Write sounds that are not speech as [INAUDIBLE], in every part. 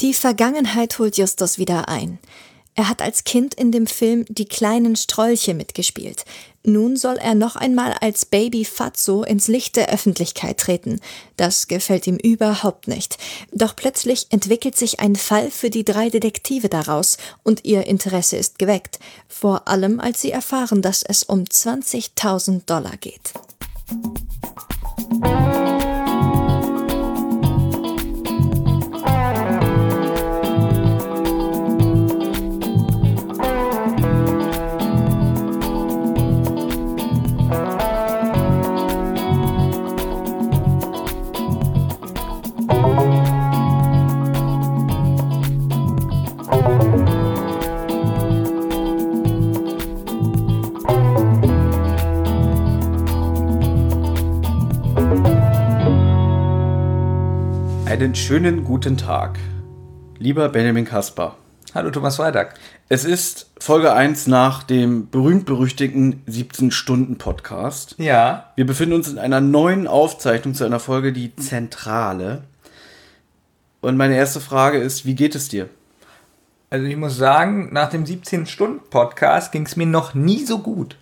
Die Vergangenheit holt Justus wieder ein. Er hat als Kind in dem Film Die kleinen Strolche mitgespielt. Nun soll er noch einmal als Baby Fatso ins Licht der Öffentlichkeit treten. Das gefällt ihm überhaupt nicht. Doch plötzlich entwickelt sich ein Fall für die drei Detektive daraus und ihr Interesse ist geweckt. Vor allem, als sie erfahren, dass es um 20.000 Dollar geht. Einen schönen guten Tag, lieber Benjamin Kasper. Hallo Thomas Freitag. Es ist Folge 1 nach dem berühmt-berüchtigten 17-Stunden-Podcast. Ja. Wir befinden uns in einer neuen Aufzeichnung zu einer Folge, die Zentrale. Und meine erste Frage ist, wie geht es dir? Also ich muss sagen, nach dem 17-Stunden-Podcast ging es mir noch nie so gut.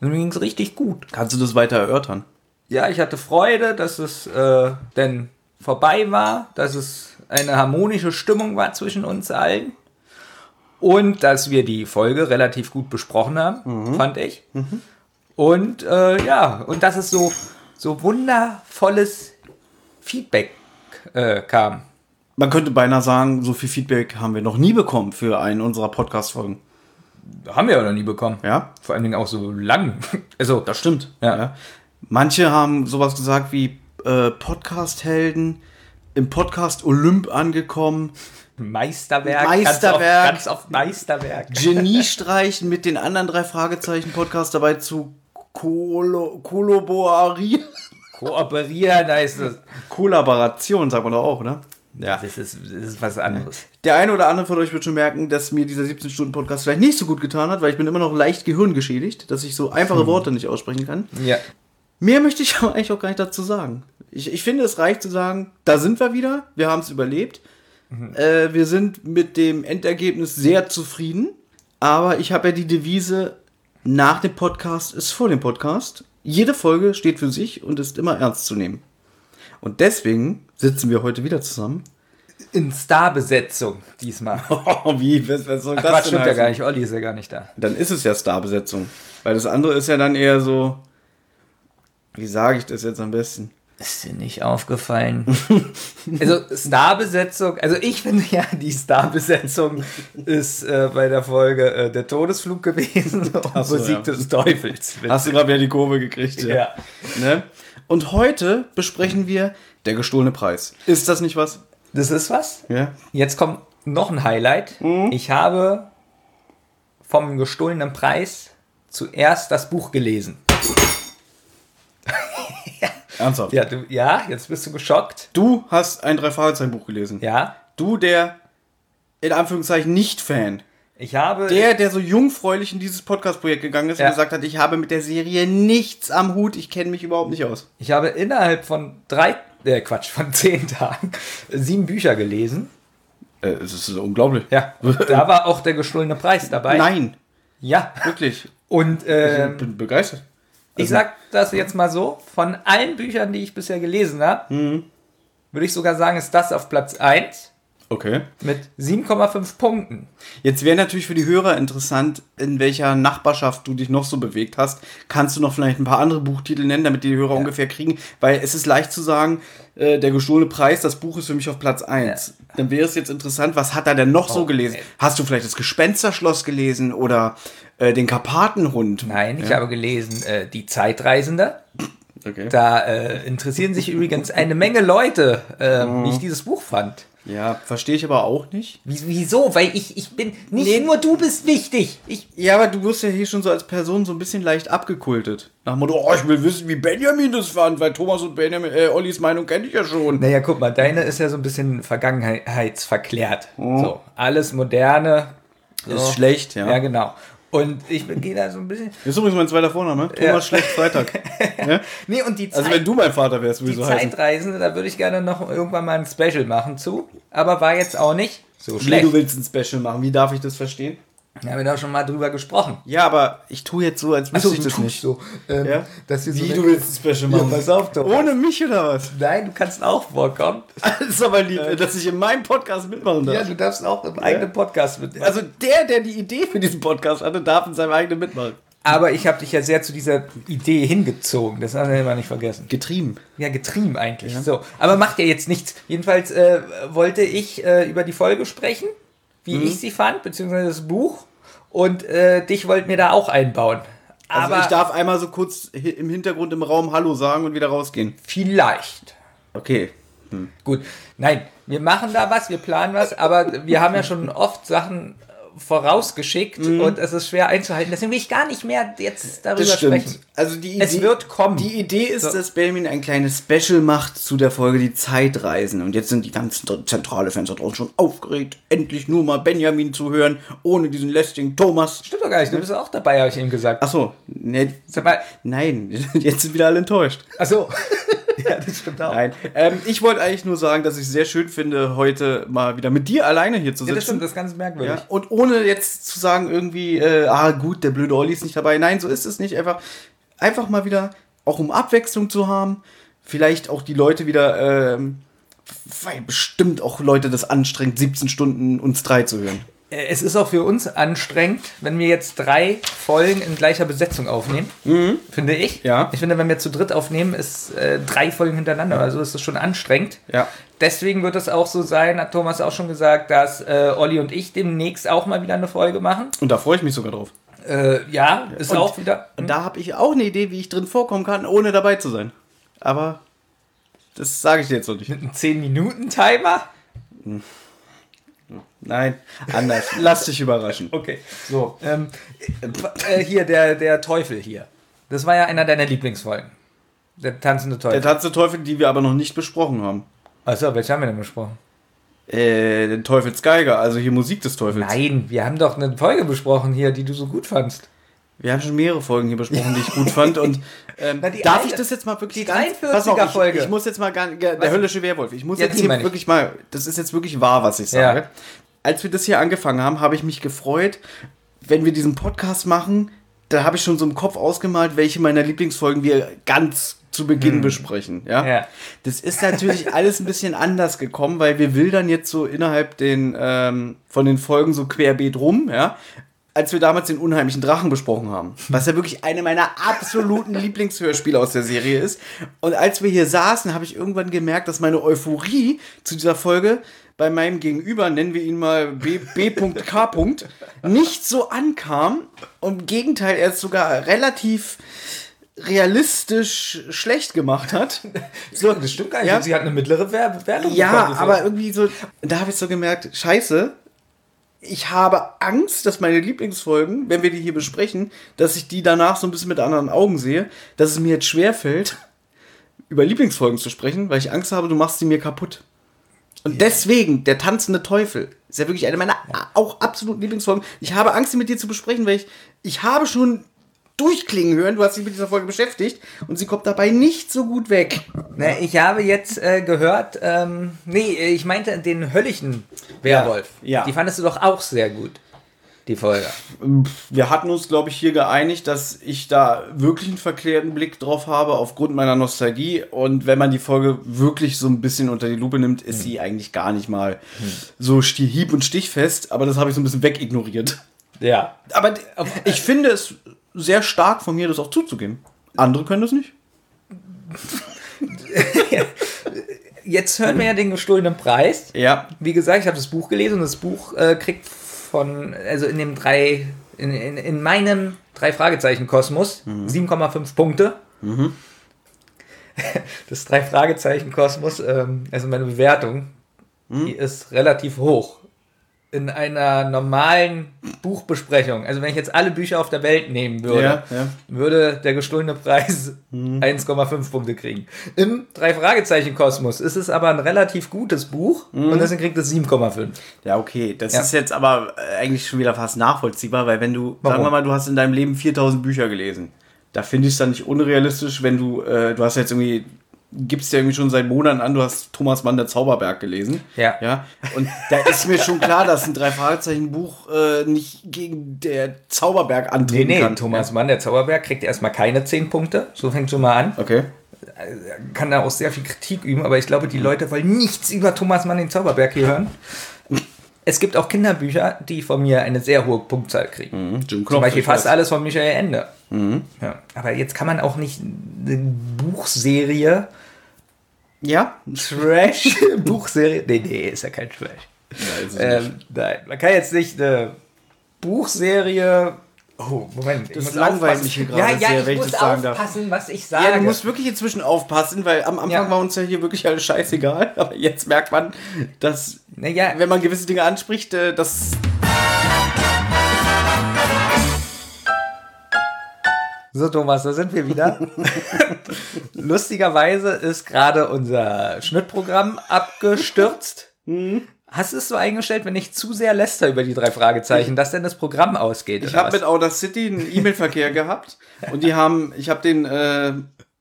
Also mir ging es richtig gut. Kannst du das weiter erörtern? Ja, ich hatte Freude, dass es äh, denn vorbei war, dass es eine harmonische Stimmung war zwischen uns allen und dass wir die Folge relativ gut besprochen haben, fand ich. Und äh, ja, und dass es so, so wundervolles Feedback äh, kam. Man könnte beinahe sagen, so viel Feedback haben wir noch nie bekommen für einen unserer Podcast-Folgen. Haben wir aber noch nie bekommen. Ja? Vor allen Dingen auch so lang. [LAUGHS] Also, Das stimmt. Ja. Manche haben sowas gesagt wie äh, Podcast-Helden, im Podcast Olymp angekommen, Meisterwerk. Meisterwerk. Ganz oft, ganz oft Meisterwerk. [LAUGHS] Geniestreichen mit den anderen drei Fragezeichen-Podcasts dabei zu Kolo kollaborieren. Kooperieren heißt es. Kollaboration, sagt man doch auch, ne? Ja. Das ist, das ist was anderes. Der eine oder andere von euch wird schon merken, dass mir dieser 17-Stunden-Podcast vielleicht nicht so gut getan hat, weil ich bin immer noch leicht gehirngeschädigt, dass ich so einfache Worte nicht aussprechen kann. Ja. Mehr möchte ich [LAUGHS] aber eigentlich auch gar nicht dazu sagen. Ich, ich finde, es reicht zu sagen, da sind wir wieder, wir haben es überlebt. Äh, wir sind mit dem Endergebnis sehr zufrieden. Aber ich habe ja die Devise, nach dem Podcast ist vor dem Podcast. Jede Folge steht für sich und ist immer ernst zu nehmen. Und deswegen sitzen wir heute wieder zusammen. In Starbesetzung diesmal. [LAUGHS] Oh, wie, was, was soll Ach, Quatsch, stimmt ja gar nicht. Olli ist ja gar nicht da. Dann ist es ja Starbesetzung. Weil das andere ist ja dann eher so. Wie sage ich das jetzt am besten? Ist dir nicht aufgefallen? [LAUGHS] also Starbesetzung, also ich finde ja, die Starbesetzung ist äh, bei der Folge äh, der Todesflug gewesen [LAUGHS] und so, Musik ja. des Teufels. Hast du gerade wieder die Kurve gekriegt? Ja. Ne? Und heute besprechen wir der gestohlene Preis. Ist das nicht was? Das ist was. Ja. Jetzt kommt noch ein Highlight. Mhm. Ich habe vom gestohlenen Preis zuerst das Buch gelesen. Ernsthaft? Ja, du, ja, jetzt bist du geschockt. Du hast ein Drei-Fragezeichen-Buch gelesen. Ja, Du, der in Anführungszeichen Nicht-Fan. ich habe. Der, der so jungfräulich in dieses Podcast-Projekt gegangen ist Ja. und gesagt hat, ich habe mit der Serie nichts am Hut, ich kenne mich überhaupt nicht aus. Ich habe innerhalb von drei, äh, Quatsch, von [LAUGHS] zehn Tagen sieben Bücher gelesen. Äh, es ist unglaublich. Ja, [LAUGHS] da war auch der gestohlene Preis dabei. Nein, Ja, wirklich. und Ich ähm, bin begeistert. Ich sag das jetzt mal so: von allen Büchern, die ich bisher gelesen habe, Mhm. würde ich sogar sagen, ist das auf Platz 1 Okay. mit 7,5 Punkten. Jetzt wäre natürlich für die Hörer interessant, in welcher Nachbarschaft du dich noch so bewegt hast. Kannst du noch vielleicht ein paar andere Buchtitel nennen, damit die Hörer ungefähr kriegen? Weil es ist leicht zu sagen, äh, der gestohlene Preis, das Buch ist für mich auf Platz 1. Dann wäre es jetzt interessant, was hat er denn noch so Oh, gelesen? ey. Hast du vielleicht das Gespensterschloss gelesen oder äh, den Karpatenhund? Nein, ich habe gelesen, äh, Die Zeitreisende. Okay. Da äh, interessieren sich übrigens eine Menge Leute, äh, Mhm. wie ich dieses Buch fand. Ja, verstehe ich aber auch nicht. Wie, wieso? Weil ich, ich bin nicht Nee. nur du bist wichtig. Ich, Ja, aber du wirst ja hier schon so als Person so ein bisschen leicht abgekultet. Nach dem Motto, oh, ich will wissen, wie Benjamin das fand, weil Thomas und Benjamin, äh, Ollis Meinung kenne ich ja schon. naja, guck mal, deine ist ja so ein bisschen vergangenheitsverklärt. So, alles Moderne. Ist so. schlecht, ja. Ja, genau. Und ich gehe da so ein bisschen. Das ist übrigens mein zweiter Vorname. Thomas Ja. Schlecht Freitag. [LAUGHS] ja? Nee, und die Zeit, Also wenn du mein Vater wärst, würde ich so heißen. Zeitreisende, da würde ich gerne noch irgendwann mal ein Special machen zu. Aber war jetzt auch nicht so Wie, schlecht. du willst ein Special machen. Wie darf ich das verstehen? Da haben wir doch schon mal drüber gesprochen. Ja, aber ich tue jetzt so, als wüsste ich das nicht. so. Ähm, Ja? dass wir so Wie, eine- du willst ein Special Ja, machen? pass auf, Thomas. Ohne mich oder was? Nein, du kannst auch vorkommen. [LAUGHS] Das ist aber lieb, dass ich in meinem Podcast mitmachen darf. Ja, du darfst auch im eigenen Podcast mitmachen. Also der, der die Idee für diesen Podcast hatte, darf in seinem eigenen mitmachen. Aber ich habe dich ja sehr zu dieser Idee hingezogen. Das haben wir immer nicht vergessen. Getrieben. Ja, getrieben eigentlich. So. Aber macht ja jetzt nichts. Jedenfalls äh, wollte ich äh, über die Folge sprechen, wie Mhm. ich sie fand, beziehungsweise das Buch. Und äh, dich wollten wir da auch einbauen. Also Aber ich darf einmal so kurz im Hintergrund im Raum Hallo sagen und wieder rausgehen. vielleicht. Okay. Gut. Nein, wir machen da was, wir planen was, aber wir haben ja schon oft Sachen vorausgeschickt Mhm. und es ist schwer einzuhalten. Deswegen will ich gar nicht mehr jetzt darüber sprechen. Also die Idee, Es wird kommen. Die Idee ist, So. dass Benjamin ein kleines Special macht zu der Folge Die Zeitreisen. Und jetzt sind die ganzen zentrale Fans da draußen schon aufgeregt, endlich nur mal Benjamin zu hören, ohne diesen lästigen Thomas. Stimmt doch gar nicht, du bist auch dabei, habe ich ihm gesagt. Achso, ne, Sag mal, nein, [LAUGHS] jetzt sind wieder alle enttäuscht. achso. [LAUGHS] ja, das stimmt auch. Nein, ähm, ich wollte eigentlich nur sagen, dass ich es sehr schön finde, heute mal wieder mit dir alleine hier zu Ja, das sitzen. stimmt, das ist ganz merkwürdig. Ja, und ohne jetzt zu sagen, irgendwie, äh, ah gut, der blöde Olli ist nicht dabei. Nein, so ist es nicht. Einfach, einfach mal wieder, auch um Abwechslung zu haben. Vielleicht auch die Leute wieder, ähm, weil bestimmt auch Leute das anstrengt, 17 Stunden uns drei zu hören. Äh, Es ist auch für uns anstrengend, wenn wir jetzt drei Folgen in gleicher Besetzung aufnehmen, finde ich. Mhm. Ja. Ich finde, wenn wir zu dritt aufnehmen, ist äh, drei Folgen hintereinander, also ist das schon anstrengend. Ja. Deswegen wird es auch so sein, hat Thomas auch schon gesagt, dass äh, Olli und ich demnächst auch mal wieder eine Folge machen. Und da freue ich mich sogar drauf. Äh, ja, ist Und- auch wieder. Und da habe ich auch eine Idee, wie ich drin vorkommen kann, ohne dabei zu sein. Aber das sage ich dir jetzt noch nicht. Mit einem 10-Minuten-Timer? Nein, anders. Lass dich überraschen. Okay. So. Ähm, äh, hier, der, der Teufel hier. Das war ja einer deiner Lieblingsfolgen. Der tanzende Teufel. Der Tanz der Teufel, die wir aber noch nicht besprochen haben. Achso, welche haben wir denn besprochen? Äh, den Teufelsgeiger, also hier Musik des Teufels. Nein, wir haben doch eine Folge besprochen hier, die du so gut fandst. Wir haben schon mehrere Folgen hier besprochen, die ich gut fand. Und [LAUGHS] ähm, Na, darf eine- ich das jetzt mal wirklich die ganz- 43er Pass auf, ich, Folge. Ich muss jetzt mal gar, der Was? höllische Werwolf. Ich muss Ja, jetzt hier wirklich mal, das ist jetzt wirklich wahr, was ich sage. Ja. Als wir das hier angefangen haben, habe ich mich gefreut, wenn wir diesen Podcast machen, da habe ich schon so im Kopf ausgemalt, welche meiner Lieblingsfolgen wir ganz zu Beginn besprechen. Ja? Hm. Ja. Das ist natürlich [LAUGHS] alles ein bisschen anders gekommen, weil wir wildern jetzt so innerhalb den, ähm, von den Folgen so querbeet rum, ja. Als wir damals den unheimlichen Drachen besprochen haben, was ja wirklich eine meiner absoluten [LAUGHS] Lieblingshörspiele aus der Serie ist. Und als wir hier saßen, habe ich irgendwann gemerkt, dass meine Euphorie zu dieser Folge bei meinem Gegenüber, nennen wir ihn mal B- B.K. nicht so ankam. Und im Gegenteil, er es sogar relativ realistisch schlecht gemacht hat. So, das stimmt gar nicht. Ja. Sie hat eine mittlere Wer- Wertung Ja, bekommen, aber irgendwie so, da habe ich so gemerkt, scheiße, ich habe Angst, dass meine Lieblingsfolgen, wenn wir die hier besprechen, dass ich die danach so ein bisschen mit anderen Augen sehe, dass es mir jetzt schwerfällt, über Lieblingsfolgen zu sprechen, weil ich Angst habe, du machst sie mir kaputt. Und deswegen, der tanzende Teufel, ist ja wirklich eine meiner auch absoluten Lieblingsfolgen. Ich habe Angst, sie mit dir zu besprechen, weil ich, ich habe schon durchklingen hören, du hast dich mit dieser Folge beschäftigt und sie kommt dabei nicht so gut weg. Ne, ich habe jetzt äh, gehört, ähm, nee, ich meinte den höllischen Werwolf. Ja, ja. Die fandest du doch auch sehr gut, die Folge. Wir hatten uns, glaube ich, hier geeinigt, dass ich da wirklich einen verklärten Blick drauf habe, aufgrund meiner Nostalgie. Und wenn man die Folge wirklich so ein bisschen unter die Lupe nimmt, ist sie eigentlich gar nicht mal so sti- hieb- und stichfest. Aber das habe ich so ein bisschen wegignoriert. Ja. Aber ich finde es sehr stark von mir, das auch zuzugeben. Andere können das nicht. [LAUGHS] Jetzt hören wir ja den gestohlenen Preis. Ja. Wie gesagt, ich habe das Buch gelesen und das Buch äh, kriegt von, also in dem drei, in, in, in meinem drei Fragezeichen Kosmos 7,5 Punkte. [LAUGHS] Das drei Fragezeichen Kosmos, ähm, also meine Bewertung, die ist relativ hoch. In einer normalen Buchbesprechung, also wenn ich jetzt alle Bücher auf der Welt nehmen würde, Ja, ja. würde der gestohlene Preis 1,5 Punkte kriegen. Im Drei-Fragezeichen-Kosmos ist es aber ein relativ gutes Buch und deswegen kriegt es 7,5. Ja, okay. Das Ja. ist jetzt aber äh, eigentlich schon wieder fast nachvollziehbar, weil wenn du, Warum? sagen wir mal, du hast in deinem Leben 4000 Bücher gelesen. Da finde ich es dann nicht unrealistisch, wenn du, äh, du hast jetzt irgendwie, gibst ja irgendwie schon seit Monaten an, du hast Thomas Mann der Zauberberg gelesen. Ja. Ja. Und da ist mir schon klar, dass ein Drei-Fragezeichen-Buch äh, nicht gegen der Zauberberg Nee, antreten nee, kann. Thomas Mann, der Zauberberg, kriegt erstmal keine 10 Punkte. So fängt schon mal an. Okay. Kann da auch sehr viel Kritik üben, aber ich glaube, die Leute wollen nichts über Thomas Mann den Zauberberg hier hören. Es gibt auch Kinderbücher, die von mir eine sehr hohe Punktzahl kriegen. Jim Zum Beispiel fast alles von Michael Ende. Ja, aber jetzt kann man auch nicht eine Buchserie, Ja. Trash, [LAUGHS] Buchserie, nee, nee, ist ja kein Trash. ja ist nicht. Ähm, nein, man kann jetzt nicht eine Buchserie. Oh, Moment. Das langweilt aufpassen. mich hier gerade Ja, ja, sehr, wenn ich muss das sagen darf. aufpassen, was ich sage. Ja, du musst wirklich inzwischen aufpassen, weil am Anfang Ja. war uns ja hier wirklich alles scheißegal. [LAUGHS] Aber jetzt merkt man, dass, naja, wenn man gewisse Dinge anspricht, äh, So, Thomas, da sind wir wieder. [LAUGHS] Lustigerweise ist gerade unser Schnittprogramm abgestürzt. Hast du es so eingestellt, wenn ich zu sehr läster über die drei Fragezeichen, dass denn das Programm ausgeht? Ich habe mit Audacity einen E-Mail-Verkehr [LAUGHS] gehabt und die haben, ich habe den äh,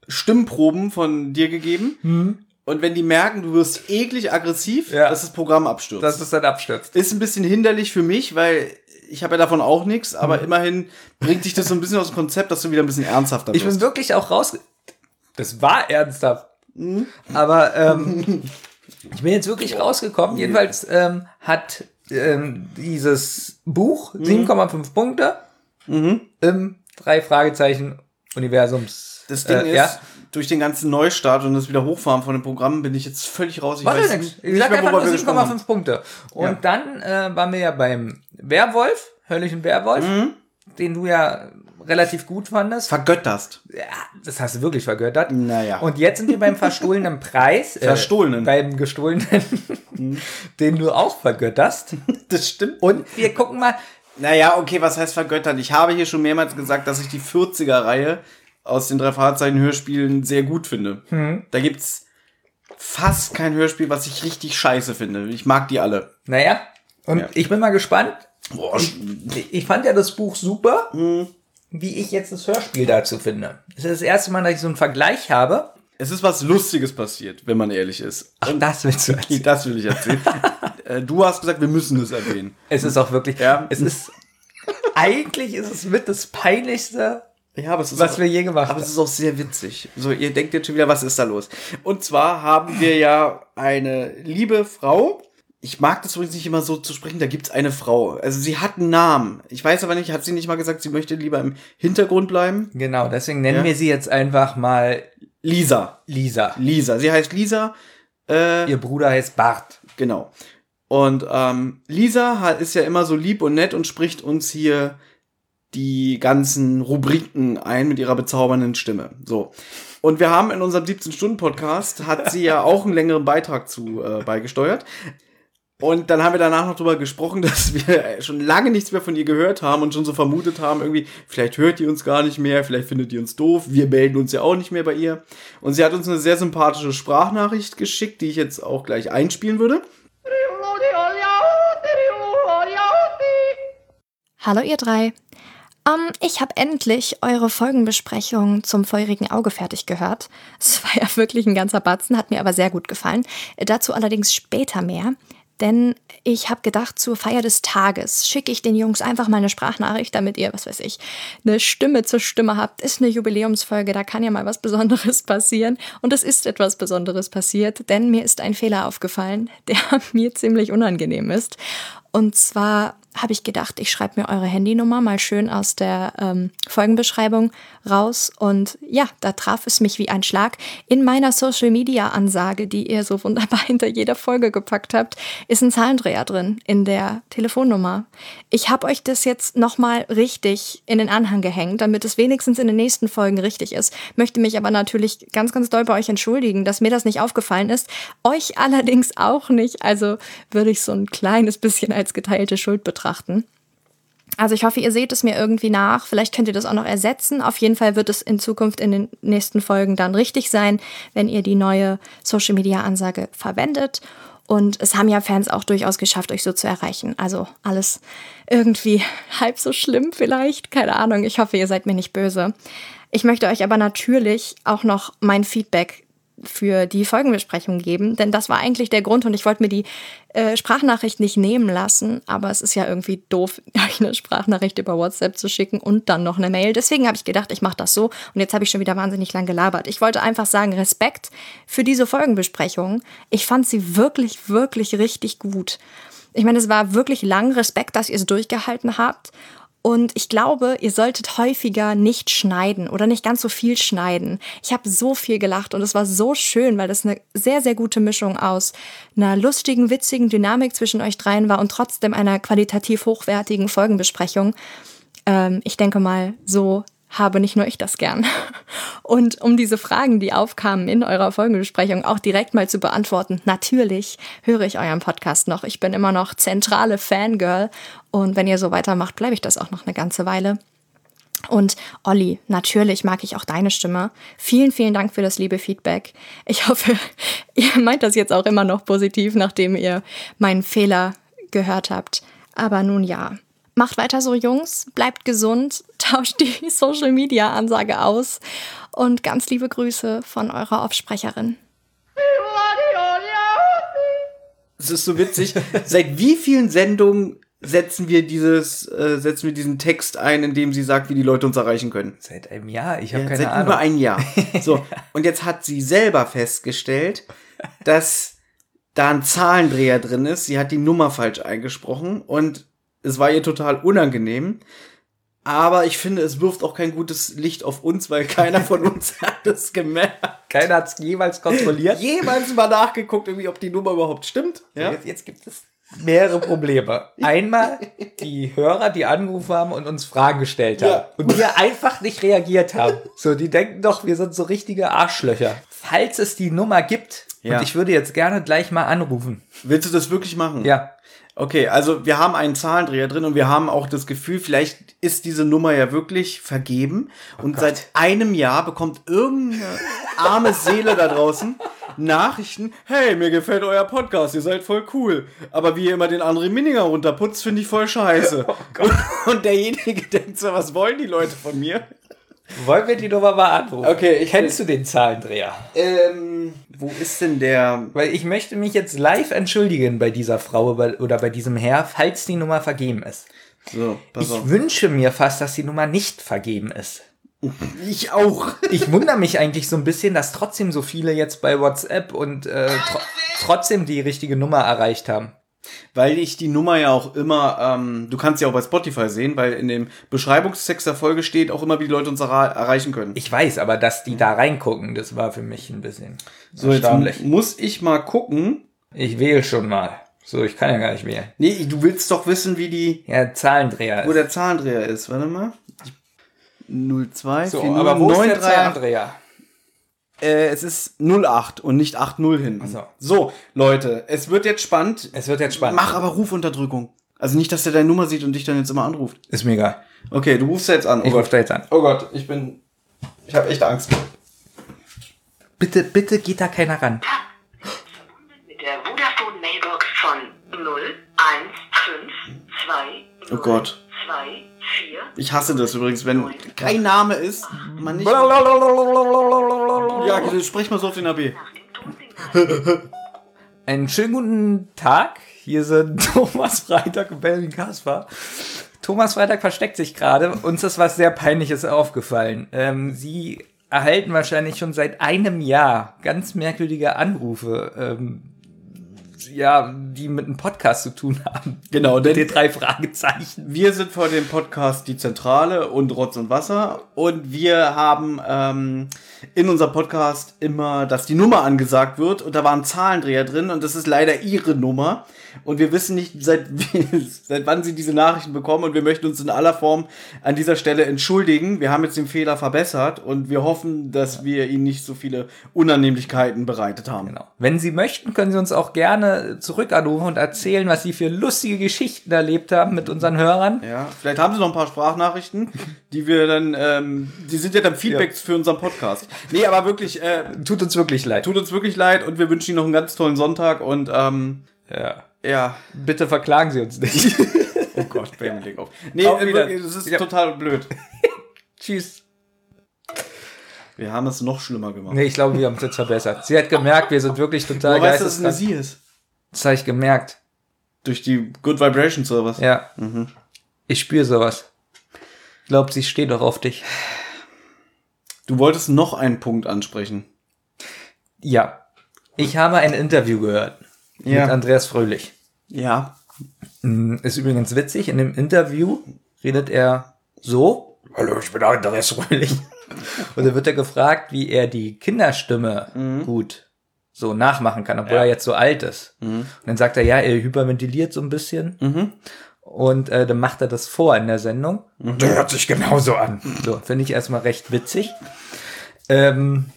Stimmproben von dir gegeben. Und wenn die merken, du wirst eklig aggressiv, Ja. dass das Programm abstürzt. dass es dann abstürzt. ist ein bisschen hinderlich für mich, weil ich habe ja davon auch nichts, aber Mhm. immerhin bringt dich das so ein bisschen aus dem Konzept, dass du wieder ein bisschen ernsthafter Ich bin wirklich auch raus. Das war ernsthaft. Mhm. Aber ähm, [LAUGHS] ich bin jetzt wirklich rausgekommen. Jedenfalls ähm, hat ähm, dieses Buch Mhm. 7,5 Punkte im drei Fragezeichen Universums. Das Ding äh, ist, ja. Durch den ganzen Neustart und das Wiederhochfahren von dem Programm bin ich jetzt völlig raus. Ich weiß nichts. nicht, Ich sag einfach nur wir gesprochen haben. 7,5 Punkte. Und Ja. dann äh, waren wir ja beim Werwolf, Höllischen Werwolf, Mhm. den du ja relativ gut fandest. Vergötterst. Ja, das hast du wirklich vergöttert. Naja. Und jetzt sind wir beim verstohlenen Preis. [LAUGHS] Äh, Verstohlenen. Beim gestohlenen, [LAUGHS] den du auch vergötterst. [LAUGHS] Das stimmt. Und wir gucken mal. Naja, okay, was heißt vergöttern? Ich habe hier schon mehrmals gesagt, dass ich die 40er-Reihe aus den drei Fahrzeichen-Hörspielen sehr gut finde. Hm. Da gibt's fast kein Hörspiel, was ich richtig scheiße finde. Ich mag die alle. Naja, und Ja. ich bin mal gespannt. Boah, Ich fand ja das Buch super, Hm. wie ich jetzt das Hörspiel dazu finde. Das ist das erste Mal, dass ich so einen Vergleich habe. es ist was Lustiges passiert, wenn man ehrlich ist. Ach, das willst du erzählen. [LAUGHS] Das will ich erzählen. [LAUGHS] Äh, du hast gesagt, wir müssen es erwähnen. Es ist auch wirklich, Ja. es ist, eigentlich ist es mit das peinlichste, Ja, aber es ist was auch, wir je gemacht aber es haben. ist auch sehr witzig. So, ihr denkt jetzt schon wieder, was ist da los? Und zwar haben wir ja eine liebe Frau. Ich mag das übrigens nicht immer so zu sprechen, da gibt's eine Frau. Also sie hat einen Namen. Ich weiß aber nicht, hat sie nicht mal gesagt, sie möchte lieber im Hintergrund bleiben? Genau, deswegen nennen Ja. wir sie jetzt einfach mal Lisa. Lisa. Lisa. Sie heißt Lisa. Äh, Ihr Bruder heißt Bart. Genau. Und ähm, Lisa ist ja immer so lieb und nett und spricht uns hier die ganzen Rubriken ein mit ihrer bezaubernden Stimme. So. Und wir haben in unserem 17-Stunden-Podcast, hat sie ja [LAUGHS] auch einen längeren Beitrag zu äh, beigesteuert. Und dann haben wir danach noch drüber gesprochen, [LAUGHS] dass wir schon lange nichts mehr von ihr gehört haben und schon so vermutet haben, irgendwie, vielleicht hört die uns gar nicht mehr, vielleicht findet die uns doof, wir melden uns ja auch nicht mehr bei ihr. Und sie hat uns eine sehr sympathische Sprachnachricht geschickt, die ich jetzt auch gleich einspielen würde. Hallo ihr drei. Ähm, ich habe endlich eure Folgenbesprechung zum feurigen Auge fertig gehört. Es war ja wirklich ein ganzer Batzen, hat mir aber sehr gut gefallen. Dazu allerdings später mehr. Denn ich habe gedacht, zur Feier des Tages schicke ich den Jungs einfach mal eine Sprachnachricht, damit ihr, was weiß ich, eine Stimme zur Stimme habt. Ist eine Jubiläumsfolge, da kann ja mal was Besonderes [LAUGHS] passieren. Und es ist etwas Besonderes passiert, denn mir ist ein Fehler aufgefallen, [LAUGHS] der mir ziemlich unangenehm ist. Und zwar habe ich gedacht, ich schreibe mir eure Handynummer mal schön aus der ähm, Folgenbeschreibung raus. Und ja, da traf es mich wie ein Schlag. In meiner Social-Media-Ansage, die ihr so wunderbar [LAUGHS] hinter jeder Folge gepackt habt, ist ein Zahlendreher drin in der Telefonnummer. Ich habe euch das jetzt nochmal richtig in den Anhang gehängt, damit es wenigstens in den nächsten Folgen richtig ist. Möchte mich aber natürlich ganz, ganz doll bei euch entschuldigen, dass mir das nicht aufgefallen ist. Euch allerdings auch nicht. Also würde ich so ein kleines bisschen als geteilte Schuld betrachten. Also ich hoffe, ihr seht es mir irgendwie nach. Vielleicht könnt ihr das auch noch ersetzen. Auf jeden Fall wird es in Zukunft in den nächsten Folgen dann richtig sein, wenn ihr die neue Social Media Ansage verwendet. Und es haben ja Fans auch durchaus geschafft, euch so zu erreichen. Also alles irgendwie [LAUGHS] halb so schlimm vielleicht. Keine Ahnung. Ich hoffe, ihr seid mir nicht böse. Ich möchte euch aber natürlich auch noch mein Feedback für die Folgenbesprechung geben, denn das war eigentlich der Grund und ich wollte mir die äh, Sprachnachricht nicht nehmen lassen, aber es ist ja irgendwie doof, [LAUGHS] euch eine Sprachnachricht über WhatsApp zu schicken und dann noch eine Mail. Deswegen habe ich gedacht, ich mache das so und jetzt habe ich schon wieder wahnsinnig lang gelabert. Ich wollte einfach sagen, Respekt für diese Folgenbesprechung. Ich fand sie wirklich, wirklich richtig gut. Ich meine, es war wirklich lang Respekt, dass ihr es durchgehalten habt. Und ich glaube, ihr solltet häufiger nicht schneiden oder nicht ganz so viel schneiden. Ich habe so viel gelacht und es war so schön, weil das eine sehr, sehr gute Mischung aus einer lustigen, witzigen Dynamik zwischen euch dreien war und trotzdem einer qualitativ hochwertigen Folgenbesprechung. Ähm, ich denke mal, so habe nicht nur ich das gern. [LAUGHS] Und um diese Fragen, die aufkamen in eurer Folgenbesprechung, auch direkt mal zu beantworten, natürlich höre ich euren Podcast noch. Ich bin immer noch zentrale Fangirl und wenn ihr so weitermacht, bleibe ich das auch noch eine ganze Weile. Und Olli, natürlich mag ich auch deine Stimme. Vielen, vielen Dank für das liebe Feedback. Ich hoffe, [LAUGHS] ihr meint das jetzt auch immer noch positiv, nachdem ihr meinen Fehler gehört habt. Aber nun ja, Macht weiter so, Jungs. Bleibt gesund. [LAUGHS] Tauscht die Social Media Ansage aus. Und ganz liebe Grüße von eurer Aufsprecherin. Es ist so witzig. Seit wie vielen Sendungen setzen wir dieses, äh, setzen wir diesen Text ein, in dem sie sagt, wie die Leute uns erreichen können? Seit einem Jahr. Ich habe Ja, keine seit Ahnung. über ein Jahr. [LAUGHS] So. Und jetzt hat sie selber festgestellt, dass da ein Zahlendreher drin ist. Sie hat die Nummer falsch eingesprochen und es war ihr total unangenehm. Aber ich finde, es wirft auch kein gutes Licht auf uns, weil keiner von [LAUGHS] uns hat es gemerkt. Keiner hat es jemals kontrolliert. Jemals mal nachgeguckt, irgendwie, ob die Nummer überhaupt stimmt. Ja? Jetzt, jetzt gibt es mehrere Probleme. Einmal die Hörer, die angerufen haben und uns Fragen gestellt haben. Ja. Und wir einfach nicht reagiert haben. So, die denken doch, wir sind so richtige Arschlöcher. Falls es die Nummer gibt, Ja. und ich würde jetzt gerne gleich mal anrufen. Willst du das wirklich machen? Ja. Okay, also wir haben einen Zahlendreher drin und wir haben auch das Gefühl, vielleicht ist diese Nummer ja wirklich vergeben und seit einem Jahr bekommt irgendeine arme Seele da draußen Nachrichten, hey, mir gefällt euer Podcast, ihr seid voll cool, aber wie ihr immer den André Minninger runterputzt, finde ich voll scheiße. [LAUGHS] und, und derjenige [LAUGHS] denkt so, was wollen die Leute von mir? Wollen wir die Nummer mal anrufen? Okay, ich- Kennst du den Zahlendreher? Ähm, wo ist denn der? Weil ich möchte mich jetzt live entschuldigen bei dieser Frau oder bei diesem Herr, falls die Nummer vergeben ist. So, pass Ich auf. wünsche mir fast, dass die Nummer nicht vergeben ist. Ich auch. Ich wundere mich eigentlich so ein bisschen, dass trotzdem so viele jetzt bei WhatsApp und äh, tro trotzdem die richtige Nummer erreicht haben. Weil ich die Nummer ja auch immer, ähm, du kannst sie auch bei Spotify sehen, weil in dem Beschreibungstext der Folge steht auch immer, wie die Leute uns erreichen können. Ich weiß, aber dass die da reingucken, das war für mich ein bisschen so, jetzt muss ich mal gucken. Ich wähle schon mal. So, ich kann ja gar nicht wählen. Nee, du willst doch wissen, wie die, Ja, Zahlendreher. wo Ist. der Zahlendreher ist. Warte mal. 02 So, 40 aber wo ist der 938. Zahlendreher? Äh, es ist 08 und nicht 80 hinten. so. so, Leute, es wird jetzt spannend. Es wird jetzt spannend. Mach aber Rufunterdrückung. Also nicht, dass der deine Nummer sieht und dich dann jetzt immer anruft. Ist mir egal. Okay, du rufst jetzt an. Oh Ich Gott. rufe da jetzt an. Oh Gott, ich bin. Ich habe echt Angst. Bitte, bitte geht da keiner ran. mit der Vodafone Mailbox von 0152 Oh Gott. 24 Ich hasse das übrigens, wenn kein Name ist, man nicht. Ja, sprich mal so auf den AB. Einen schönen guten Tag. Hier sind [LAUGHS] Thomas Freitag und Belvin Kaspar. Thomas Freitag versteckt sich gerade. Uns ist was sehr Peinliches aufgefallen. Ähm, Sie erhalten wahrscheinlich schon seit einem Jahr ganz merkwürdige Anrufe. Ähm, ja, die mit einem Podcast zu tun haben. Genau, denn den drei Fragezeichen. wir sind vor dem Podcast Die Zentrale und Rotz und Wasser und wir haben ähm, in unserem Podcast immer, dass die Nummer angesagt wird und da war ein Zahlendreher drin und das ist leider ihre Nummer und wir wissen nicht, seit, [LAUGHS] seit wann sie diese Nachrichten bekommen und wir möchten uns in aller Form an dieser Stelle entschuldigen. Wir haben jetzt den Fehler verbessert und wir hoffen, dass wir ihnen nicht so viele Unannehmlichkeiten bereitet haben. Genau. Wenn Sie möchten, können Sie uns auch gerne zurück anrufen und erzählen, was Sie für lustige Geschichten erlebt haben mit unseren Hörern. Ja, vielleicht haben sie noch ein paar Sprachnachrichten, die wir dann, ähm, die sind ja dann Feedbacks für unseren Podcast. Nee, aber wirklich, äh, Tut uns wirklich leid. tut uns wirklich leid und wir wünschen Ihnen noch einen ganz tollen Sonntag und ähm, Ja. Ja. Bitte verklagen Sie uns nicht. [LAUGHS] Oh Gott, Bam, leg auf. Nee, Auf äh, wieder- das ist Ja. total blöd. [LAUGHS] Tschüss. Wir haben es noch schlimmer gemacht. Nee, ich glaube, wir haben es jetzt verbessert. Sie hat gemerkt, wir sind wirklich total Woher weißt du, dass es eine. Sie ist? Das habe ich gemerkt. Durch die Good Vibrations oder was? Ja. Ich spüre sowas. Glaubt, sie steht doch auf dich. Du wolltest noch einen Punkt ansprechen. Ja. Ich habe ein Interview gehört Ja. mit Andreas Fröhlich. Ja. Mm, Ist übrigens witzig. In dem Interview redet er so. Hallo, ich bin Andreas Fröhlich. [LAUGHS] Und dann wird er gefragt, wie er die Kinderstimme gut so nachmachen kann, obwohl er jetzt so alt ist. Und dann sagt er, ja, er hyperventiliert so ein bisschen. Und äh, dann macht er das vor in der Sendung. Und der hört sich genauso an. So, finde ich erstmal recht witzig. Ähm,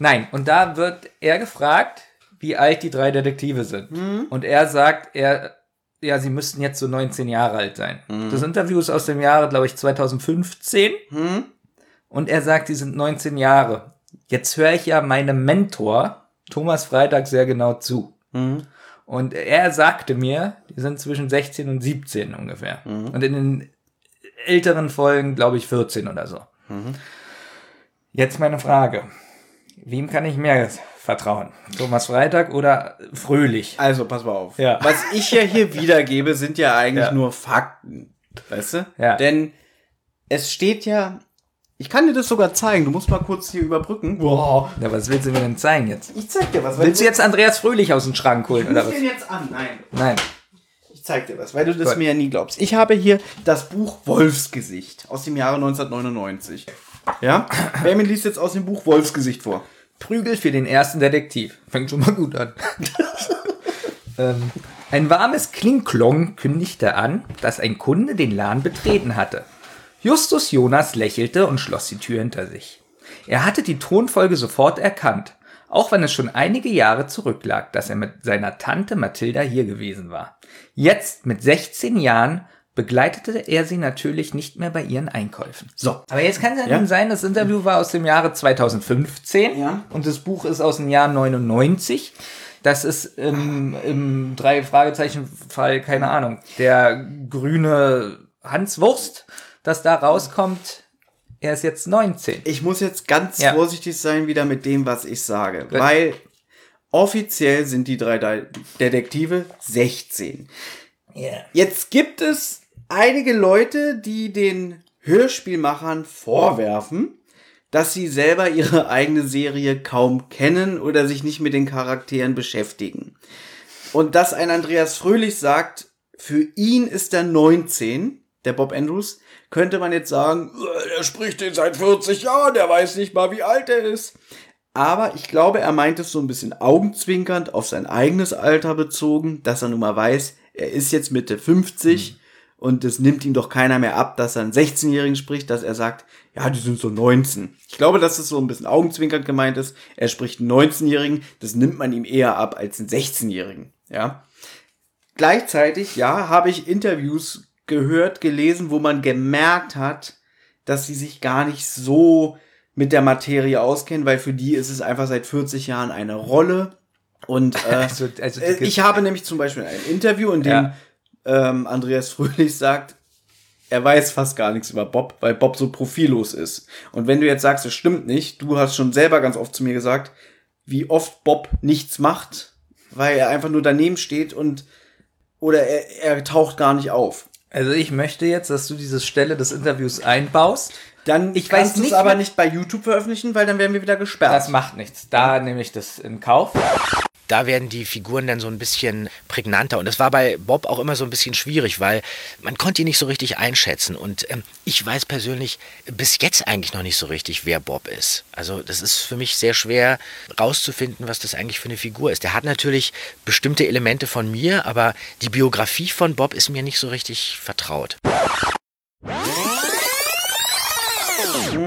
nein, und da wird er gefragt, wie alt die drei Detektive sind. Und er sagt, er, ja, sie müssten jetzt so 19 Jahre alt sein. Das Interview ist aus dem Jahre, glaube ich, 2015. Und er sagt, die sind 19 Jahre. Jetzt höre ich ja meinem Mentor, Thomas Freitag, sehr genau zu. Und er sagte mir, die sind zwischen 16 und 17 ungefähr. Und in den älteren Folgen, glaube ich, 14 oder so. Jetzt meine Frage. Wem kann ich mehr vertrauen? Thomas Freitag oder Fröhlich? Also, pass mal auf. Ja. Was ich ja hier [LAUGHS] wiedergebe, sind ja eigentlich Ja. nur Fakten. Weißt du? Ja. Denn es steht ja, ich kann dir das sogar zeigen. Du musst mal kurz hier überbrücken. Wow. Ja, was willst du mir denn zeigen jetzt? Ich zeig dir was. Willst du jetzt Andreas Fröhlich aus dem Schrank holen oder Ruf was? den jetzt an? Nein. Nein. Ich zeig dir was, weil du das Gut. mir ja nie glaubst. Ich habe hier das Buch Wolfsgesicht aus dem Jahre 1999. Ja? Wer liest jetzt aus dem Buch Wolfsgesicht vor? Prügel für den ersten Detektiv. Fängt schon mal gut an. [LAUGHS] ähm, ein warmes Klingklong kündigte an, dass ein Kunde den Laden betreten hatte. Justus Jonas lächelte und schloss die Tür hinter sich. Er hatte die Tonfolge sofort erkannt, auch wenn es schon einige Jahre zurücklag, dass er mit seiner Tante Mathilda hier gewesen war. Jetzt, mit 16 Jahren, begleitete er sie natürlich nicht mehr bei ihren Einkäufen. So. Aber jetzt kann es ja Ja. sein, das Interview war aus dem Jahre 2015 Ja. und das Buch ist aus dem Jahr 99. Das ist im, im drei Fragezeichen Fall keine Ahnung der grüne Hans Wurst, das da rauskommt. Er ist jetzt 19. Ich muss jetzt ganz Ja. vorsichtig sein wieder mit dem, was ich sage. Weil offiziell sind die drei De Detektive 16. Jetzt gibt es einige Leute, die den Hörspielmachern vorwerfen, dass sie selber ihre [LAUGHS] eigene Serie kaum kennen oder sich nicht mit den Charakteren beschäftigen. Und dass ein Andreas Fröhlich sagt, für ihn ist er 19, der Bob Andrews, könnte man jetzt sagen, "Äh, er spricht den seit 40 Jahren, der weiß nicht mal, wie alt er ist. Aber ich glaube, er meint es so ein bisschen augenzwinkernd auf sein eigenes Alter bezogen, dass er nun mal weiß, er ist jetzt Mitte 50 und es nimmt ihm doch keiner mehr ab, dass er einen 16-Jährigen spricht, dass er sagt, ja, die sind so 19. Ich glaube, dass es so ein bisschen augenzwinkernd gemeint ist. Er spricht einen 19-Jährigen, das nimmt man ihm eher ab als einen 16-Jährigen, ja. Gleichzeitig, ja, habe ich Interviews gehört, gelesen, wo man gemerkt hat, dass sie sich gar nicht so mit der Materie auskennen, weil für die ist es einfach seit 40 Jahren eine Rolle. Und äh, [LAUGHS] Also- also äh, ich habe nämlich zum Beispiel ein Interview, in dem Ja. Ähm, Andreas Fröhlich sagt, er weiß fast gar nichts über Bob, weil Bob so profillos ist. Und wenn du jetzt sagst, es stimmt nicht, du hast schon selber ganz oft zu mir gesagt, wie oft Bob nichts macht, weil er einfach nur daneben steht und oder er, er taucht gar nicht auf. Also ich möchte jetzt, dass du diese Stelle des Interviews einbaust. Dann Ich kannst du es aber nicht bei YouTube veröffentlichen, weil dann werden wir wieder gesperrt. Das macht nichts. Da nehme ich das in Kauf. Da werden die Figuren dann so ein bisschen prägnanter. Und das war bei Bob auch immer so ein bisschen schwierig, weil man konnte ihn nicht so richtig einschätzen. Und ähm, ich weiß persönlich bis jetzt eigentlich noch nicht so richtig, wer Bob ist. Also das ist für mich sehr schwer rauszufinden, was das eigentlich für eine Figur ist. Der hat natürlich bestimmte Elemente von mir, aber die Biografie von Bob ist mir nicht so richtig vertraut.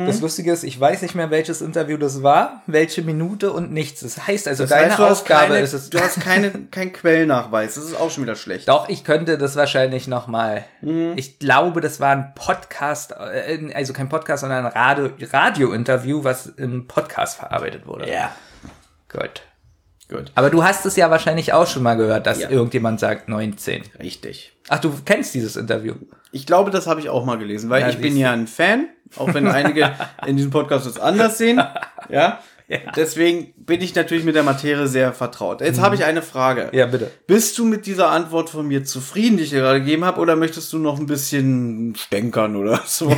Das Lustige ist, ich weiß nicht mehr, welches Interview das war, welche Minute und nichts. Das heißt also, Das deine heißt, Aufgabe keine, ist es. Du hast keine, keinen Quellnachweis. Das ist auch schon wieder schlecht. Doch, ich könnte das wahrscheinlich nochmal. Mhm. Ich glaube, das war ein Podcast, äh, also kein Podcast, sondern ein Radio, Radio-Interview, was im Podcast verarbeitet wurde. Ja. Gut. Gut. Aber du hast es ja wahrscheinlich auch schon mal gehört, dass Ja. irgendjemand sagt 19. Richtig. Ach, du kennst dieses Interview. Ich glaube, das habe ich auch mal gelesen, weil Ja, ich bin ja ein Fan, auch wenn einige [LAUGHS] in diesem Podcast das anders sehen. Ja. Deswegen bin ich natürlich mit der Materie sehr vertraut. Jetzt habe ich eine Frage. Ja, bitte. Bist du mit dieser Antwort von mir zufrieden, die ich dir gerade gegeben habe, oder möchtest du noch ein bisschen stänkern oder [LAUGHS] so?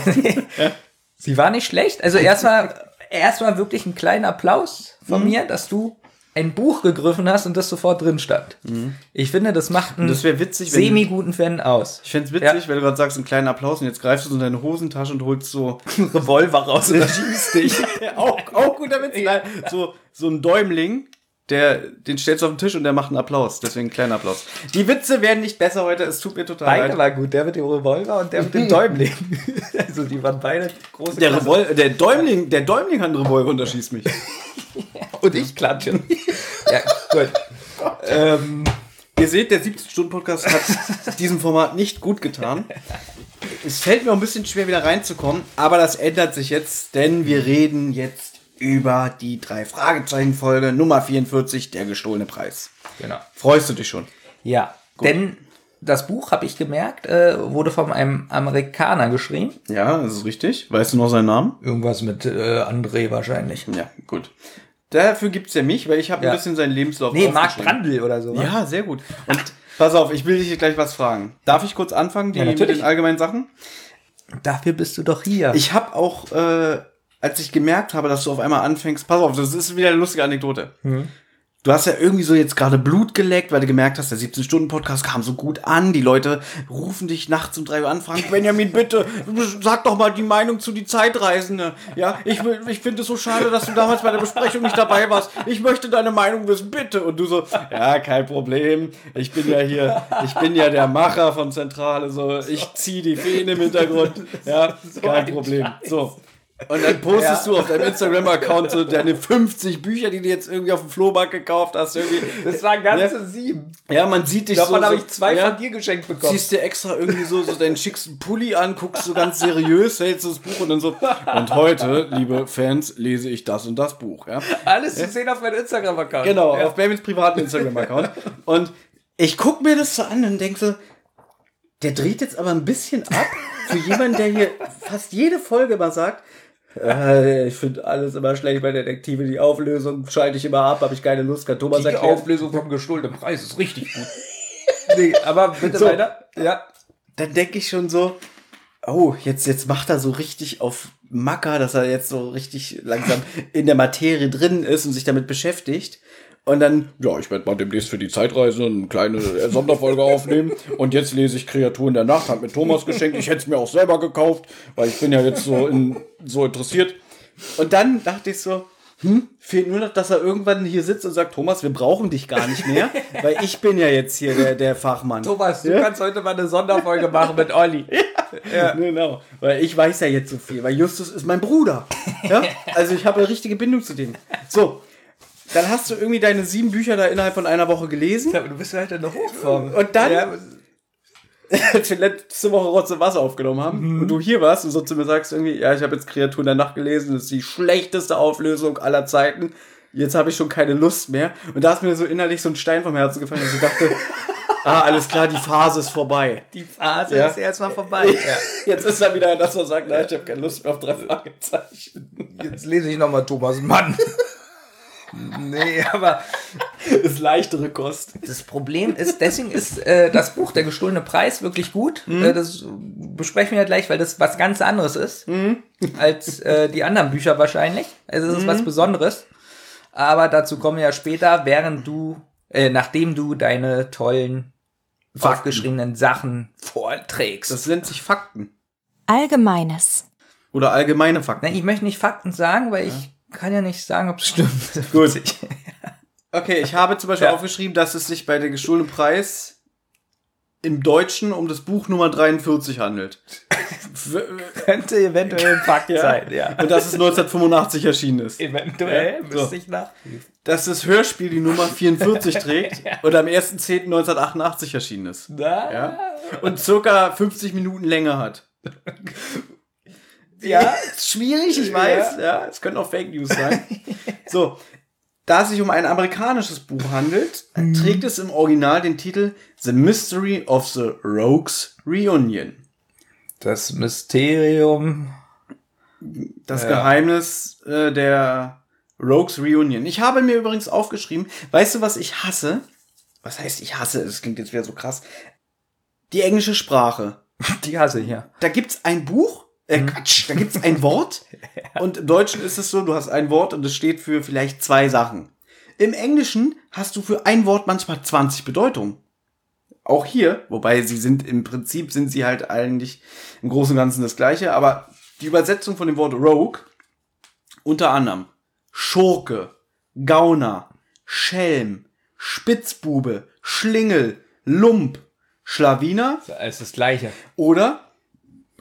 Sie war nicht schlecht. Also [LAUGHS] erstmal erstmal wirklich ein kleiner Applaus von Mhm. mir, dass du ein Buch gegriffen hast und das sofort drin stand. Ich finde, das macht einen Mhm. Wenn semi-guten Fan aus. Ich find's witzig, weil du gerade sagst, einen kleinen Applaus und jetzt greifst du so in deine Hosentasche und holst so [LAUGHS] Revolver raus und [LAUGHS] schießt dich. auch, auch guter Witz. So, so ein Däumling, der, den stellst du auf den Tisch und der macht einen Applaus. Deswegen ein kleiner Applaus. Die Witze werden nicht besser heute, es tut mir total Beide leid. waren gut, der mit dem Revolver und der mit dem [LAUGHS] Däumling. also die waren beide große Der. Revol der Däumling, der Däumling hat einen Revolver und der schießt mich. [LAUGHS] und ich klatsche. ja, gut. ähm, Ihr seht, der 17-Stunden-Podcast hat [LAUGHS] diesem Format nicht gut getan. Es fällt mir auch ein bisschen schwer, wieder reinzukommen, aber das ändert sich jetzt, denn wir reden jetzt über die drei Fragezeichen-Folge Nummer 44, der gestohlene Preis. genau. Freust du dich schon? Ja, denn das Buch, habe ich gemerkt, äh, wurde von einem Amerikaner geschrieben. Ja, das ist richtig. Weißt du noch seinen Namen? Irgendwas mit äh, André wahrscheinlich. Ja, gut. Dafür gibt's ja mich, weil ich habe Ja. ein bisschen seinen Lebenslauf Nee, Marc aufgeschrieben. Brandl oder so. Ja, sehr gut. Und [LAUGHS] pass auf, ich will dich gleich was fragen. Darf ich kurz anfangen, die Ja, mit den allgemeinen Sachen? Dafür bist du doch hier. Ich habe auch, äh, als ich gemerkt habe, dass du auf einmal anfängst, pass auf, das ist wieder eine lustige Anekdote. Du hast ja irgendwie so jetzt gerade Blut geleckt, weil du gemerkt hast, der 17-Stunden-Podcast kam so gut an. Die Leute rufen dich nachts um drei Uhr an, fragen, [LAUGHS] Benjamin, bitte, sag doch mal die Meinung zu die Zeitreisende. Ja, ich, will- ich finde es so schade, dass du damals bei der Besprechung nicht dabei warst. Ich möchte deine Meinung wissen, bitte. Und du so, ja, kein Problem. Ich bin ja hier, ich bin ja der Macher von Zentrale. So, ich ziehe die Fäden im Hintergrund. Ja, [LAUGHS] kein Problem. So. Und dann postest Ja. du auf deinem Instagram-Account so deine 50 Bücher, die du jetzt irgendwie auf dem Flohmarkt gekauft hast. Irgendwie. das waren ganze Ja. sieben. Ja, man sieht dich Davon so. habe so ich zwei ja, von dir geschenkt bekommen. Ziehst dir extra irgendwie so, so deinen schicksten Pulli an, guckst so ganz seriös, hältst das Buch und dann so. Und heute, liebe Fans, lese ich das und das Buch. Ja? Alles zu sehen auf meinem Instagram-Account. Genau, auf Babys privaten Instagram-Account. Und ich guck mir das so an und denk so, der dreht jetzt aber ein bisschen ab für jemanden, der hier fast jede Folge mal sagt, äh, ich finde alles immer schlecht bei Detektive, die Auflösung schalte ich immer ab, habe ich keine Lust, kann Thomas Die erklären. Auflösung vom gestohlenen Preis ist richtig gut. [LAUGHS] nee, aber bitte So. weiter. Ja. Dann denke ich schon so, oh, jetzt, jetzt macht er so richtig auf Macker, dass er jetzt so richtig langsam in der Materie drin ist und sich damit beschäftigt. Und dann, ja, ich werde mal demnächst für die Zeitreise eine kleine Sonderfolge aufnehmen. Und jetzt lese ich Kreaturen der Nacht, hat mir Thomas geschenkt. Ich hätte es mir auch selber gekauft, weil ich bin ja jetzt so, in, so interessiert. Und dann dachte ich so, hm, fehlt nur noch, dass er irgendwann hier sitzt und sagt, Thomas, wir brauchen dich gar nicht mehr, weil ich bin ja jetzt hier der, der Fachmann. Thomas, du kannst heute mal eine Sonderfolge machen mit Olli. [LAUGHS] Ja. Genau, weil ich weiß ja jetzt so viel, weil Justus ist mein Bruder. Ja? Also ich habe eine richtige Bindung zu dem. So, dann hast du irgendwie deine sieben Bücher da innerhalb von einer Woche gelesen. Aber du bist halt in der Hochform. Und dann, Ja, als [LAUGHS] wir letzte Woche Rotze Wasser aufgenommen haben und du hier warst und so zu mir sagst irgendwie, ja, ich habe jetzt Kreaturen der Nacht gelesen, das ist die schlechteste Auflösung aller Zeiten. Jetzt habe ich schon keine Lust mehr. Und da ist mir so innerlich so ein Stein vom Herzen gefallen, dass ich dachte, [LAUGHS] ah, alles klar, die Phase ist vorbei. die Phase Ja. ist erstmal vorbei. Ja. [LAUGHS] Jetzt ist er wieder, dass er sagt, nein, ich habe keine Lust mehr auf drei Fragezeichen. Jetzt lese ich nochmal Thomas Mann. Nee, aber ist leichtere Kost. das Problem ist, deswegen ist äh, das Buch Der gestohlene Preis wirklich gut. Äh, das besprechen wir ja gleich, weil das was ganz anderes ist als äh, die anderen Bücher wahrscheinlich. Also es ist was Besonderes. Aber dazu kommen wir ja später, während du Äh, nachdem du deine tollen, Fakten. aufgeschriebenen Sachen vorträgst. Das nennt sich Fakten. Allgemeines. Oder allgemeine Fakten. Nein, ich möchte nicht Fakten sagen, weil ich kann ja nicht sagen, ob es stimmt. [LAUGHS] Gut. Okay, ich habe zum Beispiel Ja. aufgeschrieben, dass es sich bei der gestohlenen Preis im Deutschen um das Buch Nummer 43 handelt. [LAUGHS] Könnte eventuell ein Fakt Ja. sein, ja. Und dass es 1985 erschienen ist. Eventuell, Ja, so. müsste ich nachprüfen. Dass das Hörspiel die Nummer 44 [LAUGHS] trägt und am 1.10.1988 erschienen ist. Na, Ja? Und circa 50 Minuten Länger hat. Ja. [LAUGHS] ist schwierig, ich weiß. Ja, es können auch Fake News sein. [LAUGHS] So, da es sich um ein amerikanisches Buch handelt, trägt es im Original den Titel The Mystery of the Rogues Reunion. Das Mysterium. Das Geheimnis äh, der Rogues Reunion. Ich habe mir übrigens aufgeschrieben, weißt du, was ich hasse? Was heißt ich hasse? Das klingt jetzt wieder so krass. Die englische Sprache. [LAUGHS] Die hasse ich ja. Da gibt's ein Buch, äh, Quatsch, da gibt's ein Wort [LAUGHS] und im Deutschen ist es so, du hast ein Wort und es steht für vielleicht zwei Sachen. Im Englischen hast du für ein Wort manchmal 20 Bedeutungen. Auch hier, wobei sie sind im Prinzip sind sie halt eigentlich im Großen und Ganzen das gleiche, aber die Übersetzung von dem Wort Rogue unter anderem Schurke, Gauner, Schelm, Spitzbube, Schlingel, Lump, Schlawiner Alles das Gleiche. oder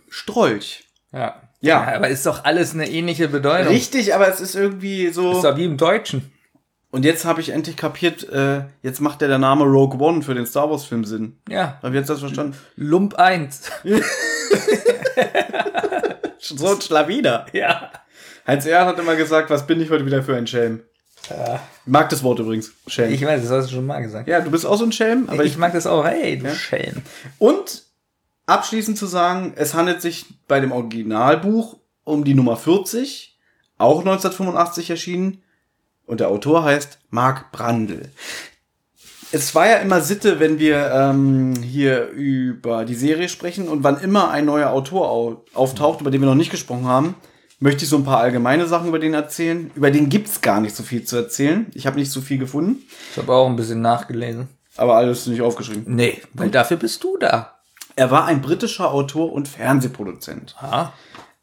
Strolch. Ja. Ja. Aber ist doch alles eine ähnliche Bedeutung. Richtig, aber es ist irgendwie Ist so. doch wie im Deutschen. Und jetzt habe ich endlich kapiert, äh, jetzt macht ja der Name Rogue One für den Star Wars Film Sinn. Ja. Habe jetzt das verstanden? Lump 1. [LAUGHS] So ein Schlawiner. Ja. Heinz Ehren hat immer gesagt, was bin ich heute wieder für ein Schelm? Mag das Wort übrigens. Schelm. Ich weiß, das hast du schon mal gesagt. ja, du bist auch so ein Schelm, aber ich, ich. mag das auch. Hey, du Ja. Schelm. Und abschließend zu sagen, es handelt sich bei dem Originalbuch um die Nummer 40, auch 1985 erschienen. Und der Autor heißt Mark Brandl. Es war ja immer Sitte, wenn wir ähm, hier über die Serie sprechen und wann immer ein neuer Autor au auftaucht, über den wir noch nicht gesprochen haben, möchte ich so ein paar allgemeine Sachen über den erzählen. Über den gibt's gar nicht so viel zu erzählen. Ich habe nicht so viel gefunden, Ich habe auch ein bisschen nachgelesen. aber alles nicht aufgeschrieben. Nee, weil dafür bist du da. Er war ein britischer Autor und Fernsehproduzent. Ah.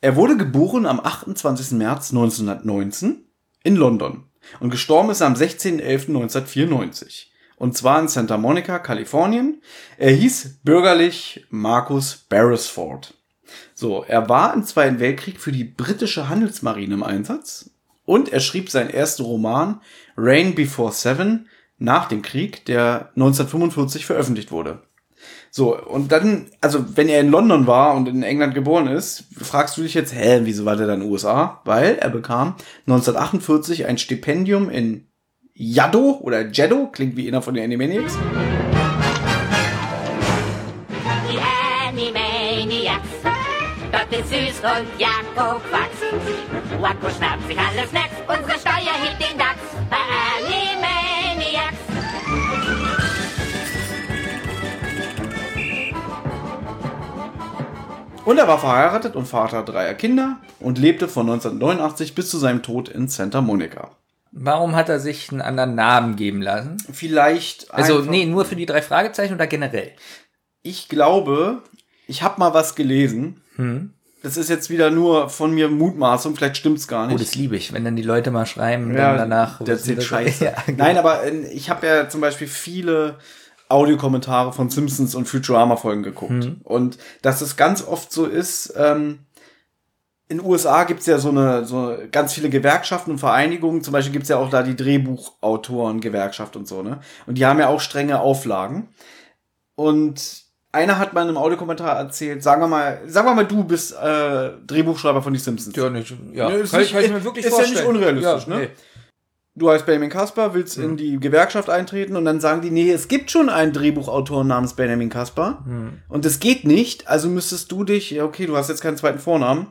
Er wurde geboren am 28. März 1919 in London und gestorben ist er am 16.11.1994. Und zwar in Santa Monica, Kalifornien. Er hieß bürgerlich Marcus Beresford. So, er war im Zweiten Weltkrieg für die britische Handelsmarine im Einsatz und er schrieb seinen ersten Roman Rain Before Seven nach dem Krieg, der 1945 veröffentlicht wurde. So, und dann, also wenn er in London war und in England geboren ist, fragst du dich jetzt, hä, wieso war der dann in den USA? Weil er bekam 1948 ein Stipendium in Yaddo oder Jeddo, klingt wie einer von den Animaniacs. Süß und Jakko Quacks. Wacko schnappt sich alles Snacks. Unsere Steuer hebt Und er war verheiratet und Vater dreier Kinder und lebte von 1989 bis zu seinem Tod in Santa Monica. Warum hat er sich einen anderen Namen geben lassen? Vielleicht Also, nee, nur für die drei Fragezeichen oder generell? ich glaube, ich habe mal was gelesen. Hm. Das ist jetzt wieder nur von mir Mutmaßung, vielleicht stimmt's gar nicht. Oh, das liebe ich, wenn dann die Leute mal schreiben, Ja, dann danach. Der das- Scheiße. [LAUGHS] Ja, genau. Nein, aber äh, ich habe ja zum Beispiel viele Audiokommentare von Simpsons und Futurama-Folgen geguckt. Mhm. Und dass es ganz oft so ist, ähm, in den USA gibt's ja so eine so ganz viele Gewerkschaften und Vereinigungen. Zum Beispiel gibt's ja auch da die Drehbuchautoren-Gewerkschaft und so, ne? Und die haben ja auch strenge Auflagen. Und einer hat mal in einem Audiokommentar erzählt, sagen wir mal, sagen wir mal, du bist äh, Drehbuchschreiber von die Simpsons. Ja, nicht, ja. Nee, ist kann, ich- nicht- kann ich mir wirklich ist ja nicht vorstellen. unrealistisch, ne? nee. Du heißt Benjamin Kasper, willst in die Gewerkschaft eintreten und dann sagen die, nee, es gibt schon einen Drehbuchautor namens Benjamin Kasper und das geht nicht, also müsstest du dich, ja okay, du hast jetzt keinen zweiten Vornamen,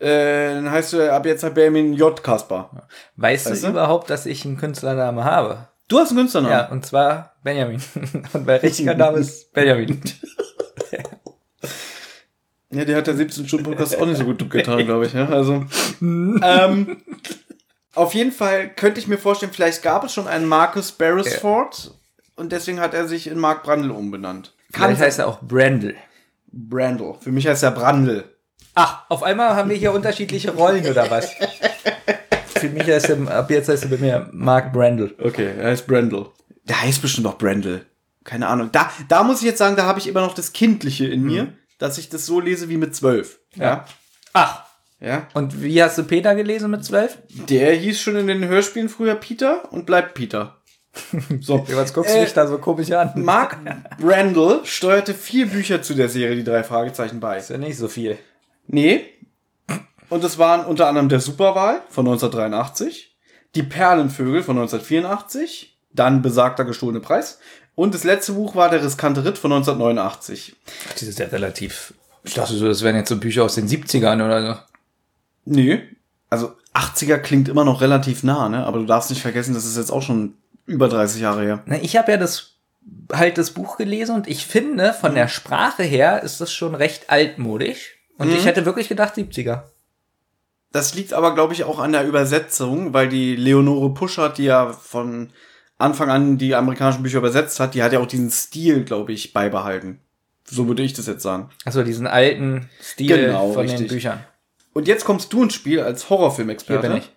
äh, dann heißt du ab jetzt halt Benjamin J. Kasper. Weißt, Weißt du du? überhaupt, dass ich einen Künstlername habe? Du hast einen Künstlernamen. Ja, und zwar Benjamin. [LAUGHS] Und mein richtiger Name ist Benjamin. [LAUGHS] Ja, der hat der 17-Stunden-Podcast auch nicht so gut getan, [LAUGHS] glaube ich. Ja? Also, ähm, Auf jeden Fall könnte ich mir vorstellen, vielleicht gab es schon einen Marcus Beresford und deswegen hat er sich in Mark Brandl umbenannt. Vielleicht heißt er auch Brandl. Brandl. Für mich heißt er Brandl. Ach, auf einmal haben wir hier unterschiedliche Rollen oder was? [LAUGHS] Für mich heißt er, ab jetzt heißt er bei mir Mark Brandl. Okay, er heißt Brandl. Der heißt bestimmt auch Brandl. Keine Ahnung. Da, da muss ich jetzt sagen, da habe ich immer noch das Kindliche in mir, dass ich das so lese wie mit zwölf. Ja. Ach, Ja. und wie hast du Peter gelesen mit zwölf? Der hieß schon in den Hörspielen früher Peter und bleibt Peter. [LAUGHS] So. Was guckst Äh, du mich da so komisch an? Mark [LAUGHS] Brandl steuerte vier Bücher zu der Serie, die drei Fragezeichen bei. Ist ja nicht so viel. Nee. Und es waren unter anderem der Superwahl von 1983, die Perlenvögel von 1984, dann besagter gestohlene Preis und das letzte Buch war der riskante Ritt von 1989. Das ist ja relativ. Ich dachte so, das wären jetzt so Bücher aus den 70ern oder so. Nee. Also 80er klingt immer noch relativ nah, ne? Aber du darfst nicht vergessen, das ist jetzt auch schon über 30 Jahre her. Na, ich habe ja das halt das Buch gelesen und ich finde, von der Sprache her ist das schon recht altmodisch. Und ich hätte wirklich gedacht 70er. Das liegt aber, glaube ich, auch an der Übersetzung, weil die Leonore Puschert, die ja von Anfang an die amerikanischen Bücher übersetzt hat, die hat ja auch diesen Stil, glaube ich, beibehalten. So würde ich das jetzt sagen. Also diesen alten Stil Genau, von den richtig. Büchern. Und jetzt kommst du ins Spiel als Horrorfilmexperte. Hier bin ich.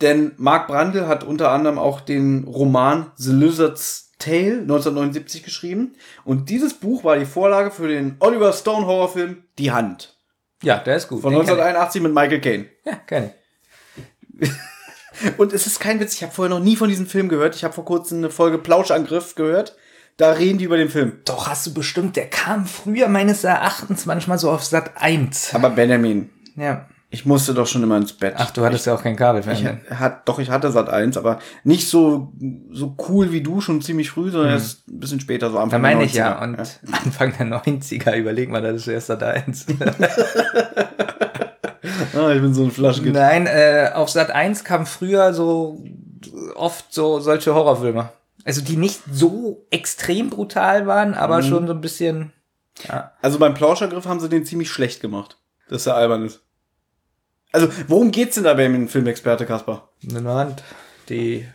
Denn Mark Brandl hat unter anderem auch den Roman The Lizard's Tale 1979 geschrieben. Und dieses Buch war die Vorlage für den Oliver Stone Horrorfilm Die Hand. Ja, der ist gut. Von Den kenn 1981 mit Michael Caine. Ja, kenn ich. [LAUGHS] Und es ist kein Witz, ich habe vorher noch nie von diesem Film gehört. Ich habe vor kurzem eine Folge Plauschangriff gehört. Da reden die über den Film. Doch, hast du bestimmt, der kam früher meines Erachtens manchmal so auf Sat 1. Aber Benjamin, Ja. ich musste doch schon immer ins Bett. Ach, du hattest ja auch kein ich, Kabelfernsehen. hat, doch, ich hatte Sat 1, aber nicht so, so cool wie du, schon ziemlich früh, sondern erst ein bisschen später, so Da Anfang meine der ich ja. 90er. Und [LAUGHS] Anfang der 90er, überleg mal, das ist erst Sat 1. [LAUGHS] [LAUGHS] Ah, ich bin so ein Flaschengitter. Nein, äh, auf Sat 1 kam früher so oft so solche Horrorfilme. Also die nicht so extrem brutal waren, aber schon so ein bisschen. Also beim Plauschangriff haben sie den ziemlich schlecht gemacht. Dass er albern ist. Also, worum geht's denn da bei dem Filmexperte, Kaspar? Eine Hand, die.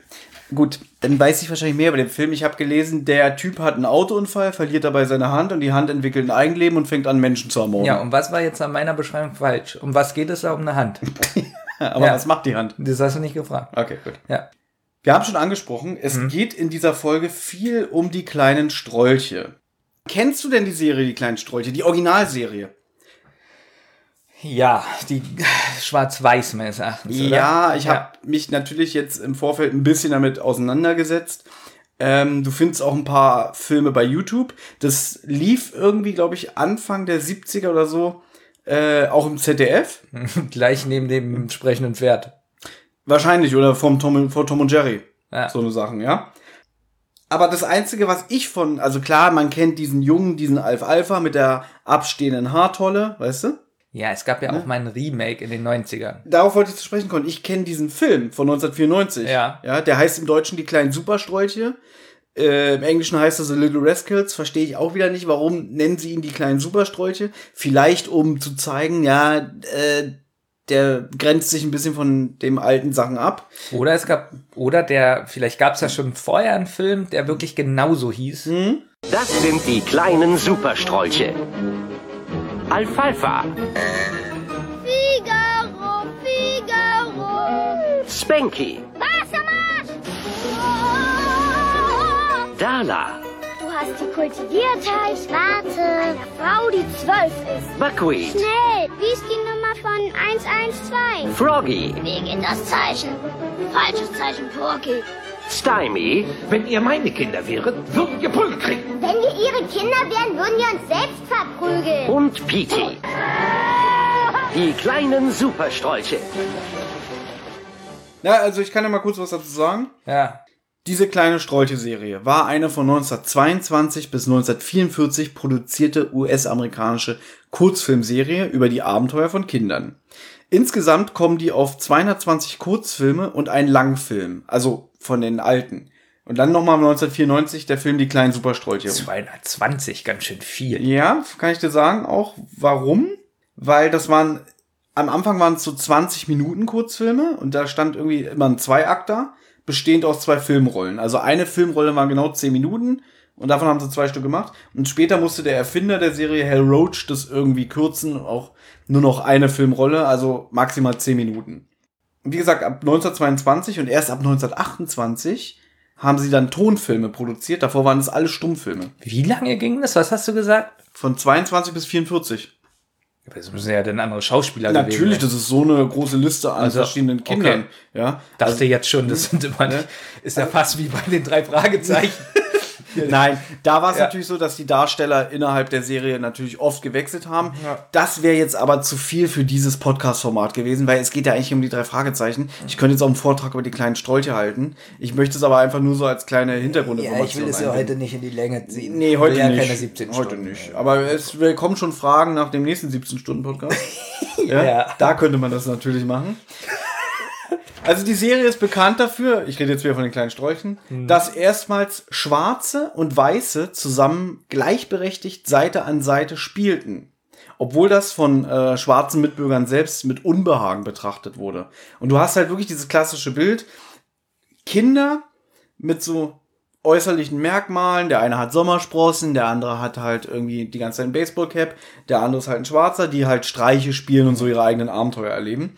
Gut, dann weiß ich wahrscheinlich mehr über den Film. Ich habe gelesen, der Typ hat einen Autounfall, verliert dabei seine Hand und die Hand entwickelt ein Eigenleben und fängt an, Menschen zu ermorden. Ja, und was war jetzt an meiner Beschreibung falsch? Um was geht es da um eine Hand? [LAUGHS] Aber ja. was macht die Hand? Das hast du nicht gefragt. Okay, gut. Ja. Wir haben schon angesprochen, es geht in dieser Folge viel um die kleinen Strolche. Kennst du denn die Serie Die kleinen Strolche, die Originalserie? Ja, die schwarz-weiß meines Erachtens. oder? Ja, ich Ja. habe mich natürlich jetzt im Vorfeld ein bisschen damit auseinandergesetzt. Ähm, du findest auch ein paar Filme bei YouTube. Das lief irgendwie, glaube ich, Anfang der 70er oder so, äh, auch im ZDF. [LAUGHS] Gleich neben dem entsprechenden Pferd. Wahrscheinlich, oder vom Tom, von Tom und Jerry. Ja. So eine Sachen, ja. Aber das Einzige, was ich von, also klar, man kennt diesen Jungen, diesen Alf Alpha mit der abstehenden Haartolle, weißt du? Ja, es gab ja Ne? auch mal ein Remake in den 90ern. Darauf wollte ich zu sprechen kommen. Ich kenne diesen Film von 1994. Ja. Ja, der heißt im Deutschen Die kleinen Superstrolche. Äh, Im Englischen heißt er The Little Rascals. Verstehe ich auch wieder nicht. Warum nennen sie ihn die kleinen Superstrolche? Vielleicht um zu zeigen, ja, äh, der grenzt sich ein bisschen von dem alten Sachen ab. Oder es gab, oder der, vielleicht gab es ja schon vorher einen Film, der wirklich genauso hieß. Hm? Das sind die kleinen Superstrolche. Alfalfa, Figaro, Figaro. Spanky, Wassermarsch! Dala, Du hast die kultiviert. Ich warte. Eine Frau, die zwölf ist. Buckwheat, Schnell, wie ist die Nummer von 112? Froggy, Wie geht das Zeichen? Falsches Zeichen, Porky. Stymie, Wenn ihr meine Kinder wäret, würdet ihr Prügel kriegen. Wenn wir ihre Kinder wären, würden wir uns selbst verprügeln. und Petey. Die kleinen Superstrolche. Na, also ich kann ja mal kurz was dazu sagen. Ja. Diese kleine Strolche-Serie war eine von 1922 bis 1944 produzierte US-amerikanische Kurzfilmserie über die Abenteuer von Kindern. Insgesamt kommen die auf 220 Kurzfilme und einen Langfilm, also von den alten. Und dann nochmal 1994 der Film Die kleinen Superstrolche. 220, ganz schön viel. Ja, kann ich dir sagen auch, warum? Weil das waren am Anfang waren es so 20 Minuten Kurzfilme und da stand irgendwie immer ein Zweiakter, bestehend aus zwei Filmrollen. Also eine Filmrolle war genau 10 Minuten und davon haben sie zwei Stück gemacht. Und später musste der Erfinder der Serie, Hal Roach, das irgendwie kürzen, auch nur noch eine Filmrolle, also maximal 10 Minuten. Wie gesagt, ab 1922 und erst ab 1928 haben sie dann Tonfilme produziert. Davor waren es alle Stummfilme. Wie lange ging das? Was hast du gesagt? Von 22 bis 44. Das müssen ja dann andere Schauspieler Natürlich, gewesen das ist so eine große Liste an Also, verschiedenen Kindern. Ja, sein. Dachte jetzt schon, das sind immer nicht, ist ja fast wie bei den drei Fragezeichen. [LAUGHS] Nein, da war es Ja. natürlich so, dass die Darsteller innerhalb der Serie natürlich oft gewechselt haben. Ja. Das wäre jetzt aber zu viel für dieses Podcast-Format gewesen, weil es geht ja eigentlich um die drei Fragezeichen. Ich könnte jetzt auch einen Vortrag über die kleinen Strolche halten. Ich möchte es aber einfach nur so als kleine Hintergrundinformation einbinden. nicht in die Länge ziehen. Nee, heute ja nicht. keine 17 heute Stunden. nicht. Aber es kommen schon Fragen nach dem nächsten 17-Stunden-Podcast. [LAUGHS] ja, Ja. Da könnte man das natürlich machen. Also die Serie ist bekannt dafür, ich rede jetzt wieder von den kleinen Sträuchen, Hm. dass erstmals Schwarze und Weiße zusammen gleichberechtigt Seite an Seite spielten. Obwohl das von äh, schwarzen Mitbürgern selbst mit Unbehagen betrachtet wurde. Und du hast halt wirklich dieses klassische Bild, Kinder mit so äußerlichen Merkmalen. Der eine hat Sommersprossen, der andere hat halt irgendwie die ganze Zeit ein Baseballcap, der andere ist halt ein Schwarzer, die halt Streiche spielen und so ihre eigenen Abenteuer erleben.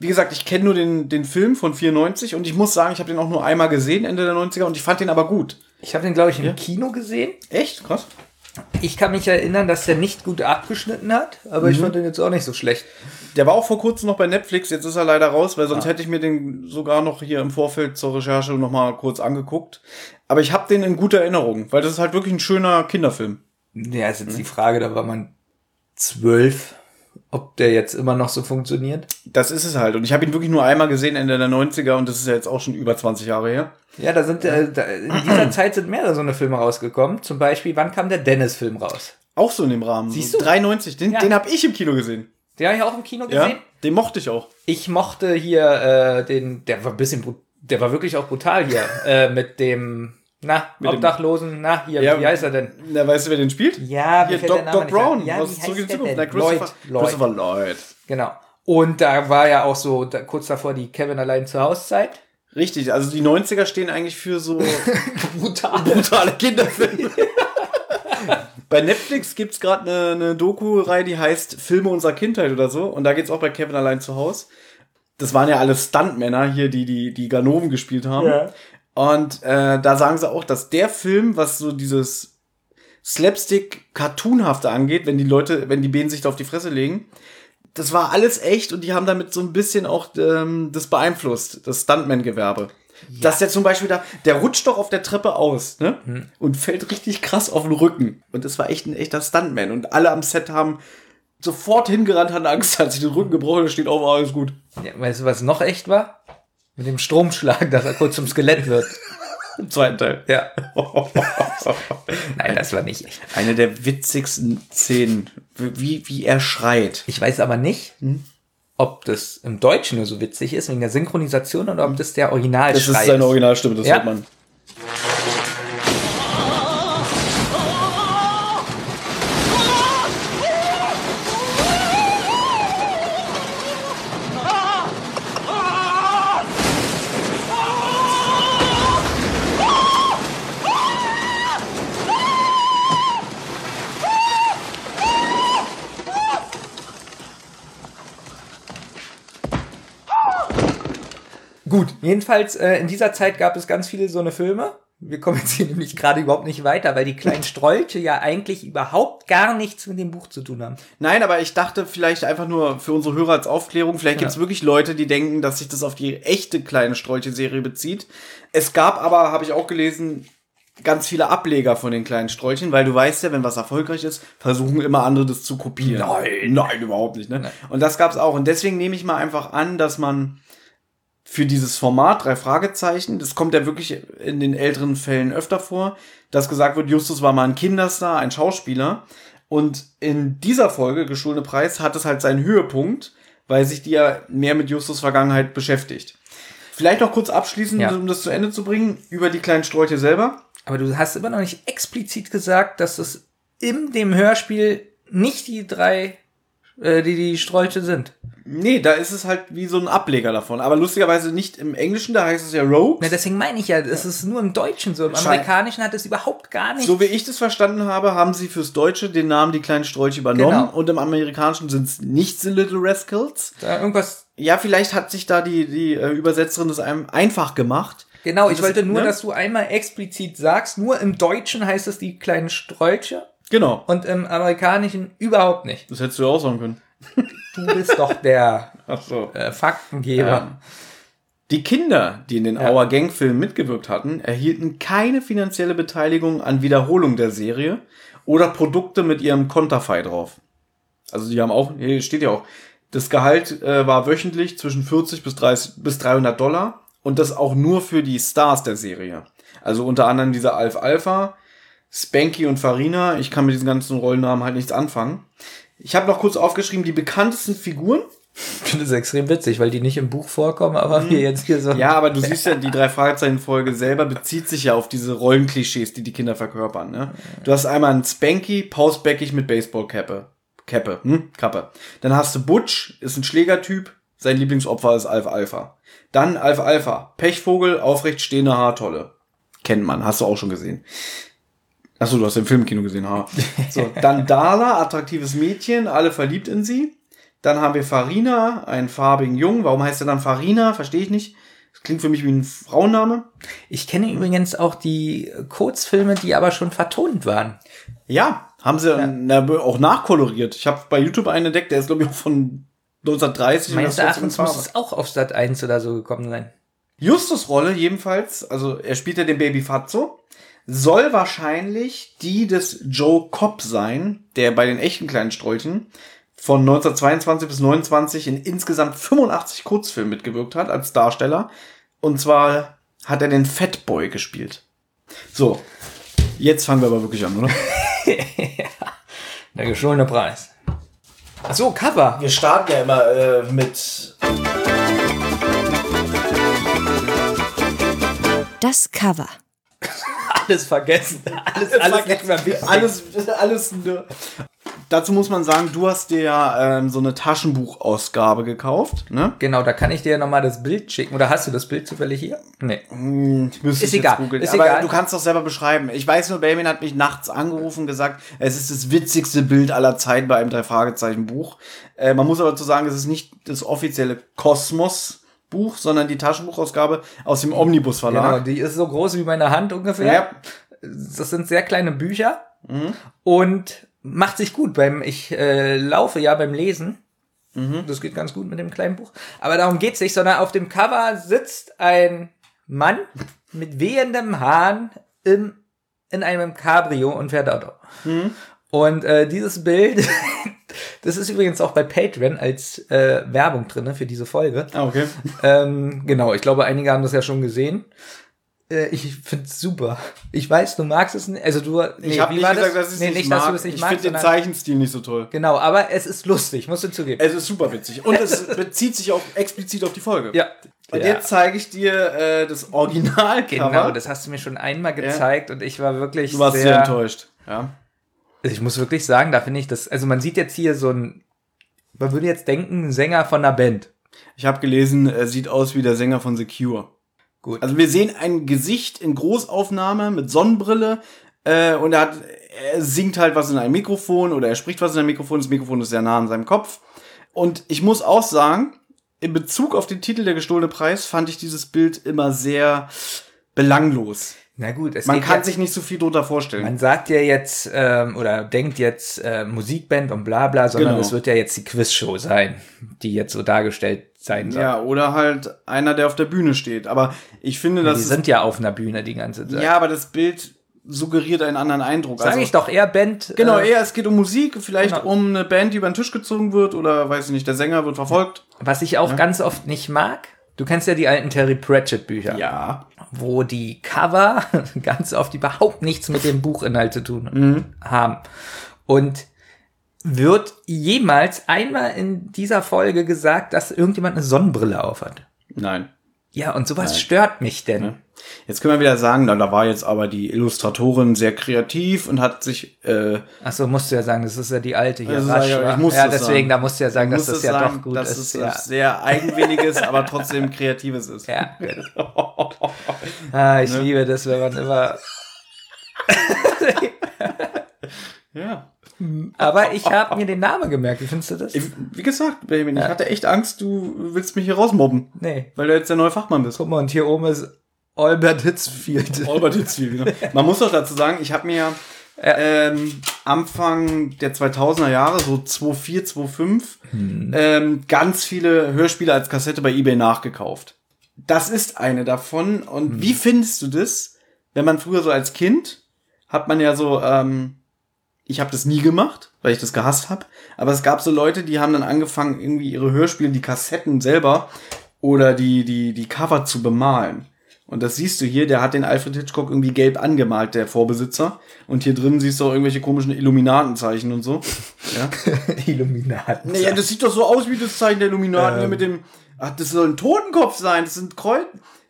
Wie gesagt, ich kenne nur den, den Film von 94 und ich muss sagen, ich habe den auch nur einmal gesehen, Ende der 90er, und ich fand den aber gut. Ich habe den, glaube ich, im Kino gesehen. Echt? Krass. Ich kann mich erinnern, dass der nicht gut abgeschnitten hat, aber Mhm. ich fand den jetzt auch nicht so schlecht. Der war auch vor kurzem noch bei Netflix, jetzt ist er leider raus, weil sonst hätte ich mir den sogar noch hier im Vorfeld zur Recherche noch mal kurz angeguckt. Aber ich habe den in guter Erinnerung, weil das ist halt wirklich ein schöner Kinderfilm. Ja, ist jetzt die Frage, da war man zwölf, ob der jetzt immer noch so funktioniert. Das ist es halt. Und ich habe ihn wirklich nur einmal gesehen, Ende der 90er, und das ist ja jetzt auch schon über 20 Jahre her. Ja, da sind äh, da, in dieser [CLEARS THROAT] Zeit sind mehrere so eine Filme rausgekommen. Zum Beispiel, wann kam der Dennis-Film raus? Auch so in dem Rahmen. Siehst du? 93, den, Ja. den habe ich im Kino gesehen. Den habe ich auch im Kino Ja, gesehen. den mochte ich auch. Ich mochte hier äh, den, der war ein bisschen, der war wirklich auch brutal hier [LAUGHS] äh, mit dem, na, Mit dem- Obdachlosen, na, hier, Ja, wie heißt er denn? Na, weißt du, wer den spielt? Ja, Hier, Doc, Doc. Brown Ja, aus Zurück in Zukunft. denn? Na, Christopher Lloyd, Lloyd. Christopher Lloyd. Genau. Und da war ja auch so da, kurz davor die Kevin allein zur Hauszeit. Richtig, also die 90er stehen eigentlich für so [LAUGHS] Brutal. brutale Kinderfilme. [LAUGHS] bei Netflix gibt's gerade eine, eine Doku-Reihe, die heißt Filme unserer Kindheit oder so. Und da geht's auch bei Kevin allein zu Haus. Das waren ja alle Stuntmänner hier, die die, die Ganoven gespielt haben. Ja. Und äh, da sagen sie auch, dass der Film, was so dieses Slapstick-Cartoonhafte angeht, wenn die Leute, wenn die Bänen sich da auf die Fresse legen, das war alles echt und die haben damit so ein bisschen auch ähm, das beeinflusst, das Stuntman-Gewerbe. Dass der zum Beispiel da, der rutscht doch auf der Treppe aus, ne? Und fällt richtig krass auf den Rücken. Und das war echt ein echter Stuntman. Und alle am Set haben sofort hingerannt, hatten Angst, [LAUGHS] hat sich den Rücken gebrochen, da steht auf, alles gut. Ja, weißt du, was noch echt war? Mit dem Stromschlag, dass er kurz zum Skelett wird. Im zweiten Teil. Ja. Nein, das war nicht echt. Eine der witzigsten Szenen, wie, wie er schreit. Ich weiß aber nicht, Hm? ob das im Deutschen nur so witzig ist, wegen der Synchronisation, oder ob das der Originalschrei Das ist seine Originalstimme, das Ja. hört man. Gut, jedenfalls äh, in dieser Zeit gab es ganz viele so eine Filme. Wir kommen jetzt hier nämlich gerade überhaupt nicht weiter, weil die kleinen Strolche ja eigentlich überhaupt gar nichts mit dem Buch zu tun haben. Nein, aber ich dachte vielleicht einfach nur für unsere Hörer als Aufklärung, vielleicht gibt's wirklich Leute, die denken, dass sich das auf die echte kleine Strolche-Serie bezieht. Es gab aber, habe ich auch gelesen, ganz viele Ableger von den kleinen Strolchen, weil du weißt ja, wenn was erfolgreich ist, versuchen immer andere das zu kopieren. Nein, nein, überhaupt nicht. Ne? Und das gab's auch. Und deswegen nehme ich mal einfach an, dass man für dieses Format drei Fragezeichen, das kommt ja wirklich in den älteren Fällen öfter vor, dass gesagt wird, Justus war mal ein Kinderstar, ein Schauspieler. Und in dieser Folge, Geschulte Preis, hat es halt seinen Höhepunkt, weil sich die ja mehr mit Justus Vergangenheit beschäftigt. Vielleicht noch kurz abschließend, Ja. um das zu Ende zu bringen, über die kleinen Strolche selber. Aber du hast immer noch nicht explizit gesagt, dass es in dem Hörspiel nicht die drei, äh, die die Strolche sind. Nee, da ist es halt wie so ein Ableger davon. Aber lustigerweise nicht im Englischen, da heißt es ja Rogues. Na, deswegen meine ich ja, es ist nur im Deutschen so. Im Schein- Amerikanischen hat es überhaupt gar nicht. So wie ich das verstanden habe, haben sie fürs Deutsche den Namen Die kleinen Strolche übernommen. Genau. Und im Amerikanischen sind es nicht The Little Rascals. da irgendwas. Ja, vielleicht hat sich da die, die äh, Übersetzerin das einem einfach gemacht. Genau, ich das- wollte nur, ne? dass du einmal explizit sagst, nur im Deutschen heißt es die kleinen Strolche Genau. und im Amerikanischen überhaupt nicht. Das hättest du ja auch sagen können. [LAUGHS] Du bist doch der [LAUGHS] so. äh, Faktengeber. Ja. Die Kinder, die in den Ja. Auer Gang-Filmen mitgewirkt hatten, erhielten keine finanzielle Beteiligung an Wiederholung der Serie oder Produkte mit ihrem Konterfei drauf. Also die haben auch, hier steht ja auch, das Gehalt äh, war wöchentlich zwischen 40 bis 30 bis 300 Dollar und das auch nur für die Stars der Serie. Also unter anderem dieser Alf Alpha, Spanky und Farina. Ich kann mit diesen ganzen Rollennamen halt nichts anfangen. Ich habe noch kurz aufgeschrieben, die bekanntesten Figuren. Ich finde das extrem witzig, weil die nicht im Buch vorkommen, aber wir jetzt hier so. Ja, aber du siehst ja, die drei Fragezeichen-Folge selber bezieht sich ja auf diese Rollenklischees, die die Kinder verkörpern. Ne? Du hast einmal einen Spanky, pausbäckig mit Baseballkappe. Kappe, hm? Kappe. Dann hast du Butch, ist ein Schlägertyp, sein Lieblingsopfer ist Alf Alpha. Dann Alf Alpha, Pechvogel, aufrecht stehende Haartolle. Kennt man, hast du auch schon gesehen. Achso, du hast den Film im Kino gesehen, ha. [LAUGHS] So, dann Dala, attraktives Mädchen, alle verliebt in sie. Dann haben wir Farina, einen farbigen Jungen. Warum heißt er dann Farina? Verstehe ich nicht. Das klingt für mich wie ein Frauenname. Ich kenne übrigens auch die Kurzfilme, die aber schon vertont waren. Ja, haben sie na, auch nachkoloriert. Ich habe bei YouTube einen entdeckt, der ist, glaube ich, auch von 1930. und Meines Erachtens muss es auch auf Sat 1 oder so gekommen sein. Justus Rolle jedenfalls, also er spielt ja den Baby Fatso, soll wahrscheinlich die des Joe Cobb sein, der bei den echten kleinen Strolchen von 1922 bis 29 in insgesamt 85 Kurzfilmen mitgewirkt hat als Darsteller. Und zwar hat er den Fatboy gespielt. So, jetzt fangen wir aber wirklich an, oder? [LAUGHS] Der gescholene Preis. Ach so, Cover. Wir starten ja immer äh, mit Das Cover. [LAUGHS] Alles vergessen. [LAUGHS] Alles, alles nicht mehr wichtig. alles, alles nur. Dazu muss man sagen, du hast dir ja ähm, so eine Taschenbuchausgabe gekauft, ne? Genau, da kann ich dir nochmal das Bild schicken. Oder hast du das Bild zufällig hier? Nee. Müsste Ist ich egal, googeln. ist Aber egal. du kannst doch selber beschreiben. Ich weiß nur, Benjamin hat mich nachts angerufen und gesagt, es ist das witzigste Bild aller Zeiten bei einem Drei-Fragezeichen-Buch. Äh, man muss aber dazu sagen, es ist nicht das offizielle Kosmos-Buch, sondern die Taschenbuchausgabe aus dem Genau, Omnibus-Verlag. die ist so groß wie meine Hand ungefähr. Ja. Das sind sehr kleine Bücher Mhm. und macht sich gut beim, ich äh, laufe ja beim Lesen. Mhm. Das geht ganz gut mit dem kleinen Buch. Aber darum geht's nicht, sondern auf dem Cover sitzt ein Mann mit wehendem Haaren im, in einem Cabrio und fährt Auto. Mhm. Und äh, dieses Bild, [LAUGHS] das ist übrigens auch bei Patreon als äh, Werbung drinne für diese Folge. Ah, okay. Ähm, genau, ich glaube, einige haben das ja schon gesehen. Äh, ich find's super. Ich weiß, du magst es nicht. Also du, nee, Ich habe nicht gesagt, das? dass ich nee, es nicht mag. dass du es nicht ich magst. finde den Zeichenstil nicht so toll. Genau, aber es ist lustig, musst du zugeben. Es ist super witzig. Und es [LAUGHS] bezieht sich auch explizit auf die Folge. ja. Und ja. jetzt zeige ich dir äh, das Original Genau, das hast du mir schon einmal gezeigt und ich war wirklich Du warst sehr, sehr, enttäuscht. Ja. Also ich muss wirklich sagen, da finde ich das, also man sieht jetzt hier so ein, man würde jetzt denken, ein Sänger von einer Band. Ich habe gelesen, er sieht aus wie der Sänger von The Cure. Gut. Also wir sehen ein Gesicht in Großaufnahme mit Sonnenbrille äh, und er, hat, er singt halt was in einem Mikrofon oder er spricht was in einem Mikrofon. Das Mikrofon ist sehr nah an seinem Kopf. Und ich muss auch sagen, in Bezug auf den Titel Der gestohlene Preis fand ich dieses Bild immer sehr belanglos. Na gut, es Man kann jetzt, sich nicht so viel drunter vorstellen. man sagt ja jetzt ähm, oder denkt jetzt äh, Musikband und bla bla, sondern Genau. es wird ja jetzt die Quizshow sein, die jetzt so dargestellt sein soll. ja, oder halt einer, der auf der Bühne steht. Aber ich finde, die das ist, sind ja auf einer Bühne die ganze Zeit. ja, aber das Bild suggeriert einen anderen Eindruck. Sag Also- ich doch eher Band. Genau, äh, eher es geht um Musik, vielleicht Genau. um eine Band, die über den Tisch gezogen wird oder weiß ich nicht, der Sänger wird verfolgt. Was ich auch ganz oft nicht mag. Du kennst ja die alten Terry Pratchett Bücher. Ja. wo die Cover [LAUGHS] ganz oft überhaupt nichts mit dem Buchinhalt zu tun haben. Und wird jemals einmal in dieser Folge gesagt, dass irgendjemand eine Sonnenbrille aufhat? Nein. Ja, und sowas stört mich denn. Jetzt können wir wieder sagen, na, da war jetzt aber die Illustratorin sehr kreativ und hat sich äh, Achso, musst du ja sagen, das ist ja die alte hier. Ist Rasch, ja- ich muss ja, deswegen, sagen. da musst du ja sagen, dass das ja sagen, doch gut dass ist. es ja. sehr eigenwilliges, aber trotzdem [LAUGHS] kreatives ist. Ja. [LAUGHS] Ah, ich Ne? liebe das, wenn man immer. [LAUGHS] Ja. Aber ich habe mir den Namen gemerkt. Wie findest du das? Wie gesagt, Benjamin, ich hatte echt Angst, du willst mich hier rausmobben, Nee. weil du jetzt der neue Fachmann bist. Guck mal, und hier oben ist Albert Hitzfield. [LAUGHS] Albert Hitzfield, genau. Man muss doch dazu sagen, ich habe mir ähm, Anfang der 2000er Jahre, so 2004, 2005, ähm, ganz viele Hörspiele als Kassette bei eBay nachgekauft. Das ist eine davon. Und wie findest du das, wenn man früher so als Kind, hat man ja so, ähm, ich habe das nie gemacht, weil ich das gehasst habe, aber es gab so Leute, die haben dann angefangen, irgendwie ihre Hörspiele, die Kassetten selber oder die, die, die Cover zu bemalen. Und das siehst du hier, der hat den Alfred Hitchcock irgendwie gelb angemalt, der Vorbesitzer. Und hier drin siehst du auch irgendwelche komischen Illuminatenzeichen und so. Ja. [LAUGHS] Illuminaten. Naja, das sieht doch so aus wie das Zeichen der Illuminaten hier mit dem. Ach, das soll ein Totenkopf sein. Das sind Kreuz.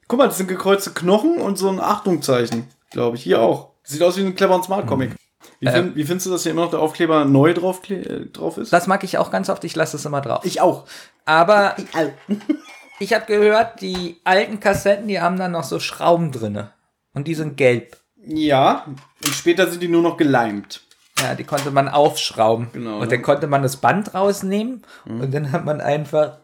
Guck mal, das sind gekreuzte Knochen und so ein Achtungszeichen, glaube ich. Hier auch. Das sieht aus wie ein clever und smart Comic. Wie, find, wie findest du, dass hier immer noch der Aufkleber neu drauf, äh, drauf ist? Das mag ich auch ganz oft. Ich lasse es immer drauf. ich auch. Aber [LAUGHS] ich habe gehört, die alten Kassetten, die haben dann noch so Schrauben drinne. Und die sind gelb. Ja. Und später sind die nur noch geleimt. Ja, die konnte man aufschrauben. Genau, und ne? dann konnte man das Band rausnehmen und dann hat man einfach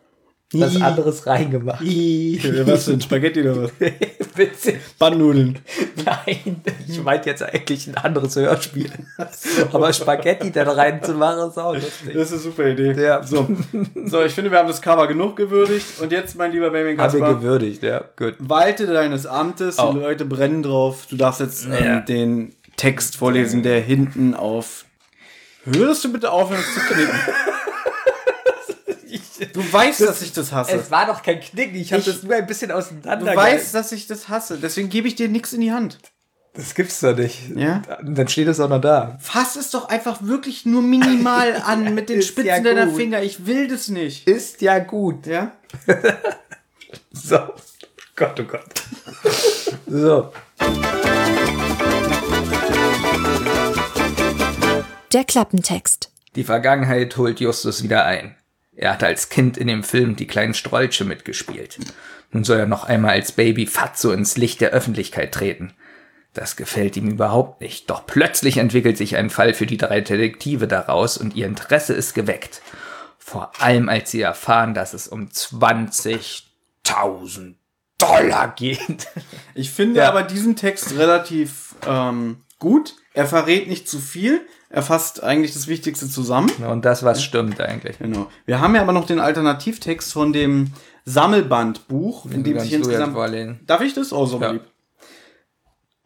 was anderes reingemacht. was denn? Spaghetti oder was? [LAUGHS] Witzig. Bandnudeln. Nein, ich meinte jetzt eigentlich ein anderes Hörspiel. Aber Spaghetti dann reinzumachen ist auch lustig. Das ist eine super Idee. Ja. So. so, ich finde, wir haben das Cover genug gewürdigt. Und jetzt, mein lieber Benjamin Haben wir gewürdigt, ja, gut. walte deines Amtes. Oh. Die Leute brennen drauf. Du darfst jetzt ähm, Ja. den Text vorlesen, der hinten auf... Würdest du bitte aufhören, es zu knicken? [LAUGHS] Du weißt, dass ich das hasse. Es war doch kein Knicken, ich habe das nur ein bisschen auseinander. Du weißt, dass ich das hasse. Deswegen gebe ich dir nichts in die Hand. das gibt's doch nicht. Ja? Dann steht es auch noch da. Fass es doch einfach wirklich nur minimal [LAUGHS] an mit den Spitzen ja deiner gut. Finger. Ich will das nicht. Ist ja gut. Ja? [LAUGHS] So. Gott, oh Gott. [LAUGHS] so. Der Klappentext. Die Vergangenheit holt Justus wieder ein. Er hatte als Kind in dem Film Die kleinen Strolche mitgespielt. Nun soll er noch einmal als Baby Fatso ins Licht der Öffentlichkeit treten. Das gefällt ihm überhaupt nicht. Doch plötzlich entwickelt sich ein Fall für die drei Detektive daraus und ihr Interesse ist geweckt. Vor allem als sie erfahren, dass es um 20.000 Dollar geht. Ich finde Ja. aber diesen Text relativ ähm, gut. Er verrät nicht zu viel. Er fasst eigentlich das Wichtigste zusammen. Und das, was stimmt eigentlich. Genau. Wir haben ja aber noch den Alternativtext von dem Sammelbandbuch, in dem sich insgesamt. Darf ich das? Oh, so Ja. lieb.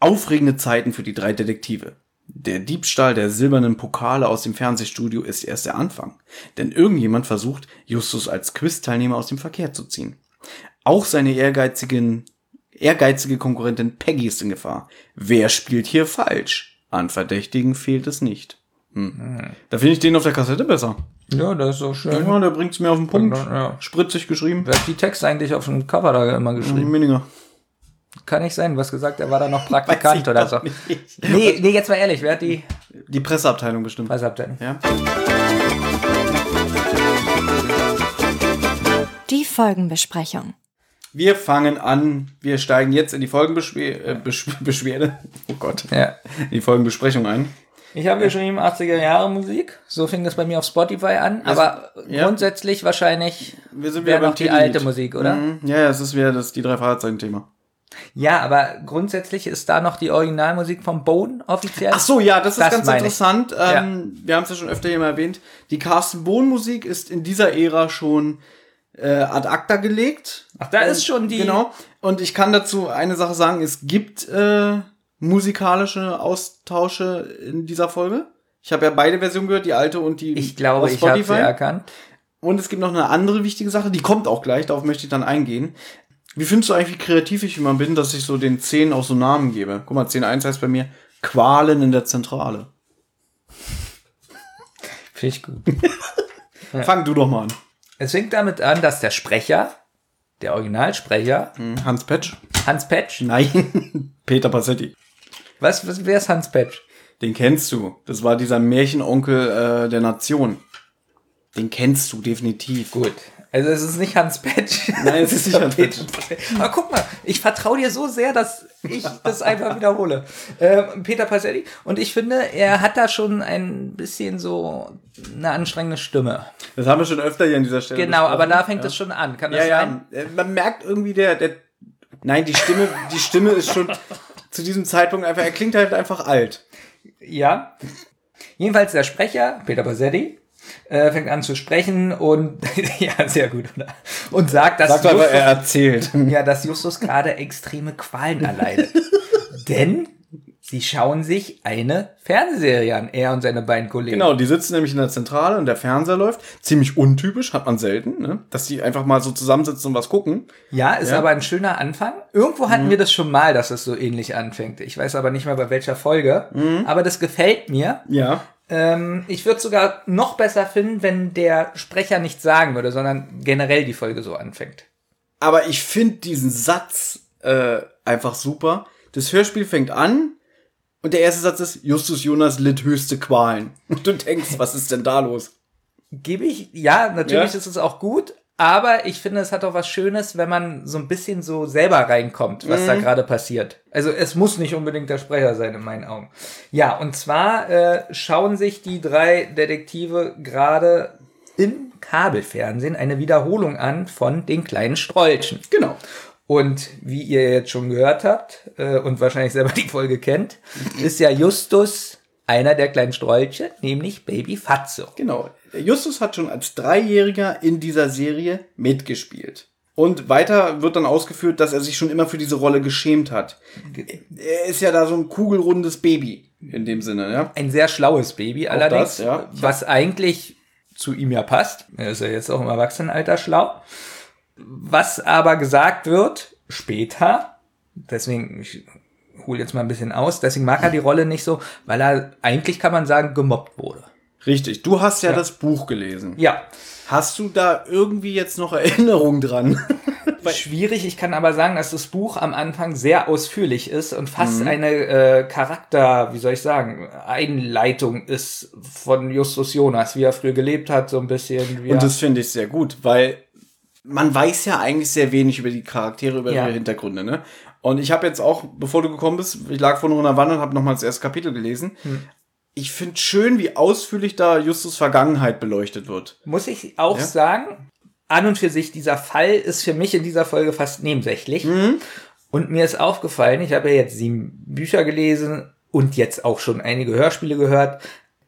Aufregende Zeiten für die drei Detektive. Der Diebstahl der silbernen Pokale aus dem Fernsehstudio ist erst der Anfang. Denn irgendjemand versucht, Justus als Quiz-Teilnehmer aus dem Verkehr zu ziehen. Auch seine ehrgeizigen, ehrgeizige Konkurrentin Peggy ist in Gefahr. Wer spielt hier falsch? An Verdächtigen fehlt es nicht. Hm. Da finde ich den auf der Kassette besser. Ja, das ist so schön. Ja, der bringt's mir auf den Punkt. Ja. Spritzig geschrieben. Wer hat die Texte eigentlich auf dem Cover da immer geschrieben? Minninger. Kann nicht sein, du hast gesagt, er war da noch [LAUGHS] Praktikant oder so. nicht. Nee, nee, jetzt mal ehrlich, wer hat die Die Presseabteilung bestimmt. Presseabteilung? Ja. Die Folgenbesprechung. Wir fangen an. Wir steigen jetzt in die Folgenbeschwerde. Äh, Besch [LAUGHS] Beschwerde. Oh Gott. Ja. In die Folgenbesprechung ein. Ich habe geschrieben 80er Jahre Musik, so fing das bei mir auf Spotify an, aber ja. grundsätzlich wahrscheinlich Wir sind wieder noch die alte Musik, oder? Mhm. Ja, ja, es ist wieder das, die drei Fahrzeichen-Thema. Ja, aber grundsätzlich ist da noch die Originalmusik vom Bone offiziell. Ach so, ja, das ist Das ganz meine ich. interessant. Ähm, Wir haben es ja schon öfter hier mal erwähnt. Die Carsten Bohn-Musik ist in dieser Ära schon äh, ad acta gelegt. Ach, da ist schon die- Genau. Und ich kann dazu eine Sache sagen: Es gibt äh, musikalische Austausche in dieser Folge. Ich habe ja beide Versionen gehört, die alte und die Ich glaube, ich habe sie erkannt. Und es gibt noch eine andere wichtige Sache, die kommt auch gleich, darauf möchte ich dann eingehen. Wie findest du eigentlich, wie kreativ ich immer bin, dass ich so den 10 auch so Namen gebe? Guck mal, 10.1 heißt bei mir Qualen in der Zentrale. Finde ich gut. [LAUGHS] Fang du doch mal an. Es fängt damit an, dass der Sprecher der Originalsprecher, Hans Petsch? Hans Petsch. Nein, [LAUGHS] Peter Passetti. Was, was wer ist Hans Petsch? Den kennst du. Das war dieser Märchenonkel äh, der Nation. Den kennst du definitiv. Gut. Also es ist nicht Hans Petsch. Nein, es [LAUGHS] ist nicht Hans Peter Aber guck mal, ich vertraue dir so sehr, dass ich das einfach wiederhole. Ähm, Peter Passetti. Und ich finde, er hat da schon ein bisschen so eine anstrengende Stimme. Das haben wir schon öfter hier an dieser Stelle. Genau, aber besprochen. da fängt es schon an. Kann das Ja, sein? ja. Äh, Man merkt irgendwie der, der. Nein, die Stimme, die Stimme ist schon zu diesem Zeitpunkt einfach. Er klingt halt einfach alt. Ja. Jedenfalls der Sprecher, Peter Bassetti, äh, fängt an zu sprechen und [LAUGHS] ja, sehr gut, oder? Und sagt, dass Sagt aber, Justus, er erzählt. ja, dass Justus gerade extreme Qualen erleidet. [LAUGHS] Denn sie schauen sich eine Fernsehserie an, er und seine beiden Kollegen. Genau, die sitzen nämlich in der Zentrale und der Fernseher läuft. Ziemlich untypisch, hat man selten, ne? Dass die einfach mal so zusammensitzen und was gucken. Ja, ist Ja. Mhm. aber ein schöner Anfang. Irgendwo hatten wir das schon mal, dass es so ähnlich anfängt. Ich weiß aber nicht mehr bei welcher Folge. Mhm. Aber das gefällt mir. Ja. Ähm, ich würde sogar noch besser finden, wenn der Sprecher nichts sagen würde, sondern generell die Folge so anfängt. Aber ich finde diesen Satz äh, einfach super. Das Hörspiel fängt an und der erste Satz ist, Justus Jonas litt höchste Qualen. [LAUGHS] Und du denkst, was ist denn da los? Gebe ich, ja, natürlich Ja. ist es auch gut, aber ich finde, es hat auch was Schönes, wenn man so ein bisschen so selber reinkommt, was Mhm. da gerade passiert. Also es muss nicht unbedingt der Sprecher sein, in meinen Augen. Ja, und zwar äh, schauen sich die drei Detektive gerade im Kabelfernsehen eine Wiederholung an von den kleinen Strolchen. Genau. Und wie ihr jetzt schon gehört habt äh, und wahrscheinlich selber die Folge kennt, ist ja Justus einer der kleinen Strolche, nämlich Baby Fatso. Genau. Justus hat schon als Dreijähriger in dieser Serie mitgespielt. Und weiter wird dann ausgeführt, dass er sich schon immer für diese Rolle geschämt hat. Er ist ja da so ein kugelrundes Baby in dem Sinne, ja. Ein sehr schlaues Baby allerdings, das, ja. was eigentlich zu ihm ja passt. Er ist ja jetzt auch im Erwachsenenalter schlau. Was aber gesagt wird später, deswegen, ich hole jetzt mal ein bisschen aus, deswegen mag er die Rolle nicht so, weil er eigentlich kann man sagen, gemobbt wurde. Richtig. Du hast ja, Ja. das Buch gelesen. Ja, Hast du da irgendwie jetzt noch Erinnerungen dran? [LAUGHS] Schwierig, ich kann aber sagen, dass das Buch am Anfang sehr ausführlich ist und fast Mhm. eine äh, Charakter, wie soll ich sagen, Einleitung ist von Justus Jonas, wie er früher gelebt hat, so ein bisschen. Wie Und das finde ich sehr gut, weil man weiß ja eigentlich sehr wenig über die Charaktere, über Ja. ihre Hintergründe, ne? Und ich habe jetzt auch, bevor du gekommen bist, ich lag vorhin unter der Wand und habe nochmal das erste Kapitel gelesen. Hm. Ich finde schön, wie ausführlich da Justus Vergangenheit beleuchtet wird. muss ich auch Ja. sagen, an und für sich, dieser Fall ist für mich in dieser Folge fast nebensächlich. Mhm. Und mir ist aufgefallen, ich habe ja jetzt sieben Bücher gelesen und jetzt auch schon einige Hörspiele gehört,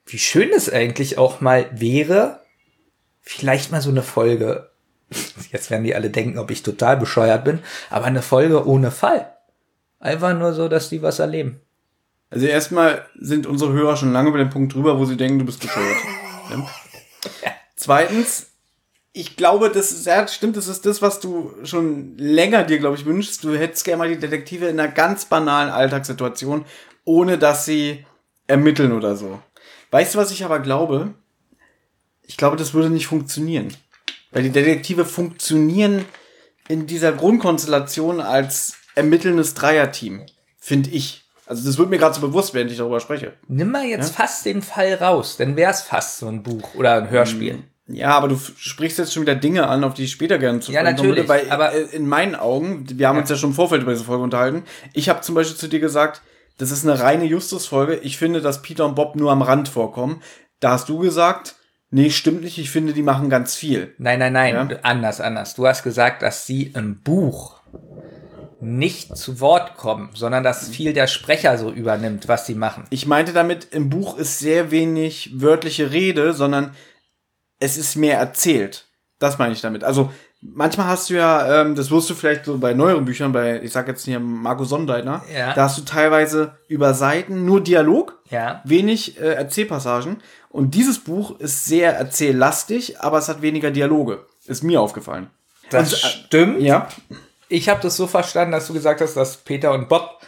wie schön es eigentlich auch mal wäre, vielleicht mal so eine Folge. [LAUGHS] Jetzt werden die alle denken, ob ich total bescheuert bin, aber eine Folge ohne Fall. Einfach nur so, dass die was erleben. Also erstmal sind unsere Hörer schon lange über den Punkt drüber, wo sie denken, du bist bescheuert. [LAUGHS] ja. Zweitens, ich glaube, das ist, ja, stimmt, das ist das, was du schon länger dir, glaube ich, wünschst. Du hättest gerne mal die Detektive in einer ganz banalen Alltagssituation, ohne dass sie ermitteln oder so. Weißt du, was ich aber glaube? Ich glaube, das würde nicht funktionieren. Weil die Detektive funktionieren in dieser Grundkonstellation als ermittelndes Dreierteam, finde ich. Also das wird mir gerade so bewusst, während ich darüber spreche. Nimm mal jetzt fast den Fall raus, dann wär's fast so ein Buch oder ein Hörspiel. Ja, aber du sprichst jetzt schon wieder Dinge an, auf die ich später gerne zu Ja, sprechen kommen natürlich, würde, weil aber- äh, in meinen Augen, wir haben uns ja schon im Vorfeld über diese Folge unterhalten, ich habe zum Beispiel zu dir gesagt, das ist eine reine Justus-Folge. Ich finde, dass Peter und Bob nur am Rand vorkommen. Da hast du gesagt, nee, stimmt nicht, ich finde, die machen ganz viel. Nein, nein, nein, Ja. anders, anders. Du hast gesagt, dass sie im Buch nicht zu Wort kommen, sondern dass viel der Sprecher so übernimmt, was sie machen. Ich meinte damit, im Buch ist sehr wenig wörtliche Rede, sondern es ist mehr erzählt. Das meine ich damit. Also manchmal hast du ja, ähm, das wirst du vielleicht so bei neueren Büchern, bei, ich sag jetzt hier Marco Sonnendeitner, Ja. da hast du teilweise über Seiten nur Dialog, Ja. wenig äh, Erzählpassagen. Und dieses Buch ist sehr erzähllastig, aber es hat weniger Dialoge. Ist mir aufgefallen. Das äh, stimmt. Ja. Ich habe das so verstanden, dass du gesagt hast, dass Peter und Bob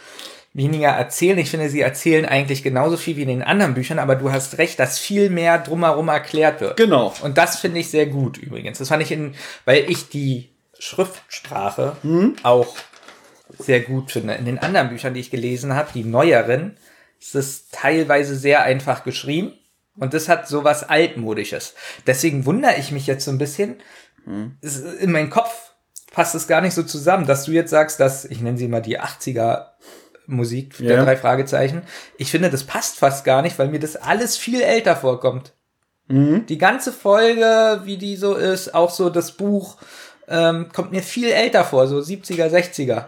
weniger erzählen. Ich finde, sie erzählen eigentlich genauso viel wie in den anderen Büchern, aber du hast recht, dass viel mehr drumherum erklärt wird. Genau. Und das finde ich sehr gut übrigens. Das fand ich in, weil ich die Schriftsprache auch sehr gut finde. In den anderen Büchern, die ich gelesen habe, die neueren, ist es teilweise sehr einfach geschrieben. Und das hat sowas Altmodisches. Deswegen wundere ich mich jetzt so ein bisschen. Es- In meinen Kopf passt es gar nicht so zusammen, dass du jetzt sagst, dass, ich nenne sie mal die 80er Musik der Ja. drei Fragezeichen. Ich finde, das passt fast gar nicht, weil mir das alles viel älter vorkommt. Die ganze Folge, wie die so ist, auch so das Buch, ähm, kommt mir viel älter vor, so 70er, 60er.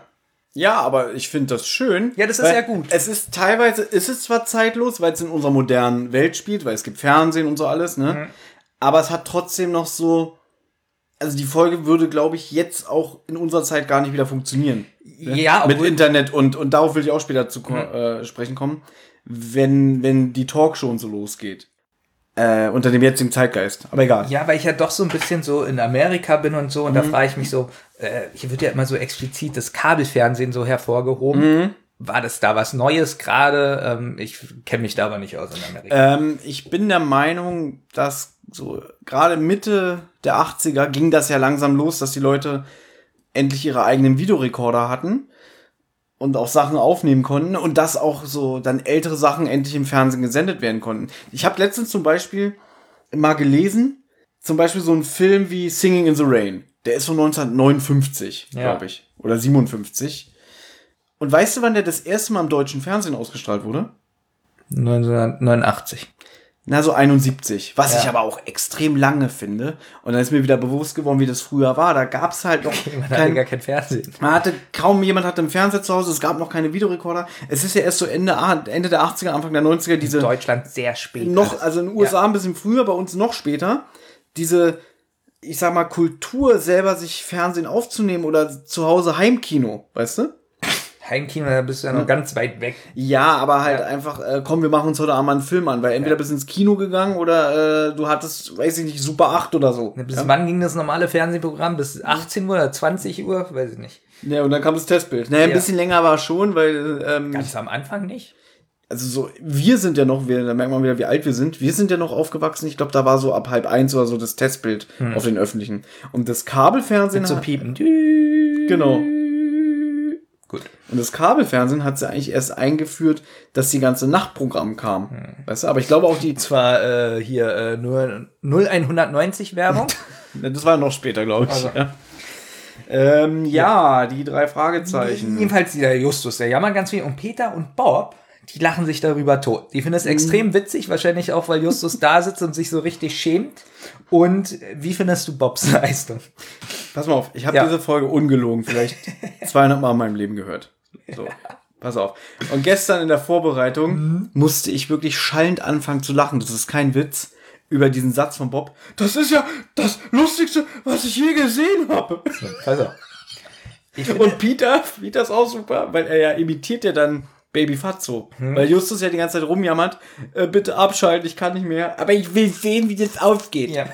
Ja, aber ich finde das schön. Ja, das ist ja gut. Es ist teilweise, es ist zwar zeitlos, weil es in unserer modernen Welt spielt, weil es gibt Fernsehen und so alles, ne? Mhm. Aber es hat trotzdem noch so, also die Folge würde, glaube ich, jetzt auch in unserer Zeit gar nicht wieder funktionieren. Ne? Ja, Mit Mhm. Internet und, und darauf will ich auch später zu ko- äh, sprechen kommen, wenn, wenn die Talkshow und so losgeht. Äh, unter dem jetzigen Zeitgeist. Aber egal. Ja, weil ich ja doch so ein bisschen so in Amerika bin und so, und da Mhm. frage ich mich so, äh, hier wird ja immer so explizit das Kabelfernsehen so hervorgehoben. Mhm. War das da was Neues gerade? Ähm, ich kenne mich da aber nicht aus in Amerika. Ähm, ich bin der Meinung, dass so gerade Mitte der 80er ging das ja langsam los, dass die Leute endlich ihre eigenen Videorekorder hatten und auch Sachen aufnehmen konnten und dass auch so dann ältere Sachen endlich im Fernsehen gesendet werden konnten. Ich habe letztens zum Beispiel mal gelesen, zum Beispiel so ein Film wie Singing in the Rain. Der ist von 1959, Ja. glaube ich. Oder 57. Und weißt du, wann der das erste Mal im deutschen Fernsehen ausgestrahlt wurde? 1989. Na, so 71, was Ja. ich aber auch extrem lange finde. Und dann ist mir wieder bewusst geworden, wie das früher war. Da gab's halt noch [LAUGHS] Man hatte kein, gar kein Fernsehen. man hatte kaum jemand hatte einen Fernseher zu Hause, es gab noch keine Videorekorder. Es ist ja erst so Ende, Ende der 80er, Anfang der 90er diese Deutschland sehr spät. noch, also in den USA ein bisschen früher, bei uns noch später, diese, ich sag mal, Kultur selber sich Fernsehen aufzunehmen oder zu Hause Heimkino, weißt du? Heimkino, da bist du ja noch ganz weit weg. Ja, aber halt Ja. einfach, äh, komm, wir machen uns heute Abend mal einen Film an, weil entweder bist du ins Kino gegangen oder äh, du hattest, weiß ich nicht, Super 8 oder so. Bis ja? wann ging das normale Fernsehprogramm? Bis 18 Uhr oder 20 Uhr? Weiß ich nicht. ja, und dann kam das Testbild. Naja, ein Ja. bisschen länger war schon, weil, ähm, Ganz am Anfang nicht. Also so, wir sind ja noch, wir, da merkt man wieder, wie alt wir sind. Wir sind ja noch aufgewachsen. Ich glaube, da war so ab halb eins oder so das Testbild auf den öffentlichen. Und das Kabelfernsehen. So hat- piepen. Genau. Gut. Und das Kabelfernsehen hat sie eigentlich erst eingeführt, dass die ganze Nachtprogramm kam. Weißt du, aber ich glaube auch die, Zwar äh, hier äh, nur 0190 Werbung. [LAUGHS] das war noch später, glaube ich. Also. Ja. Ähm, ja, die drei Fragezeichen. Jedenfalls dieser Justus, der jammert ganz viel. Und Peter und Bob, die lachen sich darüber tot. Die finden es extrem witzig, wahrscheinlich auch, weil Justus da sitzt und sich so richtig schämt. Und wie findest du Bobs [LAUGHS] Leistung? Pass mal auf, ich habe Ja. diese Folge ungelogen vielleicht [LAUGHS] 200 Mal in meinem Leben gehört. So, pass auf. Und gestern in der Vorbereitung musste ich wirklich schallend anfangen zu lachen. Das ist kein Witz. Über diesen Satz von Bob. Das ist ja das Lustigste, was ich je gesehen habe. Pass auf. Ich finde, Und Peter, Peter ist auch super, weil er ja imitiert ja dann Baby Fatso. Weil Justus ja die ganze Zeit rumjammert, äh, bitte abschalten, ich kann nicht mehr. Aber ich will sehen, wie das ausgeht. ja.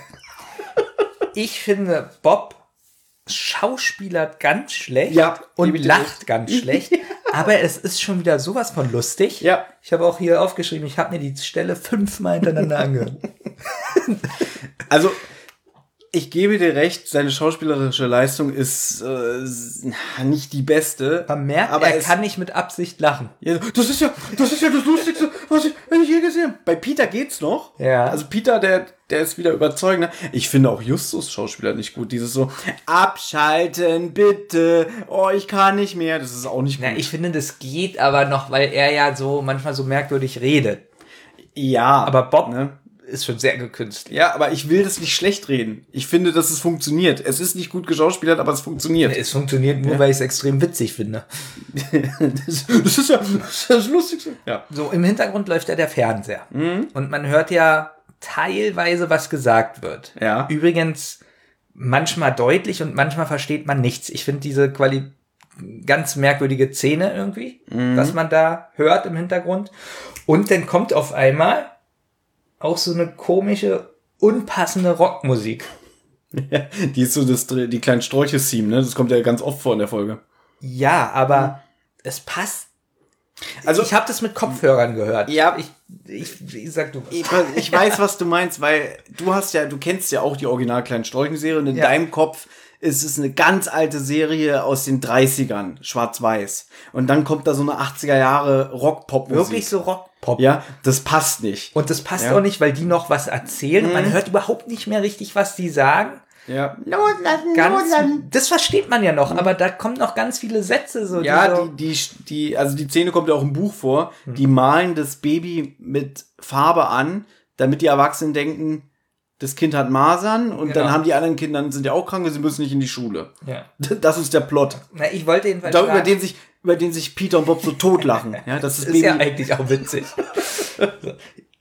ich finde Bob schauspielert ganz schlecht Ja, und lacht ganz [LAUGHS] schlecht. Aber es ist schon wieder sowas von lustig. Ja. Ich habe auch hier aufgeschrieben, ich habe mir die Stelle fünfmal hintereinander angehört. Also, ich gebe dir recht, seine schauspielerische Leistung ist äh, nicht die beste. Man merkt, aber er kann nicht mit Absicht lachen. Ja, das ist ja, das ist ja das Lustigste, was ich, was ich je gesehen habe. Bei Peter geht's noch. Ja. Also Peter, der, der ist wieder überzeugender. Ich finde auch Justus Schauspieler nicht gut. Dieses so, abschalten, bitte. Oh, ich kann nicht mehr. Das ist auch nicht gut. Na, ich finde, das geht aber noch, weil er ja so manchmal so merkwürdig redet. ja. Aber Bob Ne? Ist schon sehr gekünstelt. Ja, aber ich will das nicht schlecht reden. Ich finde, dass es funktioniert. Es ist nicht gut geschauspielert, aber es funktioniert. Es funktioniert nur, weil ich es extrem witzig finde. [LAUGHS] das, das ist ja das, ist ja das Lustigste. Ja. So, im Hintergrund läuft ja der Fernseher. Mhm. Und man hört ja teilweise, was gesagt wird. Ja. Übrigens manchmal deutlich und manchmal versteht man nichts. Ich finde diese Quali ganz merkwürdige Szene irgendwie, Mhm. was man da hört im Hintergrund. Und dann kommt auf einmal auch so eine komische, unpassende Rockmusik. [LAUGHS] Die ist so das, die kleinen Sträuche-Theme, ne? Das kommt ja ganz oft vor in der Folge. Ja, aber es passt. Also- ich habe das mit Kopfhörern gehört. Ja. ich, ich, ich sag du. Ich, ich weiß, was du meinst, weil du hast ja, du kennst ja auch die original kleinen Sträuchen-Serie und in Ja. deinem Kopf es ist eine ganz alte Serie aus den 30ern, schwarz-weiß. Und dann kommt da so eine 80er Jahre Rock-Pop-Musik. Wirklich so Rock-Pop. Ja, das passt nicht. Und das passt Ja. Mhm. auch nicht, weil die noch was erzählen. und Man hört überhaupt nicht mehr richtig, was die sagen. Ja. Loslassen, Ganz, loslassen. das versteht man ja noch, aber da kommen noch ganz viele Sätze so. Ja, so, die, die, die, also die Szene kommt ja auch im Buch vor. Die malen das Baby mit Farbe an, damit die Erwachsenen denken, das Kind hat Masern und Genau. dann haben die anderen Kinder sind ja auch krank und sie müssen nicht in die Schule. ja. [LAUGHS] Das ist der Plot. Na, ich wollte jedenfalls Da, über fragen- den sich, über den sich Peter und Bob so totlachen. Ja, das ist, ist ja eigentlich auch witzig.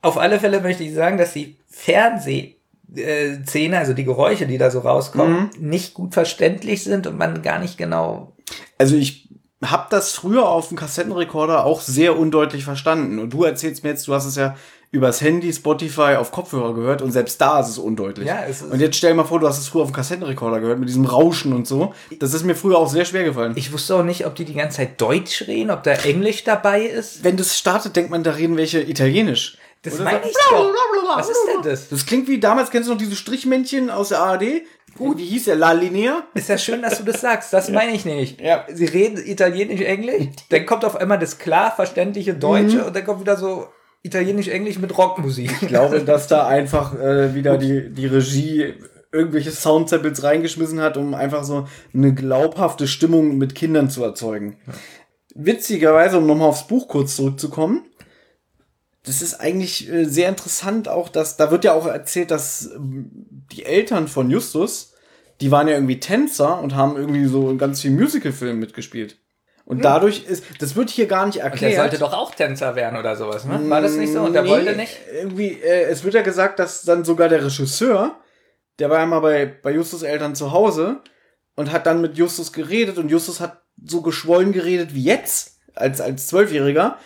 Auf alle Fälle möchte ich sagen, dass die Fernsehszene, also die Geräusche, die da so rauskommen, Mhm. nicht gut verständlich sind und man gar nicht genau. Also ich habe das früher auf dem Kassettenrekorder auch sehr undeutlich verstanden. Und du erzählst mir jetzt, du hast es ja übers Handy, Spotify, auf Kopfhörer gehört und selbst da ist es undeutlich. Ja, es ist- und jetzt stell dir mal vor, du hast es früher auf dem Kassettenrekorder gehört mit diesem Rauschen und so. Das ist mir früher auch sehr schwer gefallen. Ich wusste auch nicht, ob die die ganze Zeit Deutsch reden, ob da Englisch dabei ist. Wenn das startet, denkt man, da reden welche Italienisch. Das Oder meine ich doch. Was ist denn das? Das klingt wie damals, kennst du noch diese Strichmännchen aus der ARD? Gut. Wie hieß der? La Linea? Ist ja schön, dass du das sagst. Das meine ich nicht. Ja. Sie reden Italienisch, Englisch, dann kommt auf einmal das klar verständliche Deutsche Mhm. und dann kommt wieder so Italienisch, Englisch mit Rockmusik. Ich glaube, [LAUGHS] dass da einfach äh, wieder die, die Regie irgendwelche Soundsamples reingeschmissen hat, um einfach so eine glaubhafte Stimmung mit Kindern zu erzeugen. Witzigerweise, um nochmal aufs Buch kurz zurückzukommen, das ist eigentlich äh, sehr interessant auch, dass da wird ja auch erzählt, dass ähm, die Eltern von Justus, die waren ja irgendwie Tänzer und haben irgendwie so in ganz vielen Musicalfilmen mitgespielt. Und dadurch ist, das wird hier gar nicht Und der erklärt. sollte doch auch Tänzer werden oder sowas, ne? War das nicht so? Und der Nee, wollte nicht? Irgendwie, äh, es wird ja gesagt, dass dann sogar der Regisseur, der war ja mal bei, bei Justus Eltern zu Hause und hat dann mit Justus geredet und Justus hat so geschwollen geredet wie jetzt, als, als Zwölfjähriger.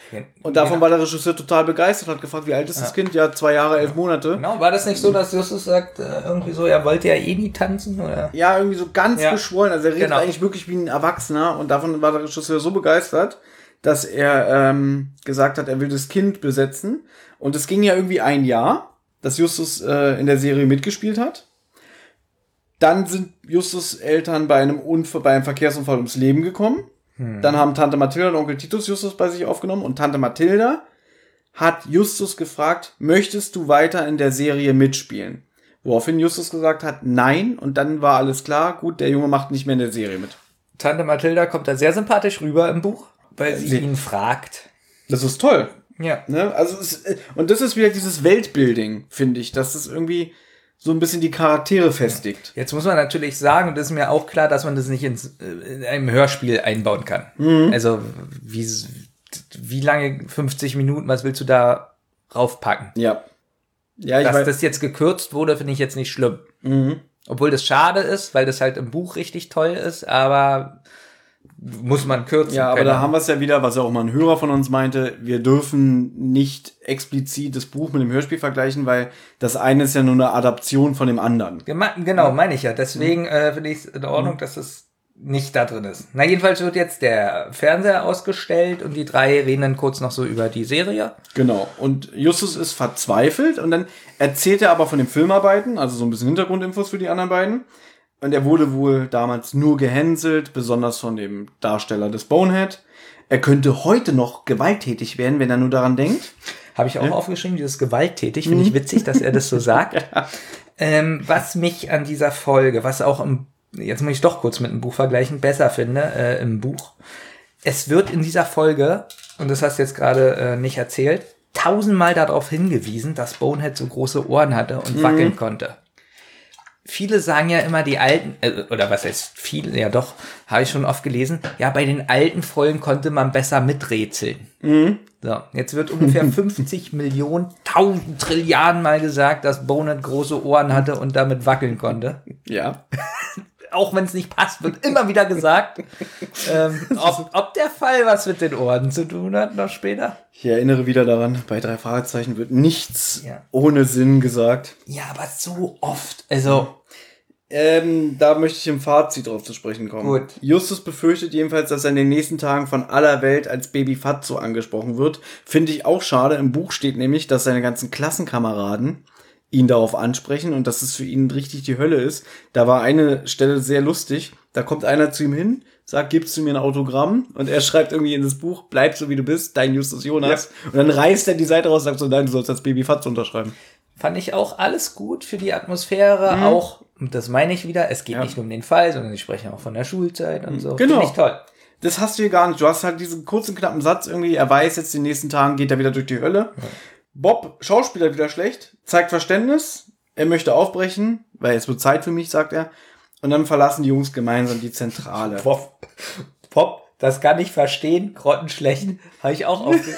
Und davon war der Regisseur total begeistert, hat gefragt, wie alt ist das Kind? Ja, zwei Jahre, elf Monate. Genau, war das nicht so, dass Justus sagt, äh, irgendwie so, er wollte ja eh nie tanzen? Oder? Ja, irgendwie so ganz Ja. geschwollen. Also er redet Genau. eigentlich wirklich wie ein Erwachsener und davon war der Regisseur so begeistert, dass er ähm, gesagt hat, er will das Kind besetzen. Und es ging ja irgendwie ein Jahr, dass Justus äh, in der Serie mitgespielt hat. Dann sind Justus Eltern bei einem Unfall, bei einem Verkehrsunfall ums Leben gekommen. Dann haben Tante Mathilda und Onkel Titus Justus bei sich aufgenommen und Tante Mathilda hat Justus gefragt, möchtest du weiter in der Serie mitspielen? Woraufhin Justus gesagt hat, nein, und dann war alles klar, gut, der Junge macht nicht mehr in der Serie mit. Tante Mathilda kommt da sehr sympathisch rüber im Buch, weil sie sie- ihn fragt. Das ist toll. Ja. Ne? Also es, und das ist wieder dieses Weltbuilding, finde ich, dass das irgendwie so ein bisschen die Charaktere festigt. Jetzt muss man natürlich sagen, und das ist mir auch klar, dass man das nicht ins, äh, in einem Hörspiel einbauen kann. Also, wie, wie lange, 50 Minuten, was willst du da raufpacken? Ja. Ja, ich Dass das jetzt gekürzt wurde, finde ich jetzt nicht schlimm. Obwohl das schade ist, weil das halt im Buch richtig toll ist, aber muss man kürzen. Ja, aber da haben wir es ja wieder, was ja auch mal ein Hörer von uns meinte, wir dürfen nicht explizit das Buch mit dem Hörspiel vergleichen, weil das eine ist ja nur eine Adaption von dem anderen. Genau, meine ich ja. Deswegen äh, finde ich es in Ordnung, dass es nicht da drin ist. Na, jedenfalls wird jetzt der Fernseher ausgestellt und die drei reden dann kurz noch so über die Serie. Genau. Und Justus ist verzweifelt und dann erzählt er aber von den Filmarbeiten, also so ein bisschen Hintergrundinfos für die anderen beiden. Und er wurde wohl damals nur gehänselt, besonders von dem Darsteller des Bonehead. Er könnte heute noch gewalttätig werden, wenn er nur daran denkt. Habe ich auch aufgeschrieben, dieses gewalttätig. Finde ich witzig, dass er das so sagt. [LAUGHS] ähm, was mich an dieser Folge, was auch im, jetzt muss ich doch kurz mit dem Buch vergleichen, besser finde, äh, im Buch. Es wird in dieser Folge, und das hast du jetzt gerade äh, nicht erzählt, tausendmal darauf hingewiesen, dass Bonehead so große Ohren hatte und wackeln konnte. Viele sagen ja immer, die alten, äh, oder was heißt viele, ja doch, habe ich schon oft gelesen, ja, bei den alten Folgen konnte man besser miträtseln. So, jetzt wird ungefähr [LAUGHS] 50 Millionen, 1000 Trilliarden Mal gesagt, dass Bonehead große Ohren hatte und damit wackeln konnte. Ja. [LAUGHS] Auch wenn es nicht passt, wird immer wieder gesagt. [LAUGHS] ähm, ob, ob der Fall was mit den Ohren zu tun hat, noch später. Ich erinnere wieder daran, bei drei Fragezeichen wird nichts Ja. ohne Sinn gesagt. Ja, aber so oft. Also, Ähm, da möchte ich im Fazit drauf zu sprechen kommen. Gut. Justus befürchtet jedenfalls, dass er in den nächsten Tagen von aller Welt als Baby Fatso angesprochen wird. Finde ich auch schade. Im Buch steht nämlich, dass seine ganzen Klassenkameraden ihn darauf ansprechen und dass es für ihn richtig die Hölle ist. Da war eine Stelle sehr lustig. Da kommt einer zu ihm hin, sagt, gibst du mir ein Autogramm? Und er schreibt irgendwie in das Buch, bleib so wie du bist, dein Justus Jonas. Und dann reißt er die Seite raus und sagt so, nein, du sollst als Baby Fatz unterschreiben. Fand ich auch alles gut für die Atmosphäre, auch, und das meine ich wieder, es geht Ja. nicht nur um den Fall, sondern sie sprechen auch von der Schulzeit und so. Genau. Finde ich toll. Das hast du hier gar nicht. Du hast halt diesen kurzen, knappen Satz irgendwie, er weiß jetzt, die nächsten Tagen geht er wieder durch die Hölle. Bob, Schauspieler wieder schlecht, zeigt Verständnis, er möchte aufbrechen, weil es wird Zeit für mich, sagt er. Und dann verlassen die Jungs gemeinsam die Zentrale. Pop, Pop, das kann ich verstehen, grottenschlecht, habe ich auch aufge... [LAUGHS]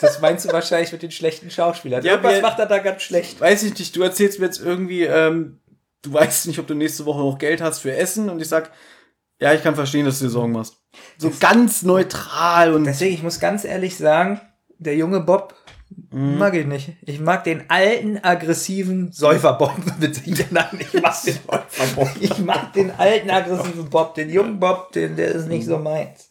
Das meinst du wahrscheinlich mit den schlechten Schauspielern. Ja, Irgendwas macht er da ganz schlecht. Weiß ich nicht, du erzählst mir jetzt irgendwie, ähm, du weißt nicht, ob du nächste Woche noch Geld hast für Essen und ich sag, ja, ich kann verstehen, dass du dir Sorgen machst. So ganz neutral und Deswegen, ich muss ganz ehrlich sagen, der junge Bob Mhm. mag ich nicht. Ich mag den alten, aggressiven Säufer-Bob. [LAUGHS] Ich mag den Säufer-Bob. Ich mag den alten, aggressiven Bob. Den jungen Bob, den, der ist nicht so meins.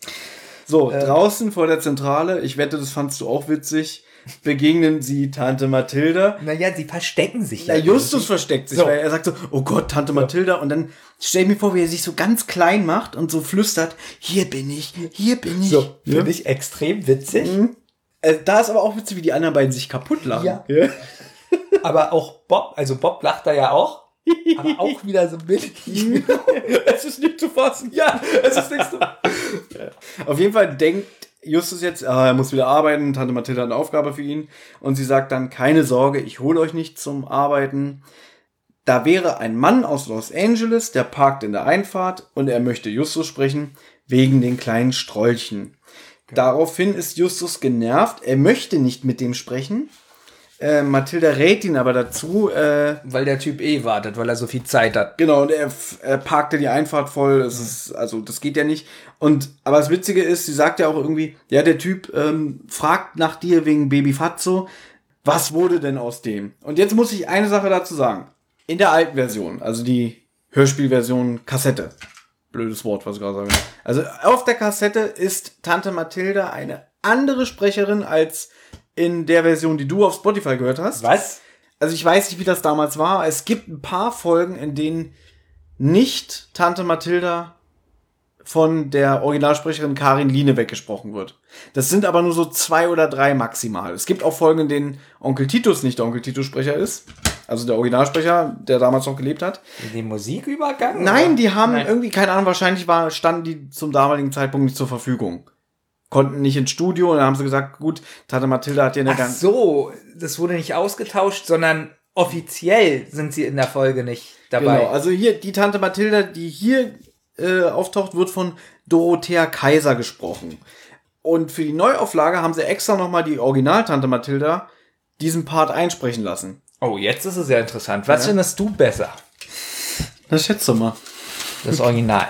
So, draußen vor der Zentrale, ich wette, das fandst du auch witzig, begegnen sie Tante Mathilda. Naja, sie verstecken sich Der Justus versteckt sich, So. weil er sagt so, oh Gott, Tante Mathilda. Und dann stell mir vor, wie er sich so ganz klein macht und so flüstert, hier bin ich, hier bin ich. So, Ja? finde ich extrem witzig. Äh, da ist aber auch witzig, wie die anderen beiden sich kaputt lachen. Ja. [LAUGHS] Aber auch Bob, also Bob lacht da ja auch. Aber auch wieder so mit. [LAUGHS] es ist nicht zu fassen. ja, es ist nicht so. [LAUGHS] Auf jeden Fall denkt Justus jetzt, ah, er muss wieder arbeiten, Tante Mathilda hat eine Aufgabe für ihn. Und sie sagt dann, keine Sorge, ich hole euch nicht zum Arbeiten. Da wäre ein Mann aus Los Angeles, der parkt in der Einfahrt und er möchte Justus sprechen, wegen den kleinen Strolchen. Daraufhin ist Justus genervt, er möchte nicht mit dem sprechen. Äh, Mathilda rät ihn aber dazu, äh, Weil der Typ eh wartet, weil er so viel Zeit hat. Genau, und er, er parkte die Einfahrt voll. Es ist, also, das geht ja nicht. Und, aber das Witzige ist, sie sagt ja auch irgendwie, ja, der Typ ähm, fragt nach dir wegen Baby Fatso. Was wurde denn aus dem? Und jetzt muss ich eine Sache dazu sagen. In der alten Version, also die Hörspielversion Kassette. Blödes Wort, was ich gerade sage. Also auf der Kassette ist Tante Mathilda eine andere Sprecherin als in der Version, die du auf Spotify gehört hast. Was? Also ich weiß nicht, wie das damals war. Es gibt ein paar Folgen, in denen nicht Tante Mathilda von der Originalsprecherin Karin Line weggesprochen wird. Das sind aber nur so zwei oder drei maximal. Es gibt auch Folgen, in denen Onkel Titus nicht der Onkel Titus-Sprecher ist. Also der Originalsprecher, der damals noch gelebt hat. Den Musikübergang? Nein, oder? die haben Nein. irgendwie, keine Ahnung, wahrscheinlich war, standen die zum damaligen Zeitpunkt nicht zur Verfügung. Konnten nicht ins Studio und dann haben sie gesagt, gut, Tante Mathilda hat hier eine Ach ganz. so, das wurde nicht ausgetauscht, sondern offiziell sind sie in der Folge nicht dabei. Genau, also hier, die Tante Mathilda, die hier äh, auftaucht, wird von Dorothea Kaiser gesprochen. Und für die Neuauflage haben sie extra nochmal die Original-Tante Mathilda diesen Part einsprechen lassen. Oh, jetzt ist es sehr interessant. Was findest du besser? Das schätzt du mal. Das Original.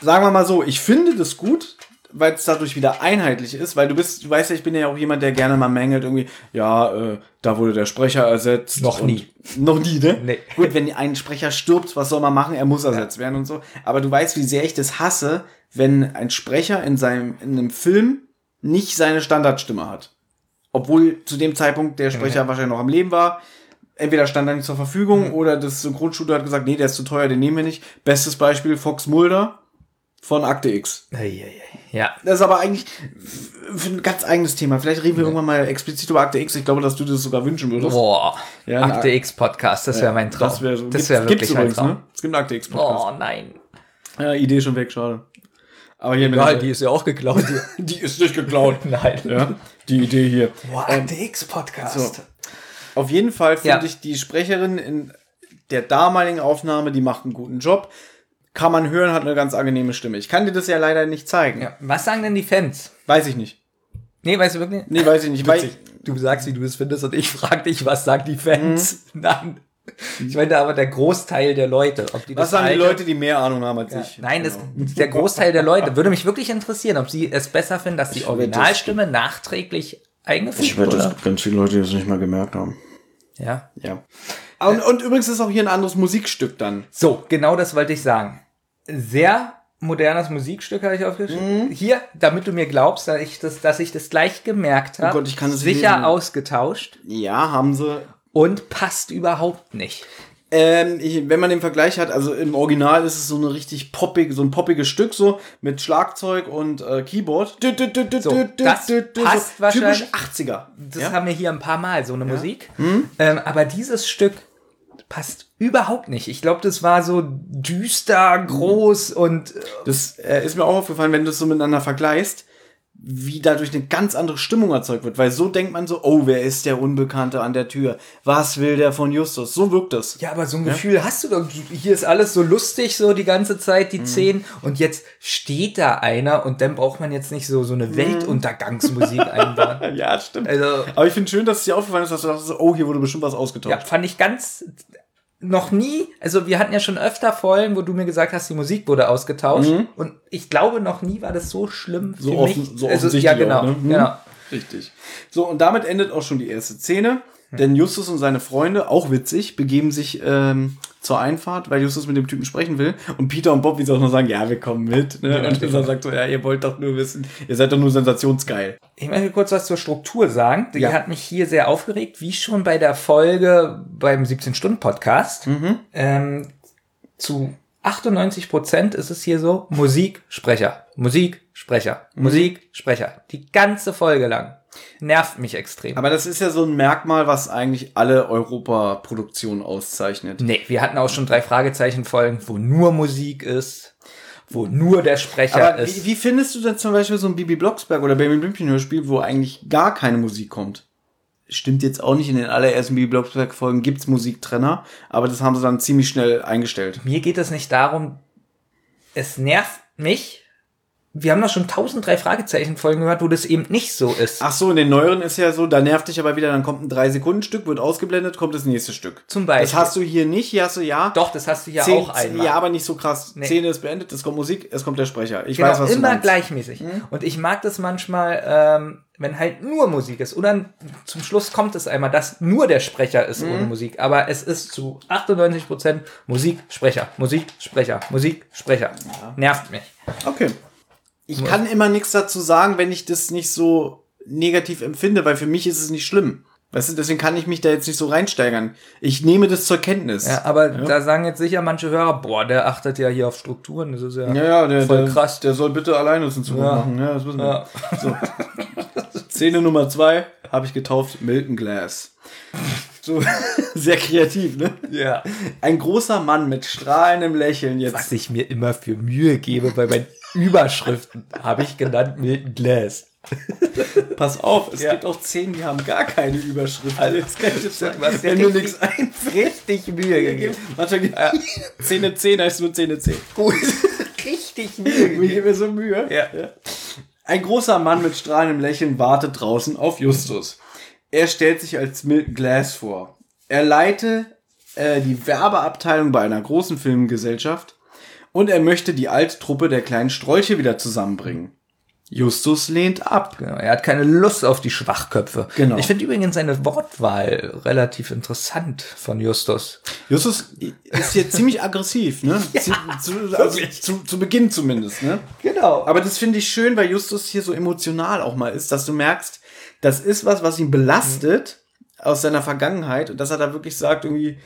Sagen wir mal so, ich finde das gut, weil es dadurch wieder einheitlich ist, weil du bist, du weißt ja, ich bin ja auch jemand, der gerne mal mängelt, irgendwie, ja, äh, da wurde der Sprecher ersetzt. Noch nie. Noch nie, ne? Nee. Gut, wenn ein Sprecher stirbt, was soll man machen? Er muss ersetzt werden und so. Aber du weißt, wie sehr ich das hasse, wenn ein Sprecher in seinem, in einem Film nicht seine Standardstimme hat. Obwohl zu dem Zeitpunkt der Sprecher wahrscheinlich noch am Leben war. Entweder stand er nicht zur Verfügung oder das Synchronstudio hat gesagt, nee, der ist zu teuer, den nehmen wir nicht. Bestes Beispiel Fox Mulder von Akte X. Ja. Das ist aber eigentlich für ein ganz eigenes Thema. Vielleicht reden wir irgendwann mal explizit über Akte X. Ich glaube, dass du das sogar wünschen würdest. Boah. Ja, Akte X Podcast, das wäre mein Traum. Das wäre so. das wäre Gibt's- wirklich mein Traum. ne? Es gibt einen Akte X Podcast. Oh nein. Ja, Idee schon weg, schade. Aber hier Egal, die ist ja auch geklaut. [LAUGHS] die ist nicht geklaut. [LAUGHS] nein. ja, die Idee hier. Boah, Akte X Podcast. so. Auf jeden Fall finde Ja. ich die Sprecherin in der damaligen Aufnahme, die macht einen guten Job. Kann man hören, hat eine ganz angenehme Stimme. Ich kann dir das ja leider nicht zeigen. Ja. Was sagen denn die Fans? Weiß ich nicht. Nee, weißt du wirklich? Nee, weiß ich nicht. Weil, Du sagst, wie du es findest und ich frage dich, was sagen die Fans? [LAUGHS] Nein. Ich meine aber der Großteil der Leute. Ob die was das sagen die Leute, die mehr Ahnung haben als ich? Nein, Genau. das, der Großteil der Leute würde mich wirklich interessieren, ob sie es besser finden, dass die Originalstimme nachträglich eingefügt wurde. ganz viele Leute das nicht mal gemerkt haben. Ja. Ja. Und, und übrigens ist auch hier ein anderes Musikstück dann. So, genau das wollte ich sagen. Sehr modernes Musikstück habe ich aufgeschrieben. Mhm. Hier, damit du mir glaubst, dass ich das, dass ich das gleich gemerkt habe. Oh Gott, ich kann es nicht sicher lesen. ausgetauscht. Ja, haben sie. Und passt überhaupt nicht. Ähm, ich, wenn man den Vergleich hat, also im Original ist es so eine richtig poppig, so ein poppiges Stück so mit Schlagzeug und äh, Keyboard. So, das passt wahrscheinlich. Typisch 80er. Das ja? haben wir hier ein paar Mal, so eine Musik. Ähm, aber dieses Stück passt überhaupt nicht. Ich glaube, das war so düster, groß und äh, Das äh, ist mir auch aufgefallen, wenn du es so miteinander vergleichst, wie dadurch eine ganz andere Stimmung erzeugt wird. Weil so denkt man so, oh, wer ist der Unbekannte an der Tür? Was will der von Justus? So wirkt das. ja, aber so ein Gefühl hast du doch. Hier ist alles so lustig, so die ganze Zeit, die Szenen. Und jetzt steht da einer und dann braucht man jetzt nicht so, so eine Weltuntergangsmusik [LAUGHS] einbauen. Ja, stimmt. Also, Aber ich finde schön, dass es dir aufgefallen ist, dass du dachtest, oh, hier wurde bestimmt was ja, ausgetauscht. fand ich ganz noch nie, also wir hatten ja schon öfter Folgen, wo du mir gesagt hast, die Musik wurde ausgetauscht. Und ich glaube, noch nie war das so schlimm So für offen- mich. so also, offensichtlich ja, genau, auch, ne? Mhm. genau. Richtig. So, und damit endet auch schon die erste Szene. Denn Justus und seine Freunde, auch witzig, begeben sich ähm, zur Einfahrt, weil Justus mit dem Typen sprechen will. Und Peter und Bob, wie sie auch noch sagen, ja, wir kommen mit. Ne? Und er sagt so, ja, ihr wollt doch nur wissen, ihr seid doch nur sensationsgeil. Ich möchte kurz was zur Struktur sagen. Die Ja. hat mich hier sehr aufgeregt, wie schon bei der Folge beim 17-Stunden-Podcast. Mhm. Ähm, zu 98 Prozent ist es hier so, Musik, Sprecher, Musik, Sprecher, Mhm. Musik, Sprecher. Die ganze Folge lang. Nervt mich extrem. Aber das ist ja so ein Merkmal, was eigentlich alle Europa-Produktionen auszeichnet. nee, wir hatten auch schon drei Fragezeichen-Folgen, wo nur Musik ist, wo nur der Sprecher Aber ist. wie, wie findest du denn zum Beispiel so ein Bibi Blocksberg oder Baby Blümchen Hörspiel, wo eigentlich gar keine Musik kommt? Stimmt jetzt auch nicht, in den allerersten Bibi Blocksberg Folgen gibt's Musiktrenner, aber das haben sie dann ziemlich schnell eingestellt. Mir geht es nicht darum, es nervt mich. Wir haben doch schon 1003 Fragezeichen-Folgen gehört, wo das eben nicht so ist. Ach so, in den neueren ist ja so, da nervt dich aber wieder, dann kommt ein 3-Sekunden-Stück, wird ausgeblendet, kommt das nächste Stück. Zum Beispiel. Das hast du hier nicht, hier hast du ja. Doch, das hast du ja auch einmal. Ja, aber nicht so krass. Nee. Szene ist beendet, es kommt Musik, es kommt der Sprecher. Ich genau, weiß, was du immer meinst. Mhm. gleichmäßig. Und ich mag das manchmal, ähm, wenn halt nur Musik ist. Oder zum Schluss kommt es einmal, dass nur der Sprecher ist Mhm. ohne Musik. Aber es ist zu 98% Musik, Sprecher, Musik, Sprecher, Musik, Sprecher. Nervt mich. Okay. Ich kann immer nichts dazu sagen, wenn ich das nicht so negativ empfinde, weil für mich ist es nicht schlimm. Weißt du, deswegen kann ich mich da jetzt nicht so reinsteigern. Ich nehme das zur Kenntnis. Ja, aber da sagen jetzt sicher manche Hörer, boah, der achtet ja hier auf Strukturen. Das ist ja, Ja, ja, der, voll der, krass. der soll bitte alleine das in Zukunft Ja. machen. Ja, das wissen wir. Ja. So. Szene Nummer zwei habe ich getauft, Milton Glass. So, [LAUGHS] sehr kreativ, ne? ja. Ein großer Mann mit strahlendem Lächeln jetzt. Was ich mir immer für Mühe gebe bei meinen Überschriften, habe ich genannt Milton Glass. Pass auf, es Ja. gibt auch Szenen, die haben gar keine Überschrift. Also, ich jetzt sagen. was Wenn richtig- nichts einfällt. Richtig Mühe gegeben. Manchmal gibt Szene 10 heißt nur Szene 10. Gut. [LAUGHS] Richtig Mühe Ich gegeben. gebe mir so Mühe. Ja. Ein großer Mann mit strahlendem Lächeln wartet draußen auf Justus. Er stellt sich als Milton Glass vor. Er leite äh, die Werbeabteilung bei einer großen Filmgesellschaft und er möchte die alte Truppe der kleinen Strolche wieder zusammenbringen. Justus lehnt ab. Genau, er hat keine Lust auf die Schwachköpfe. Genau. Ich finde übrigens seine Wortwahl relativ interessant von Justus. Justus ist hier ziemlich aggressiv, ne? [LAUGHS] zu, zu, also zu, zu Beginn zumindest, ne? Genau. Aber das finde ich schön, weil Justus hier so emotional auch mal ist, dass du merkst, das ist was, was ihn belastet aus seiner Vergangenheit und dass er da wirklich sagt, irgendwie,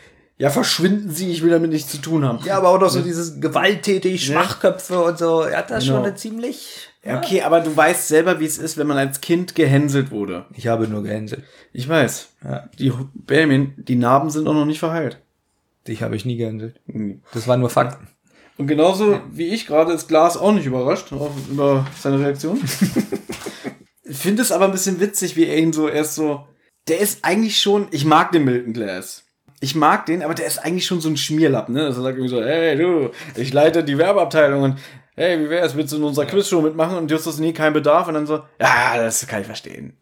ja, verschwinden Sie, ich will damit nichts zu tun haben. ja, aber auch noch so dieses gewalttätig, Schwachköpfe und so. Er hat da schon Genau. eine ziemlich. Ja, okay, aber du weißt selber, wie es ist, wenn man als Kind gehänselt wurde. Ich habe nur gehänselt. Ich weiß. Ja. Die Benjamin, die Narben sind auch noch nicht verheilt. Dich habe ich nie gehänselt. Das waren nur Fakten. Und genauso wie ich gerade ist Glas auch nicht überrascht über seine Reaktion. [LAUGHS] ich finde es aber ein bisschen witzig, wie er ihn so erst so. Der ist eigentlich schon. Ich mag den Milton Glass. Ich mag den, aber der ist eigentlich schon so ein Schmierlappen, ne? Also er sagt irgendwie so, hey du, ich leite die Werbeabteilung und hey, wie wär's, willst du in unserer Quizshow mitmachen? Und Justus, nie, kein Bedarf. Und dann so, ja, das kann ich verstehen.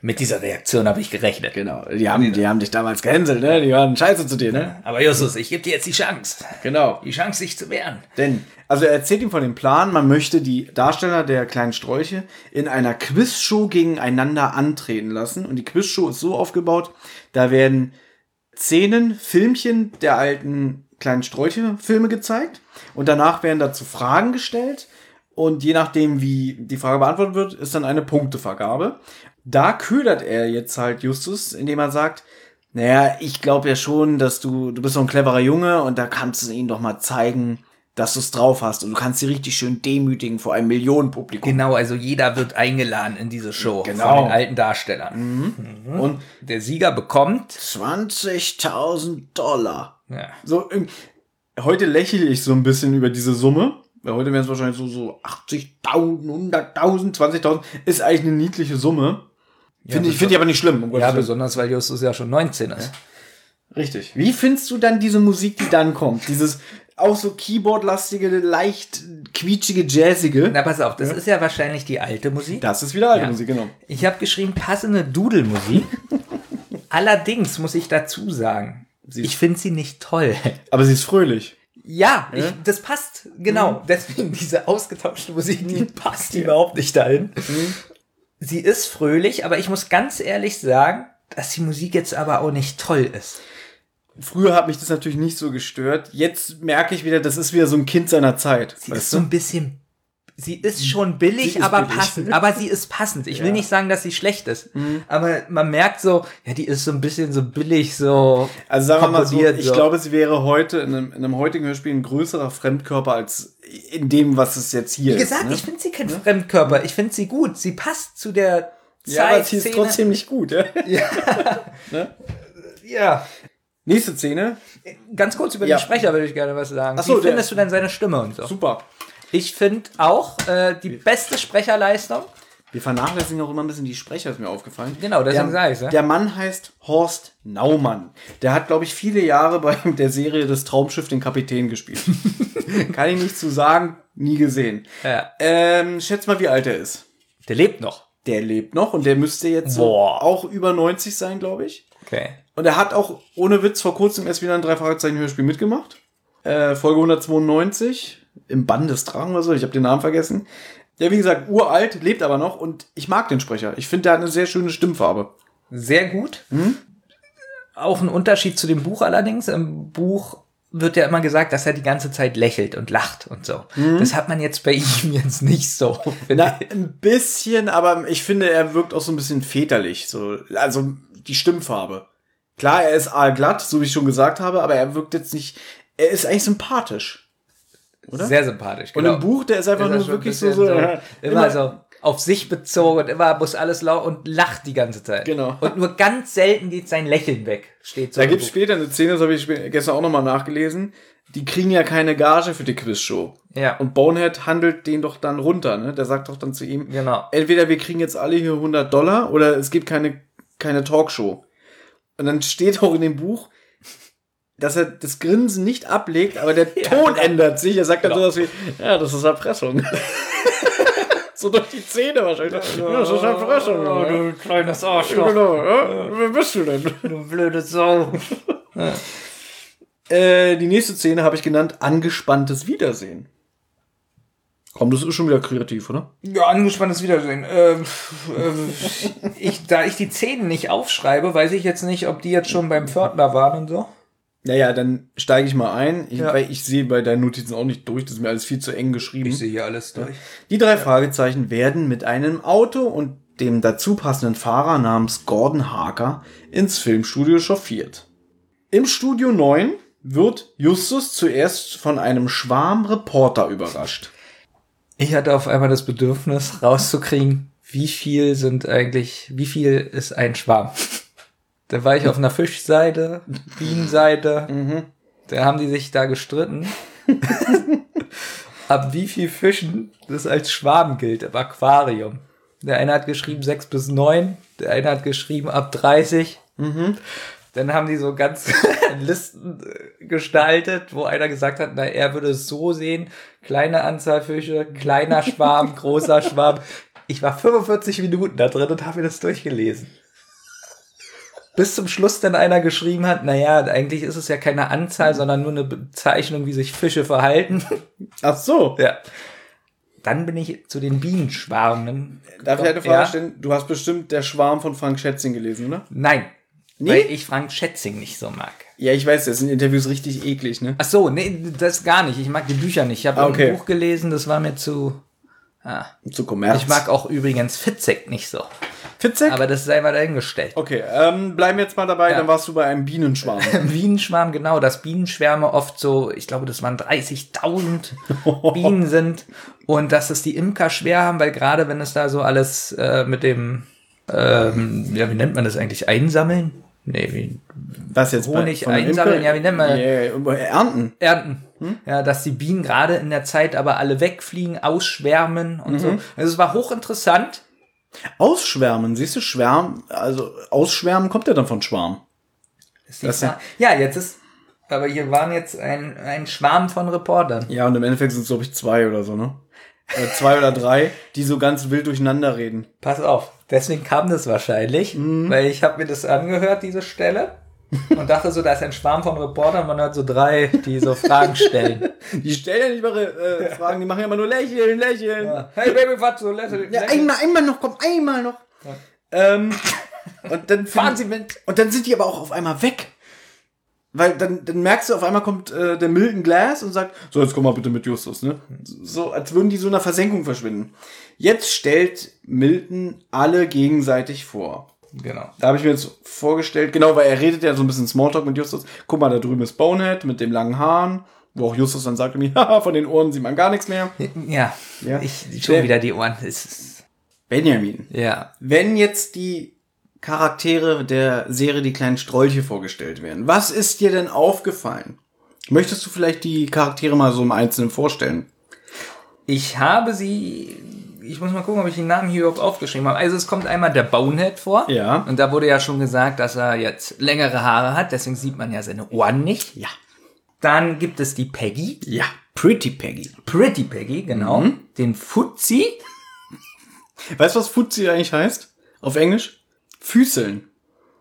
Mit dieser Reaktion habe ich gerechnet. Genau, die haben, die haben dich damals gehänselt, ne? Die waren scheiße zu dir, ne? Aber Justus, ich gebe dir jetzt die Chance. Genau. Die Chance, sich zu wehren. Denn, also er erzählt ihm von dem Plan, man möchte die Darsteller der kleinen Strolche in einer Quizshow gegeneinander antreten lassen. Und die Quizshow ist so aufgebaut, da werden Szenen, Filmchen der alten kleinen Strolche-Filme gezeigt. Und danach werden dazu Fragen gestellt. Und je nachdem, wie die Frage beantwortet wird, ist dann eine Punktevergabe. Da ködert er jetzt halt Justus, indem er sagt, Naja, ich glaube ja schon, dass du, du bist so ein cleverer Junge und da kannst du ihnen doch mal zeigen, dass du es drauf hast. Und du kannst sie richtig schön demütigen vor einem Millionenpublikum. Genau, also jeder wird eingeladen in diese Show Genau. von den alten Darstellern. Mhm. Und Der Sieger bekommt 20.000 Dollar. ja, So, ähm, heute lächle ich so ein bisschen über diese Summe. Weil heute wären es wahrscheinlich so, so 80.000, 100.000, 20.000. Ist eigentlich eine niedliche Summe. Finde ich, finde ich aber nicht schlimm. Um ja besonders weil Justus ja schon 19 ist. Richtig. Wie findest du dann diese Musik, die dann kommt? Dieses auch so Keyboard-lastige, leicht quietschige, jazzige. Na pass auf, das ist ja wahrscheinlich die alte Musik. Das ist wieder alte Ja. Musik, genau. Ich habe geschrieben passende Dudelmusik. [LAUGHS] Allerdings muss ich dazu sagen, ich finde sie nicht toll. Aber sie ist fröhlich. Ja, ich, das passt, genau. Deswegen diese ausgetauschte Musik, die passt überhaupt nicht dahin. Sie ist fröhlich, aber ich muss ganz ehrlich sagen, dass die Musik jetzt aber auch nicht toll ist. Früher hat mich das natürlich nicht so gestört. Jetzt merke ich wieder, das ist wieder so ein Kind seiner Zeit. Sie ist weißt so du? ein bisschen. Sie ist schon billig, ist aber billig. passend. Aber sie ist passend. Ich will nicht sagen, dass sie schlecht ist. Aber man merkt so, ja, die ist so ein bisschen so billig, so. Also sagen wir mal so, ich glaube, sie wäre heute in einem, in einem heutigen Hörspiel ein größerer Fremdkörper als in dem, was es jetzt hier Wie gesagt, ist. ne? ich finde sie kein Fremdkörper. Ich finde sie gut. Sie passt zu der ja, Zeit. aber sie ist trotzdem nicht gut. Ja? Ja. [LAUGHS] Nächste Szene. Ganz kurz über Ja. den Sprecher würde ich gerne was sagen. Ach so, Wie findest du denn seine Stimme und so? Super. Ich finde auch äh, die beste Sprecherleistung. Wir vernachlässigen auch immer ein bisschen die Sprecher, ist mir aufgefallen. Genau, deswegen der, sag ich's, ja. Der Mann heißt Horst Naumann. Der hat, glaube ich, viele Jahre bei [LAUGHS] der Serie Das Traumschiff den Kapitän gespielt. [LAUGHS] Kann ich nicht zu sagen, nie gesehen. Ja. Ähm, schätz mal, wie alt er ist. Der lebt noch. Der lebt noch und der müsste jetzt so auch über 90 sein, glaube ich. Okay. Und er hat auch ohne Witz vor kurzem erst wieder ein drei Fragezeichen Hörspiel mitgemacht. Äh, Folge 192 im Bann des Drachen oder so, ich habe den Namen vergessen. Der, wie gesagt, uralt, lebt aber noch und ich mag den Sprecher. Ich finde, der hat eine sehr schöne Stimmfarbe. Sehr gut. Auch ein Unterschied zu dem Buch allerdings. Im Buch wird ja immer gesagt, dass er die ganze Zeit lächelt und lacht und so. Das hat man jetzt bei ihm [LAUGHS] jetzt nicht so. Na, ein bisschen, aber ich finde, er wirkt auch so ein bisschen väterlich. So, also die Stimmfarbe. Klar, er ist aalglatt, so wie ich schon gesagt habe, aber er wirkt jetzt nicht. Er ist eigentlich sympathisch. ich. Sehr sympathisch. Und genau. im Buch, der ist einfach Ist nur wirklich so, bisschen so, immer, immer- so auf sich bezogen und immer muss alles laut und lacht die ganze Zeit. Genau. Und nur ganz selten geht sein Lächeln weg. Steht so. Da gibt es später eine Szene, das habe ich gestern auch nochmal nachgelesen. Die kriegen ja keine Gage für die Quizshow. Ja. Und Bonehead handelt den doch dann runter. Ne? Der sagt doch dann zu ihm, Genau. entweder wir kriegen jetzt alle hier 100 Dollar oder es gibt keine, keine Talkshow. Und dann steht auch in dem Buch, dass er das Grinsen nicht ablegt, aber der [LAUGHS] Ton ändert sich. Er sagt dann Genau. sowas wie, ja, das ist Erpressung. [LAUGHS] so durch die Zähne wahrscheinlich. Ja, das ist Erpressung. Ja. du kleines Ja, Arschloch. Genau, ja. Wer bist du denn? Du blöde Sau. [LAUGHS] Äh, die nächste Szene habe ich genannt, angespanntes Wiedersehen. Komm, das ist schon wieder kreativ, oder? Ja, angespanntes Wiedersehen. Ähm, ähm, ich, da ich die Szenen nicht aufschreibe, weiß ich jetzt nicht, ob die jetzt schon beim Pförtner waren und so. Naja, dann steige ich mal ein, ich, Ja. weil ich sehe bei deinen Notizen auch nicht durch, das ist mir alles viel zu eng geschrieben. Ich sehe hier alles durch. Die drei Fragezeichen werden mit einem Auto und dem dazu passenden Fahrer namens Gordon Harker ins Filmstudio chauffiert. Im Studio 9 wird Justus zuerst von einem Schwarm Reporter überrascht. Ich hatte auf einmal das Bedürfnis rauszukriegen, wie viel sind eigentlich, wie viel ist ein Schwarm? [LAUGHS] Da war ich auf einer Fischseite, Bienenseite, da haben die sich da gestritten. [LAUGHS] Ab wie viel Fischen das als Schwarm gilt im Aquarium. Der eine hat geschrieben 6 bis 9, der eine hat geschrieben ab 30. Dann haben die so ganz [LAUGHS] Listen äh, gestaltet, wo einer gesagt hat, na, er würde es so sehen, kleine Anzahl Fische, kleiner Schwarm, [LAUGHS] großer Schwarm. Ich war 45 Minuten da drin und habe mir das durchgelesen. Bis zum Schluss dann einer geschrieben hat, naja, eigentlich ist es ja keine Anzahl, sondern nur eine Bezeichnung, wie sich Fische verhalten. Ach so. ja. Dann bin ich zu den Bienenschwarmen. Darf ich eine Frage Ja? stellen? Du hast bestimmt der Schwarm von Frank Schätzing gelesen, oder? Nein. Nee? Weil ich Frank Schätzing nicht so mag. Ja, ich weiß, das sind Interviews richtig eklig, ne? Ach so, nee, das gar nicht. Ich mag die Bücher nicht. Ich habe Ah, okay. ein Buch gelesen, das war mir zu. Ah. Zu Kommerz. Ich mag auch übrigens Fitzek nicht so. Fitzek? Aber das sei mal dahingestellt. Okay, ähm, bleiben wir jetzt mal dabei, Ja. dann warst du bei einem Bienenschwarm. [LAUGHS] Bienenschwarm, genau, dass Bienenschwärme oft so, ich glaube, das waren 30.000 [LAUGHS] Bienen sind und dass es die Imker schwer haben, weil gerade wenn es da so alles äh, mit dem, ähm, ja, wie nennt man das eigentlich, einsammeln? Nee, wie, Was jetzt Honig der einsammeln, Imker- ja, wie nennt man- Yeah, ernten. ernten. Ja, dass die Bienen gerade in der Zeit aber alle wegfliegen, ausschwärmen und so. Also es war hochinteressant. Ausschwärmen, siehst du, Schwärm, also ausschwärmen kommt ja dann von Schwarm. Das Fra- ja, jetzt ist, aber hier waren jetzt ein, ein Schwarm von Reportern. Ja, und im Endeffekt sind es, glaube ich, zwei oder so, ne? Oder zwei oder drei, die so ganz wild durcheinander reden. Pass auf, deswegen kam das wahrscheinlich, weil ich habe mir das angehört, diese Stelle, und dachte so, da ist ein Schwarm von Reportern, man hört so drei, die so Fragen stellen. [LAUGHS] Die stellen ja nicht mal äh, Fragen, die machen ja immer nur lächeln, lächeln. Ja, Hey Baby, was so lässig? einmal, einmal noch, komm, einmal noch. Ähm, und dann Fahren Sie mit. Und dann sind die aber auch auf einmal weg. Weil dann, dann merkst du, auf einmal kommt äh, der Milton Glass und sagt, so, jetzt komm mal bitte mit Justus, ne? So, als würden die so in einer Versenkung verschwinden. Jetzt stellt Milton alle gegenseitig vor. Genau. Da habe ich mir jetzt vorgestellt, genau, weil er redet ja so ein bisschen Smalltalk mit Justus. Guck mal, da drüben ist Bonehead mit dem langen Haaren, wo auch Justus dann sagt, irgendwie, [LAUGHS] haha, von den Ohren sieht man gar nichts mehr. [LAUGHS] Ja, Ja. ich schon Der- wieder die Ohren. Benjamin. ja. Wenn jetzt die Charaktere der Serie Die kleinen Strolche vorgestellt werden, was ist dir denn aufgefallen? Möchtest du vielleicht die Charaktere mal so im Einzelnen vorstellen? Ich habe sie. Ich muss mal gucken, ob ich den Namen hier überhaupt aufgeschrieben habe. Also es kommt einmal der Bonehead vor. Ja. Und da wurde ja schon gesagt, dass er jetzt längere Haare hat, deswegen sieht man ja seine Ohren nicht. Ja. Dann gibt es die Peggy. Ja. Pretty Peggy. Pretty Peggy, genau. Den Fuzzi. Weißt du, was Fuzzi eigentlich heißt? Auf Englisch? Füßeln.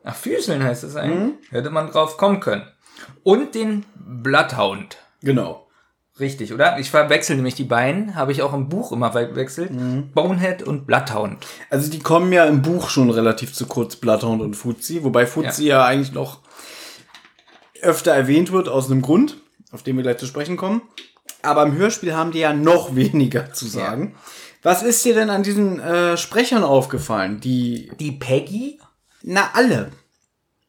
Ach, Füßeln heißt es eigentlich. Hätte man drauf kommen können. Und den Bloodhound. Genau. Richtig, oder? Ich verwechsel nämlich die beiden. Habe ich auch im Buch immer verwechselt. Bonehead und Bloodhound. Also die kommen ja im Buch schon relativ zu kurz, Bloodhound und Fuzzi, wobei Fuzzi ja. eigentlich noch öfter erwähnt wird aus einem Grund, auf den wir gleich zu sprechen kommen. Aber im Hörspiel haben die ja noch [LAUGHS] weniger zu sagen. Was ist dir denn an diesen äh, Sprechern aufgefallen? Die, Die Peggy? na alle.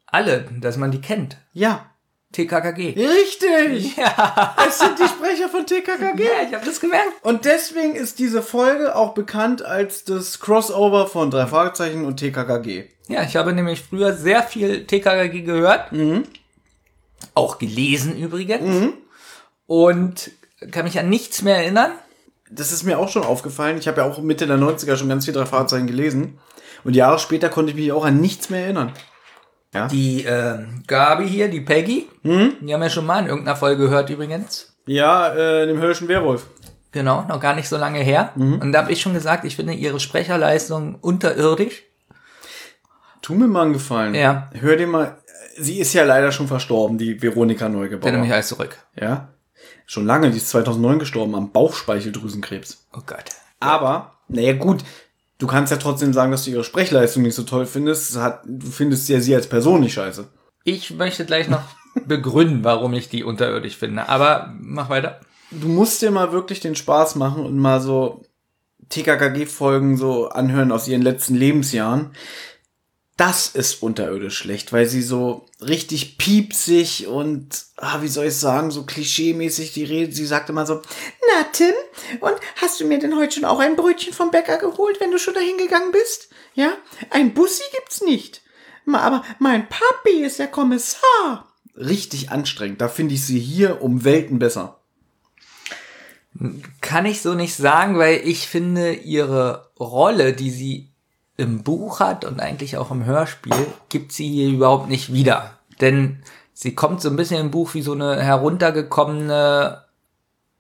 Alle, dass man die kennt. Ja. TKKG. Richtig. Ja. [LAUGHS] Es sind die Sprecher von TKKG. Ja, ich habe das gemerkt. Und deswegen ist diese Folge auch bekannt als das Crossover von drei Fragezeichen und TKKG. Ja, ich habe nämlich früher sehr viel TKKG gehört. Auch gelesen übrigens. Und kann mich an nichts mehr erinnern. Das ist mir auch schon aufgefallen. Ich habe ja auch Mitte der 90er schon ganz viel drei Fragezeichen gelesen. Und Jahre später konnte ich mich auch an nichts mehr erinnern. Die äh, Gabi hier, die Peggy, die haben wir schon mal in irgendeiner Folge gehört übrigens. Ja, äh, dem Höllischen Werwolf. Genau, noch gar nicht so lange her. Und da habe ich schon gesagt, ich finde ihre Sprecherleistung unterirdisch. Tu mir mal einen Gefallen. Ja. Hör dir mal. Sie ist ja leider schon verstorben, die Veronika Neugebauer. mich alles zurück. Ja. Schon lange, die ist 2009 gestorben am Bauchspeicheldrüsenkrebs. Oh Gott. Aber, naja, gut. Du kannst ja trotzdem sagen, dass du ihre Sprechleistung nicht so toll findest. Es Hat, du findest ja sie als Person nicht scheiße. Ich möchte gleich noch [LAUGHS] begründen, warum ich die unterirdisch finde. Aber mach weiter. du musst dir mal wirklich den Spaß machen und mal so TKKG-Folgen so anhören aus ihren letzten Lebensjahren. Das ist unterirdisch schlecht, weil sie so richtig piepsig und, ah, wie soll ich sagen, so klischeemäßig die Rede. Sie sagt immer so, na Tim, und hast du mir denn heute schon auch ein Brötchen vom Bäcker geholt, wenn du schon dahin gegangen bist? Ja, ein Bussi gibt's nicht. Aber mein Papi ist der Kommissar. Richtig anstrengend. Da finde ich sie hier um Welten besser. Kann ich so nicht sagen, weil ich finde, ihre Rolle, die sie im Buch hat und eigentlich auch im Hörspiel, gibt sie hier überhaupt nicht wieder. Denn sie kommt so ein bisschen im Buch wie so eine heruntergekommene,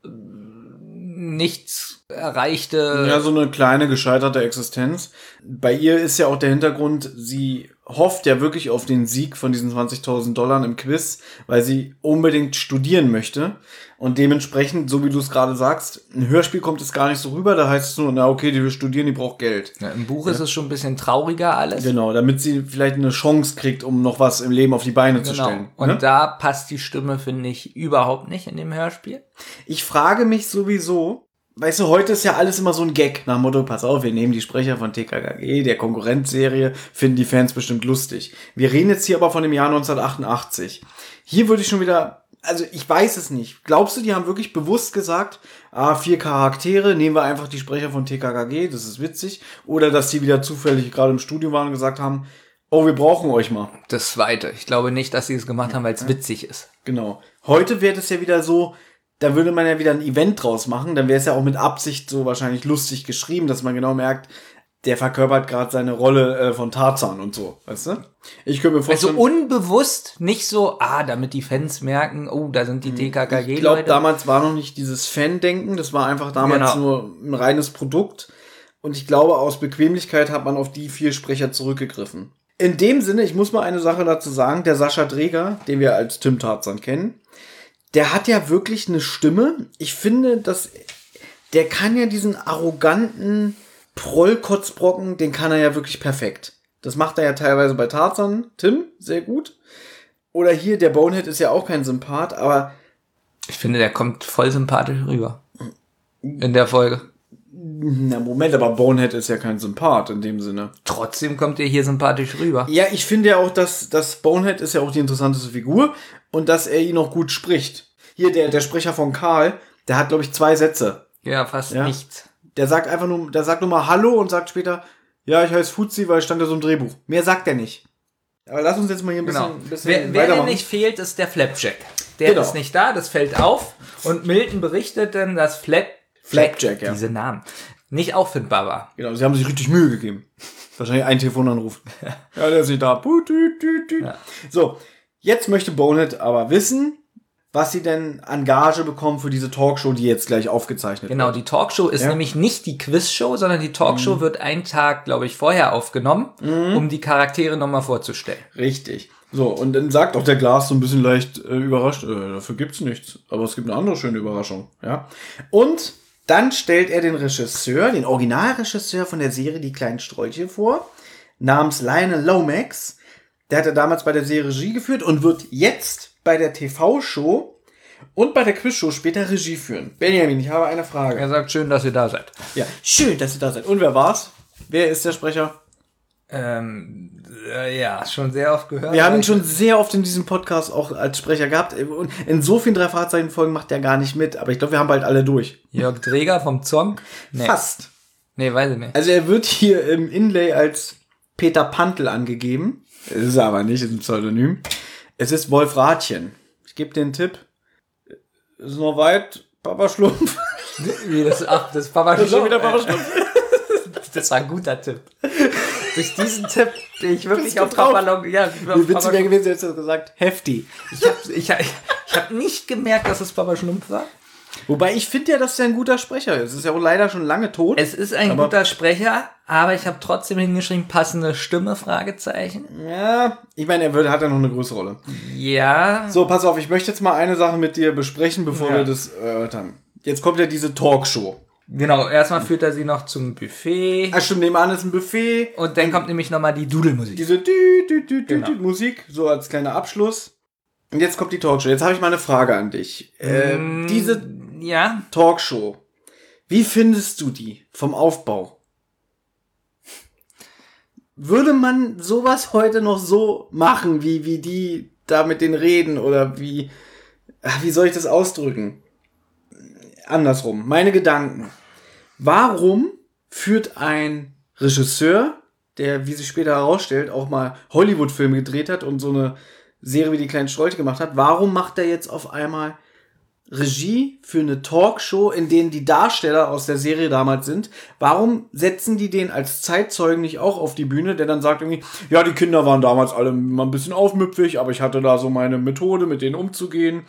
äh, nichts erreichte. Ja, so eine kleine gescheiterte Existenz. Bei ihr ist ja auch der Hintergrund, sie hofft ja wirklich auf den Sieg von diesen 20.000 Dollar im Quiz, weil sie unbedingt studieren möchte. Und dementsprechend, so wie du es gerade sagst, ein Hörspiel kommt es gar nicht so rüber. Da heißt es nur, na okay, die will studieren, die braucht Geld. Ja, Im Buch ist es schon ein bisschen trauriger alles. Genau, damit sie vielleicht eine Chance kriegt, um noch was im Leben auf die Beine zu Genau. stellen. Und ne? da passt die Stimme, finde ich, überhaupt nicht in dem Hörspiel. Ich frage mich sowieso, weißt du, heute ist ja alles immer so ein Gag nach dem Motto, pass auf, wir nehmen die Sprecher von TKKG, der Konkurrenzserie, finden die Fans bestimmt lustig. Wir reden jetzt hier aber von dem Jahr 1988. Hier würde ich schon wieder, also ich weiß es nicht. Glaubst du, die haben wirklich bewusst gesagt, ah, vier Charaktere, nehmen wir einfach die Sprecher von TKKG, das ist witzig. Oder dass die wieder zufällig gerade im Studio waren und gesagt haben, oh, wir brauchen euch mal. Das zweite. Ich glaube nicht, dass sie es gemacht haben, weil es witzig ist. Genau. Heute wäre das ja wieder so, da würde man ja wieder ein Event draus machen. Dann wäre es ja auch mit Absicht so wahrscheinlich lustig geschrieben, dass man genau merkt, der verkörpert gerade seine Rolle äh, von Tarzan und so, weißt du? Ich könnte mir Also vorstellen, unbewusst, nicht so, ah, damit die Fans merken, oh, da sind die ich glaube, damals war noch nicht dieses Fan-Denken, das war einfach damals Genau. nur ein reines Produkt. Und ich glaube, aus Bequemlichkeit hat man auf die vier Sprecher zurückgegriffen. In dem Sinne, ich muss mal eine Sache dazu sagen, der Sascha Dreger, den wir als Tim Tarzan kennen, der hat ja wirklich eine Stimme. Ich finde, dass der kann ja diesen arroganten Prollkotzbrocken, den kann er ja wirklich perfekt. Das macht er ja teilweise bei Tarzan, Tim, sehr gut. Oder hier, der Bonehead ist ja auch kein Sympath, aber Ich finde, der kommt voll sympathisch rüber. In der Folge. na Moment, aber Bonehead ist ja kein Sympath in dem Sinne. Trotzdem kommt er hier sympathisch rüber. Ja, ich finde ja auch, dass, dass Bonehead ist ja auch die interessanteste Figur und dass er ihn auch gut spricht. Hier, der, der Sprecher von Karl, der hat, glaube ich, zwei Sätze. Ja, fast Ja. nichts. Der sagt einfach nur, der sagt nur mal Hallo und sagt später, ja, ich heiße Fuzzi, weil stand ja so im Drehbuch. Mehr sagt er nicht. Aber lass uns jetzt mal hier ein bisschen, Genau. bisschen Wer, wer weitermachen. denn nicht fehlt, ist der Flapjack. Der Genau. ist nicht da, das fällt auf. Und Milton berichtet dann, dass Flap Flapjack, ja. diese Namen, nicht auffindbar war. Genau, sie haben sich richtig Mühe gegeben. Wahrscheinlich ein Telefonanruf. [LAUGHS] ja, der ist nicht da. Tüt. So, jetzt möchte Bonehead aber wissen, was sie denn an Gage bekommen für diese Talkshow, die jetzt gleich aufgezeichnet Genau, wird. die Talkshow ist Ja. nämlich nicht die Quizshow, sondern die Talkshow wird einen Tag, glaube ich, vorher aufgenommen, um die Charaktere nochmal vorzustellen. Richtig. So, und dann sagt auch der Glas so ein bisschen leicht äh, überrascht, äh, dafür gibt's nichts. Aber es gibt eine andere schöne Überraschung, ja. Und dann stellt er den Regisseur, den Originalregisseur von der Serie Die kleinen Strolche vor, namens Lionel Lomax. Der hat er damals bei der Serie Regie geführt und wird jetzt bei der TV-Show und bei der Quizshow später Regie führen. Benjamin, ich habe eine Frage. Er sagt, schön, dass ihr da seid. Ja, schön, dass ihr da seid. Und wer war's? Wer ist der Sprecher? Ähm, äh, ja, schon sehr oft gehört. Wir haben ihn schon sehr oft in diesem Podcast auch als Sprecher gehabt. Und in so vielen drei Fahrzeichen Folgen macht er gar nicht mit. Aber ich glaube, wir haben bald alle durch. Jörg Träger vom Zong? Nee. Fast. Nee, weiß ich nicht. Also er wird hier im Inlay als Peter Pantel angegeben. Es ist er aber nicht, ist ein Pseudonym. Es ist Wolf Ratchen. Ich gebe dir einen Tipp. Ist noch weit, Papa Schlumpf. Wie das, ach, das ist Papa Das ist schon Schlumpf. wieder Papa Schlumpf. [LAUGHS] Das war ein guter Tipp. Durch diesen Tipp bin ich wirklich auf? Papa Long, ja, Wie witzig wäre Schlumpf. gewesen, hättest du gesagt, heftig. Ich habe ich, ich hab nicht gemerkt, dass es Papa Schlumpf war. Wobei ich finde ja, dass er ein guter Sprecher ist. Es ist ja auch leider schon lange tot. Es ist ein guter Sprecher, aber ich habe trotzdem hingeschrieben, passende Stimme, Fragezeichen. ja, ich meine, er wird, hat ja noch eine größere Rolle. Ja, So, pass auf, ich möchte jetzt mal eine Sache mit dir besprechen, bevor Ja. wir das erörtern. Jetzt kommt ja diese Talkshow. genau. Erstmal führt er sie noch zum Buffet. Ah, stimmt, nebenan ist ein Buffet. Und dann kommt nämlich nochmal die Dudelmusik. Diese dü, dü, dü, dü, Genau. dü Musik, so als kleiner Abschluss. Und jetzt kommt die Talkshow. Jetzt habe ich mal eine Frage an dich. Äh, diese Ja, Talkshow, wie findest du die vom Aufbau? Würde man sowas heute noch so machen, wie, wie die da mit den Reden oder wie, wie soll ich das ausdrücken? Andersrum, meine Gedanken. Warum führt ein Regisseur, der, wie sich später herausstellt, auch mal Hollywood-Filme gedreht hat und so eine Serie wie die kleinen Strolche gemacht hat, warum macht er jetzt auf einmal Regie für eine Talkshow, in denen die Darsteller aus der Serie damals sind. Warum setzen die den als Zeitzeugen nicht auch auf die Bühne, der dann sagt irgendwie, ja, die Kinder waren damals alle mal ein bisschen aufmüpfig, aber ich hatte da so meine Methode, mit denen umzugehen.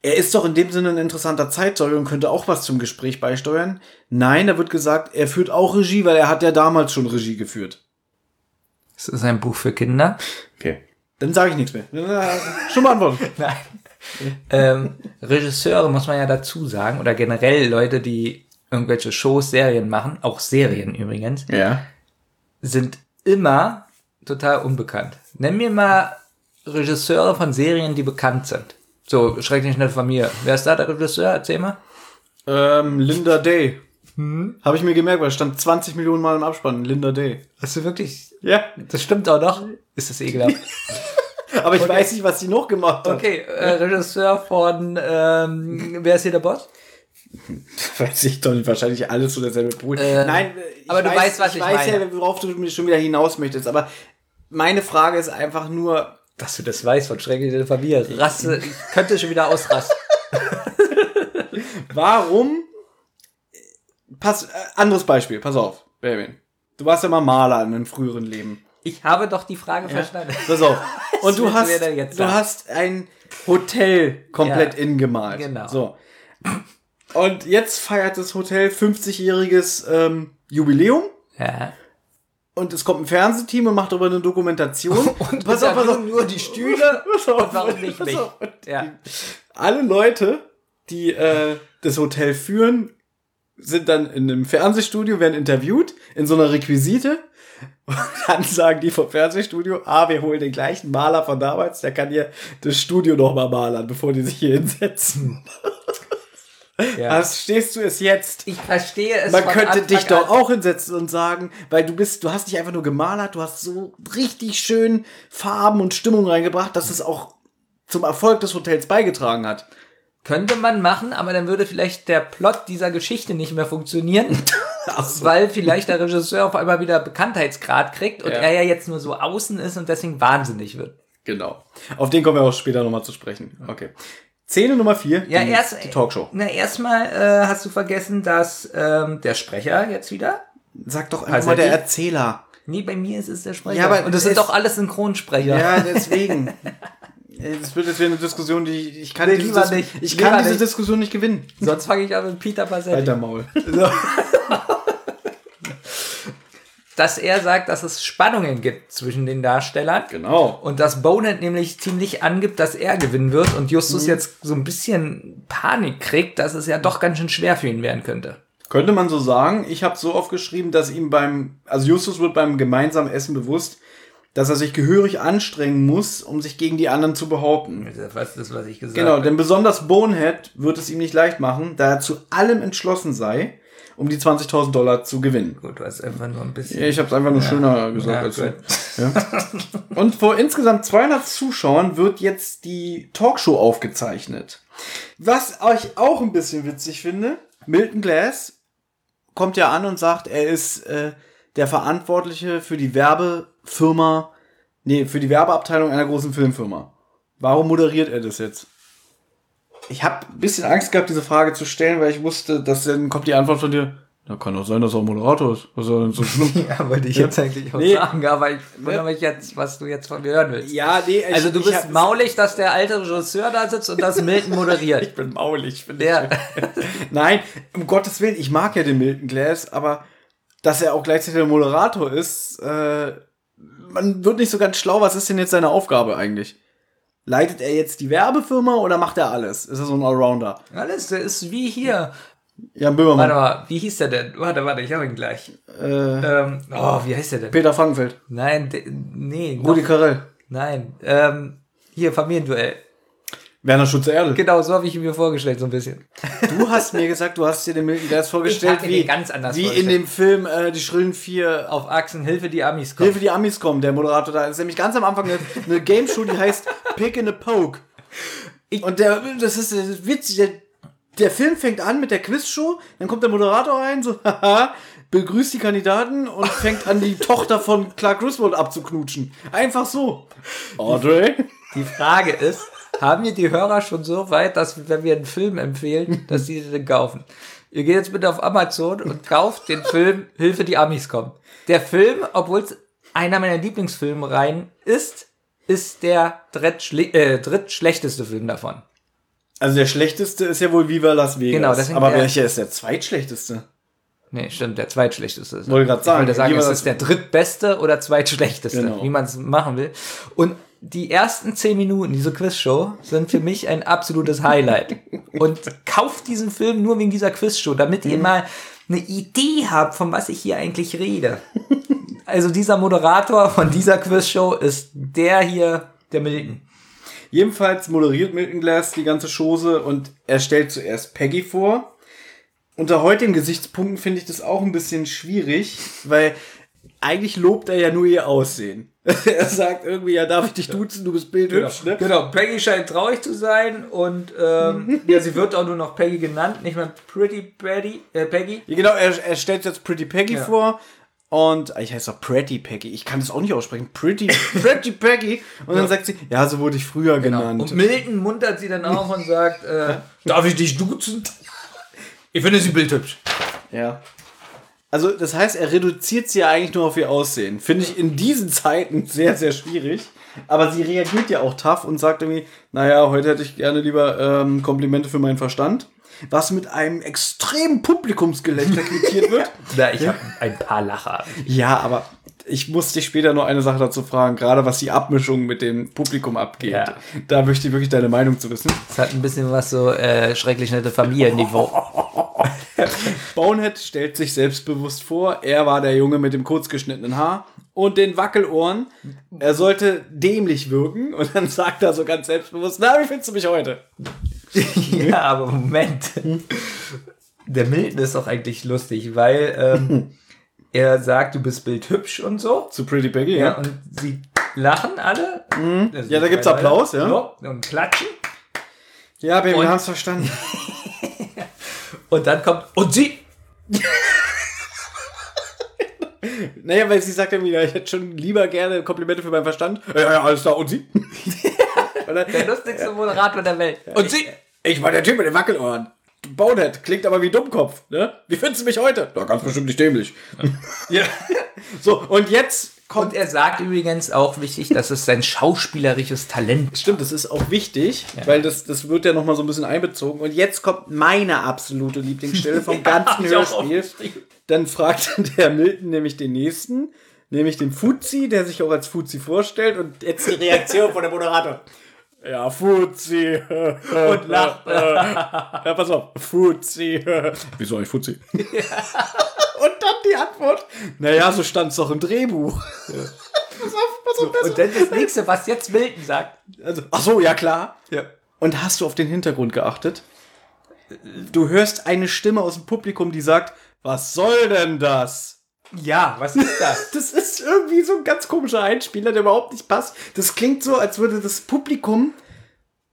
Er ist doch in dem Sinne ein interessanter Zeitzeuge und könnte auch was zum Gespräch beisteuern. Nein, da wird gesagt, er führt auch Regie, weil er hat ja damals schon Regie geführt. es ist ein Buch für Kinder. Okay. Dann sage ich nichts mehr. Äh, Schon beantwortet. [LAUGHS] Nein. [LAUGHS] ähm, Regisseure muss man ja dazu sagen, oder generell Leute, die irgendwelche Shows, Serien machen, auch Serien übrigens, Ja. sind immer total unbekannt. Nenn mir mal Regisseure von Serien, die bekannt sind. So, schrecklich nette Familie. Wer ist da der Regisseur? Erzähl mal. Ähm, Linda Day. Hm? Habe ich mir gemerkt, weil es stand 20 Millionen Mal im Abspann. Linda Day. Hast du wirklich. Ja. Das stimmt auch noch? Ist das ekelhaft? [LAUGHS] Aber ich weiß nicht, was sie noch gemacht hat. Okay, äh, Regisseur von, ähm, wer ist hier der Boss? Weiß ich doch nicht. Wahrscheinlich alles so derselbe Pool. Äh, Nein, ich aber du weißt, was ich weiß meine. ja, worauf du mir schon wieder hinaus möchtest. Aber meine Frage ist einfach nur, Dass du das weißt von schrecklicher Familie. Rasse, [LAUGHS] ich könnte schon wieder ausrasten. [LAUGHS] warum? Pass, äh, anderes Beispiel. Pass auf, Baby. Du warst ja mal Maler in einem früheren Leben. Ich habe doch die Frage verstanden. Pass auf. [LAUGHS] Und du hast, du hast ein Hotel komplett Ja. innen gemalt. Genau. So. Und jetzt feiert das Hotel 50-jähriges ähm, Jubiläum. Ja. Und es kommt ein Fernsehteam und macht darüber eine Dokumentation. [LAUGHS] Und pass auf, pass auf. nur die Stühle [LAUGHS] Pass auf, und warum nicht mich? Ja. Alle Leute, die äh, das Hotel führen, sind dann in einem Fernsehstudio, werden interviewt, in so einer Requisite. Und dann sagen die vom Fernsehstudio, ah, wir holen den gleichen Maler von damals, der kann hier das Studio noch mal malern, bevor die sich hier hinsetzen. Ja. Was stehst du es jetzt? Ich verstehe es. Man könnte Anfang dich doch auch hinsetzen und sagen, weil du bist, du hast nicht einfach nur gemalert, du hast so richtig schön Farben und Stimmung reingebracht, dass es auch zum Erfolg des Hotels beigetragen hat. Könnte man machen, aber dann würde vielleicht der Plot dieser Geschichte nicht mehr funktionieren. [LAUGHS] Weil vielleicht der Regisseur auf einmal wieder Bekanntheitsgrad kriegt und Ja. er ja jetzt nur so außen ist und deswegen wahnsinnig wird. Genau. Auf den kommen wir auch später nochmal zu sprechen. Okay. Szene Nummer vier. Ja, die, erst die Talkshow. Na, erstmal äh, hast du vergessen, dass ähm, der Sprecher jetzt wieder. Sag doch einfach Also mal der Erzähler. Nee, bei mir ist es der Sprecher. Ja, aber und das sind doch alles Synchronsprecher. Ja, deswegen. Es wird jetzt wieder eine Diskussion, die ich, ich kann, Nee, diese, Dis nicht. ich kann diese nicht. Diskussion nicht gewinnen. Sonst fange ich an mit Peter Passetti. Alter Maul. [LAUGHS] Dass er sagt, dass es Spannungen gibt zwischen den Darstellern. Genau. Und dass Bonehead nämlich ziemlich angibt, dass er gewinnen wird und Justus Mhm. jetzt so ein bisschen Panik kriegt, dass es ja doch ganz schön schwer für ihn werden könnte. Könnte man so sagen. Ich habe so oft geschrieben, dass ihm beim, also Justus wird beim gemeinsamen Essen bewusst, dass er sich gehörig anstrengen muss, um sich gegen die anderen zu behaupten. Das ist das, was ich gesagt Genau, habe. denn besonders Bonehead wird es ihm nicht leicht machen, da er zu allem entschlossen sei, um die 20.000 Dollar zu gewinnen. Gut, du hast einfach nur ein bisschen. Ja, ich habe es einfach nur schöner gesagt Ja, als du. gut. Ja. [LAUGHS] Und vor insgesamt 200 Zuschauern wird jetzt die Talkshow aufgezeichnet. Was euch auch ein bisschen witzig finde, Milton Glass kommt ja an und sagt, er ist äh, der Verantwortliche für die Werbefirma, nee, für die Werbeabteilung einer großen Filmfirma. Warum moderiert er das jetzt? Ich habe ein bisschen Angst gehabt, diese Frage zu stellen, weil ich wusste, dass dann kommt die Antwort von dir. Na, kann doch sein, dass er Moderator ist. Was ist denn so schlimm? [LAUGHS] Ja, wollte ich jetzt eigentlich auch Nee. sagen, aber ich wundere mich jetzt, was du jetzt von mir hören willst. Ja, nee, ich, Also du ich bist hab- maulig, dass der alte Regisseur da sitzt und das [LAUGHS] Milton moderiert. Ich bin maulig, finde Der, [LAUGHS] Nein, um Gottes Willen, ich mag ja den Milton Glass, aber dass er auch gleichzeitig der Moderator ist, äh, man wird nicht so ganz schlau, was ist denn jetzt seine Aufgabe eigentlich? Leitet er jetzt die Werbefirma oder macht er alles? Ist er so ein Allrounder? alles, der ist wie hier. Jan Böhmermann, Warte mal, wie hieß der denn? Warte, warte, ich habe ihn gleich. äh, Ähm, oh, wie heißt der denn? Peter Frankenfeld, Nein, nee, Rudi Carell, nein. Ähm, hier, Familienduell. Werner Schutze-Erde. Genau, so habe ich ihn mir vorgestellt, so ein bisschen. Du hast mir gesagt, du hast dir den Milton Glass vorgestellt, mir wie, ganz anders wie in dem Film äh, Die Schrillen vier Auf Achsen, Hilfe, die Amis kommen. Hilfe, die Amis kommen, der Moderator da. Das ist nämlich ganz am Anfang eine, eine Game Show, die heißt Pick in a Poke. Und der, das ist, das ist witzig. Der, der Film fängt an mit der Quizshow, dann kommt der Moderator rein, so, [LAUGHS] haha, begrüßt die Kandidaten und fängt an, die Tochter von Clark Griswold abzuknutschen. Einfach so. Audrey? Die Frage ist, haben wir die Hörer schon so weit, dass wenn wir einen Film empfehlen, dass die den kaufen? Ihr geht jetzt bitte auf Amazon und kauft den Film Hilfe, die Amis kommen. Der Film, obwohl es einer meiner Lieblingsfilme rein ist, ist der drittschle äh, drittschlechteste Film davon. Also der schlechteste ist ja wohl Viva Las Vegas. Genau, Aber welcher ist der zweitschlechteste? Nee, stimmt, der zweitschlechteste ist. Wollte grad sagen, Ich wollte sagen, es ist der drittbeste oder zweitschlechteste, Genau. wie man es machen will. Und die ersten zehn Minuten dieser Quizshow sind für mich ein absolutes Highlight. Und kauft diesen Film nur wegen dieser Quizshow, damit Mhm. ihr mal eine Idee habt, von was ich hier eigentlich rede. Also dieser Moderator von dieser Quizshow ist der hier, der Milton. Jedenfalls moderiert Milton Glass die ganze Chose und er stellt zuerst Peggy vor. unter heutigen Gesichtspunkten finde ich das auch ein bisschen schwierig, weil eigentlich lobt er ja nur ihr Aussehen. [LAUGHS] er sagt irgendwie, ja, darf ich dich duzen, du bist bildhübsch, ne? Genau, Peggy scheint traurig zu sein und ähm, [LAUGHS] ja, sie wird auch nur noch Peggy genannt, nicht mehr Pretty Peggy. Äh, Peggy. Ja, genau, er, er stellt jetzt Pretty Peggy Ja. vor. Und ich heiße auch Pretty Peggy. Ich kann das auch nicht aussprechen. Pretty, Pretty Peggy. Und dann sagt sie, ja, so wurde ich früher genannt. Und Milton muntert sie dann auf und sagt, äh, [LAUGHS] darf ich dich duzen? Ich finde sie bildhübsch. Ja. Also, das heißt, er reduziert sie ja eigentlich nur auf ihr Aussehen. Finde ich in diesen Zeiten sehr, sehr schwierig. Aber sie reagiert ja auch tough und sagt irgendwie, naja, heute hätte ich gerne lieber ähm, Komplimente für meinen Verstand. Was mit einem extremen Publikumsgelächter [LAUGHS] quittiert wird. Na, ich habe ein paar Lacher. Ja, aber ich muss dich später noch eine Sache dazu fragen, gerade was die Abmischung mit dem Publikum abgeht. Ja. Da möchte ich wirklich deine Meinung zu wissen. Das hat ein bisschen was so äh, schrecklich nette Familienniveau. [LAUGHS] [LAUGHS] Bonehead stellt sich selbstbewusst vor, er war der Junge mit dem kurz geschnittenen Haar und den Wackelohren. Er sollte dämlich wirken und dann sagt er so ganz selbstbewusst, na, wie findest du mich heute? [LAUGHS] ja, aber Moment. Der Milton ist doch eigentlich lustig, weil ähm, [LAUGHS] er sagt, du bist bildhübsch und so. Zu Pretty Peggy, Ja, ja. und sie lachen alle. Also Ja, da gibt's Applaus, Leute. ja. Und klatschen. Ja, Baby, wir haben's verstanden. Und dann kommt, und sie. naja, weil sie sagt ja wieder, ich hätte schon lieber gerne Komplimente für meinen Verstand. Ja, ja, alles klar, und sie? [LAUGHS] Dann- Der lustigste Moderator der Welt. Und sie. Ich war der Typ mit den Wackelohren. Bonehead klingt aber wie Dummkopf, ne? Wie findest du mich heute? Na, ganz bestimmt nicht dämlich. Ja. [LAUGHS] So, und jetzt kommt Und er sagt übrigens auch wichtig, dass es sein schauspielerisches Talent Stimmt, das ist auch wichtig, weil das, das wird ja nochmal so ein bisschen einbezogen. Und jetzt kommt meine absolute Lieblingsstelle vom [LAUGHS] ganzen auch Hörspiel. Dann fragt [LAUGHS] der Milton nämlich den nächsten, nämlich den Fuzzi, der sich auch als Fuzzi vorstellt. Und jetzt die Reaktion von der Moderator. Ja, Fuzzi. Und lacht. [LAUGHS] Ja, pass auf. Fuzzi. Wieso eigentlich Fuzzi? Dann die Antwort. Naja, so stand es doch im Drehbuch. [LAUGHS] Pass auf, pass auf, pass auf. Und dann das nächste, was jetzt Milton sagt. Also, ach so, ja klar. Ja. Und hast du auf den Hintergrund geachtet? Du hörst eine Stimme aus dem Publikum, die sagt, was soll denn das? Ja, was ist das? [LAUGHS] Das ist irgendwie so ein ganz komischer Einspieler, der überhaupt nicht passt. Das klingt so, als würde das Publikum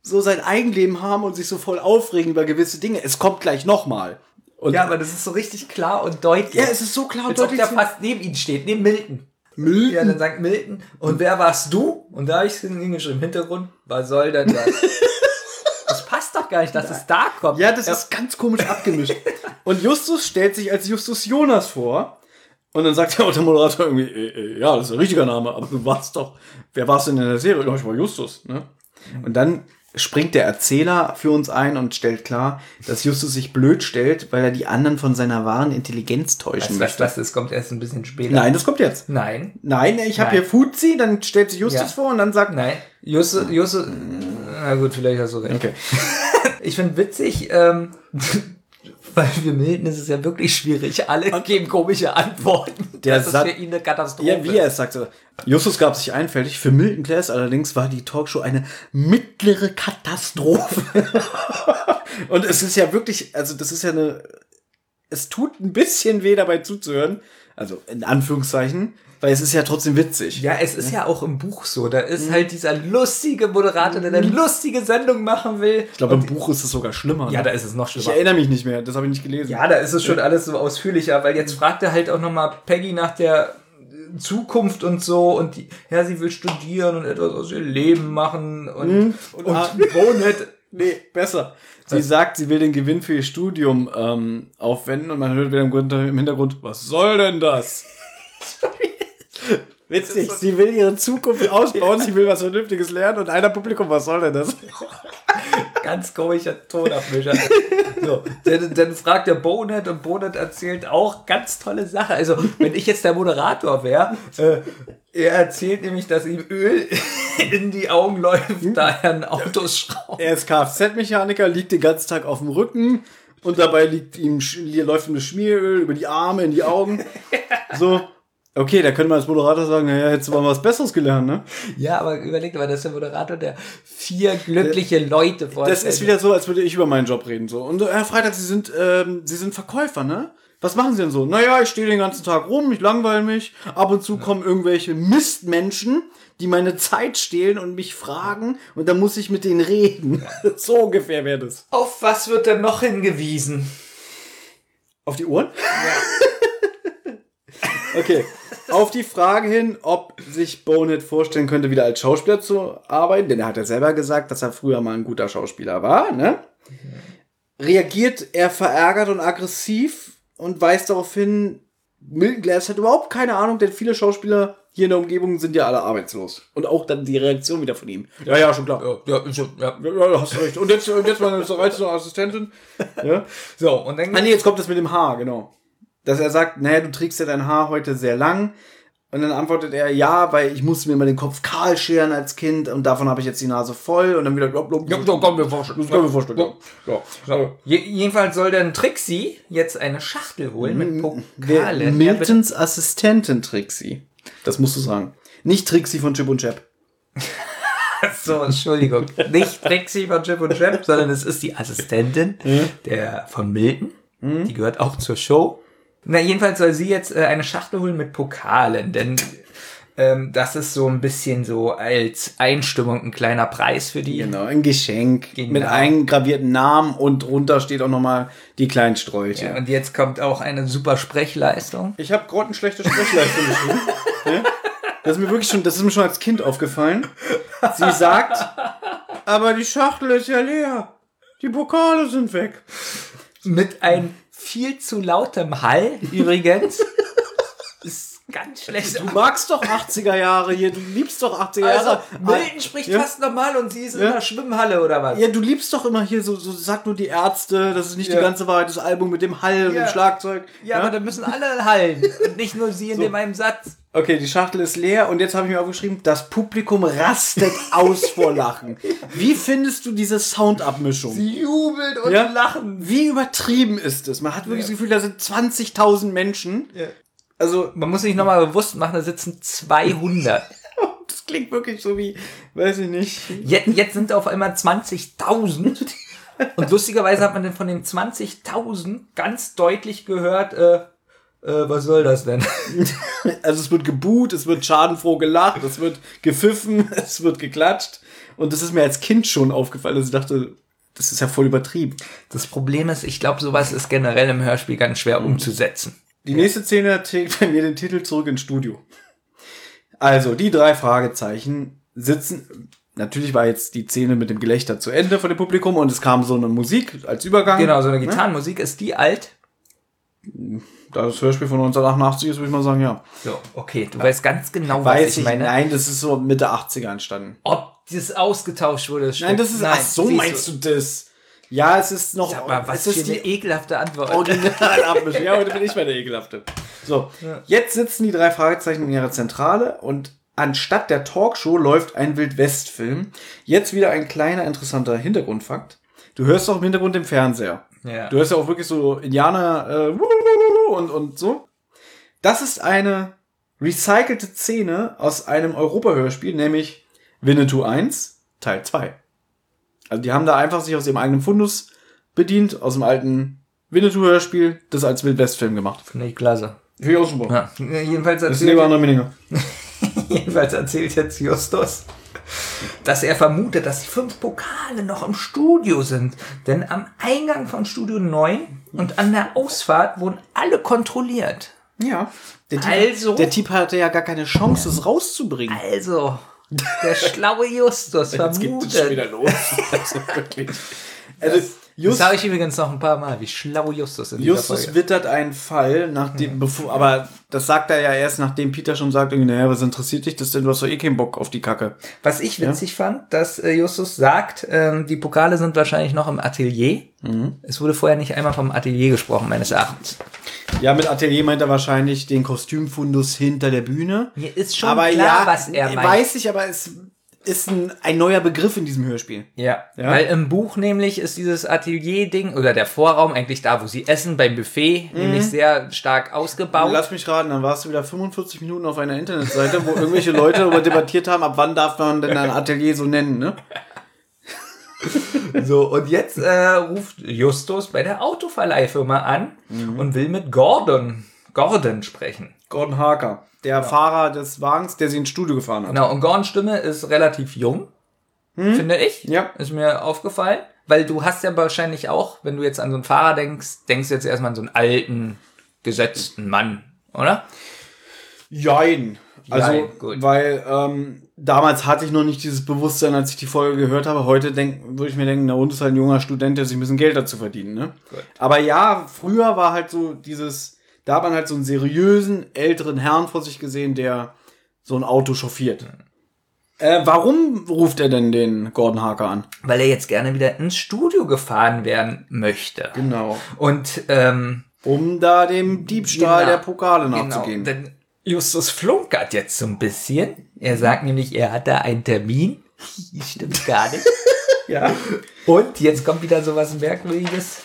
so sein Eigenleben haben und sich so voll aufregen über gewisse Dinge. Es kommt gleich nochmal. Und ja, aber das ist so richtig klar und deutlich. ja, es ist so klar und Als ob deutlich. der fast neben ihm steht, neben Milton. Milton? Ja, dann sagt Milton, und wer warst du? Und da habe ich es hingeschrieben, Hintergrund, was soll denn das? [LAUGHS] das passt doch gar nicht, dass es da kommt. Ja, das ist ganz komisch abgemischt. Und Justus stellt sich als Justus Jonas vor. Und dann sagt der Moderator irgendwie, äh, äh, ja, das ist ein richtiger Name, aber du warst doch, wer warst denn in der Serie? Ja, ich war Justus, ne? Und dann springt der Erzähler für uns ein und stellt klar, dass Justus sich blöd stellt, weil er die anderen von seiner wahren Intelligenz täuschen du, was möchte. das? Kommt erst ein bisschen später. Nein, das kommt jetzt. Nein. Nein, ich habe hier Fuzzi, dann stellt sich Justus Ja. vor und dann sagt, Nein. Jusse, Jusse, na gut, vielleicht hast du recht. okay. [LAUGHS] Ich finde witzig, ähm, weil für Milton ist es ja wirklich schwierig. Alle geben komische Antworten. Der das ist für ihn eine Katastrophe. Ja, wie er es sagt. so. Justus gab sich einfältig. Für Milton Class allerdings war die Talkshow eine mittlere Katastrophe. [LAUGHS] Und es ist ja wirklich, also das ist ja eine, es tut ein bisschen weh dabei zuzuhören. Also in Anführungszeichen, weil es ist ja trotzdem witzig. Ja, es ist ja auch im Buch so. Da ist halt dieser lustige Moderator, der eine lustige Sendung machen will. Ich glaube, im Buch ist es sogar schlimmer. Ja, ne? da ist es noch ich schlimmer. erinnere mich nicht mehr, das habe ich nicht gelesen. Ja, da ist es schon alles so ausführlicher, weil jetzt fragt er halt auch nochmal Peggy nach der Zukunft und so und die, ja, sie will studieren und etwas aus ihrem Leben machen und, und, ah. [LAUGHS] Bonehead. [LAUGHS] Nee, besser. Sie sagt, sie will den Gewinn für ihr Studium ähm, aufwenden und man hört wieder im Hintergrund, was soll denn das? [LAUGHS] [LAUGHS] Witzig, sie will ihre Zukunft [LAUGHS] ausbauen, sie will was Vernünftiges lernen und einer Publikum, was soll denn das? [LAUGHS] Ganz komischer Tonabmischer. So, dann, dann fragt der Bonehead und Bonehead erzählt auch ganz tolle Sachen. Also, wenn ich jetzt der Moderator wäre, äh, er erzählt nämlich, dass ihm Öl in die Augen läuft, da er ein Auto schraubt. Er ist Kfz-Mechaniker, liegt den ganzen Tag auf dem Rücken und dabei liegt ihm, läuft ihm das Schmieröl über die Arme, in die Augen. So. Okay, da könnte man als Moderator sagen, naja, hättest du mal was Besseres gelernt, ne? Ja, aber überleg mal, das ist der Moderator, der vier glückliche Leute vorstellt. Das ist wieder so, als würde ich über meinen Job reden. So. Und äh, Herr Freitag, Sie sind, ähm, Sie sind Verkäufer, ne? Was machen Sie denn so? Naja, ich stehe den ganzen Tag rum, ich langweile mich. Ab und zu kommen irgendwelche Mistmenschen, die meine Zeit stehlen und mich fragen. Und dann muss ich mit denen reden. [LAUGHS] so ungefähr wäre das. Auf was wird denn noch hingewiesen? Auf die Ohren? [LAUGHS] okay. Auf die Frage hin, ob sich Bonehead vorstellen könnte, wieder als Schauspieler zu arbeiten, denn er hat ja selber gesagt, dass er früher mal ein guter Schauspieler war, ne? Reagiert er verärgert und aggressiv und weist darauf hin, Milton Glass hat überhaupt keine Ahnung, denn viele Schauspieler hier in der Umgebung sind ja alle arbeitslos. Und auch dann die Reaktion wieder von ihm. Ja, ja, schon klar. Ja, ja, schon, ja. Ja, hast recht. Und jetzt, und jetzt meine reizende Assistentin. Ja. [LAUGHS] So, und dann Ah, nee, jetzt kommt das mit dem Haar, genau. Dass er sagt, naja, du trägst ja dein Haar heute sehr lang. Und dann antwortet er, ja, weil ich musste mir mal den Kopf kahl scheren als Kind und davon habe ich jetzt die Nase voll. Und dann wieder, blub, Ja, so, komm, wir vorstellen. Das können wir vorstellen. Ja. Ja. Je, jedenfalls soll dann Trixie jetzt eine Schachtel holen mit Wer, Pokalen. Miltons Assistentin Trixie. Das musst du sagen. Nicht Trixie von Chip und Chap. [LAUGHS] So, Entschuldigung. Nicht Trixie von Chip und Chap, sondern es ist die Assistentin der von Milton. Die gehört auch zur Show. Na, jedenfalls soll sie jetzt äh, eine Schachtel holen mit Pokalen, denn ähm, das ist so ein bisschen so als Einstimmung ein kleiner Preis für die. Genau, ein Geschenk Genau. mit eingravierten Namen und drunter steht auch nochmal die kleinen Sträuche. Ja, und jetzt kommt auch eine super Sprechleistung. Ich habe grottenschlechte Sprechleistung geschrieben. ja? [LAUGHS] Das ist mir wirklich schon, das ist mir schon als Kind aufgefallen. Sie sagt, aber die Schachtel ist ja leer. Die Pokale sind weg. Mit einem viel zu lautem Hall übrigens. [LAUGHS] ganz schlecht. Du magst doch 80er Jahre hier, du liebst doch 80er Also, Jahre. Milton spricht Ja? fast normal und sie ist in Ja? der Schwimmhalle oder was? Ja, du liebst doch immer hier so, so sag nur die Ärzte, das ist nicht Ja. die ganze Wahrheit, das Album mit dem Hall und Ja. dem Schlagzeug. Ja, aber da müssen alle hallen und nicht nur sie in dem einen Satz. Okay, die Schachtel ist leer und jetzt habe ich mir aufgeschrieben, das Publikum rastet aus vor Lachen. Wie findest du diese Soundabmischung? Sie jubeln und Ja? lachen. Wie übertrieben ist es? Man hat wirklich das Gefühl, da sind 20.000 Menschen. Also, Man muss sich nochmal bewusst machen, da sitzen 200. [LAUGHS] das klingt wirklich so wie, weiß ich nicht. Jetzt, jetzt sind auf einmal 20.000. Und lustigerweise hat man dann von den 20.000 ganz deutlich gehört, äh, äh, was soll das denn? [LAUGHS] Also es wird geboot, es wird schadenfroh gelacht, es wird gepfiffen, [LAUGHS] es wird geklatscht. Und das ist mir als Kind schon aufgefallen, dass ich dachte, das ist ja voll übertrieben. Das Problem ist, ich glaube, sowas ist generell im Hörspiel ganz schwer umzusetzen. Die nächste Szene trägt bei mir den Titel zurück ins Studio. Also, die drei Fragezeichen sitzen. Natürlich war jetzt die Szene mit dem Gelächter zu Ende von dem Publikum und es kam so eine Musik als Übergang. Genau, so eine Gitarrenmusik ist die alt. Da das Hörspiel von 1988 ist, würde ich mal sagen, ja. So, okay, du weißt ganz genau, was Weiß ich ich, meine. nein, das ist so Mitte 80er entstanden. Ob das ausgetauscht wurde, das Nein, das ist, ach so meinst du das? Ja, es ist noch, Sag mal, was ist die ekelhafte Antwort. Originalabmischung. Ja, heute bin ich mal der Ekelhafte. So, jetzt sitzen die drei Fragezeichen in ihrer Zentrale und anstatt der Talkshow läuft ein Wildwest-Film. Jetzt wieder ein kleiner interessanter Hintergrundfakt. Du hörst auch im Hintergrund den Fernseher. Ja. Du hörst ja auch wirklich so Indianer äh, und, und so. Das ist eine recycelte Szene aus einem Europahörspiel, nämlich Winnetou 1, Teil 2. Also die haben da einfach sich aus ihrem eigenen Fundus bedient, aus dem alten Winnetou-Hörspiel, das als Wildwest-Film gemacht. Finde ich klasse. Finde ich auch super. Ja. Jedenfalls, Das ist erzählt, andere Meinung. [LAUGHS] jedenfalls erzählt jetzt Justus, dass er vermutet, dass die fünf Pokale noch im Studio sind. Denn am Eingang von Studio 9 und an der Ausfahrt wurden alle kontrolliert. Ja. Der Typ, Also? der Typ hatte ja gar keine Chance, es rauszubringen. Also, der schlaue Justus Jetzt geht es schon vermutet. wieder los. Also wirklich. Also, Das Just, sage ich übrigens noch ein paar Mal, wie schlau Justus in Justus Folge. wittert einen Fall, nachdem, bevor, aber das sagt er ja erst, nachdem Peter schon sagt, naja, was interessiert dich das denn? Du hast doch eh keinen Bock auf die Kacke. Was ich witzig fand, dass äh, Justus sagt, ähm, die Pokale sind wahrscheinlich noch im Atelier. Mhm. Es wurde vorher nicht einmal vom Atelier gesprochen, meines Erachtens. Ja, mit Atelier meint er wahrscheinlich den Kostümfundus hinter der Bühne. Mir ist schon aber klar, ja, was er meint. weiß ich, aber es, ist ein, ein neuer Begriff in diesem Hörspiel. Ja, Ja? weil im Buch nämlich ist dieses Atelier-Ding oder der Vorraum eigentlich da, wo sie essen, beim Buffet, nämlich sehr stark ausgebaut. Lass mich raten, dann warst du wieder 45 Minuten auf einer Internetseite, wo irgendwelche Leute darüber debattiert haben, ab wann darf man denn ein Atelier so nennen, ne? [LAUGHS] So, und jetzt äh, ruft Justus bei der Autoverleihfirma an und will mit Gordon, Gordon sprechen. Gordon Harker, der Fahrer des Wagens, der sie ins Studio gefahren hat. Genau, und Gordons Stimme ist relativ jung, finde ich. Ja. Ist mir aufgefallen. Weil du hast ja wahrscheinlich auch, wenn du jetzt an so einen Fahrer denkst, denkst du jetzt erstmal an so einen alten, gesetzten Mann, oder? Jein. Also, gut. weil ähm, damals hatte ich noch nicht dieses Bewusstsein, als ich die Folge gehört habe. Heute denk, würde ich mir denken, na und ist halt ein junger Student, der sich ein bisschen Geld dazu verdienen. Ne? Aber ja, früher war halt so dieses, da hat man halt so einen seriösen, älteren Herrn vor sich gesehen, der so ein Auto chauffiert. Äh, warum ruft er denn den Gordon Harker an? Weil er jetzt gerne wieder ins Studio gefahren werden möchte. Genau. Und ähm, Um da dem Diebstahl Genau. der Pokale Genau, nachzugehen. denn Justus flunkert jetzt so ein bisschen. Er sagt nämlich, er hatte einen Termin. [LAUGHS] Stimmt gar nicht. [LAUGHS] ja. Und jetzt kommt wieder so was Merkwürdiges.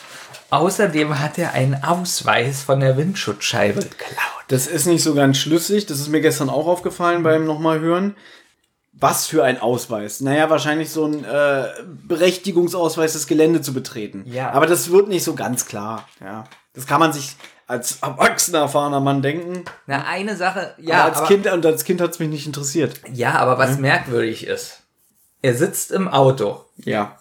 Außerdem hat er einen Ausweis von der Windschutzscheibe geklaut. Das ist nicht so ganz schlüssig. Das ist mir gestern auch aufgefallen beim nochmal hören. Was für ein Ausweis? Naja, wahrscheinlich so ein äh, Berechtigungsausweis, das Gelände zu betreten. Ja. Aber das wird nicht so ganz klar. Ja. Das kann man sich als erwachsener, erfahrener Mann denken. Na, eine Sache, Ja, ja, als aber, Kind und als Kind hat es mich nicht interessiert. ja, aber was merkwürdig ist. Er sitzt im Auto Ja.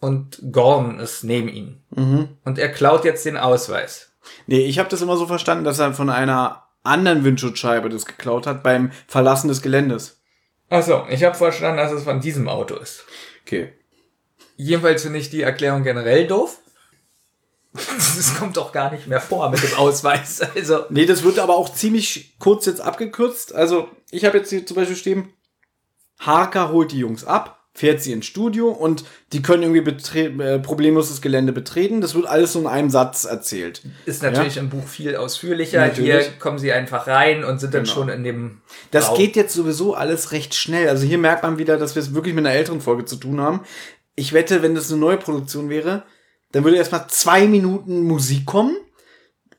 und Gordon ist neben ihm. Mhm. Und er klaut jetzt den Ausweis. Nee, ich habe das immer so verstanden, dass er von einer anderen Windschutzscheibe das geklaut hat beim Verlassen des Geländes. Achso, ich habe verstanden, dass es von diesem Auto ist. Okay. Jedenfalls finde ich die Erklärung generell doof. [LAUGHS] Das kommt doch gar nicht mehr vor mit dem Ausweis. Also, Nee, das wird aber auch ziemlich kurz jetzt abgekürzt. Also, ich habe jetzt hier zum Beispiel stehen, Harker holt die Jungs ab, fährt sie ins Studio und die können irgendwie äh, problemlos das Gelände betreten. Das wird alles so in einem Satz erzählt. ist natürlich im Buch viel ausführlicher. Natürlich. Hier kommen sie einfach rein und sind dann Genau. schon in dem. Das Raum. geht jetzt sowieso alles recht schnell. Also hier merkt man wieder, dass wir es wirklich mit einer älteren Folge zu tun haben. Ich wette, wenn das eine neue Produktion wäre, dann würde erstmal zwei Minuten Musik kommen.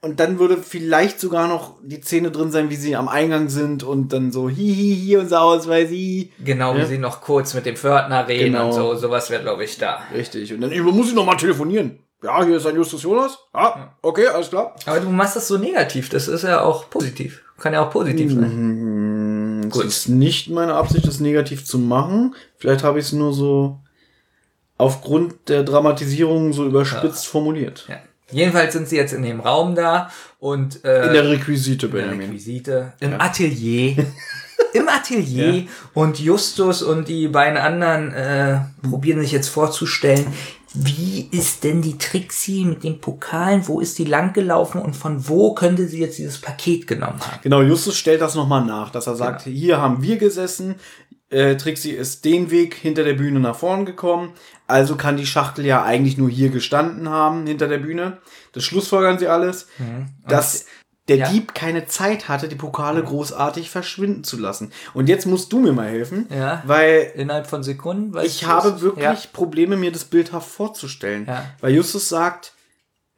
Und dann würde vielleicht sogar noch die Szene drin sein, wie sie am Eingang sind und dann so, hihi, hier unser Ausweis, hi. Genau, wie Ja. sie noch kurz mit dem Pförtner reden Genau. und so. Sowas wäre, glaube ich, da. Richtig. Und dann muss ich noch mal telefonieren. Ja, hier ist ein Justus Jonas. Ja, okay, alles klar. Aber du machst das so negativ. Das ist ja auch positiv. Kann ja auch positiv sein. Es ist nicht meine Absicht, das negativ zu machen. Vielleicht habe ich es nur so aufgrund der Dramatisierung so überspitzt formuliert. Ja. Jedenfalls sind sie jetzt in dem Raum da und äh, In der Requisite, in der Benjamin. Requisite, im Atelier. [LAUGHS] Im Atelier und Justus und die beiden anderen äh, probieren sich jetzt vorzustellen, wie ist denn die Trixie mit den Pokalen, wo ist die langgelaufen und von wo könnte sie jetzt dieses Paket genommen haben? Genau, Justus stellt das nochmal nach, dass er sagt, hier haben wir gesessen, äh, Trixie ist den Weg hinter der Bühne nach vorn gekommen, also kann die Schachtel ja eigentlich nur hier gestanden haben, hinter der Bühne. Das schlussfolgern sie alles, dass der ja. Dieb keine Zeit hatte, die Pokale großartig verschwinden zu lassen. Und jetzt musst du mir mal helfen, Ja. weil Innerhalb von Sekunden? ich habe wirklich Ja. Probleme, mir das bildhaft vorzustellen. Weil Justus sagt,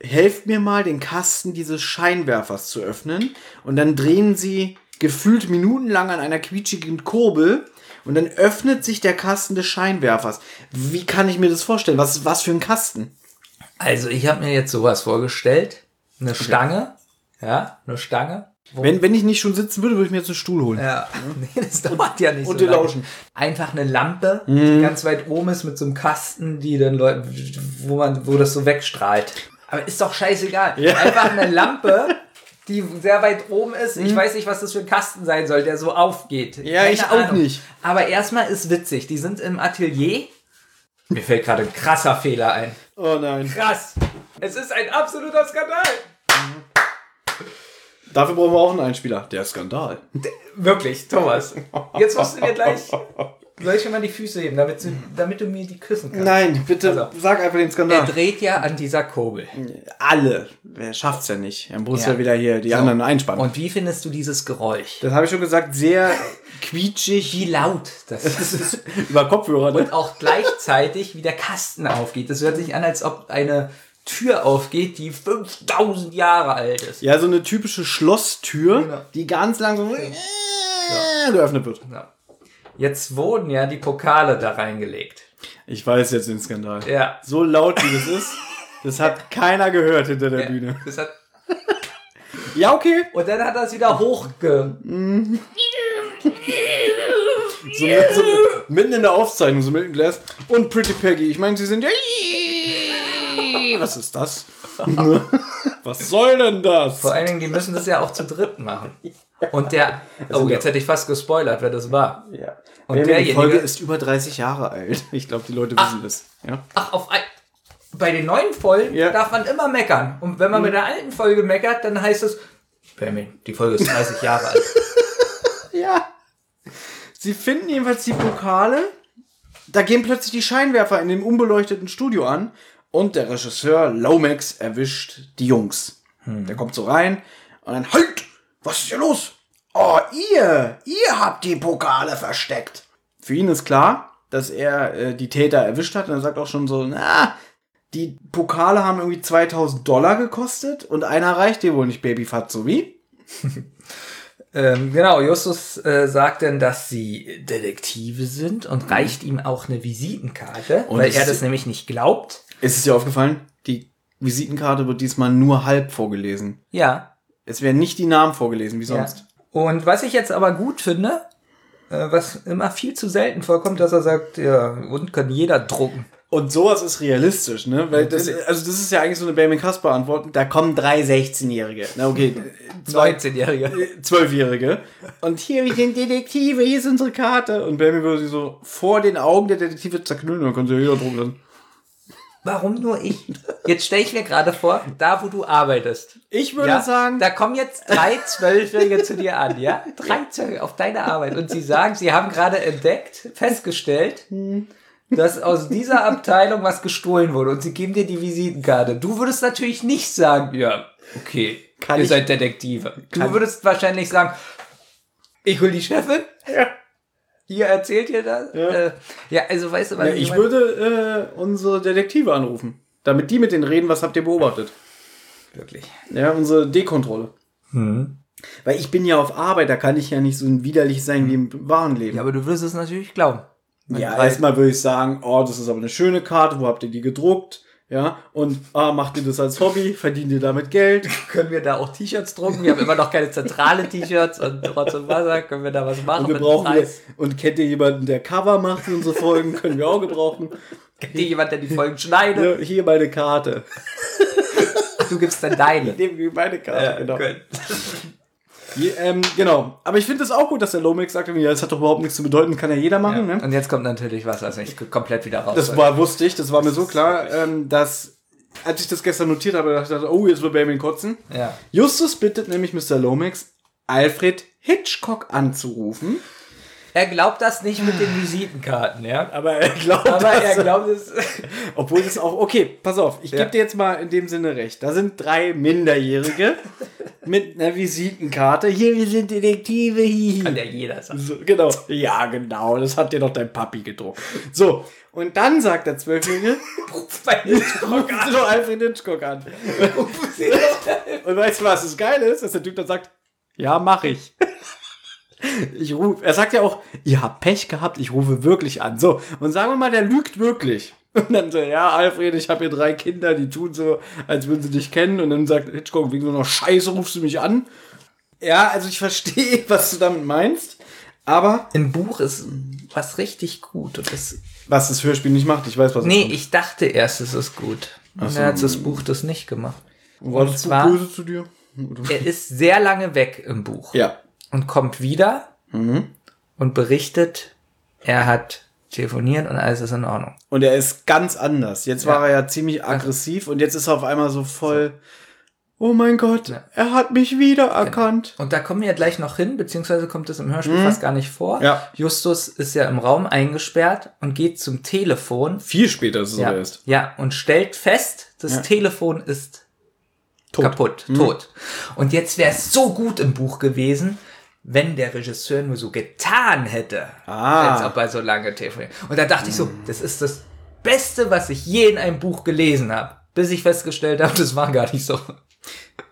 helft mir mal, den Kasten dieses Scheinwerfers zu öffnen. Und dann drehen sie gefühlt minutenlang an einer quietschigen Kurbel. Und dann öffnet sich der Kasten des Scheinwerfers. Wie kann ich mir das vorstellen? Was, was für ein Kasten? Also ich habe mir jetzt sowas vorgestellt. Eine Stange. Ja, eine Stange. Wenn, wenn ich nicht schon sitzen würde, würde ich mir jetzt einen Stuhl holen. Ja, [LAUGHS] nee, das dauert ja nicht und so lange. lauschen. Einfach eine Lampe, die ganz weit oben ist mit so einem Kasten, die dann Leute, wo man, wo das so wegstrahlt. Aber ist doch scheißegal. Einfach eine Lampe, [LAUGHS] die sehr weit oben ist. Ich weiß nicht, was das für ein Kasten sein soll, der so aufgeht. Ja, ich auch nicht. Aber erstmal ist witzig. Die sind im Atelier. Mir fällt gerade ein krasser Fehler ein. Oh nein. Krass. Es ist ein absoluter Skandal. Dafür brauchen wir auch einen Einspieler. Der Skandal. Wirklich, Thomas. Jetzt musst du dir gleich [LAUGHS] Soll ich schon mal die Füße heben, damit du, damit du mir die küssen kannst? Nein, bitte Also. sag einfach den Er Skandal. dreht ja an dieser Kurbel. Alle. Wer schafft's ja nicht? Dann muss Ja. ja wieder hier die anderen einspannen. Und wie findest du dieses Geräusch? das habe ich schon gesagt, sehr [LAUGHS] quietschig. Wie laut das ist. Über Kopfhörer, ne? Und auch gleichzeitig, wie der Kasten aufgeht. Das hört sich an, als ob eine Tür aufgeht, die 5000 Jahre alt ist. Ja, so eine typische Schlosstür, Genau. die ganz langsam äh, geöffnet wird. Ja. Jetzt wurden ja die Pokale da reingelegt. Ich weiß jetzt den Skandal. Ja. So laut wie das ist, das hat keiner gehört hinter der Bühne. Das hat, [LAUGHS] Ja, okay. und dann hat er es wieder hochge... So, so mitten in der Aufzeichnung, so mit dem Glas. Und Pretty Peggy. Ich meine, sie sind ja. [LAUGHS] Was ist das? [LAUGHS] Was soll denn das? Vor allen Dingen, die müssen das ja auch zu dritt machen. Und der... [LAUGHS] Oh, jetzt hätte ich fast gespoilert, wer das war. Ja. Und Und die Folge ist über 30 Jahre alt. Ich glaube, die Leute wissen das. Ja. Ach, auf ein... Bei den neuen Folgen Ja. darf man immer meckern. Und wenn man mit der alten Folge meckert, dann heißt es... Benjamin, die Folge ist 30 Jahre alt. [LAUGHS] ja. Sie finden jedenfalls die Pokale. Da gehen plötzlich die Scheinwerfer in dem unbeleuchteten Studio an. Und der Regisseur Lomax erwischt die Jungs. Der kommt so rein und dann, halt! Was ist hier los? Oh, ihr! Ihr habt die Pokale versteckt. Für ihn ist klar, dass er äh, die Täter erwischt hat. Und er sagt auch schon so, na, die Pokale haben irgendwie 2000 Dollar gekostet und einer reicht dir wohl nicht, Babyfat, so [LAUGHS] wie? Ähm, genau, Justus äh, sagt dann, dass sie Detektive sind und reicht ihm auch eine Visitenkarte, Und weil er das nämlich nicht glaubt. Ist es dir aufgefallen? Die Visitenkarte wird diesmal nur halb vorgelesen. Ja. Es werden nicht die Namen vorgelesen, wie ja. sonst. Und was ich jetzt aber gut finde, äh, was immer viel zu selten vorkommt, dass er sagt, ja, und kann jeder drucken. Und sowas ist realistisch, ne? Weil das, also das ist ja eigentlich so eine Benjamin Kasper Antwort. Da kommen drei 16-Jährige. Na okay, zwei 19-Jährige. Zwölfjährige. Und hier, wir sind Detektive, hier ist unsere Karte. Und Benjamin würde sie so vor den Augen der Detektive zerknüllen, dann können sie ja jeder drucken lassen. Warum nur ich? [LAUGHS] Jetzt stelle ich mir gerade vor, da wo du arbeitest. Ich würde Ja, sagen, da kommen jetzt drei Zwölfjährige zu dir an, ja? [LAUGHS] Drei Zwölfjährige auf deine Arbeit. Und sie sagen, sie haben gerade entdeckt, festgestellt, dass aus dieser Abteilung was gestohlen wurde. Und sie geben dir die Visitenkarte. Du würdest natürlich nicht sagen, ja, okay, Kann ihr ich- seid Detektive. Du würdest wahrscheinlich sagen, ich hol die Chefin. Ja. Ihr erzählt ihr das? Ja. Äh, ja, also weißt du, was ja, ich meine? würde äh, unsere Detektive anrufen. Damit die mit denen reden, was habt ihr beobachtet? Wirklich. Ja, unsere D-Kontrolle. Weil ich bin ja auf Arbeit, da kann ich ja nicht so widerlich sein wie im wahren Leben. Ja, aber du würdest es natürlich glauben. Ja, erstmal würde ich sagen, oh, das ist aber eine schöne Karte, wo habt ihr die gedruckt? Ja, und ah, macht ihr das als Hobby, verdient ihr damit Geld? Können wir da auch T-Shirts drucken? Wir haben immer noch keine zentrale T-Shirts und Trotz und Wasser. Können wir da was machen? Und wir brauchen Preis? und kennt ihr jemanden, der Cover macht für unsere Folgen, können wir auch gebrauchen. Kennt ihr jemand, der die Folgen schneidet? Ja, hier meine Karte. Du gibst dann deine. Nehmen wir meine Karte, genau. gut. Je, ähm, genau. Aber ich finde es auch gut, dass der Lomax sagt, ja, das hat doch überhaupt nichts zu bedeuten, kann ja jeder machen, ne? Und jetzt kommt natürlich was, was ich komplett wieder raus. Das war, wusste ich, das war mir so klar, ähm, dass, als ich das gestern notiert habe, dachte ich, oh, jetzt wird Benjamin kotzen. ja. Justus bittet nämlich Mr. Lomax, Alfred Hitchcock anzurufen. Er glaubt das nicht mit den Visitenkarten, ja? Aber er glaubt, Aber dass- er glaubt es. [LAUGHS] Obwohl das auch, okay, pass auf, ich Ja. gebe dir jetzt mal in dem Sinne recht. Da sind drei Minderjährige [LAUGHS] mit einer Visitenkarte. Hier, wir sind Detektive. Hihi. Kann ja jeder sagen. So, genau. Ja, genau. Das hat dir doch dein Papi gedruckt. So. Und dann sagt der Zwölfjährige, [LAUGHS] Ruf bei Hitchcock doch Alfred Hitchcock an. Und weißt du, was das Geile ist? Dass der Typ dann sagt, ja, mach ich. Ich rufe, er sagt ja auch, ihr habt Pech gehabt, ich rufe wirklich an. So, und sagen wir mal, der lügt wirklich. Und dann so, ja, Alfred, ich habe hier drei Kinder, die tun so, als würden sie dich kennen. Und dann sagt Hitchcock, wegen so einer Scheiße rufst du mich an. Ja, also ich verstehe, [LAUGHS] was du damit meinst. Aber Im Buch ist was richtig gut. Und das, was das Hörspiel nicht macht, ich weiß, was nee, ich dachte erst, es ist gut. Und so. dann hat das Buch das nicht gemacht. War und das zwar- böse zu dir? Er ist sehr lange weg im Buch. Ja. Und kommt wieder Mhm. und berichtet, er hat telefoniert und alles ist in Ordnung. Und er ist ganz anders. Jetzt Ja. war er ja ziemlich aggressiv und jetzt ist er auf einmal so voll oh mein Gott, er hat mich wiedererkannt. Und da kommen wir ja gleich noch hin, beziehungsweise kommt es im Hörspiel fast gar nicht vor. Mhm. Ja. Justus ist ja im Raum eingesperrt und geht zum Telefon. Viel später ist es Ja, erst. ja, und stellt fest, das Ja. Telefon ist kaputt, Mhm. tot. Und jetzt wäre es so gut im Buch gewesen, wenn der Regisseur nur so getan hätte, Ah. als ob er so lange telefoniert. Und da dachte ich so, das ist das Beste, was ich je in einem Buch gelesen habe. Bis ich festgestellt habe, das war gar nicht so.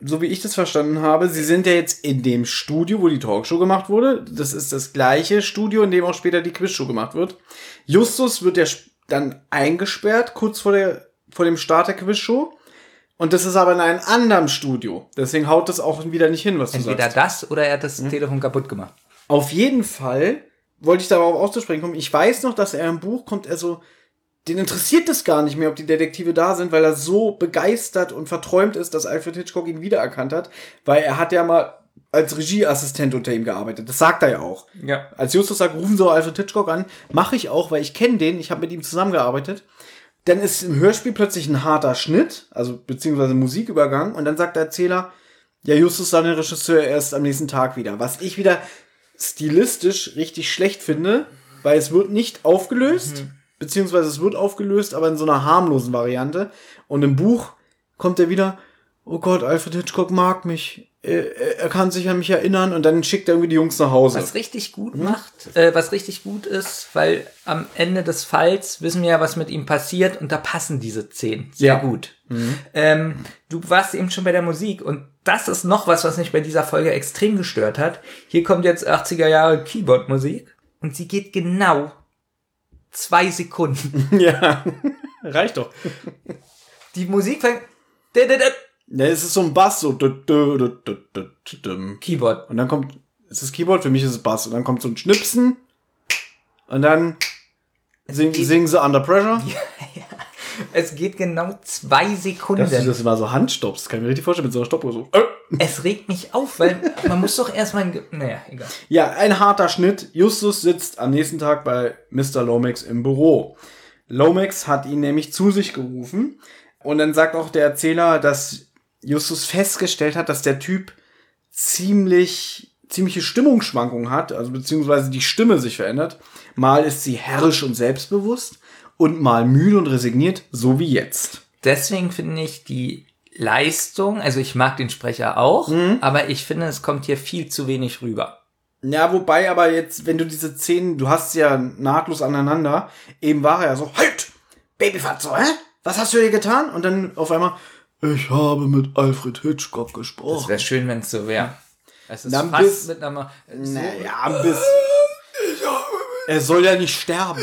so wie ich das verstanden habe, sie sind ja jetzt in dem Studio, wo die Talkshow gemacht wurde. Das ist das gleiche Studio, in dem auch später die Quizshow gemacht wird. Justus wird ja dann eingesperrt, kurz vor, der, vor dem Start der Quizshow. Und das ist aber in einem anderen Studio. Deswegen haut das auch wieder nicht hin, was du Entweder sagst. das oder er hat das Telefon kaputt gemacht. Auf jeden Fall wollte ich darauf auszusprechen kommen. Ich weiß noch, dass er im Buch kommt, er so, den interessiert es gar nicht mehr, ob die Detektive da sind, weil er so begeistert und verträumt ist, dass Alfred Hitchcock ihn wiedererkannt hat, weil er hat ja mal als Regieassistent unter ihm gearbeitet. Das sagt er ja auch. Ja. Als Justus sagt, rufen Sie Alfred Hitchcock an, mache ich auch, weil ich kenne den, ich habe mit ihm zusammengearbeitet. Dann ist im Hörspiel plötzlich ein harter Schnitt, also beziehungsweise Musikübergang, und dann sagt der Erzähler, ja, Justus sei der Regisseur erst am nächsten Tag wieder. Was ich wieder stilistisch richtig schlecht finde, weil es wird nicht aufgelöst, beziehungsweise es wird aufgelöst, aber in so einer harmlosen Variante. Und im Buch kommt er wieder, oh Gott, Alfred Hitchcock mag mich. Er, er- kann sich an mich erinnern und dann schickt er irgendwie die Jungs nach Hause. Was richtig gut macht, äh, was richtig gut ist, weil am Ende des Falls wissen wir ja, was mit ihm passiert und da passen diese Szenen sehr Ja. gut. Ähm, du warst eben schon bei der Musik und das ist noch was, was mich bei dieser Folge extrem gestört hat. Hier kommt jetzt 80er Jahre Keyboard-Musik und sie geht genau zwei Sekunden. [LAUGHS] ja, reicht doch. Die Musik fängt Ja, es ist so ein Bass, so. Keyboard. Und dann kommt, es ist Keyboard, für mich ist es Bass. Und dann kommt so ein Schnipsen. Und dann sing, singen sie Under Pressure. [LAUGHS] Es geht genau zwei Dass du Sekunden. das immer so handstoppst, kann ich mir richtig vorstellen, mit so einer Stoppuhr so. Äh. Es regt mich auf, weil man muss doch erstmal, ein Ge- naja, egal. Ja, ein harter Schnitt. Justus sitzt am nächsten Tag bei Mr. Lomax im Büro. Lomax hat ihn nämlich zu sich gerufen. Und dann sagt auch der Erzähler, dass Justus festgestellt hat, dass der Typ ziemlich, ziemliche Stimmungsschwankungen hat, also beziehungsweise die Stimme sich verändert. Mal ist sie herrisch und selbstbewusst und mal müde und resigniert, so wie jetzt. Deswegen finde ich die Leistung, also ich mag den Sprecher auch, aber ich finde, es kommt hier viel zu wenig rüber. Ja, wobei aber jetzt, wenn du diese Szenen, du hast sie ja nahtlos aneinander, eben war er ja so, halt, Babyfatzo, hä? Was hast du hier getan? Und dann auf einmal, ich habe mit Alfred Hitchcock Es gesprochen. wäre schön, wenn es so wäre. Es ist Na, ein fast bis- mit einer... So, Naja, ein bisschen. Er soll ja nicht sterben.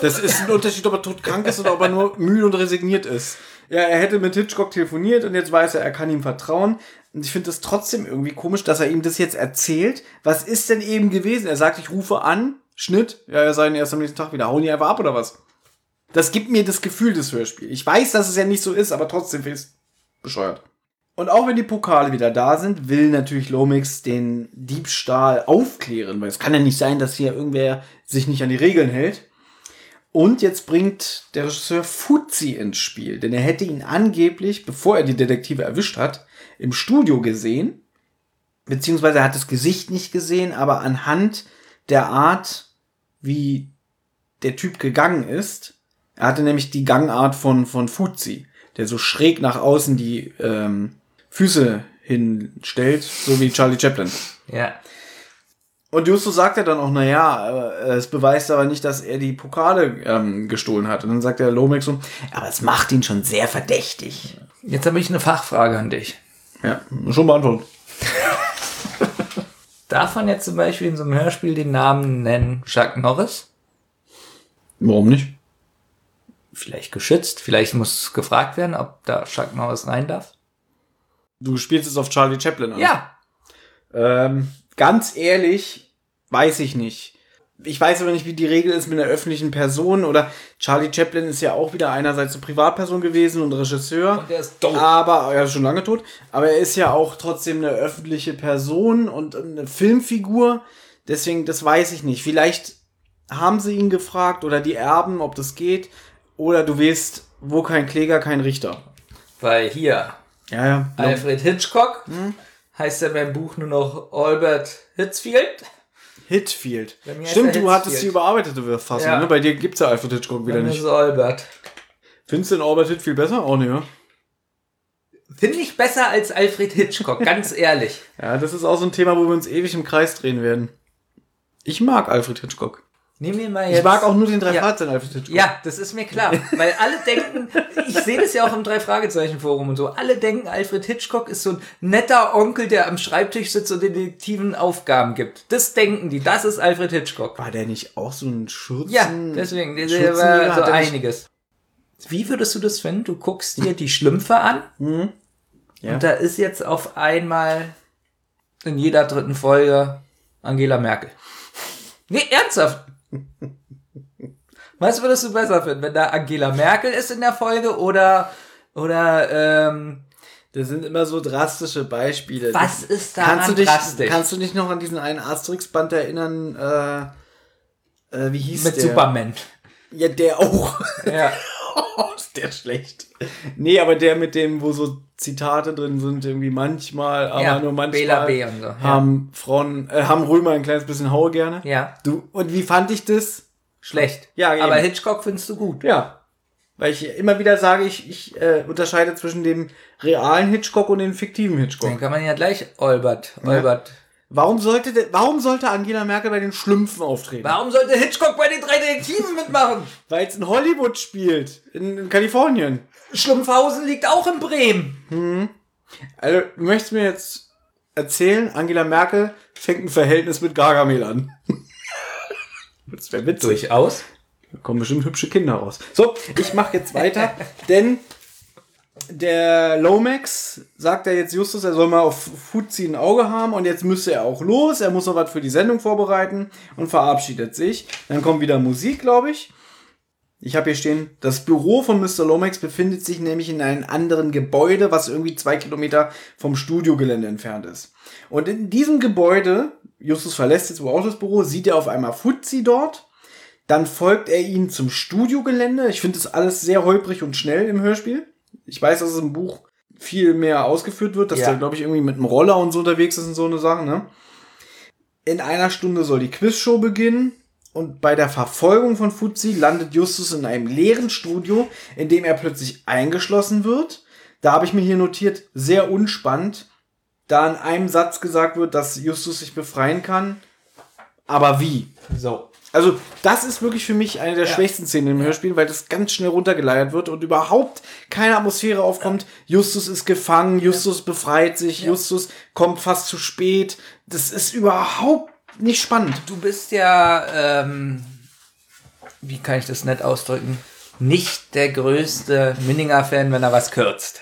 Das ist ein Unterschied, ob er todkrank ist oder ob er nur müde und resigniert ist. Ja, er hätte mit Hitchcock telefoniert und jetzt weiß er, er kann ihm vertrauen. Und ich finde es trotzdem irgendwie komisch, dass er ihm das jetzt erzählt. Was ist denn eben gewesen? Er sagt, ich rufe an, Schnitt, ja, er sei ihn erst am nächsten Tag wieder. Hauen die einfach ab oder was? Das gibt mir das Gefühl des Hörspiels. Ich weiß, dass es ja nicht so ist, aber trotzdem ich es bescheuert. Und auch wenn die Pokale wieder da sind, will natürlich Lomix den Diebstahl aufklären, weil es kann ja nicht sein, dass hier irgendwer sich nicht an die Regeln hält. Und jetzt bringt der Regisseur Fuzzi ins Spiel, denn er hätte ihn angeblich, bevor er die Detektive erwischt hat, im Studio gesehen, beziehungsweise er hat das Gesicht nicht gesehen, aber anhand der Art, wie der Typ gegangen ist, er hatte nämlich die Gangart von, von Fuzzi, der so schräg nach außen die ähm, Füße hinstellt, so wie Charlie Chaplin. ja. Und Justus sagt ja dann auch, naja, es beweist aber nicht, dass er die Pokale ähm, gestohlen hat. Und dann sagt der Lomax so, aber es macht ihn schon sehr verdächtig. Jetzt habe ich eine Fachfrage an dich. Ja, schon beantwortet. [LAUGHS] Darf man jetzt zum Beispiel in so einem Hörspiel den Namen nennen Chuck Norris? Warum nicht? Vielleicht geschützt, vielleicht muss gefragt werden, ob da Chuck Norris rein darf. Du spielst es auf Charlie Chaplin an. Ja, Ähm, ganz ehrlich, weiß ich nicht. Ich weiß aber nicht, wie die Regel ist mit einer öffentlichen Person oder Charlie Chaplin ist ja auch wieder einerseits eine Privatperson gewesen und Regisseur. Und der ist tot. Aber, er ist schon lange tot. Aber er ist ja auch trotzdem eine öffentliche Person und eine Filmfigur. Deswegen, das weiß ich nicht. Vielleicht haben sie ihn gefragt oder die Erben, ob das geht. Oder du weißt, wo kein Kläger, kein Richter. weil hier Ja, ja. Alfred Hitchcock. Heißt er beim Buch nur noch Albert Hitzfield. Hitfield. Stimmt, du hattest die überarbeitete Fassung, Ja. ne? Bei dir gibt's ja Alfred Hitchcock wieder ist nicht. es Albert. Findest du den Albert Hitfield besser? Auch nicht, ja? Finde ich besser als Alfred Hitchcock, ganz [LAUGHS] ehrlich. Ja, das ist auch so ein Thema, wo wir uns ewig im Kreis drehen werden. Ich mag Alfred Hitchcock. Nehmen wir mal jetzt. Ich mag auch nur den drei Ja. Fahrzeugen Alfred Hitchcock. Ja, das ist mir klar. Weil alle denken, ich sehe das ja auch im Drei-Fragezeichen-Forum und so, alle denken, Alfred Hitchcock ist so ein netter Onkel, der am Schreibtisch sitzt und Detektiven Aufgaben gibt. Das denken die, das ist Alfred Hitchcock. War der nicht auch so ein Schürzen? Ja, deswegen, der, der war so nicht- einiges. Wie würdest du das finden? Du guckst dir die Schlümpfe an Mhm. Ja. und da ist jetzt auf einmal in jeder dritten Folge Angela Merkel. Nee, ernsthaft. Was würdest du besser finden, wenn da Angela Merkel ist in der Folge oder oder ähm, Das sind immer so drastische Beispiele. was Das- ist daran kannst du dich, drastisch? Kannst du dich noch an diesen einen Asterix-Band erinnern? Äh, äh, wie hieß mit der? Superman. Ja, der auch. Ja. [LAUGHS] ist der schlecht. Nee, aber der mit dem, wo so Zitate drin sind, irgendwie manchmal, aber Ja, nur manchmal. Bela B. und so, ja. Haben Frauen, äh, haben Römer ein kleines bisschen Haue gerne. Ja, Du, und wie fand ich das? schlecht. Ja, eben. aber Hitchcock findest du gut. Ja. Weil ich immer wieder sage, ich, ich äh, unterscheide zwischen dem realen Hitchcock und dem fiktiven Hitchcock. Dann kann man ja gleich Albert, Albert. Warum sollte, warum sollte Angela Merkel bei den Schlümpfen auftreten? Warum sollte Hitchcock bei den drei Detektiven mitmachen? Weil es in Hollywood spielt. In, in Kalifornien. Schlumpfhausen liegt auch in Bremen. Also, du möchtest mir jetzt erzählen, Angela Merkel fängt ein Verhältnis mit Gargamel an. [LAUGHS] das wäre witzig. Durchaus. Da kommen bestimmt hübsche Kinder raus. So, ich mache jetzt weiter, [LAUGHS] denn der Lomax sagt ja jetzt Justus, er soll mal auf Fuzzi ein Auge haben und jetzt müsste er auch los. Er muss noch was für die Sendung vorbereiten und verabschiedet sich. Dann kommt wieder Musik, glaube ich. Ich habe hier stehen, das Büro von Mr. Lomax befindet sich nämlich in einem anderen Gebäude, was irgendwie zwei Kilometer vom Studiogelände entfernt ist. Und in diesem Gebäude, Justus verlässt jetzt wohl auch das Büro, sieht er auf einmal Fuzzi dort. Dann folgt er ihnen zum Studiogelände. Ich finde das alles sehr holprig und schnell im Hörspiel. Ich weiß, dass es im Buch viel mehr ausgeführt wird, dass Ja. der, glaube ich, irgendwie mit einem Roller und so unterwegs ist und so eine Sache, ne? In einer Stunde soll die Quizshow beginnen. Und bei der Verfolgung von Fuzzi landet Justus in einem leeren Studio, in dem er plötzlich eingeschlossen wird. Da habe ich mir hier notiert, sehr unspannend, da in einem Satz gesagt wird, dass Justus sich befreien kann. Aber wie? So. Also, das ist wirklich für mich eine der schwächsten Szenen im Hörspiel, weil das ganz schnell runtergeleiert wird und überhaupt keine Atmosphäre aufkommt. Justus ist gefangen, Justus befreit sich, Justus kommt fast zu spät. Das ist überhaupt nicht spannend. Du bist ja, ähm, wie kann ich das nett ausdrücken? Nicht der größte Minninger-Fan, wenn er was kürzt.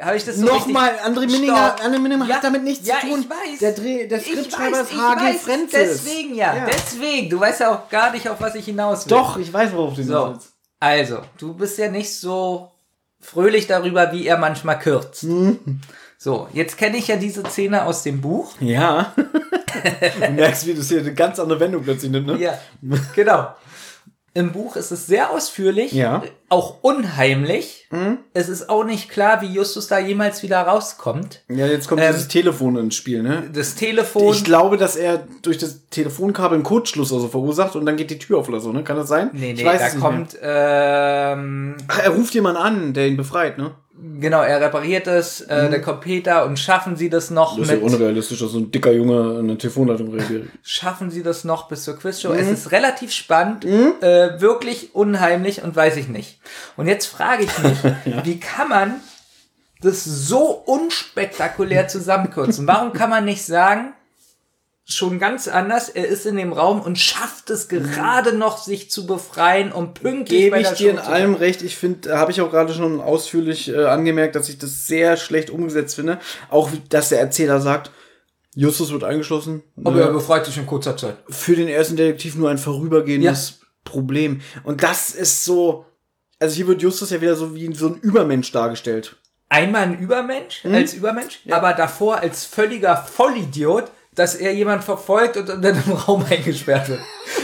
Habe ich das so Nochmal, André Minninger. André Minninger Ja, hat damit nichts ja, zu tun. Ich weiß. Der, Dreh, der Skriptschreiber ist H.G. weiß, Frenzes. Deswegen ja, Ja. deswegen. Du weißt ja auch gar nicht, auf was ich hinaus will. Doch, ich weiß, worauf du So, hinaus willst. also, du bist ja nicht so fröhlich darüber, wie er manchmal kürzt. Mhm. So, jetzt kenne ich ja diese Szene aus dem Buch. Ja. [LAUGHS] du merkst, wie das hier eine ganz andere Wendung plötzlich nimmt, ne? Ja, genau. Im Buch ist es sehr ausführlich, Ja. Auch unheimlich. Es ist auch nicht klar, wie Justus da jemals wieder rauskommt. Ja, jetzt kommt Ähm, dieses Telefon ins Spiel, ne? Das Telefon. Ich glaube, dass er durch das Telefonkabel einen Kurzschluss oder so verursacht und dann geht die Tür auf oder so, ne? Kann das sein? nee, nee, ich weiß da kommt, ähm, Mehr. Ach, er ruft jemanden an, der ihn befreit, ne? genau, er repariert es, äh, der Computer und schaffen sie das noch Mhm. Das ist ja mit, unrealistisch, dass so ein dicker Junge eine Telefonleitung reagiert. [LAUGHS] schaffen sie das noch bis zur Quizshow. Mhm. Es ist relativ spannend, äh, wirklich unheimlich und weiß ich nicht. Und jetzt frage ich mich, [LAUGHS] wie kann man das so unspektakulär zusammenkürzen? Warum kann man nicht sagen, schon ganz anders, er ist in dem Raum und schafft es gerade noch, sich zu befreien, um pünktlich Gebe ich dir in allem recht. Ich finde, habe ich auch gerade schon ausführlich äh, angemerkt, dass ich das sehr schlecht umgesetzt finde. Auch, dass der Erzähler sagt, Justus wird eingeschlossen. Aber Äh, er befreit sich in kurzer Zeit. für den ersten Detektiv nur ein vorübergehendes Problem. Und das ist so, also hier wird Justus ja wieder so wie so ein Übermensch dargestellt. Einmal ein Übermensch, Mhm. als Übermensch, aber davor als völliger Vollidiot, dass er jemand verfolgt und dann im [LAUGHS] Raum eingesperrt wird.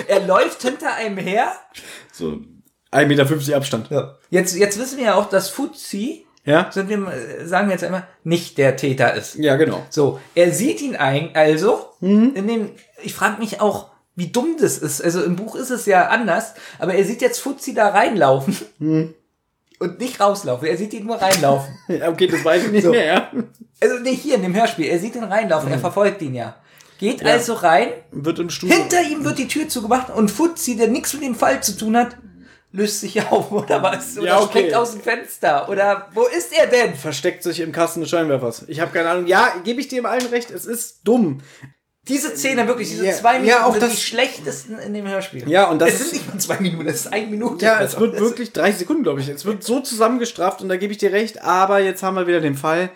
er läuft hinter einem her. So 1,50 Meter Abstand. Jetzt, jetzt wissen wir ja auch, dass Fuzzi Ja. sind wir, sagen wir jetzt einmal, nicht der Täter ist. Ja, genau. So, er sieht ihn ein, also, in dem, ich frage mich auch, wie dumm das ist. Also im Buch ist es ja anders, aber er sieht jetzt Fuzzi da reinlaufen und nicht rauslaufen. Er sieht ihn nur reinlaufen. [LAUGHS] Ja, okay, das weiß ich nicht So. mehr, ja. Also nicht hier in dem Hörspiel, er sieht ihn reinlaufen, er verfolgt ihn ja. Geht also rein, Wird im Studio. hinter ihm wird die Tür zugemacht und Fuzzi, der nichts mit dem Fall zu tun hat, löst sich auf [LAUGHS] oder was? Oder Ja, okay. springt aus dem Fenster. Oder wo ist er denn? versteckt sich im Kasten des Scheinwerfers. Ich habe keine Ahnung. Ja, gebe ich dir im allen recht, es ist dumm. Diese Szene, wirklich, diese Ja, zwei ja, Minuten auch sind das- die schlechtesten in dem Hörspiel. Ja, und das es sind ist- nicht mal zwei Minuten, es ist eine Minute. Ja, es wird wirklich 30 Sekunden, glaube ich. Es wird so zusammengestrafft und da gebe ich dir recht. Aber jetzt haben wir wieder den Fall,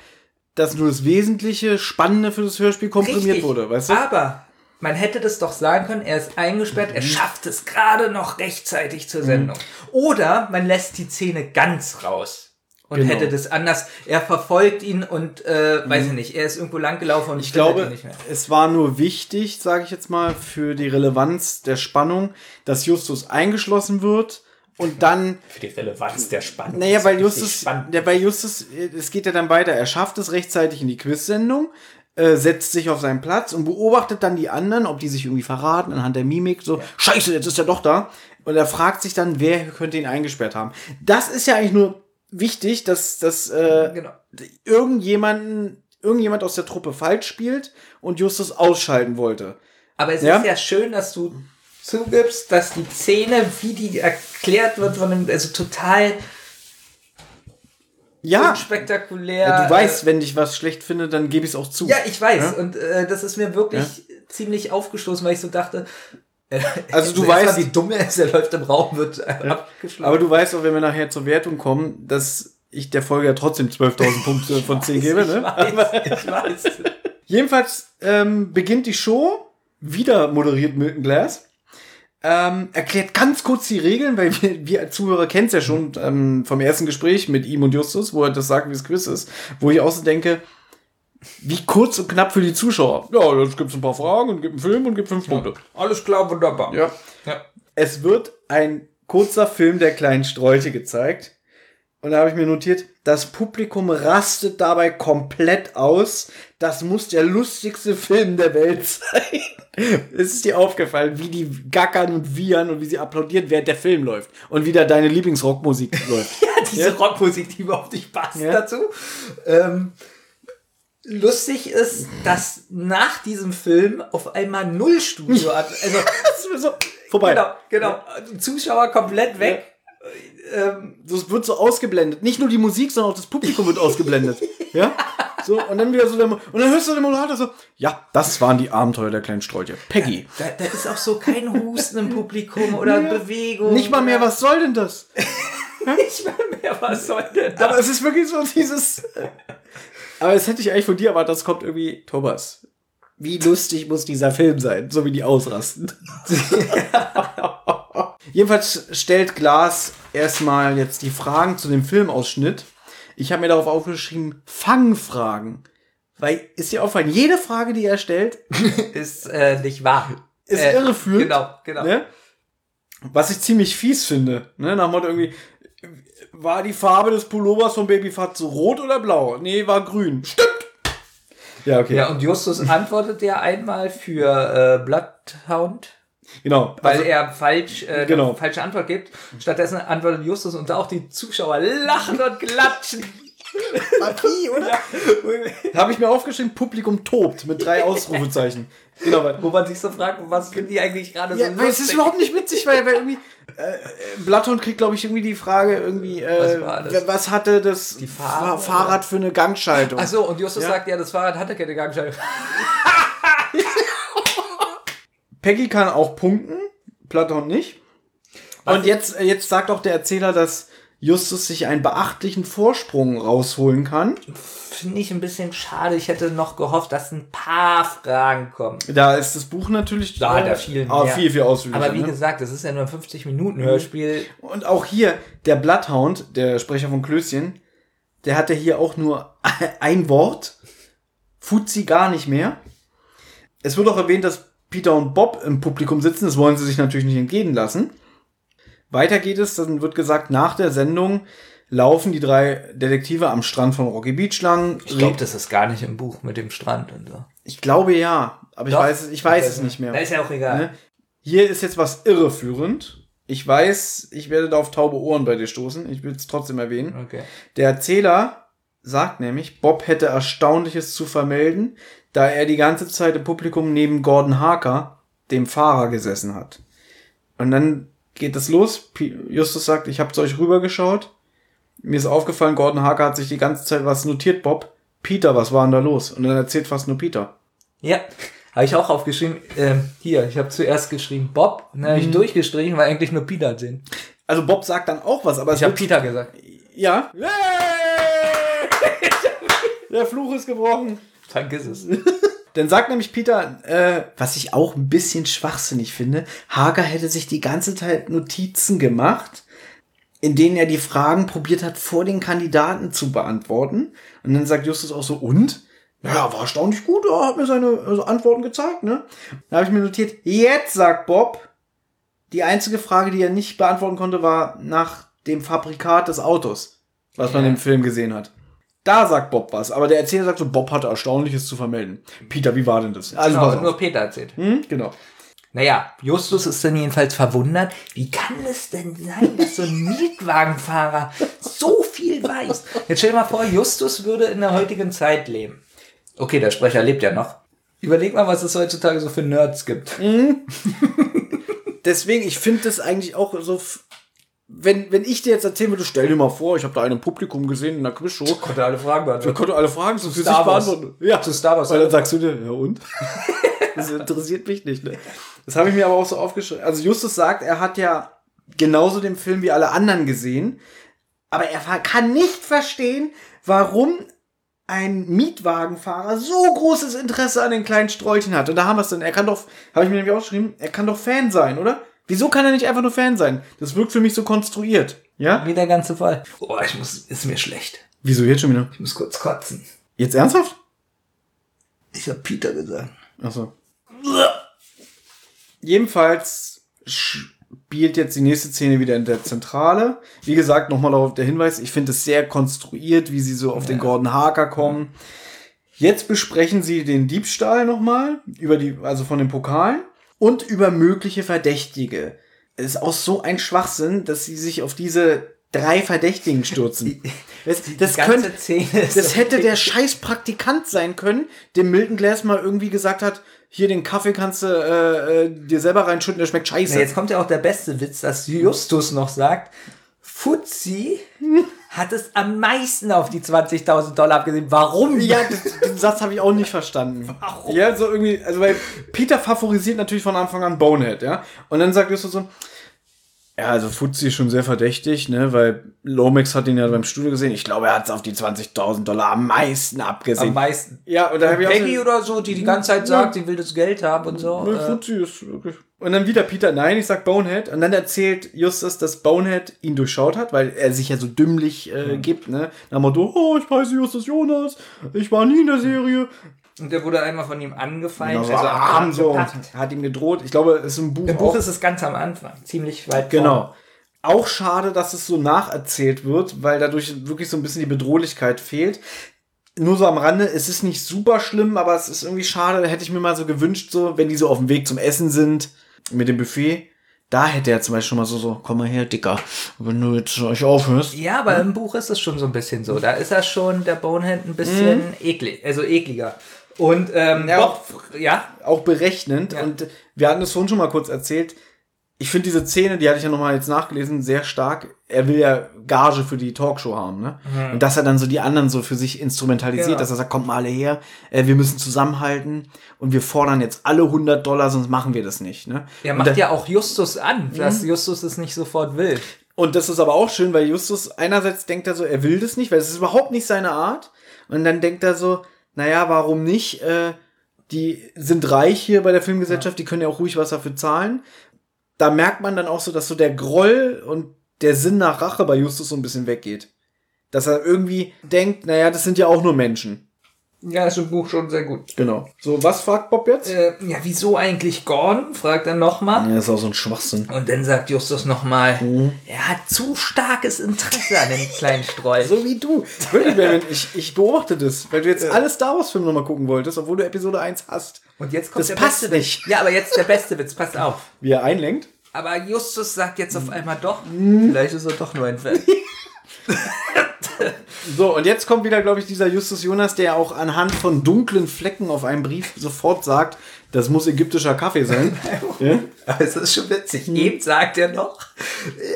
dass nur das Wesentliche, Spannende für das Hörspiel komprimiert Richtig. wurde, weißt du? Aber man hätte das doch sagen können, er ist eingesperrt, Mhm. er schafft es gerade noch rechtzeitig zur Sendung. Oder man lässt die Szene ganz raus. Und Genau. hätte das anders, er verfolgt ihn und, äh, weiß ich nicht, er ist irgendwo langgelaufen und Ich glaube, nicht mehr. es war nur wichtig, sage ich jetzt mal, für die Relevanz der Spannung, dass Justus eingeschlossen wird und [LAUGHS] dann Für die Relevanz der Spannung. Naja, weil Justus, ja, bei Justus, es geht ja dann weiter. Er schafft es rechtzeitig in die Quiz-Sendung, äh, setzt sich auf seinen Platz und beobachtet dann die anderen, ob die sich irgendwie verraten anhand der Mimik. So, scheiße, jetzt ist er doch da. Und er fragt sich dann, wer könnte ihn eingesperrt haben. Das ist ja eigentlich nur wichtig, dass, dass äh, Genau. irgendjemanden, irgendjemand aus der Truppe falsch spielt und Justus ausschalten wollte. Aber es Ja? ist ja schön, dass du zugibst, dass die Szene, wie die erklärt wird, von dem, also total Ja, unspektakulär. ja du äh, weißt, wenn ich was schlecht finde, dann gebe ich es auch zu. Ja, ich weiß. Ja? Und äh, das ist mir wirklich ziemlich aufgestoßen, weil ich so dachte, äh, [LAUGHS] Also du weißt- wie dumm er ist, er läuft im Raum, wird äh, [LAUGHS] abgeschlossen. Aber du weißt auch, wenn wir nachher zur Wertung kommen, dass ich der Folge ja trotzdem 12.000 Punkte [LAUGHS] von 10 gebe. ich Ne? weiß, ich weiß. Jedenfalls ähm, beginnt die Show, wieder moderiert Milton Glass, ähm, erklärt ganz kurz die Regeln, weil wir, wir als Zuhörer kennen es ja schon ähm, vom ersten Gespräch mit ihm und Justus, wo er das sagt, wie das Quiz ist, wo ich auch so denke, wie kurz und knapp für die Zuschauer. Ja, jetzt gibt's ein paar Fragen und gibt einen Film und gibt fünf Punkte. Alles klar, wunderbar. Ja. Ja. Es wird ein kurzer Film der kleinen Sträuche gezeigt. Und da habe ich mir notiert, das Publikum rastet dabei komplett aus. Das muss der lustigste Film der Welt [LAUGHS] sein. Es ist dir aufgefallen, wie die gackern und wiehern und wie sie applaudieren, während der Film läuft. Und wie da deine Lieblingsrockmusik [LAUGHS] läuft. Ja, diese Ja. Rockmusik, die überhaupt nicht passt Ja. dazu. Ähm, lustig ist, dass nach diesem Film auf einmal null Studio hat. [LAUGHS] Also, Das ist so vorbei. genau, genau. Zuschauer komplett weg. Ähm, Das wird so ausgeblendet. Nicht nur die Musik, sondern auch das Publikum wird ausgeblendet. [LAUGHS] Ja? So, und dann wieder so der, und dann hörst du den Moderator so, ja, das waren die Abenteuer der kleinen Sträuche. Peggy. da, da ist auch so kein Husten im Publikum oder Bewegung. [LAUGHS] Nicht mal mehr, was soll denn das? Nicht mal mehr, was soll denn das? Aber es ist wirklich so dieses. Aber das hätte ich eigentlich von dir erwartet, das kommt irgendwie, Thomas. Wie lustig muss dieser Film sein, so wie die ausrasten. [LAUGHS] Jedenfalls stellt Glas erstmal jetzt die Fragen zu dem Filmausschnitt. Ich habe mir darauf aufgeschrieben, Fangfragen. Weil ist dir aufgefallen, jede Frage, die er stellt, [LAUGHS] ist äh, nicht wahr. ist Äh, irreführend. Genau, genau. Ne? Was ich ziemlich fies finde. Ne? Nach dem Motto irgendwie, war die Farbe des Pullovers von Baby Fatso rot oder blau? Nee, war grün. Stimmt! Ja, okay. Ja, und Justus antwortet ja einmal für äh, Bloodhound, genau. weil Also, er falsch äh, Genau. falsche Antwort gibt. Stattdessen antwortet Justus und auch die Zuschauer lachen und klatschen. [LAUGHS] Papi, oder? Habe ich mir aufgeschrieben, Publikum tobt mit drei Ausrufezeichen. Genau, weil, Wo man sich so fragt, was finden die eigentlich gerade ja, so weil es ist lustig? überhaupt nicht witzig, weil, weil irgendwie äh, Bloodhound kriegt, glaube ich, irgendwie die Frage irgendwie, äh, Was war das? was, hatte das Die Farbe, Fa- Fahrrad für eine Gangschaltung? Ach so, und Justus Ja. sagt, ja, das Fahrrad hatte keine Gangschaltung. [LAUGHS] Peggy kann auch punkten, Platon nicht. Und jetzt, jetzt sagt auch der Erzähler, dass Justus sich einen beachtlichen Vorsprung rausholen kann. Finde ich ein bisschen schade. Ich hätte noch gehofft, dass ein paar Fragen kommen. Da ist das Buch natürlich Da hat er viel ah, mehr. viel, viel ausführlicher. Aber wie ne? gesagt, das ist ja nur ein 50-Minuten-Hörspiel. Und auch hier, der Bloodhound, der Sprecher von Klößchen, der hatte hier auch nur [LAUGHS] ein Wort. Fuzzi gar nicht mehr. Es wird auch erwähnt, dass Peter und Bob im Publikum sitzen. Das wollen sie sich natürlich nicht entgehen lassen. Weiter geht es, dann wird gesagt, nach der Sendung laufen die drei Detektive am Strand von Rocky Beach lang. Ich glaube, das ist gar nicht im Buch mit dem Strand und so. Ich glaube ja, aber ich Doch. weiß, ich weiß es nicht mehr. Da ist ja auch egal. Ne? Hier ist jetzt was irreführend. Ich weiß, ich werde da auf taube Ohren bei dir stoßen. Ich will es trotzdem erwähnen. Okay. Der Erzähler sagt nämlich, Bob hätte Erstaunliches zu vermelden, da er die ganze Zeit im Publikum neben Gordon Harker, dem Fahrer, gesessen hat. Und dann geht es los. Justus sagt, ich habe zu euch rübergeschaut. Mir ist aufgefallen, Gordon Harker hat sich die ganze Zeit was notiert, Bob. Peter, was war denn da los? Und dann erzählt fast nur Peter. Ja, habe ich auch aufgeschrieben. Ähm, hier, ich habe zuerst geschrieben Bob, und dann habe ich durchgestrichen, weil eigentlich nur Peter sind. Also Bob sagt dann auch was, aber es Ich habe Peter gesagt. Ja. [LAUGHS] Der Fluch ist gebrochen. Vergiss es. [LAUGHS] Dann sagt nämlich Peter, äh, was ich auch ein bisschen schwachsinnig finde, Hager hätte sich die ganze Zeit Notizen gemacht, in denen er die Fragen probiert hat, vor den Kandidaten zu beantworten. Und dann sagt Justus auch so, und? Ja, war erstaunlich gut, er hat mir seine also Antworten gezeigt, ne? Da habe ich mir notiert, jetzt sagt Bob, die einzige Frage, die er nicht beantworten konnte, war nach dem Fabrikat des Autos, was man Ja. im Film gesehen hat. Da sagt Bob was, aber der Erzähler sagt so, Bob hatte Erstaunliches zu vermelden. Peter, wie war denn das? Also, Genau, nur. Peter erzählt. Hm? genau. Naja, Justus ist dann jedenfalls verwundert. Wie kann es denn sein, dass so ein [LAUGHS] Mietwagenfahrer so viel weiß? Jetzt stell dir mal vor, Justus würde in der heutigen Zeit leben. Okay, der Sprecher lebt ja noch. Überleg mal, was es heutzutage so für Nerds gibt. [LAUGHS] Deswegen, ich finde das eigentlich auch so, wenn, wenn ich dir jetzt erzählen würde, stell dir mal vor, ich habe da einen Publikum gesehen in einer Quizshow. Konnte alle Fragen beantworten. konnten alle Fragen sich Star Wars. Ja, Zu Star Wars. Weil dann sagst du dir, ja und? [LAUGHS] das interessiert mich nicht, ne? Das habe ich mir aber auch so aufgeschrieben. Also Justus sagt, er hat ja genauso den Film wie alle anderen gesehen, aber er kann nicht verstehen, warum ein Mietwagenfahrer so großes Interesse an den kleinen Sträuchen hat. Und da haben wir es dann. Er kann doch, habe ich mir nämlich aufgeschrieben, er kann doch Fan sein, oder? Wieso kann er nicht einfach nur Fan sein? Das wirkt für mich so konstruiert. Ja? Wie der ganze Fall. Oh, ich muss, ist mir schlecht. Wieso jetzt schon wieder? Ich muss kurz kotzen. Jetzt ernsthaft? Ich hab Peter gesagt. Achso. Jedenfalls spielt jetzt die nächste Szene wieder in der Zentrale. Wie gesagt, nochmal darauf der Hinweis, ich finde es sehr konstruiert, wie sie so auf den Gordon Harker kommen. Jetzt besprechen sie den Diebstahl nochmal, über die, also von den Pokalen und über mögliche Verdächtige. Es ist auch so ein Schwachsinn, dass sie sich auf diese drei Verdächtigen stürzen. [LAUGHS] Das, das, könnte, das hätte der [LAUGHS] scheiß Praktikant sein können, dem Milton Glass mal irgendwie gesagt hat, hier den Kaffee kannst du äh, äh, dir selber reinschütten, der schmeckt scheiße. Na, jetzt kommt ja auch der beste Witz, dass Justus noch sagt, Fuzzi [LAUGHS] hat es am meisten auf die 20.000 Dollar abgesehen. Warum? Ja, den Satz habe ich auch nicht verstanden. Warum? Ja, so irgendwie, also weil Peter favorisiert natürlich von Anfang an Bonehead, ja. Und dann sagt Justus so, ja, also Fuzzi ist schon sehr verdächtig, ne, weil Lomax hat ihn ja beim Studio gesehen. Ich glaube, er hat es auf die 20.000 Dollar am meisten abgesehen. am meisten. ja, und da habe ich auch Peggy oder so, die die ganze Zeit sagt, sie will das Geld haben und so. Ne, Fuzzi ist wirklich. Und dann wieder Peter, nein, ich sag Bonehead. Und dann erzählt Justus, dass Bonehead ihn durchschaut hat, weil er sich ja so dümmlich äh, gibt, ne. Nach dem Motto, oh, ich heiße Justus Jonas, ich war nie in der Serie. und der wurde einmal von ihm angefeindet. Also, also Arm so und hat ihm gedroht. Ich glaube, es ist im Buch. Im Buch auch, ist es ganz am Anfang, ziemlich weit genau. Auch schade, dass es so nacherzählt wird, weil dadurch wirklich so ein bisschen die Bedrohlichkeit fehlt. Nur so am Rande, es ist nicht super schlimm, aber es ist irgendwie schade. Hätte ich mir mal so gewünscht, so, wenn die so auf dem Weg zum Essen sind, mit dem Buffet. Da hätte er zum Beispiel schon mal so, so, komm mal her, Dicker, wenn du jetzt euch aufhörst. Ja, aber im Buch ist es schon so ein bisschen so. Da ist er schon, der Bonehead, ein bisschen eklig, also ekliger. Und ähm, Ja, Bob, ja, auch berechnend. Ja. Und wir hatten es vorhin schon mal kurz erzählt. Ich finde diese Szene, die hatte ich ja nochmal jetzt nachgelesen, sehr stark. Er will ja Gage für die Talkshow haben, ne? Und dass er dann so die anderen so für sich instrumentalisiert, Genau. dass er sagt, kommt mal alle her, äh, wir müssen zusammenhalten und wir fordern jetzt alle 100 Dollar, sonst machen wir das nicht, ne? er macht da- ja auch Justus an, dass Justus es nicht sofort will. und das ist aber auch schön, weil Justus einerseits denkt er so, er will das nicht, weil es ist überhaupt nicht seine Art. Und dann denkt er so, naja, warum nicht? Äh, die sind reich hier bei der Filmgesellschaft, die können ja auch ruhig was dafür zahlen. Da merkt man dann auch so, dass so der Groll und der Sinn nach Rache bei Justus so ein bisschen weggeht. Dass er irgendwie denkt, naja, das sind ja auch nur Menschen. Ja, ist im Buch schon sehr gut. Genau. So, was fragt Bob jetzt? Äh, ja, wieso eigentlich Gordon? fragt er nochmal. Ja, ist auch so ein Schwachsinn. Und dann sagt Justus nochmal, er hat zu starkes Interesse an dem kleinen Strolch. So wie du. Wirklich, Benjamin, ich, ich beobachte das, weil du jetzt alle Star Wars Filme nochmal gucken wolltest, obwohl du Episode 1 hast. Und jetzt kommt Das der passt beste nicht. Witz. Ja, aber jetzt der beste Witz, passt auf. Wie er einlenkt. Aber Justus sagt jetzt Mhm. auf einmal doch, vielleicht ist er doch nur ein Fan. [LAUGHS] So, und jetzt kommt wieder, glaube ich, dieser Justus Jonas, der auch anhand von dunklen Flecken auf einem Brief sofort sagt, das muss ägyptischer Kaffee sein. [LAUGHS] ja? Aber es ist schon witzig. Eben sagt er noch,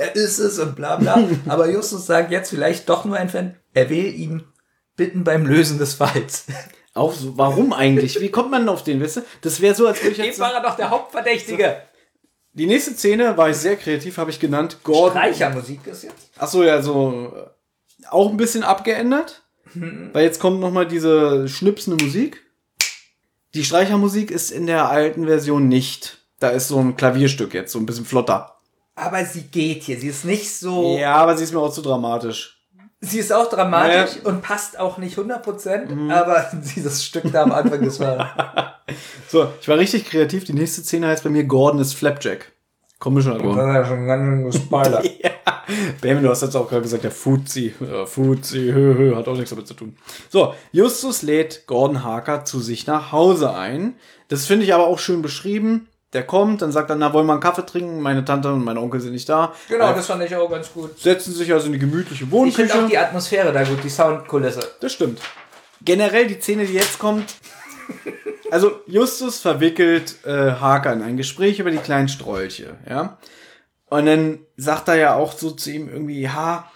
er ist es und bla bla. Aber Justus sagt jetzt vielleicht doch nur ein Fan. Er will ihn bitten beim Lösen des Falls. Auch so, warum eigentlich? Wie kommt man denn auf den, weißt du? Das wäre so, als würde ich Eben jetzt... war er doch der Hauptverdächtige. Die nächste Szene war ich sehr kreativ, habe ich genannt. Gordon. Streichermusik ist jetzt. Ach so, ja, so äh, auch ein bisschen abgeändert, weil jetzt kommt noch mal diese schnipsende Musik. Die Streichermusik ist in der alten Version nicht. Da ist so ein Klavierstück jetzt, so ein bisschen flotter. Aber sie geht hier. Sie ist nicht so. Ja, aber sie ist mir auch zu dramatisch. Sie ist auch dramatisch Ja. und passt auch nicht 100%, aber [LAUGHS] dieses Stück da am Anfang, das war. [LAUGHS] So, ich war richtig kreativ. Die nächste Szene heißt bei mir Gordon ist Flapjack. Commissioner Das Gordon. war ja schon ganz schön gespoilert. [LAUGHS] ja. Benjamin, du hast jetzt auch gerade gesagt, der Fuzzi. Ja, Fuzzi, hö, hö, hat auch nichts damit zu tun. So, Justus lädt Gordon Harker zu sich nach Hause ein. Das finde ich aber auch schön beschrieben. Der kommt, dann sagt er, na, wollen wir einen Kaffee trinken? Meine Tante und mein Onkel sind nicht da. Genau, Äh, das fand ich auch ganz gut. setzen sich also in die gemütliche Ich finde Wohnküche. auch die Atmosphäre da gut, die Soundkulisse. Das stimmt. Generell die Szene, die jetzt kommt. Also Justus verwickelt äh, Harker in ein Gespräch über die kleinen Strolche, ja. Und dann sagt er ja auch so zu ihm irgendwie, ja,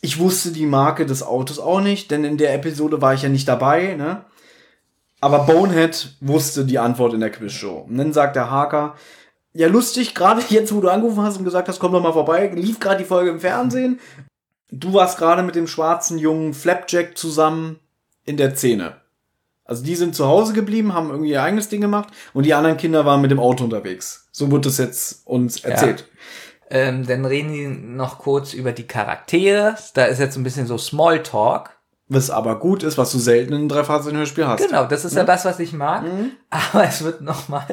ich wusste die Marke des Autos auch nicht, denn in der Episode war ich ja nicht dabei, ne? Aber Bonehead wusste die Antwort in der Quizshow. Und dann sagt der Harker, ja lustig, gerade jetzt, wo du angerufen hast und gesagt hast, komm doch mal vorbei, lief gerade die Folge im Fernsehen. Du warst gerade mit dem schwarzen jungen Flapjack zusammen in der Szene. Also die sind zu Hause geblieben, haben irgendwie ihr eigenes Ding gemacht und die anderen Kinder waren mit dem Auto unterwegs. So wird es jetzt uns erzählt. Ähm, dann reden die noch kurz über die Charaktere. Da ist jetzt ein bisschen so Smalltalk. Was aber gut ist, was du selten in einem Dreifachsen-Hörspiel hast. Genau, das ist ja, das, was ich mag. Aber es wird nochmal.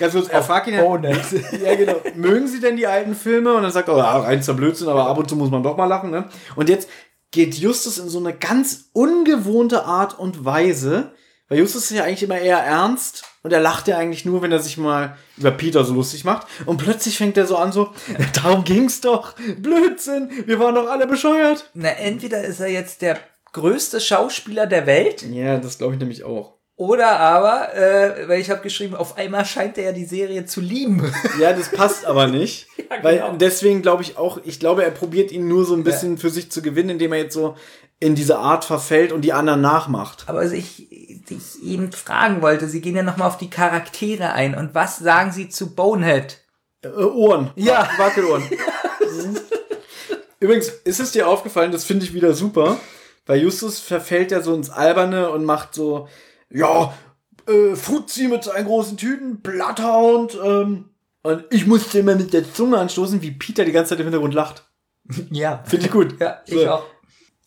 Ganz kurz, er fragt ihn ja, [LAUGHS] ja, genau. Mögen Sie denn die alten Filme? Und dann sagt er, ja, reinster Blödsinn, aber ab und zu muss man doch mal lachen, ne? Und jetzt geht Justus in so eine ganz ungewohnte Art und Weise, weil Justus ist ja eigentlich immer eher ernst und er lacht ja eigentlich nur, wenn er sich mal über Peter so lustig macht. Und plötzlich fängt er so an, so, darum ging's doch. Blödsinn, wir waren doch alle bescheuert. Na, entweder ist er jetzt der größte Schauspieler der Welt Ja, das glaube ich nämlich auch. oder aber, äh, weil ich habe geschrieben, auf einmal scheint er ja die Serie zu lieben. [LAUGHS] Ja, das passt aber nicht. [LAUGHS] Ja, Weil genau. deswegen glaube ich auch, ich glaube, er probiert ihn nur so ein bisschen für sich zu gewinnen, indem er jetzt so in diese Art verfällt und die anderen nachmacht. Aber was ich dich eben fragen wollte, Sie gehen ja nochmal auf die Charaktere ein. Und was sagen Sie zu Bonehead? Äh, Ohren. Ja. Wackelohren. [LAUGHS] Übrigens, ist es dir aufgefallen, das finde ich wieder super, weil Justus verfällt ja so ins Alberne und macht so, ja, äh, Fuzzi mit seinen großen Tüten, Bloodhound, ähm, und ich musste immer mit der Zunge anstoßen, wie Peter die ganze Zeit im Hintergrund lacht. [LAUGHS] Ja. Finde ich gut. Ja, ich So. auch.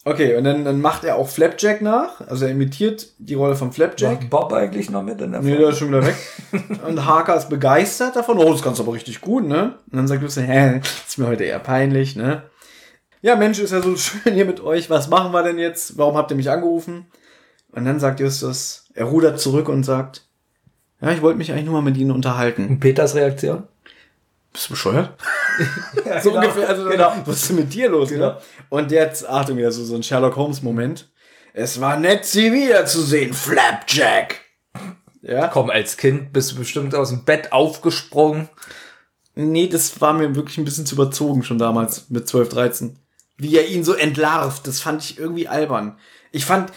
Okay, und dann, dann macht er auch Flapjack nach. Also er imitiert die Rolle von Flapjack. Macht Bob eigentlich noch mit in der Nee, Folge? der ist schon wieder weg. [LAUGHS] und Harker ist begeistert davon. Oh, das kannst du aber richtig gut, ne? Und dann sagt Lucy, hä, ist mir heute eher peinlich, ne? Ja, Mensch, ist ja so schön hier mit euch. Was machen wir denn jetzt? Warum habt ihr mich angerufen? Und dann sagt Justus, er rudert zurück und sagt, ja, ich wollte mich eigentlich nur mal mit Ihnen unterhalten. Und Peters Reaktion? Bist du bescheuert? [LAUGHS] Ja, so ungefähr, also genau. was ist denn mit dir los? Genau. Ne? Und jetzt, Achtung, wieder so, so ein Sherlock Holmes-Moment. Es war nett, sie wiederzusehen, Flapjack. Ja? Komm, als Kind bist du bestimmt aus dem Bett aufgesprungen. Nee, das war mir wirklich ein bisschen zu überzogen schon damals mit 12, 13. Wie er ihn so entlarvt, das fand ich irgendwie albern. Ich fand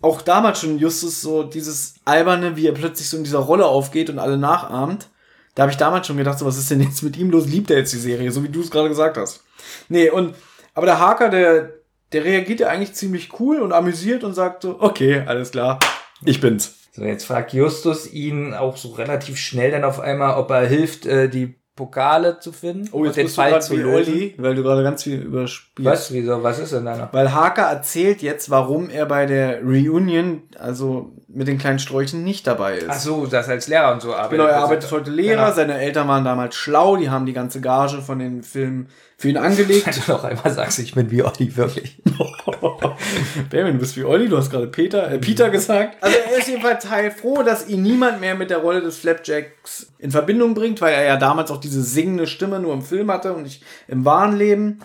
auch damals schon Justus so dieses alberne, wie er plötzlich so in dieser Rolle aufgeht und alle nachahmt. Da habe ich damals schon gedacht, so, was ist denn jetzt mit ihm los? Liebt er jetzt die Serie, so wie du es gerade gesagt hast. Nee, und aber der Haker, der der reagiert ja eigentlich ziemlich cool und amüsiert und sagt so, okay, alles klar, ich bin's. So, jetzt fragt Justus ihn auch so relativ schnell dann auf einmal, ob er hilft, äh, die Pokale zu finden Oh, und jetzt den bist du Fall zu wie lösen. Olli, weil du gerade ganz viel überspielst. Was? Wieso? Was ist denn da noch? Weil Harker erzählt jetzt, warum er bei der Reunion, also mit den kleinen Sträuchen, nicht dabei ist. Ach so, das als Lehrer und so arbeitet. Genau, er arbeitet heute Lehrer, Genau. seine Eltern waren damals schlau, die haben die ganze Gage von den Filmen für ihn angelegt. Wenn du noch einmal sagst, ich bin wie Olli, wirklich. [LAUGHS] Benjamin, du bist wie Olli, du hast gerade Peter, äh, Peter gesagt. Also er ist jedenfalls heilfroh, dass ihn niemand mehr mit der Rolle des Flapjacks in Verbindung bringt, weil er ja damals auch diese singende Stimme nur im Film hatte und nicht im wahren Leben.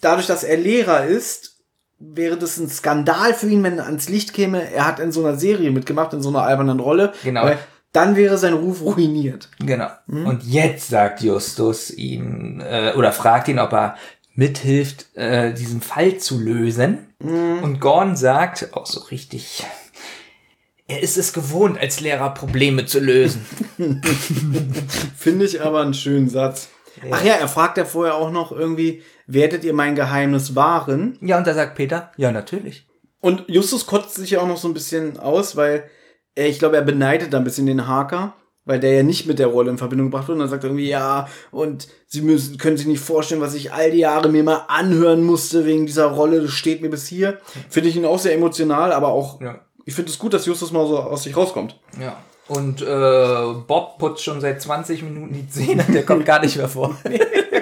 Dadurch, dass er Lehrer ist, wäre das ein Skandal für ihn, wenn er ans Licht käme. Er hat in so einer Serie mitgemacht, in so einer albernen Rolle. Genau. Dann wäre sein Ruf ruiniert. Genau. Und jetzt sagt Justus ihn, äh, oder fragt ihn, ob er mithilft, äh, diesen Fall zu lösen. Und Gorn sagt, auch so richtig, er ist es gewohnt, als Lehrer Probleme zu lösen. [LAUGHS] Finde ich aber einen schönen Satz. Ach ja, er fragt ja vorher auch noch irgendwie, werdet ihr mein Geheimnis wahren? ja, und da sagt Peter, ja, natürlich. Und Justus kotzt sich ja auch noch so ein bisschen aus, weil ich glaube, er beneidet da ein bisschen den Haker, weil der ja nicht mit der Rolle in Verbindung gebracht wird. Und dann sagt er irgendwie, ja, und sie müssen, können sich nicht vorstellen, was ich all die Jahre mir mal anhören musste wegen dieser Rolle. Das steht mir bis hier. Finde ich ihn auch sehr emotional, aber auch, Ja. ich finde es gut, dass Justus mal so aus sich rauskommt. Ja. Und äh, Bob putzt schon seit 20 Minuten die Zähne, der kommt gar nicht mehr vor. [LAUGHS]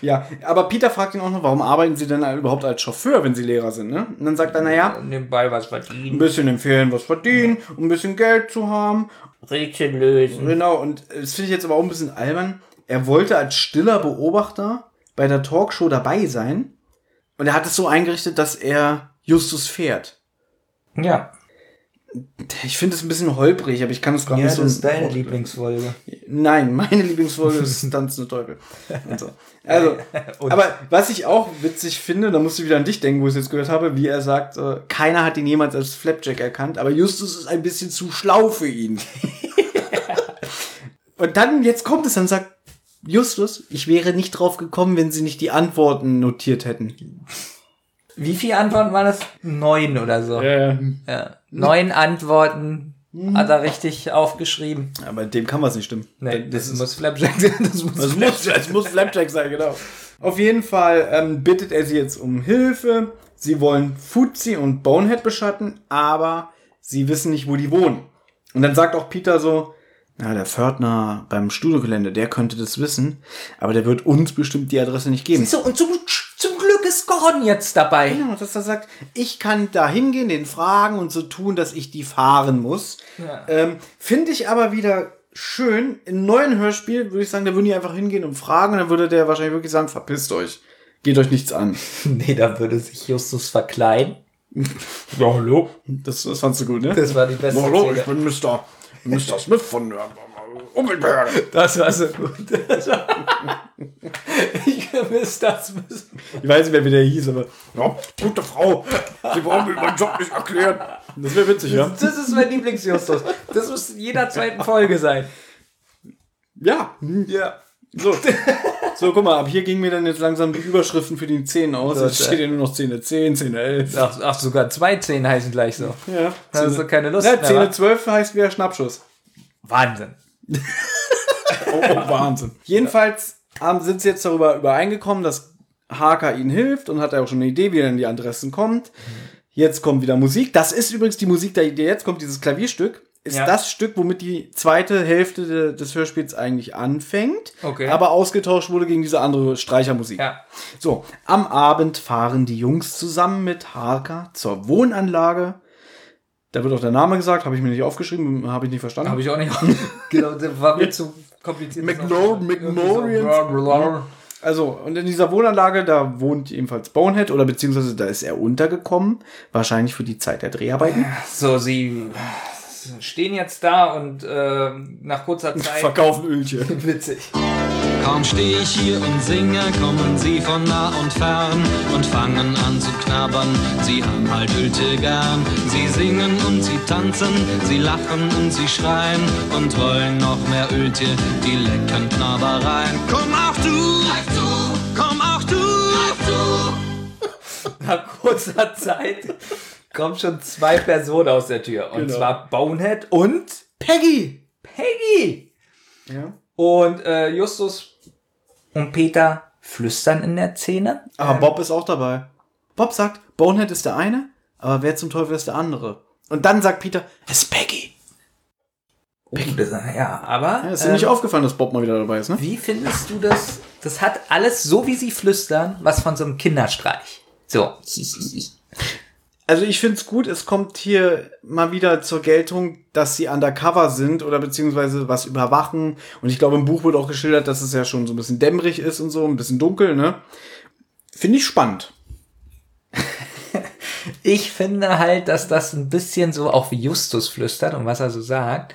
Ja, aber Peter fragt ihn auch noch, warum arbeiten sie denn überhaupt als Chauffeur, wenn sie Lehrer sind, ne? Und dann sagt er, naja, Nebenbei was ein verdienen. bisschen empfehlen, was verdienen, um ein bisschen Geld zu haben. Rätsel lösen. Genau, und das finde ich jetzt aber auch ein bisschen albern. Er wollte als stiller Beobachter bei der Talkshow dabei sein. Und er hat es so eingerichtet, dass er Justus fährt. Ja. Ich finde es ein bisschen holprig, aber ich kann es gar Ja, nicht das so. ist deine Lieblingsfolge. Nein, meine Lieblingsfolge ist [LAUGHS] Tanzende Teufel. So. Also, [LAUGHS] aber was ich auch witzig finde, da musst du wieder an dich denken, wo ich es jetzt gehört habe, wie er sagt, äh, keiner hat ihn jemals als Flapjack erkannt, aber Justus ist ein bisschen zu schlau für ihn. [LAUGHS] Und dann, jetzt kommt es, dann sagt Justus, ich wäre nicht drauf gekommen, wenn sie nicht die Antworten notiert hätten. Wie viele Antworten waren das? Neun oder so. Ja. Neun Antworten hat er richtig aufgeschrieben. Aber dem kann was nicht stimmen. Nee, das, das, ist, muss Flapjack sein. Das muss das, muss, das muss Flapjack sein, genau. Auf jeden Fall ähm, bittet er sie jetzt um Hilfe. Sie wollen Fuzzy und Bonehead beschatten, aber sie wissen nicht, wo die wohnen. Und dann sagt auch Peter so, na, der Pförtner beim Studiogelände, der könnte das wissen, aber der wird uns bestimmt die Adresse nicht geben. So, und zum, ist Gordon jetzt dabei. Genau, dass er sagt, ich kann da hingehen, den fragen und so tun, dass ich die fahren muss. Ja. Ähm, Finde ich aber wieder schön. Im neuen Hörspiel würde ich sagen, da würden die einfach hingehen und fragen und dann würde der wahrscheinlich wirklich sagen, verpisst euch. Geht euch nichts an. [LAUGHS] Nee, da würde sich Justus verkleiden. Ja, hallo. Das, das fandst du gut, ne? Das war die beste hallo, ich bin Mr. Mr. Smith von der Umweltbehörde. Das war so gut. [LAUGHS] ich vermisse das. Ich weiß nicht mehr, wie der hieß, aber ja, gute Frau, Sie brauchen mir meinen Job nicht erklären. Das wäre witzig, ja? Das ist mein Lieblingsjustus. Das muss in jeder zweiten Folge sein. Ja. Ja. So. so, guck mal, ab hier gingen mir dann jetzt langsam die Überschriften für die 10 aus. So, Jetzt steht ja nur noch 10, 10, 10, 11. Ach, ach, sogar zwei Zehn heißen gleich so. Ja. Da hast du keine Lust Ja, mehr. 10, wa? 12 heißt wieder Schnappschuss. Wahnsinn. [LAUGHS] Oh, oh Wahnsinn. Jedenfalls haben, sind sie jetzt darüber übereingekommen, dass Harker ihnen hilft und hat ja auch schon eine Idee, wie er in die Adressen kommt. Jetzt kommt wieder Musik. Das ist übrigens die Musik, die jetzt kommt, dieses Klavierstück. Ist Ja. das Stück, womit die zweite Hälfte de, des Hörspiels eigentlich anfängt, Okay. aber ausgetauscht wurde gegen diese andere Streichermusik. Ja. So, am Abend fahren die Jungs zusammen mit Harker zur Wohnanlage. Da wird auch der Name gesagt, habe ich mir nicht aufgeschrieben, habe ich nicht verstanden. Habe ich auch nicht. [LAUGHS] genau, das war mir zu kompliziert. McNorians. Also, und in dieser Wohnanlage, da wohnt ebenfalls Bonehead oder beziehungsweise da ist er untergekommen. Wahrscheinlich für die Zeit der Dreharbeiten. So, sie stehen jetzt da und äh, nach kurzer [LAUGHS] Zeit. Verkaufen Ölchen. [LAUGHS] Witzig. Kaum steh ich hier und singe, kommen sie von nah und fern und fangen an zu knabbern. Sie haben halt Ölte gern. Sie singen und sie tanzen, sie lachen und sie schreien und wollen noch mehr Ölte, die leckeren Knabbereien. Komm auch du, komm auch du, [LAUGHS] Nach kurzer Zeit kommen schon zwei Personen aus der Tür. Und Genau. zwar Bonehead und Peggy! Peggy. Ja. Und äh, Justus und Peter flüstern in der Szene. Aber Bob ist auch dabei. Bob sagt, Bonehead ist der eine, aber wer zum Teufel ist der andere? Und dann sagt Peter, es ist Peggy. Oh, das, ja, aber. Ja, ist dir nicht ähm, aufgefallen, dass Bob mal wieder dabei ist, ne? Wie findest du das? Das hat alles, so wie sie flüstern, was von so einem Kinderstreich. So. Also ich find's gut, es kommt hier mal wieder zur Geltung, dass sie undercover sind oder beziehungsweise was überwachen. Und ich glaube, im Buch wird auch geschildert, dass es ja schon so ein bisschen dämmerig ist und so, ein bisschen dunkel, ne? Finde ich spannend. [LAUGHS] Ich finde halt, dass das ein bisschen so auch wie Justus flüstert und was er so sagt.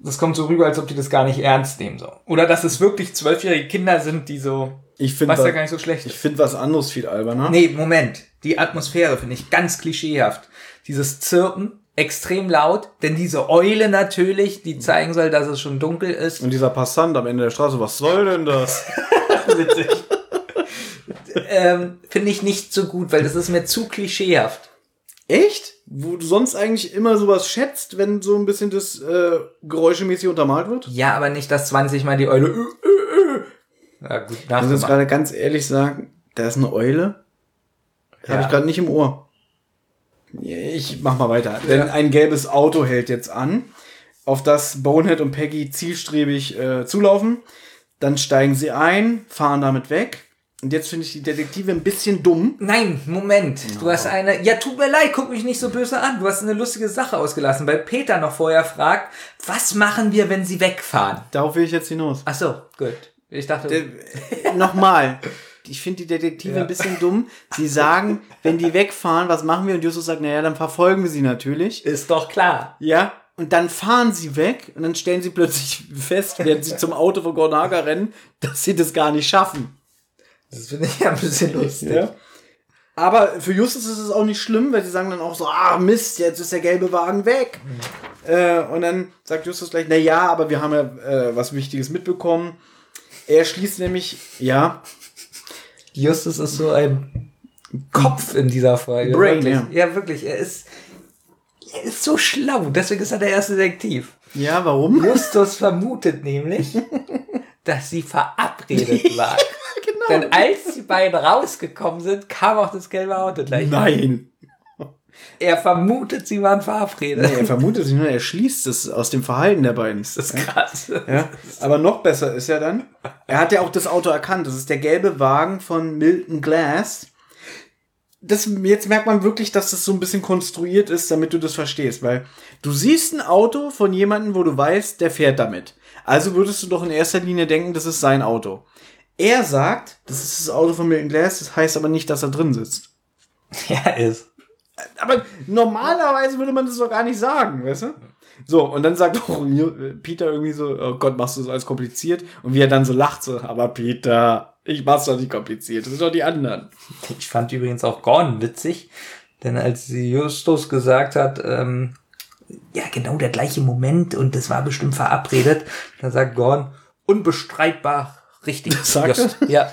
Das kommt so rüber, als ob die das gar nicht ernst nehmen. So. Oder dass es wirklich zwölfjährige Kinder sind, die so. Ich finde Was ja gar nicht so schlecht Ich finde was anderes viel alberner. Nee, Moment. Die Atmosphäre finde ich ganz klischeehaft. Dieses Zirpen, extrem laut, denn diese Eule natürlich, die zeigen soll, dass es schon dunkel ist. Und dieser Passant am Ende der Straße, was soll denn das? [LAUGHS] Witzig. ähm, finde ich nicht so gut, weil das ist mir zu klischeehaft. Echt? Wo du sonst eigentlich immer sowas schätzt, wenn so ein bisschen das äh, geräuschemäßig untermalt wird? Ja, aber nicht, dass 20 Mal die Eule. Äh, äh, äh. Ja, gut, Ich muss jetzt nachgemacht. gerade ganz ehrlich sagen, da ist eine Eule. Habe Ja. ich gerade nicht im Ohr. Ich mach mal weiter. Denn ein gelbes Auto hält jetzt an, auf das Bonehead und Peggy zielstrebig äh, zulaufen. Dann steigen sie ein, fahren damit weg. Und jetzt finde ich die Detektive ein bisschen dumm. Nein, Moment. Du hast eine. Ja, tut mir leid, guck mich nicht so böse an. Du hast eine lustige Sache ausgelassen, weil Peter noch vorher fragt, was machen wir, wenn sie wegfahren? Darauf will ich jetzt hinaus. Ach so, gut. Ich dachte. Äh, Nochmal. [LAUGHS] Ich finde die Detektive Ja. ein bisschen dumm. Sie sagen, wenn die wegfahren, was machen wir? Und Justus sagt, naja, dann verfolgen wir sie natürlich. ist doch klar. Ja. Und dann fahren sie weg und dann stellen sie plötzlich [LAUGHS] fest, während sie zum Auto von Gordon Hager rennen, dass sie das gar nicht schaffen. Das finde ich ja ein bisschen lustig. Ja. Aber für Justus ist es auch nicht schlimm, weil sie sagen dann auch so, ah Mist, jetzt ist der gelbe Wagen weg. Äh, und dann sagt Justus gleich, na ja, aber wir haben ja äh, was Wichtiges mitbekommen. Er schließt nämlich, ja, Justus ist so ein Kopf in dieser Folge. Brain, wirklich. ja. ja. wirklich. Er ist, er ist so schlau. Deswegen ist er der erste Detektiv. ja, warum? Justus vermutet nämlich, [LAUGHS] dass sie verabredet war. genau. Denn als die beiden rausgekommen sind, kam auch das gelbe Auto gleich. Nein. Er vermutet, sie waren verabredet. Nee, er vermutet sich nur, er schließt es aus dem Verhalten der beiden. Das ist krass. Ja, aber noch besser ist ja dann, er hat ja auch das Auto erkannt. Das ist der gelbe Wagen von Milton Glass. Das, jetzt merkt man wirklich, dass das so ein bisschen konstruiert ist, damit du das verstehst. Weil du siehst ein Auto von jemandem, wo du weißt, der fährt damit. Also würdest du doch in erster Linie denken, das ist sein Auto. Er sagt, das ist das Auto von Milton Glass, das heißt aber nicht, dass er drin sitzt. [LAUGHS] Ja, ist. Aber normalerweise würde man das doch gar nicht sagen, weißt du? So, und dann sagt [LAUGHS] auch Peter irgendwie so, oh Gott, machst du das alles kompliziert? Und wie er dann so lacht, so, aber Peter, ich mach's doch nicht kompliziert, das sind doch die anderen. Ich fand übrigens auch Gordon witzig, denn als sie Justus gesagt hat, ähm, ja, genau der gleiche Moment und das war bestimmt verabredet, da sagt Gordon, unbestreitbar richtig. sagt Just. Ja.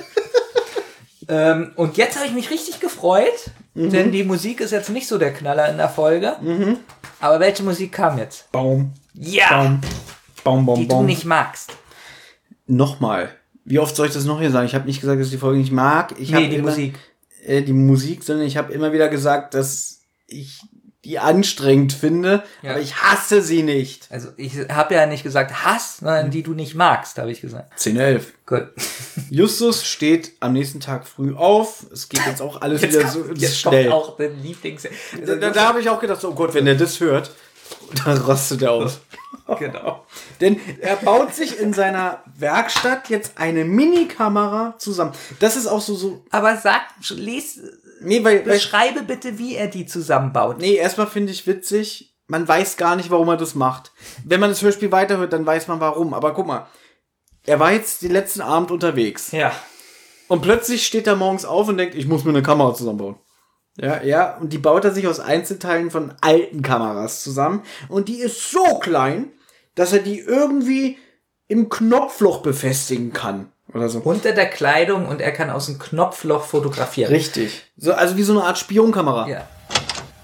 Ähm, und jetzt habe ich mich richtig gefreut, denn die Musik ist jetzt nicht so der Knaller in der Folge. Aber welche Musik kam jetzt? Baum, Ja, Baum, Baum, Baum, die du Baum. nicht magst. Nochmal. Wie oft soll ich das noch hier sagen? Ich habe nicht gesagt, dass ich die Folge nicht mag. Ich Nee, die immer, Musik. Äh, die Musik, sondern ich habe immer wieder gesagt, dass ich die anstrengend finde, Ja. aber ich hasse sie nicht. Also ich habe ja nicht gesagt Hass, sondern die du nicht magst, habe ich gesagt. 10, 11. Gut. [LAUGHS] Justus steht am nächsten Tag früh auf. Es geht jetzt auch alles wieder so jetzt schnell. kommt auch der Lieblings... Da, da, da habe ich auch gedacht, oh Gott, wenn er das hört, [LAUGHS] dann rastet er aus. [LAUGHS] genau. Denn er baut sich in seiner Werkstatt jetzt eine Mini-Kamera zusammen. Das ist auch so, so. Aber sag, les, Nee, weil, weil beschreibe bitte, wie er die zusammenbaut. nee, erstmal finde ich witzig, man weiß gar nicht, warum er das macht. Wenn man das Hörspiel weiterhört, dann weiß man warum. Aber guck mal, er war jetzt den letzten Abend unterwegs. Ja. Und plötzlich steht er morgens auf und denkt, ich muss mir eine Kamera zusammenbauen. Ja, ja, und die baut er sich aus Einzelteilen von alten Kameras zusammen. Und die ist so klein, dass er die irgendwie im Knopfloch befestigen kann. Oder so. Unter der Kleidung und er kann aus dem Knopfloch fotografieren. Richtig. So, also wie so eine Art Spionkamera. Ja.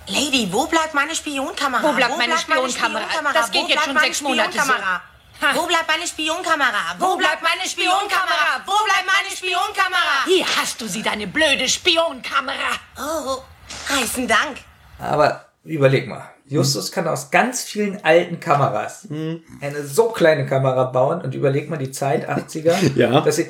Lady, wo bleibt meine Spionkamera? Wo bleibt meine Spionkamera? Das geht Wo jetzt bleibt schon meine sechs Monate so. Wo bleibt meine Spionkamera? Wo bleibt meine Spionkamera? Wo bleibt meine Spionkamera? Hier hast du sie, deine blöde Spionkamera. Oh, heißen Dank. Aber überleg mal. Justus kann aus ganz vielen alten Kameras eine so kleine Kamera bauen und überleg mal die Zeit 80er. [LAUGHS] Ja. Dass sie,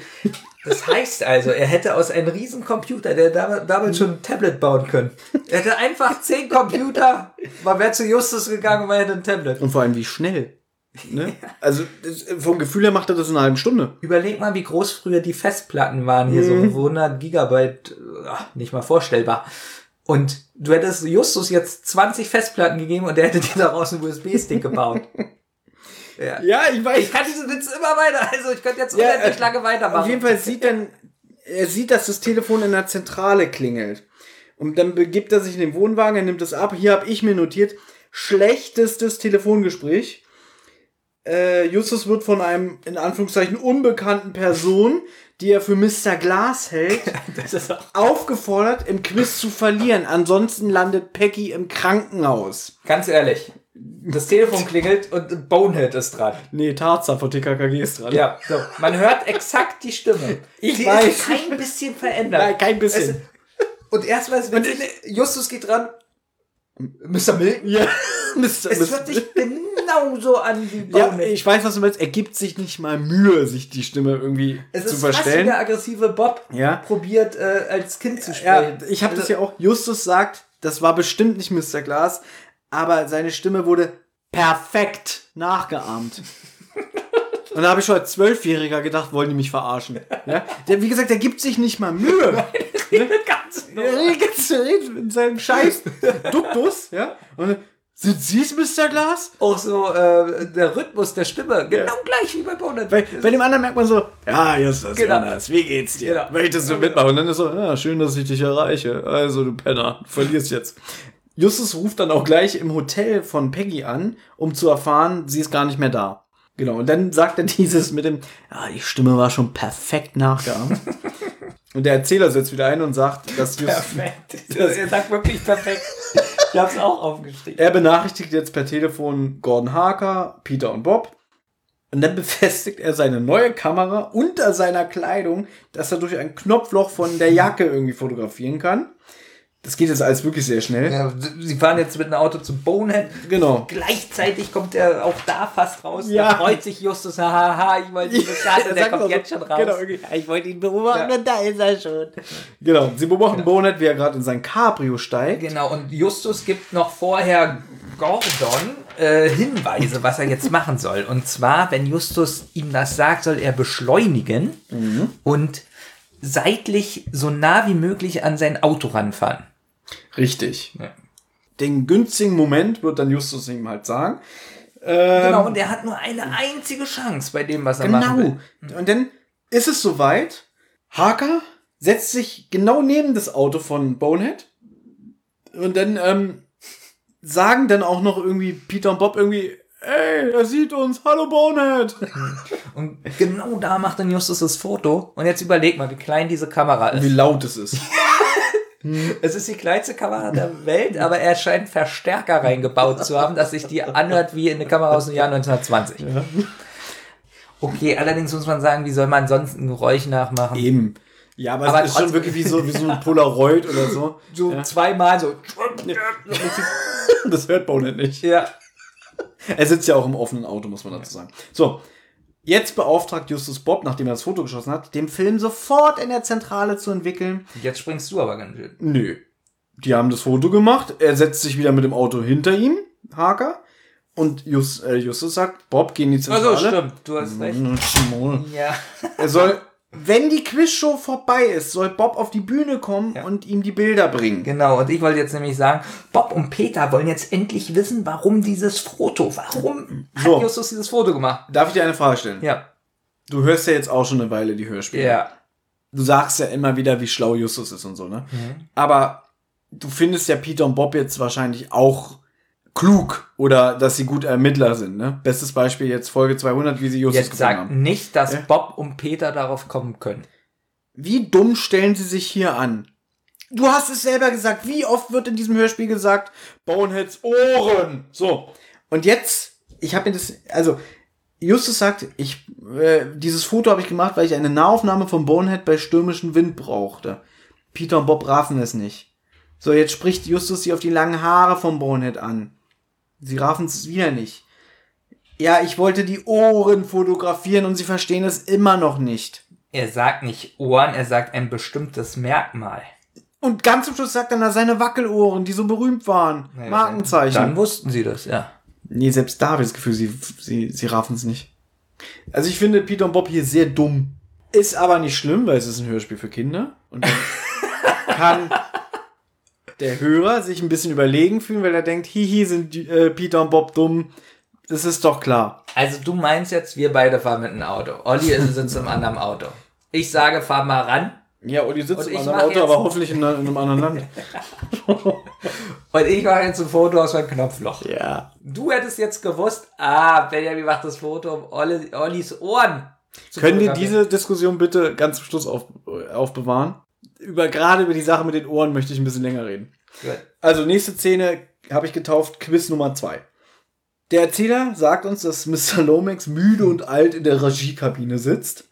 das heißt also, er hätte aus einem riesen Computer, der dam- damals schon ein Tablet bauen können. Er hätte einfach zehn Computer, man wäre zu Justus gegangen und man hätte ein Tablet. Und vor allem wie schnell. Ne? Also vom Gefühl her macht er das in einer halben Stunde. Überleg mal, wie groß früher die Festplatten waren. Hier so 100 Gigabyte, ach, nicht mal vorstellbar. Und du hättest Justus jetzt 20 Festplatten gegeben und der hätte dir daraus einen USB-Stick [LAUGHS] gebaut. Ja. Ja, ich weiß. Ich kann diesen Witz immer weiter, also ich könnte jetzt Ja, unendlich äh, lange weitermachen. Auf jeden Fall sieht dann, er sieht, dass das Telefon in der Zentrale klingelt. Und dann begibt er sich in den Wohnwagen, er nimmt es ab. Hier habe ich mir notiert, schlechtestes Telefongespräch. Äh, Justus wird von einem, in Anführungszeichen, unbekannten Person, die er für Mr. Glass hält, [LAUGHS] Das ist auch aufgefordert, im Quiz zu verlieren. Ansonsten landet Peggy im Krankenhaus. Ganz ehrlich, das Telefon klingelt und Bonehead ist dran. Nee, Tarzan von TKKG ist dran. Ja, so. Man hört exakt die Stimme. Ich die weiß. ist kein bisschen verändert. Nein, kein bisschen. Es, und erstmal ist wenn Justus geht dran. Mr. Milton? Ja, [LAUGHS] Mr. Es hört sich genauso an wie Ja, ich weiß, was du meinst. Er gibt sich nicht mal Mühe, sich die Stimme irgendwie Es zu ist fast wie verstellen. der aggressive Bob Ja. probiert, äh, als Kind zu Ja, sprechen. ich habe das Also, ja auch. Justus sagt, das war bestimmt nicht Mr. Glass, aber seine Stimme wurde perfekt nachgeahmt. [LAUGHS] Und da habe ich schon als Zwölfjähriger gedacht, wollen die mich verarschen. Ja? Der, wie gesagt, der gibt sich nicht mal Mühe. [LAUGHS] ganz Er redet ganz redet in seinem Scheiß Duktus, ja. Und sind Sie es, Mr. Glass? Auch so äh, der Rhythmus der Stimme, genau gleich wie bei Bonehead. Bei, bei dem anderen merkt man so, ja, Justus, Genau. Jonas, wie geht's dir? Genau. Möchtest du mitmachen? Und dann ist so, ja, schön, dass ich dich erreiche. Also, du Penner, du verlierst jetzt. Justus ruft dann auch gleich im Hotel von Peggy an, um zu erfahren, sie ist gar nicht mehr da. Genau, und dann sagt er [LAUGHS] dieses mit dem, ja, die Stimme war schon perfekt nachgeahmt. [LAUGHS] und der Erzähler setzt wieder ein und sagt, dass Justus, Perfekt. [LAUGHS] er sagt wirklich perfekt. Ich hab's auch aufgeschrieben. er benachrichtigt jetzt per Telefon Gordon Harker, Peter und Bob. Und dann befestigt er seine neue Kamera unter seiner Kleidung, dass er durch ein Knopfloch von der Jacke irgendwie fotografieren kann. Das geht jetzt alles wirklich sehr schnell. Ja, sie fahren jetzt mit einem Auto zu Bonehead. Genau. Gleichzeitig kommt er auch da fast raus. Ja. Da freut sich Justus, haha, ich wollte ihn beschade, Er der kommt so, jetzt schon raus. Genau, irgendwie, ich wollte ihn beobachten Ja. und da ist er schon. Genau, sie beobachten Bonet, wie er gerade in sein Cabrio steigt. Genau, und Justus gibt noch vorher Gordon äh, Hinweise, was er jetzt machen soll. Und zwar, wenn Justus ihm das sagt, soll er beschleunigen und seitlich so nah wie möglich an sein Auto ranfahren. Richtig. Ja. Den günstigen Moment wird dann Justus ihm halt sagen. Ähm, Genau, und er hat nur eine einzige Chance bei dem, was er machen will. Genau. Und dann ist es soweit. Harker setzt sich genau neben das Auto von Bonehead. Und dann ähm, sagen dann auch noch irgendwie Peter und Bob irgendwie, ey, er sieht uns, hallo Bonehead. [LAUGHS] Und genau da macht dann Justus das Foto. Und jetzt überleg mal, wie klein diese Kamera ist. Wie laut es ist. [LAUGHS] [LAUGHS] Es ist die kleinste Kamera der Welt, aber er scheint Verstärker reingebaut zu haben, dass sich die anhört wie eine Kamera aus dem Jahr 1920. Okay, allerdings muss man sagen, wie soll man sonst ein Geräusch nachmachen? Eben. Ja, aber, Aber es ist schon wirklich wie so, wie so ein Polaroid oder so. So Ja. zweimal so. Das hört Bonehead nicht. Ja. Er sitzt ja auch im offenen Auto, muss man dazu sagen. So, jetzt beauftragt Justus Bob, nachdem er das Foto geschossen hat, den Film sofort in der Zentrale zu entwickeln. Jetzt springst du aber ganz schön. Nö. Die haben das Foto gemacht. Er setzt sich wieder mit dem Auto hinter ihm, Harker. Und Just, äh, Justus sagt, Bob, geh in die Zentrale. Also stimmt, du hast recht. Ja. Er soll, wenn die Quizshow vorbei ist, soll Bob auf die Bühne kommen und ihm die Bilder bringen. Genau, und ich wollte jetzt nämlich sagen, Bob und Peter wollen jetzt endlich wissen, warum dieses Foto, warum So. hat Justus dieses Foto gemacht? Darf ich dir eine Frage stellen? Ja. Du hörst ja jetzt auch schon eine Weile die Hörspiele. Ja. Du sagst ja immer wieder, wie schlau Justus ist und so, ne? Mhm. Aber du findest ja Peter und Bob jetzt wahrscheinlich auch klug oder dass sie gut Ermittler sind, ne? Bestes Beispiel jetzt Folge 200, wie sie Justus Jetzt gefunden sag haben. nicht, dass Ja? Bob und Peter darauf kommen können. Wie dumm stellen sie sich hier an? Du hast es selber gesagt. Wie oft wird in diesem Hörspiel gesagt, Boneheads Ohren? So. Und jetzt, ich habe mir das, also, Justus sagt, ich, äh, dieses Foto habe ich gemacht, weil ich eine Nahaufnahme von Bonehead bei stürmischem Wind brauchte. Peter und Bob raffen es nicht. So, jetzt spricht Justus sie auf die langen Haare von Bonehead an. Sie raffen es wieder nicht. Ja, ich wollte die Ohren fotografieren und sie verstehen es immer noch nicht. Er sagt nicht Ohren, er sagt ein bestimmtes Merkmal. Und ganz zum Schluss sagt er, na, seine Wackelohren, die so berühmt waren. Naja, Markenzeichen. Dann wussten sie das, ja. Nee, selbst da habe ich das Gefühl, sie, sie, sie raffen es nicht. Also ich finde Peter und Bob hier sehr dumm. Ist aber nicht schlimm, weil es ist ein Hörspiel für Kinder. Und [LAUGHS] kann der Hörer sich ein bisschen überlegen fühlen, weil er denkt, hihi, sind die, äh, Peter und Bob dumm. Das ist doch klar. Also du meinst jetzt, wir beide fahren mit einem Auto. Olli sitzt im anderen Auto. Ich sage, fahr mal ran. Ja, Olli sitzt Und im anderen Auto, aber hoffentlich in, in einem anderen Land. [LAUGHS] Und ich mache jetzt ein Foto aus meinem Knopfloch. Ja. Du hättest jetzt gewusst, ah, Benjamin macht das Foto, um Olli, Ollis Ohren Können wir diese Diskussion bitte ganz zum Schluss auf, aufbewahren? Über, gerade über die Sache mit den Ohren möchte ich ein bisschen länger reden. Gut. Also, nächste Szene habe ich getauft, Quiz Nummer zwei. Der Erzähler sagt uns, dass Mr. Lomax müde und alt in der Regiekabine sitzt.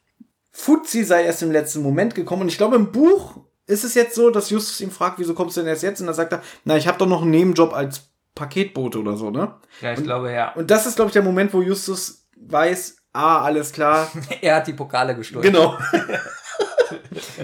Fuzzi sei erst im letzten Moment gekommen und ich glaube, im Buch ist es jetzt so, dass Justus ihn fragt, wieso kommst du denn erst jetzt? Und dann sagt er, na, ich habe doch noch einen Nebenjob als Paketbote oder so, ne? Ja, ich glaube, ja. Und das ist, glaube ich, der Moment, wo Justus weiß, ah, alles klar, [LAUGHS] Er hat die Pokale gestohlen. Genau. [LAUGHS]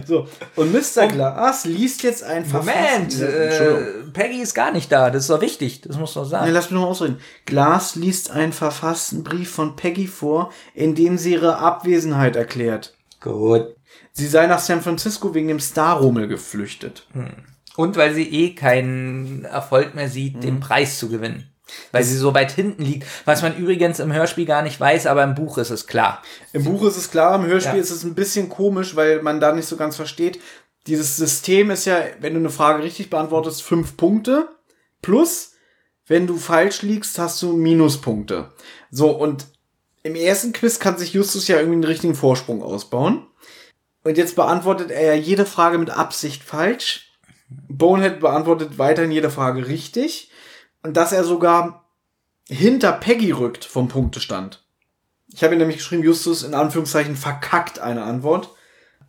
so, und Mr. Glass liest jetzt einfach. Moment, äh, Peggy ist gar nicht da. Das ist doch wichtig. Das muss doch Nee, sagen. lass mich noch mal ausreden. Glass liest einen verfassten Brief von Peggy vor, in dem sie ihre Abwesenheit erklärt. Gut. Sie sei nach San Francisco wegen dem Star-Rummel geflüchtet. Und weil sie eh keinen Erfolg mehr sieht, Mhm. den Preis zu gewinnen. Weil sie so weit hinten liegt. Was man übrigens im Hörspiel gar nicht weiß, aber im Buch ist es klar. Im Buch ist es klar, im Hörspiel Ja. ist es ein bisschen komisch, weil man da nicht so ganz versteht. Dieses System ist ja, wenn du eine Frage richtig beantwortest, fünf Punkte. Plus, wenn du falsch liegst, hast du Minuspunkte. So, und im ersten Quiz kann sich Justus ja irgendwie einen richtigen Vorsprung ausbauen. Und jetzt beantwortet er ja jede Frage mit Absicht falsch. Bonehead beantwortet weiterhin jede Frage richtig. Und dass er sogar hinter Peggy rückt vom Punktestand. Ich habe ihm nämlich geschrieben, Justus in Anführungszeichen verkackt eine Antwort.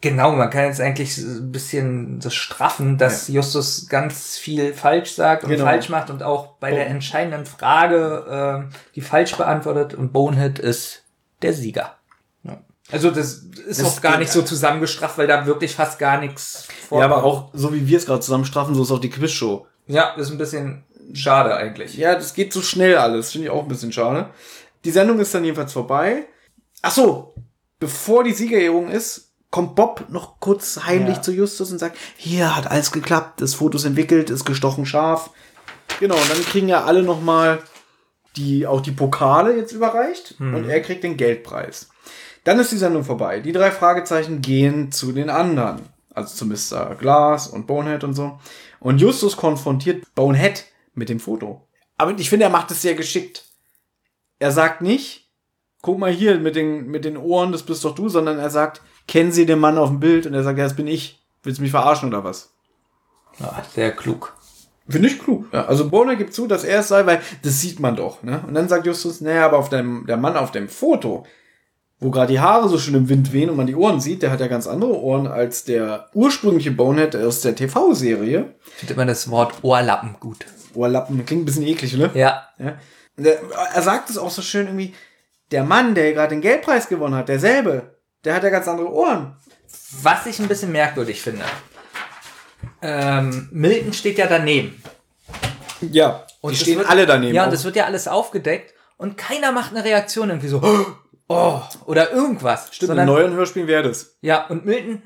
Genau, man kann jetzt eigentlich ein bisschen das straffen, dass Justus ganz viel falsch sagt und Genau. falsch macht und auch bei der Bo- entscheidenden Frage äh, die falsch beantwortet und Bonehead ist der Sieger. Ja. Also das ist Das auch gar nicht so zusammengestrafft, weil da wirklich fast gar nichts Ja, aber auch, so wie wir es gerade zusammen straffen, so ist auch die Quizshow. Ja, ist ein bisschen schade eigentlich. Ja, das geht so schnell alles. Finde ich auch ein bisschen schade. Die Sendung ist dann jedenfalls vorbei. Ach so, bevor die Siegerehrung ist, kommt Bob noch kurz heimlich Ja. zu Justus und sagt, hier hat alles geklappt, das Foto ist entwickelt, ist gestochen scharf. Genau, und dann kriegen ja alle noch mal die, auch die Pokale jetzt überreicht Mhm. und er kriegt den Geldpreis. Dann ist die Sendung vorbei. Die drei Fragezeichen gehen zu den anderen. Also zu Mr. Glass und Bonehead und so. Und Justus konfrontiert Bonehead mit dem Foto. Aber ich finde, er macht es sehr geschickt. Er sagt nicht, guck mal hier mit den, mit den Ohren, das bist doch du, sondern er sagt, kennen Sie den Mann auf dem Bild? Und er sagt, ja, das bin ich. Willst du mich verarschen oder was? Ja, sehr klug. Finde ich klug. Ja, also Bonehead gibt zu, dass er es sei, weil das sieht man doch. Ne? Und dann sagt Justus, naja, aber auf dem, der Mann auf dem Foto, wo gerade die Haare so schön im Wind wehen und man die Ohren sieht, der hat ja ganz andere Ohren als der ursprüngliche Bonehead aus der TV-Serie. Findet man das Wort Ohrlappen gut. Ohrlappen, klingt ein bisschen eklig, ne? Ja. Ja. Er sagt es auch so schön irgendwie, der Mann, der gerade den Geldpreis gewonnen hat, derselbe, der hat ja ganz andere Ohren. Was ich ein bisschen merkwürdig finde. Ähm, Milton steht ja daneben. Ja, Und die stehen wird, alle daneben. Ja, und es wird ja alles aufgedeckt und keiner macht eine Reaktion irgendwie so, [GASPS] oh, oder irgendwas. Stimmt, sondern, in neuen Hörspielen wäre das. Ja, und Milton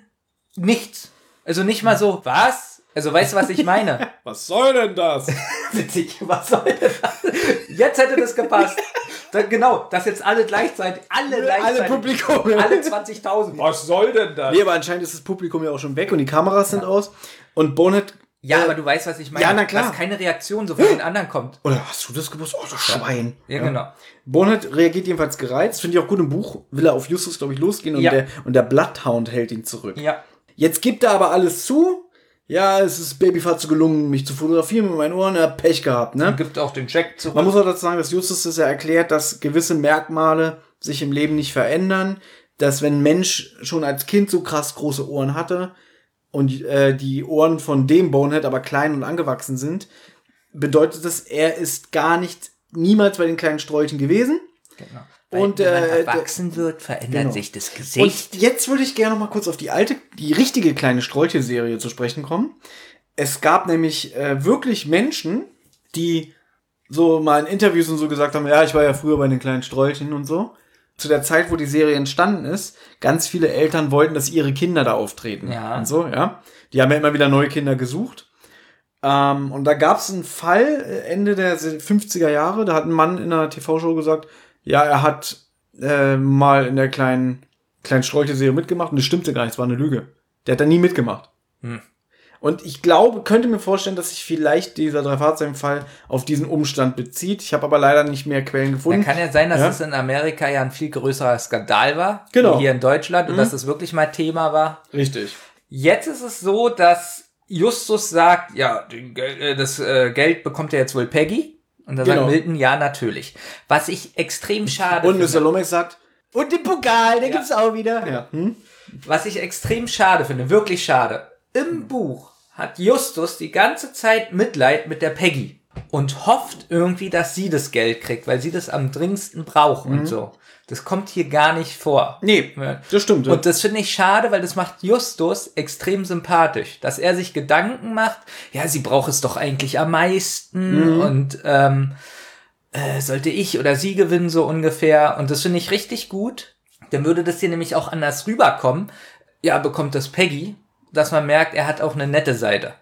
nichts. Also nicht mal so, was? Also weißt du, was ich meine? [LAUGHS] Was soll denn das? [LAUGHS] Witzig, was soll denn das? Jetzt hätte das gepasst. Da, genau, dass jetzt alle gleichzeitig, alle gleichzeitig. Alle Publikum. Alle 20.000. Was soll denn das? Nee, aber anscheinend ist das Publikum ja auch schon weg und die Kameras sind aus. Und Bonehead. Ja, äh, aber du weißt, was ich meine. Ja, na klar. Dass keine Reaktion so von den anderen kommt. Oder hast du das gewusst? Oh, das Schwein. Ja, genau. Bonehead reagiert jedenfalls gereizt. Finde ich auch gut im Buch. Will er auf Justus, glaube ich, losgehen und, Ja. der, und der Bloodhound hält ihn zurück. Ja. Jetzt gibt er aber alles zu. Ja, es ist Babyfatze gelungen, mich zu fotografieren mit meinen Ohren. Er hat Pech gehabt, ne? Gibt auch den Check zurück. Man muss auch dazu sagen, dass Justus das ja erklärt, dass gewisse Merkmale sich im Leben nicht verändern, dass wenn ein Mensch schon als Kind so krass große Ohren hatte und äh, die Ohren von dem Bonehead aber klein und angewachsen sind, bedeutet das, er ist gar nicht niemals bei den kleinen Strolchen gewesen. Genau. Und wenn man äh, erwachsen wird, verändert genau. sich das Gesicht. Und jetzt würde ich gerne noch mal kurz auf die alte, die richtige kleine Strolche-Serie zu sprechen kommen. Es gab nämlich äh, wirklich Menschen, die so mal in Interviews und so gesagt haben, ja, ich war ja früher bei den kleinen Strolchen und so. Zu der Zeit, wo die Serie entstanden ist, ganz viele Eltern wollten, dass ihre Kinder da auftreten. Ja. Und so, ja. Die haben ja immer wieder neue Kinder gesucht. Ähm, und da gab es einen Fall äh, Ende der 50er Jahre, da hat ein Mann in einer TV-Show gesagt, ja, er hat äh, mal in der kleinen, kleinen Strolche-Serie mitgemacht und das stimmte gar nicht, es war eine Lüge. Der hat da nie mitgemacht. Hm. Und ich glaube, könnte mir vorstellen, dass sich vielleicht dieser Drei-Fahrzeugen-Fall auf diesen Umstand bezieht. Ich habe aber leider nicht mehr Quellen Da gefunden. kann ja sein, dass Ja. es in Amerika ja ein viel größerer Skandal war. Genau. Wie hier in Deutschland und Mhm. dass es wirklich mal Thema war. Richtig. Jetzt ist es so, dass Justus sagt, ja, äh, das äh, Geld bekommt ja jetzt wohl Peggy. Und dann Genau. sagt Milton, ja, natürlich. Was ich extrem schade Und Mr. finde. Lomax sagt, und den Pokal, den gibt's auch wieder. Ja. Hm? Was ich extrem schade finde, wirklich schade. Im Buch hat Justus die ganze Zeit Mitleid mit der Peggy und hofft irgendwie, dass sie das Geld kriegt, weil sie das am dringendsten braucht Mhm. und so. Das kommt hier gar nicht vor. Nee, das stimmt. ja. Und das finde ich schade, weil das macht Justus extrem sympathisch, dass er sich Gedanken macht, ja, sie braucht es doch eigentlich am meisten Mhm. und ähm, äh, sollte ich oder sie gewinnen so ungefähr. Und das finde ich richtig gut. Dann würde das hier nämlich auch anders rüberkommen. Ja, bekommt das Peggy, dass man merkt, er hat auch eine nette Seite.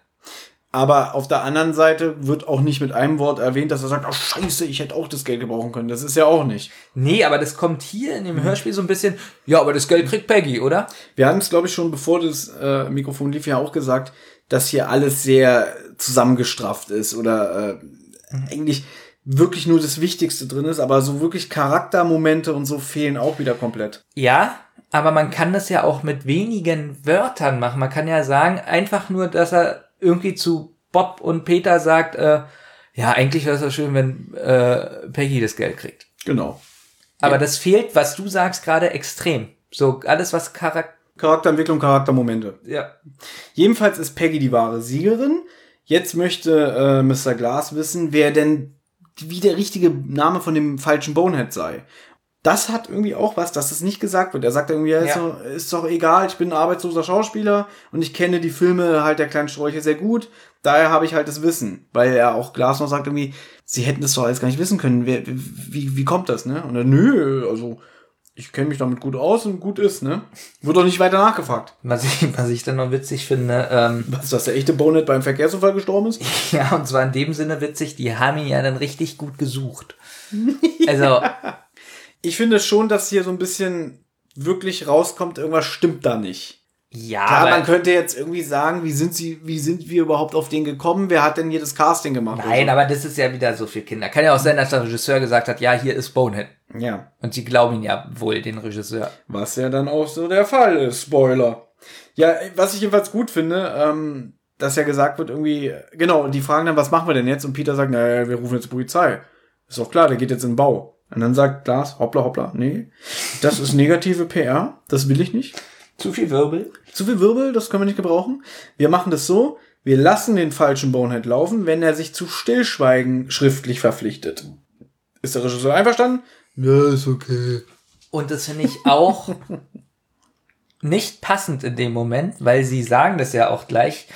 Aber auf der anderen Seite wird auch nicht mit einem Wort erwähnt, dass er sagt, oh scheiße, ich hätte auch das Geld gebrauchen können. Das ist ja auch nicht. Nee, aber das kommt hier in dem Hörspiel so ein bisschen, ja, aber das Geld kriegt Peggy, oder? Wir hatten es, glaube ich, schon bevor das äh, Mikrofon lief, ja auch gesagt, dass hier alles sehr zusammengestrafft ist oder äh, eigentlich wirklich nur das Wichtigste drin ist, aber so wirklich Charaktermomente und so fehlen auch wieder komplett. Ja, aber man kann das ja auch mit wenigen Wörtern machen. Man kann ja sagen, einfach nur, dass er irgendwie zu Bob und Peter sagt, äh, ja, eigentlich wäre es ja schön, wenn äh, Peggy das Geld kriegt. Genau. Aber das fehlt, was du sagst, gerade extrem. So alles, was Charakter. Charakterentwicklung, Charaktermomente. Ja. Jedenfalls ist Peggy die wahre Siegerin. Jetzt möchte äh, Mr. Glass wissen, wer denn wie der richtige Name von dem falschen Bonehead sei. Das hat irgendwie auch was, dass es nicht gesagt wird. Er sagt irgendwie, ja, ist, Ja. Doch, ist doch egal, ich bin ein arbeitsloser Schauspieler und ich kenne die Filme halt der kleinen Sträuche sehr gut. Daher habe ich halt das Wissen. Weil er auch Glass noch sagt irgendwie, sie hätten das doch alles gar nicht wissen können. Wer, wie, wie kommt das, ne? Und er, nö, also ich kenne mich damit gut aus und gut ist, ne? Wird doch nicht weiter nachgefragt. Was ich, was ich dann noch witzig finde, ähm, [LAUGHS] Was, dass der echte Bonehead beim Verkehrsunfall gestorben ist? ja, und zwar in dem Sinne witzig, die haben ihn ja dann richtig gut gesucht. Also, [LAUGHS] Ich finde schon, dass hier so ein bisschen wirklich rauskommt, irgendwas stimmt da nicht. ja, Klar, man könnte jetzt irgendwie sagen, wie sind sie, wie sind wir überhaupt auf den gekommen? Wer hat denn hier das Casting gemacht? nein, oder aber das ist ja wieder so für Kinder. Kann ja auch sein, dass der Regisseur gesagt hat, ja, hier ist Bonehead. so. Ja, Und sie glauben ja wohl, den Regisseur. was ja dann auch so der Fall ist. Spoiler. Ja, was ich jedenfalls gut finde, ähm, dass ja gesagt wird, irgendwie, genau, die fragen dann, was machen wir denn jetzt? Und Peter sagt, naja, wir rufen jetzt die Polizei. Ist doch klar, der geht jetzt in den Bau. Und dann sagt Glas, hoppla, hoppla, nee, das ist negative PR, das will ich nicht. Zu viel Wirbel? Zu viel Wirbel, das können wir nicht gebrauchen. Wir machen das so, wir lassen den falschen Bonehead laufen, wenn er sich zu Stillschweigen schriftlich verpflichtet. Ist der Regisseur einverstanden? Ja, ist okay. Und das finde ich auch nicht passend in dem Moment, weil sie sagen das ja auch gleich.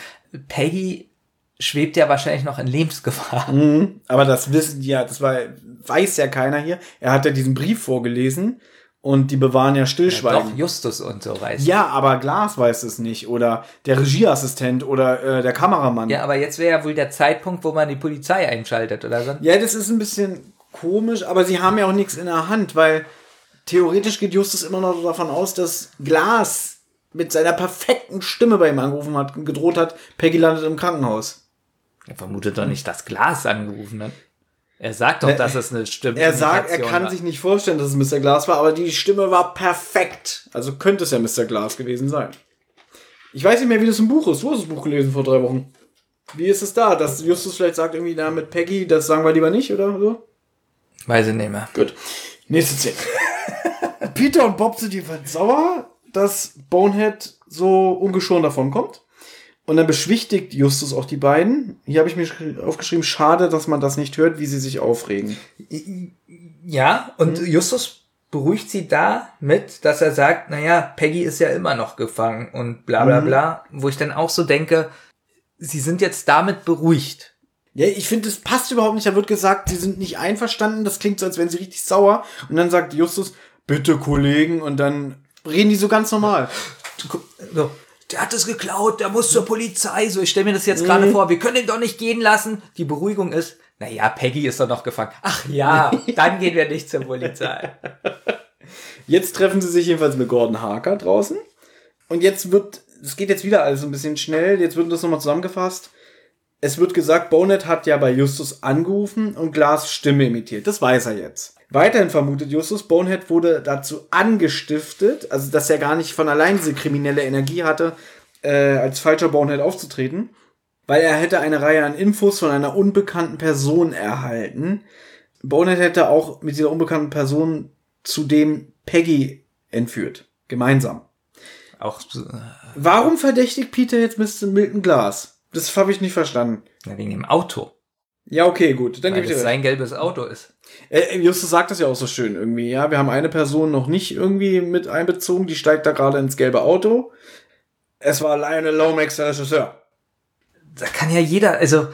Peggy schwebt ja wahrscheinlich noch in Lebensgefahr. [LAUGHS] Mhm. Aber das wissen ja, das war, weiß ja keiner hier. Er hat ja diesen Brief vorgelesen und die bewahren ja Stillschweigen. Doch, Justus und so weiß. Ja, aber Glas weiß es nicht. Oder der Regieassistent oder äh, der Kameramann. Ja, aber jetzt wäre ja wohl der Zeitpunkt, wo man die Polizei einschaltet, oder so? Ja, das ist ein bisschen komisch, aber sie haben ja auch nichts in der Hand, weil theoretisch geht Justus immer noch davon aus, dass Glas mit seiner perfekten Stimme bei ihm angerufen hat und gedroht hat, Peggy landet im Krankenhaus. Er vermutet doch nicht, dass Glas angerufen hat. Er sagt doch, Er- dass es eine Stimme Er sagt, er kann sich nicht vorstellen, dass es Mr. Glass war, aber die Stimme war perfekt. Also könnte es ja Mr. Glass gewesen sein. Ich weiß nicht mehr, wie das im Buch ist. Du hast das Buch gelesen vor drei Wochen. Wie ist es da? Dass Justus vielleicht sagt, irgendwie, na, mit Peggy, das sagen wir lieber nicht, oder so? Weiß ich nicht mehr. Gut. Nächste Szene. [LAUGHS] Peter und Bob sind jedenfalls sauer, dass Bonehead so ungeschoren davon kommt. Und dann beschwichtigt Justus auch die beiden. Hier habe ich mir sch- aufgeschrieben, schade, dass man das nicht hört, wie sie sich aufregen. Ja, und Justus beruhigt sie damit, dass er sagt, naja, Peggy ist ja immer noch gefangen und bla bla Mhm. bla. Wo ich dann auch so denke, sie sind jetzt damit beruhigt. Ja, ich finde, das passt überhaupt nicht. Da wird gesagt, sie sind nicht einverstanden. Das klingt so, als wären sie richtig sauer. Und dann sagt Justus, bitte Kollegen. Und dann reden die so ganz normal. So, der hat es geklaut, der muss zur Polizei. So, ich stelle mir das jetzt gerade Mhm. vor, wir können ihn doch nicht gehen lassen. Die Beruhigung ist, naja, Peggy ist doch noch gefangen. Ach ja, [LAUGHS] dann gehen wir nicht zur Polizei. Jetzt treffen sie sich jedenfalls mit Gordon Harker draußen. Und jetzt wird, es geht jetzt wieder alles ein bisschen schnell. Jetzt wird das nochmal zusammengefasst. Es wird gesagt, Bonet hat ja bei Justus angerufen und Glas Stimme imitiert. Das weiß er jetzt. Weiterhin vermutet Justus, Bonehead wurde dazu angestiftet, also dass er gar nicht von allein diese kriminelle Energie hatte, äh, als falscher Bonehead aufzutreten, weil er hätte eine Reihe an Infos von einer unbekannten Person erhalten. Bonehead hätte auch mit dieser unbekannten Person zudem Peggy entführt. Gemeinsam. Auch äh, Warum verdächtigt Peter jetzt Mr. Milton Glass? Das habe ich nicht verstanden. na, wegen dem Auto. Ja, okay, gut. Dann Weil gebe ich es dir sein gelbes Auto ist. Äh, Justus sagt das ja auch so schön irgendwie. Ja, wir haben eine Person noch nicht irgendwie mit einbezogen, die steigt da gerade ins gelbe Auto. Es war Lionel Lomax, der Regisseur. Da kann ja jeder, also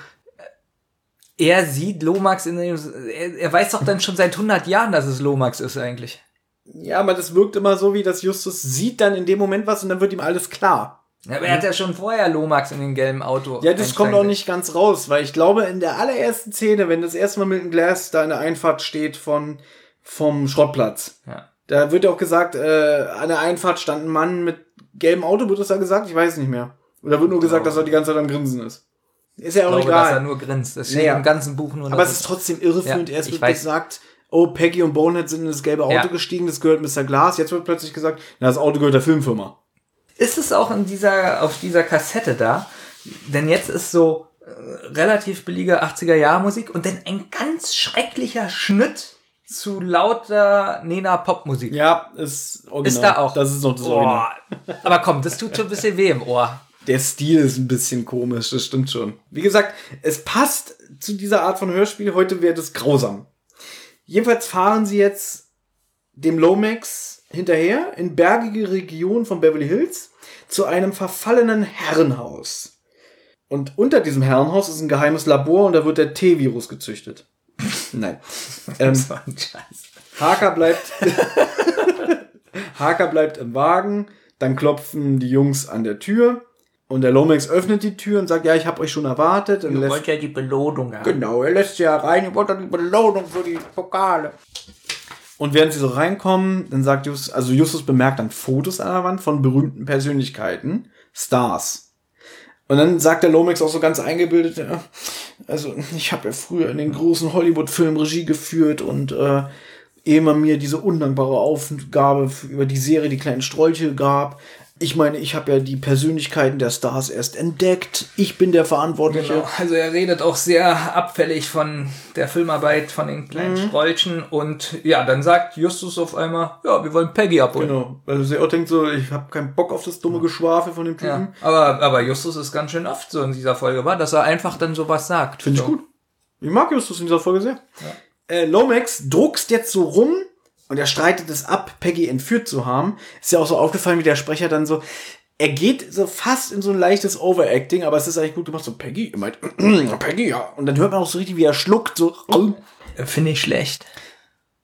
äh, er sieht Lomax in dem, er, er weiß doch dann schon seit 100 Jahren, dass es Lomax ist eigentlich. Ja, aber das wirkt immer so, wie das Justus sieht dann in dem Moment was und dann wird ihm alles klar. Ja, aber er hat ja schon vorher Lomax in dem gelben Auto. Ja, das kommt auch nicht ganz raus, weil ich glaube, in der allerersten Szene, wenn das erste Mal Milton Glass da in der Einfahrt steht von, vom Schrottplatz. Ja. da wird ja auch gesagt, äh, an der Einfahrt stand ein Mann mit gelbem Auto, wird das da gesagt? Ich weiß nicht mehr. Oder wird nur gesagt, dass er die ganze Zeit am Grinsen ist. Ist ja Ich auch glaube, dass er egal. nur grinst. Das steht Naja. im ganzen Buch nur. Aber es ist trotzdem irreführend. Ja, Erst ich wird weiß. gesagt, oh, Peggy und Bonehead sind in das gelbe Auto Ja. gestiegen, das gehört Mr. Glass. Jetzt wird plötzlich gesagt, na, das Auto gehört der Filmfirma. Ist es auch in dieser, auf dieser Kassette da. Denn jetzt ist so äh, relativ billige 80er Jahre Musik und dann ein ganz schrecklicher Schnitt zu lauter Nena Popmusik. Ja, ist original. Ist da auch. Das ist noch das Original. Oh, aber komm, das tut schon ein bisschen weh im Ohr. Der Stil ist ein bisschen komisch, das stimmt schon. Wie gesagt, es passt zu dieser Art von Hörspiel. Heute wäre das grausam. Jedenfalls fahren sie jetzt dem Lomax hinterher in bergige Region von Beverly Hills zu einem verfallenen Herrenhaus. Und unter diesem Herrenhaus ist ein geheimes Labor und da wird der T-Virus gezüchtet. [LAUGHS] Nein. [LAUGHS] Ähm, So ein Scheiß. Harker bleibt. [LAUGHS] Harker bleibt im Wagen, dann klopfen die Jungs an der Tür und der Lomax öffnet die Tür und sagt, ja, ich habe euch schon erwartet. Und Ihr lässt, wollt ja die Belohnung haben. genau, er lässt sie ja rein, ihr wollt doch die Belohnung für die Pokale. Und während sie so reinkommen, dann sagt Justus, also Justus bemerkt dann Fotos an der Wand von berühmten Persönlichkeiten, Stars. Und dann sagt der Lomax auch so ganz eingebildet, ja, also ich habe ja früher in den großen Hollywood-Filmen Regie geführt und äh, ehe man mir diese undankbare Aufgabe über die Serie Die kleinen Strolche gab, ich meine, ich habe ja die Persönlichkeiten der Stars erst entdeckt. Ich bin der Verantwortliche. Genau. Also er redet auch sehr abfällig von der Filmarbeit von den kleinen Mhm. Strolchen und ja, dann sagt Justus auf einmal, ja, wir wollen Peggy abholen. Genau, weil sie auch denkt so, ich habe keinen Bock auf das dumme Geschwafel von dem Typen. Ja, aber, aber Justus ist ganz schön oft so in dieser Folge, war, dass er einfach dann sowas sagt. Finde ich so. gut. Ich mag Justus in dieser Folge sehr. Äh, Lomax druckst jetzt so rum und er streitet es ab, Peggy entführt zu haben. Ist ja auch so aufgefallen, wie der Sprecher dann so, er geht so fast in so ein leichtes Overacting, aber es ist eigentlich gut gemacht. So, Peggy, ihr meint, [CLEARS THROAT] Peggy, ja. Und dann hört man auch so richtig, wie er schluckt, so. Finde ich schlecht.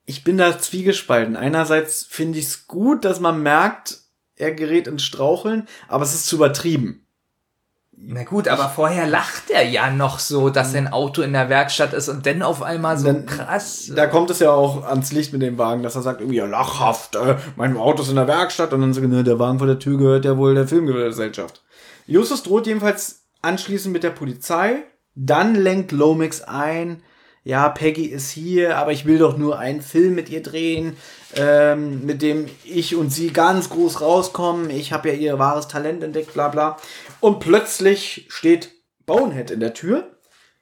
Ich bin da zwiegespalten. Einerseits finde ich es gut, dass man merkt, er gerät ins Straucheln, aber es ist zu übertrieben. Na gut, aber vorher lacht er ja noch so, dass sein Auto in der Werkstatt ist und dann auf einmal so Dann- krass. Da kommt es ja auch ans Licht mit dem Wagen, dass er sagt, irgendwie, ja, lachhaft, äh, mein Auto ist in der Werkstatt und dann so, ne, der Wagen vor der Tür gehört ja wohl der Filmgesellschaft. Justus droht jedenfalls anschließend mit der Polizei, dann lenkt Lomax ein, ja, Peggy ist hier, aber ich will doch nur einen Film mit ihr drehen, ähm, mit dem ich und sie ganz groß rauskommen. Ich habe ja ihr wahres Talent entdeckt, bla bla. Und plötzlich steht Bonehead in der Tür,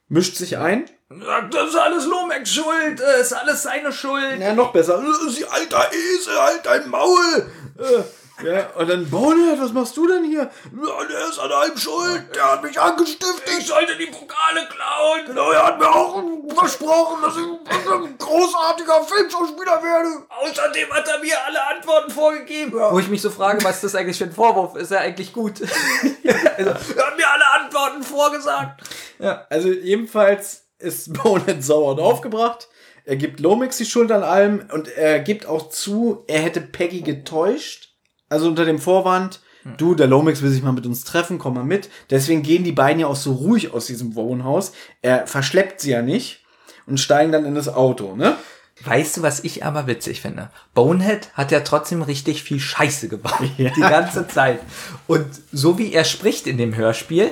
mischt sich ein. Sagt, das ist alles Lomex schuld, äh, ist alles seine Schuld. Ja, noch besser. Äh, Sie alter Esel, halt dein Maul! Äh, ja, und dann, Bonnet, was machst du denn hier? Ja, der ist an allem schuld, der hat mich angestiftet. Ich sollte die Pokale klauen. Genau, er hat mir auch versprochen, dass ich ein großartiger Filmschauspieler werde. Außerdem hat er mir alle Antworten vorgegeben. Wo ich mich so frage, was das eigentlich für ein Vorwurf ist, er eigentlich gut. [LAUGHS] also, er hat mir alle Antworten vorgesagt. Ja. Also jedenfalls ist Bonnet sauer und aufgebracht. Er gibt Lomax die Schuld an allem und er gibt auch zu, er hätte Peggy getäuscht. Also unter dem Vorwand, du, der Lomax will sich mal mit uns treffen, komm mal mit. Deswegen gehen die beiden ja auch so ruhig aus diesem Wohnhaus. Er verschleppt sie ja nicht und steigen dann in das Auto, ne? Weißt du, was ich aber witzig finde? Bonehead hat ja trotzdem richtig viel Scheiße gebaut. [LAUGHS] Die ganze Zeit. Und so wie er spricht in dem Hörspiel,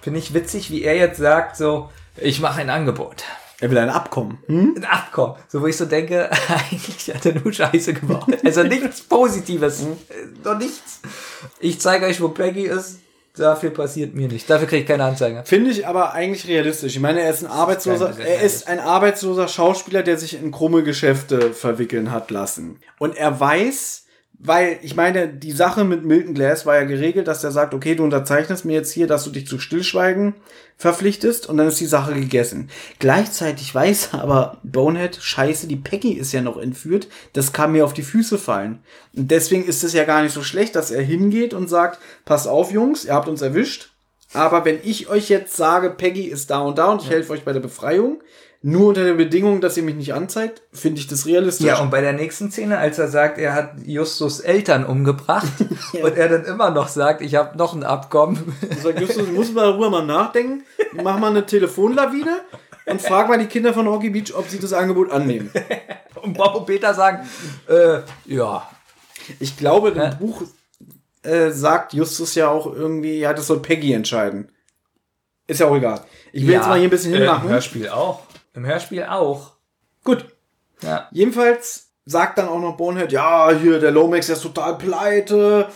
finde ich witzig, wie er jetzt sagt, so, ich mache ein Angebot. Er will ein Abkommen. Hm? Ein Abkommen. So, wo ich so denke, [LAUGHS] eigentlich hat er nur Scheiße gebaut. Also nichts [LAUGHS] Positives. Äh, Noch nichts. Ich zeige euch, wo Peggy ist. Dafür passiert mir nicht. Dafür kriege ich keine Anzeige. Finde ich aber eigentlich realistisch. Ich meine, er ist ein arbeitsloser, er ist ein arbeitsloser Schauspieler, der sich in krumme Geschäfte verwickeln hat lassen. Und er weiß, weil ich meine, die Sache mit Milton Glass war ja geregelt, dass er sagt, okay, du unterzeichnest mir jetzt hier, dass du dich zu Stillschweigen verpflichtest und dann ist die Sache gegessen. Gleichzeitig weiß [LAUGHS] aber Bonehead, scheiße, die Peggy ist ja noch entführt, das kann mir auf die Füße fallen. Und deswegen ist es ja gar nicht so schlecht, dass er hingeht und sagt, passt auf, Jungs, ihr habt uns erwischt, aber wenn ich euch jetzt sage, Peggy ist da und da und ich helfe euch bei der Befreiung, nur unter der Bedingung, dass ihr mich nicht anzeigt, finde ich das realistisch. Ja, und bei der nächsten Szene, als er sagt, er hat Justus Eltern umgebracht [LAUGHS] und er dann immer noch sagt, ich habe noch ein Abkommen. Ich sag, Justus, du musst mal darüber mal nachdenken, mach mal eine Telefonlawine und frag mal die Kinder von Rocky Beach, ob sie das Angebot annehmen. [LAUGHS] Und Bob und Peter sagen, äh, ja. Ich glaube, im Buch äh, sagt Justus ja auch irgendwie, ja, das soll Peggy entscheiden. Ist ja auch egal. Ich will Ja, jetzt mal hier ein bisschen äh, hinmachen. Im Hörspiel auch. Im Hörspiel auch. Gut. Ja. Jedenfalls sagt dann auch noch Bonehead, ja, hier, der Lomax der ist total pleite.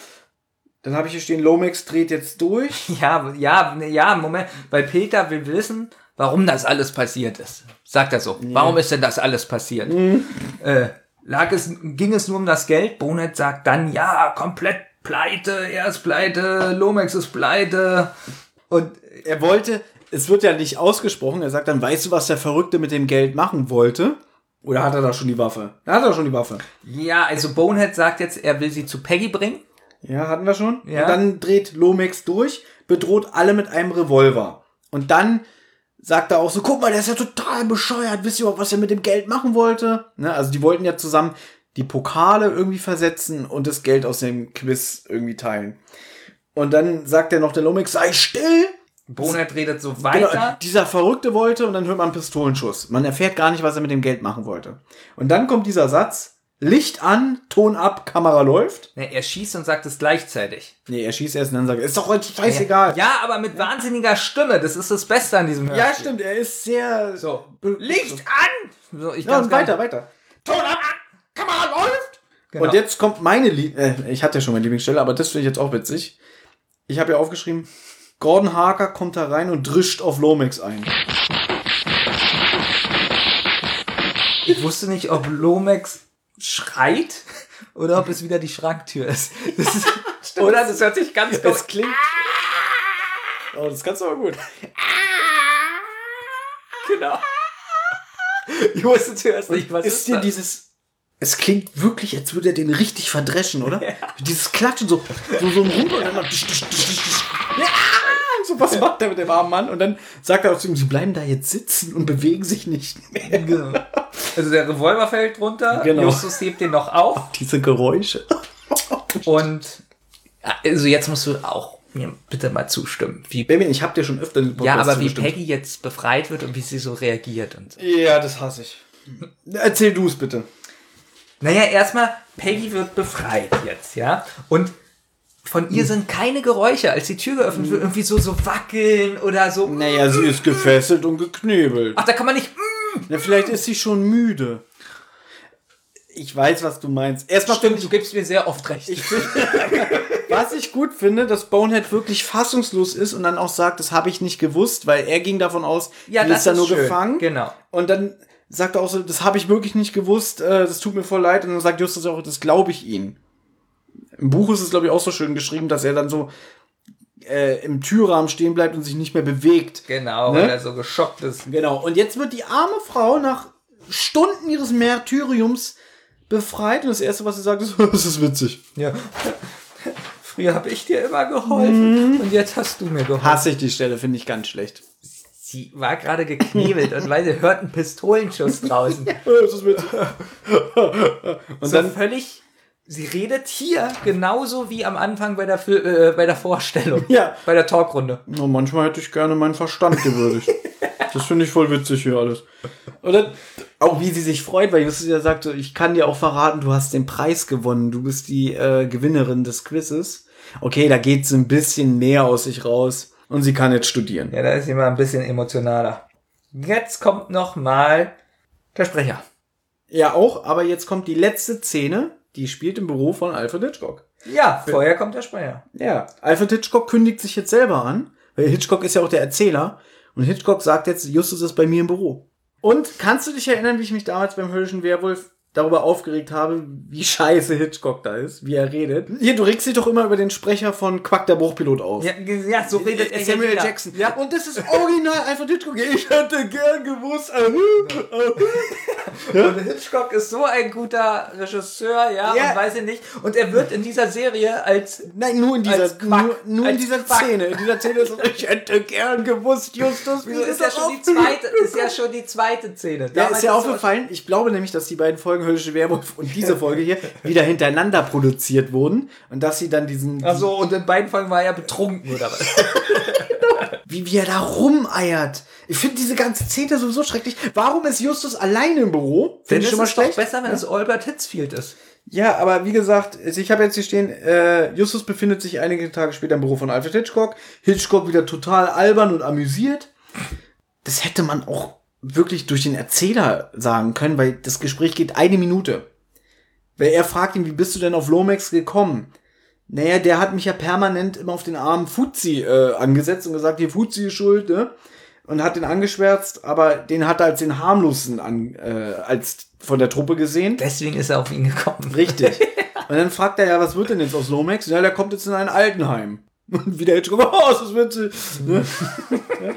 Dann habe ich hier stehen, Lomax dreht jetzt durch. [LAUGHS] Ja, ja, ja, Moment. Weil Peter will wissen, warum das alles passiert ist. Sagt er so. Warum ist denn das alles passiert? Äh, lag es, ging es nur um das Geld? Bonet sagt dann, ja, komplett pleite, er ist pleite, Lomax ist pleite. Und Er wollte, es wird ja nicht ausgesprochen, er sagt dann, weißt du, was der Verrückte mit dem Geld machen wollte? Oder hat er da schon die Waffe? Da hat er schon die Waffe. ja, also Bonehead sagt jetzt, er will sie zu Peggy bringen. Ja, hatten wir schon. Ja. Und dann dreht Lomax durch, bedroht alle mit einem Revolver. Und dann sagt er auch so, guck mal, der ist ja total bescheuert. Wisst ihr überhaupt, was er mit dem Geld machen wollte? Ne? Also die wollten ja zusammen die Pokale irgendwie versetzen und das Geld aus dem Quiz irgendwie teilen. Und dann sagt er noch der Lomax, sei still. Bonehead redet so Genau, weiter. dieser Verrückte wollte und dann hört man einen Pistolenschuss. Man erfährt gar nicht, was er mit dem Geld machen wollte. Und dann kommt dieser Satz, Licht an, Ton ab, Kamera läuft. Ne, er schießt und sagt es gleichzeitig. Nee, er schießt erst und dann sagt er, ist doch jetzt scheißegal. Ja, aber mit wahnsinniger Stimme. Das ist das Beste an diesem Hörspiel. Ja, stimmt, er ist sehr. So. Licht an! So, ich Ja, und weiter, weiter. Ton ab! Kamera läuft! Genau. Und jetzt kommt meine Lie äh, ich hatte ja schon meine Lieblingsstelle, aber das finde ich jetzt auch witzig. Ich habe ja aufgeschrieben, Gordon Harker kommt da rein und drischt auf Lomax ein. Ich wusste nicht, ob Lomax schreit oder ob es wieder die Schranktür ist. Das ist [LAUGHS] oder das hört sich ganz Es klingt. Oh, das kannst du aber gut. genau. Ich wusste zuerst nicht, was ist dir das? dieses. Es klingt wirklich, als würde er den richtig verdreschen, oder? Dieses Klatschen, so, so, so ein tisch. Ja, so was macht er mit dem armen Mann? Und dann sagt er auch zu ihm, sie bleiben da jetzt sitzen und bewegen sich nicht mehr. Genau. Also der Revolver fällt runter, Genau. Justus hebt den noch auf Diese Geräusche. und also jetzt musst du auch mir bitte mal zustimmen. Wie, Baby, ich hab dir schon öfter den ja, aber wie. Peggy jetzt befreit wird und wie sie so reagiert und so. Ja, das hasse ich. Erzähl du es bitte. Naja, erstmal, Peggy wird befreit jetzt, ja? Und von ihr sind keine Geräusche, als die Tür geöffnet wird, irgendwie so, so wackeln oder so. Naja, sie ist gefesselt und geknebelt. Ach, da kann man nicht. Ja, vielleicht ist sie schon müde. Ich weiß, was du meinst. Erstmal Stimmt, du gibst mir sehr oft recht. ich, find, [LAUGHS] Was ich gut finde, dass Bonehead wirklich fassungslos ist und dann auch sagt, das habe ich nicht gewusst, weil er ging davon aus, Ja, die das ist da nur schön. gefangen. Genau. Und dann sagt er auch so, das habe ich wirklich nicht gewusst, äh, das tut mir voll leid. Und dann sagt Justus auch, das glaube ich Ihnen. Im Buch ist es, glaube ich, auch so schön geschrieben, dass er dann so äh, im Türrahmen stehen bleibt und sich nicht mehr bewegt. Genau, Ne? weil er so geschockt ist. Genau. Und jetzt wird die arme Frau nach Stunden ihres Märtyriums befreit und das Erste, was sie sagt, ist, [LAUGHS] das ist witzig. Ja. [LAUGHS] Früher habe ich dir immer geholfen und jetzt hast du mir geholfen. Hasse ich die Stelle, finde ich ganz schlecht. Sie war gerade geknebelt und weil sie hört einen Pistolenschuss draußen. [LAUGHS] Das ist witzig. Und dann völlig. Sie redet hier genauso wie am Anfang bei der, Fil äh, bei der Vorstellung. Ja. Bei der Talkrunde. No, manchmal hätte ich gerne meinen Verstand gewürdigt. [LAUGHS] das finde ich voll witzig hier alles. Oder auch wie sie sich freut, weil Justus ja sagt, ich kann dir auch verraten, du hast den Preis gewonnen, du bist die äh, Gewinnerin des Quizzes. Okay, da geht sie ein bisschen mehr aus sich raus und sie kann jetzt studieren. Ja, da ist sie mal ein bisschen emotionaler. Jetzt kommt noch mal der Sprecher. Ja, auch, aber jetzt kommt die letzte Szene, die spielt im Büro von Alfred Hitchcock. Ja, vorher kommt der Sprecher. Ja, Alfred Hitchcock kündigt sich jetzt selber an, weil Hitchcock ist ja auch der Erzähler. Und Hitchcock sagt jetzt, Justus ist bei mir im Büro. Und kannst du dich erinnern, wie ich mich damals beim Höllischen Werwolf darüber aufgeregt habe, wie [LAUGHS] scheiße Hitchcock da ist, wie er redet? Hier, du regst dich doch immer über den Sprecher von Quack der Bruchpilot auf. Ja, ja so redet er Samuel wieder. Jackson. Ja. Und das ist original Alfred Hitchcock. Ich hätte gern gewusst. äh, Und Hitchcock ist so ein guter Regisseur, ja, Ja. und weiß ich nicht. Und er wird in dieser Serie als Nein, nur in dieser, Quack. nur, nur in dieser Quack. Szene. In dieser Szene ist es, ich hätte gern gewusst, Justus, wie Wieso ist ja das schon die zweite, ist ja schon die zweite Szene. Ja, Damals ist ja aufgefallen. Ich glaube nämlich, dass die beiden Folgen Höllische Werwolf und diese Folge hier wieder hintereinander produziert wurden und dass sie dann diesen, Ach so, und in beiden Folgen war er betrunken oder was? [LAUGHS] wie, wie er da rumeiert. Ich finde diese ganze Szene sowieso schrecklich. Warum ist Justus alleine im Büro? Finde ich es schon mal ist doch schlecht. besser, wenn es Albert Hitzfield ist. Ja, aber wie gesagt, also ich habe jetzt hier stehen, äh, Justus befindet sich einige Tage später im Büro von Alfred Hitchcock. Hitchcock wieder total albern und amüsiert. Das hätte man auch wirklich durch den Erzähler sagen können, weil das Gespräch geht eine Minute. Weil er fragt ihn, wie bist du denn auf Lomax gekommen? Naja, der hat mich ja permanent immer auf den armen Fuzzi äh, angesetzt und gesagt, hier Fuzzi ist schuld, ne? Und hat den angeschwärzt, aber den hat er als den harmlosen an, äh, als von der Truppe gesehen. Deswegen ist er auf ihn gekommen. Richtig. [LAUGHS] Und dann fragt er ja, was wird denn jetzt aus Lomax? Ja, der kommt jetzt in ein Altenheim. Und wieder Hitchcock, [LAUGHS] oh, ist das witzig. Ne? [LAUGHS]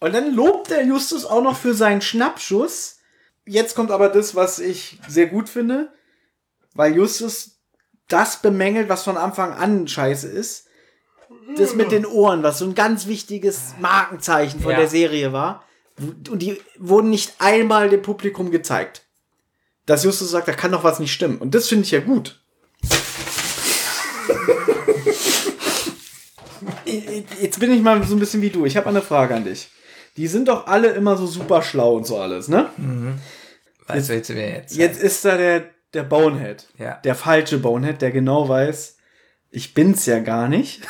Und dann lobt der Justus auch noch für seinen Schnappschuss. Jetzt kommt aber das, was ich sehr gut finde, weil Justus das bemängelt, was von Anfang an scheiße ist. Das mit den Ohren, was so ein ganz wichtiges Markenzeichen von Ja. der Serie war. Und die wurden nicht einmal dem Publikum gezeigt. Dass Justus sagt, da kann doch was nicht stimmen. Und das finde ich ja gut. [LAUGHS] Jetzt bin ich mal so ein bisschen wie du. Ich habe eine Frage an dich. Die sind doch alle immer so super schlau und so alles, ne? Was willst du mir jetzt? Jetzt ist da der, der Bonehead. Ja. Der falsche Bonehead, der genau weiß, ich bin's ja gar nicht.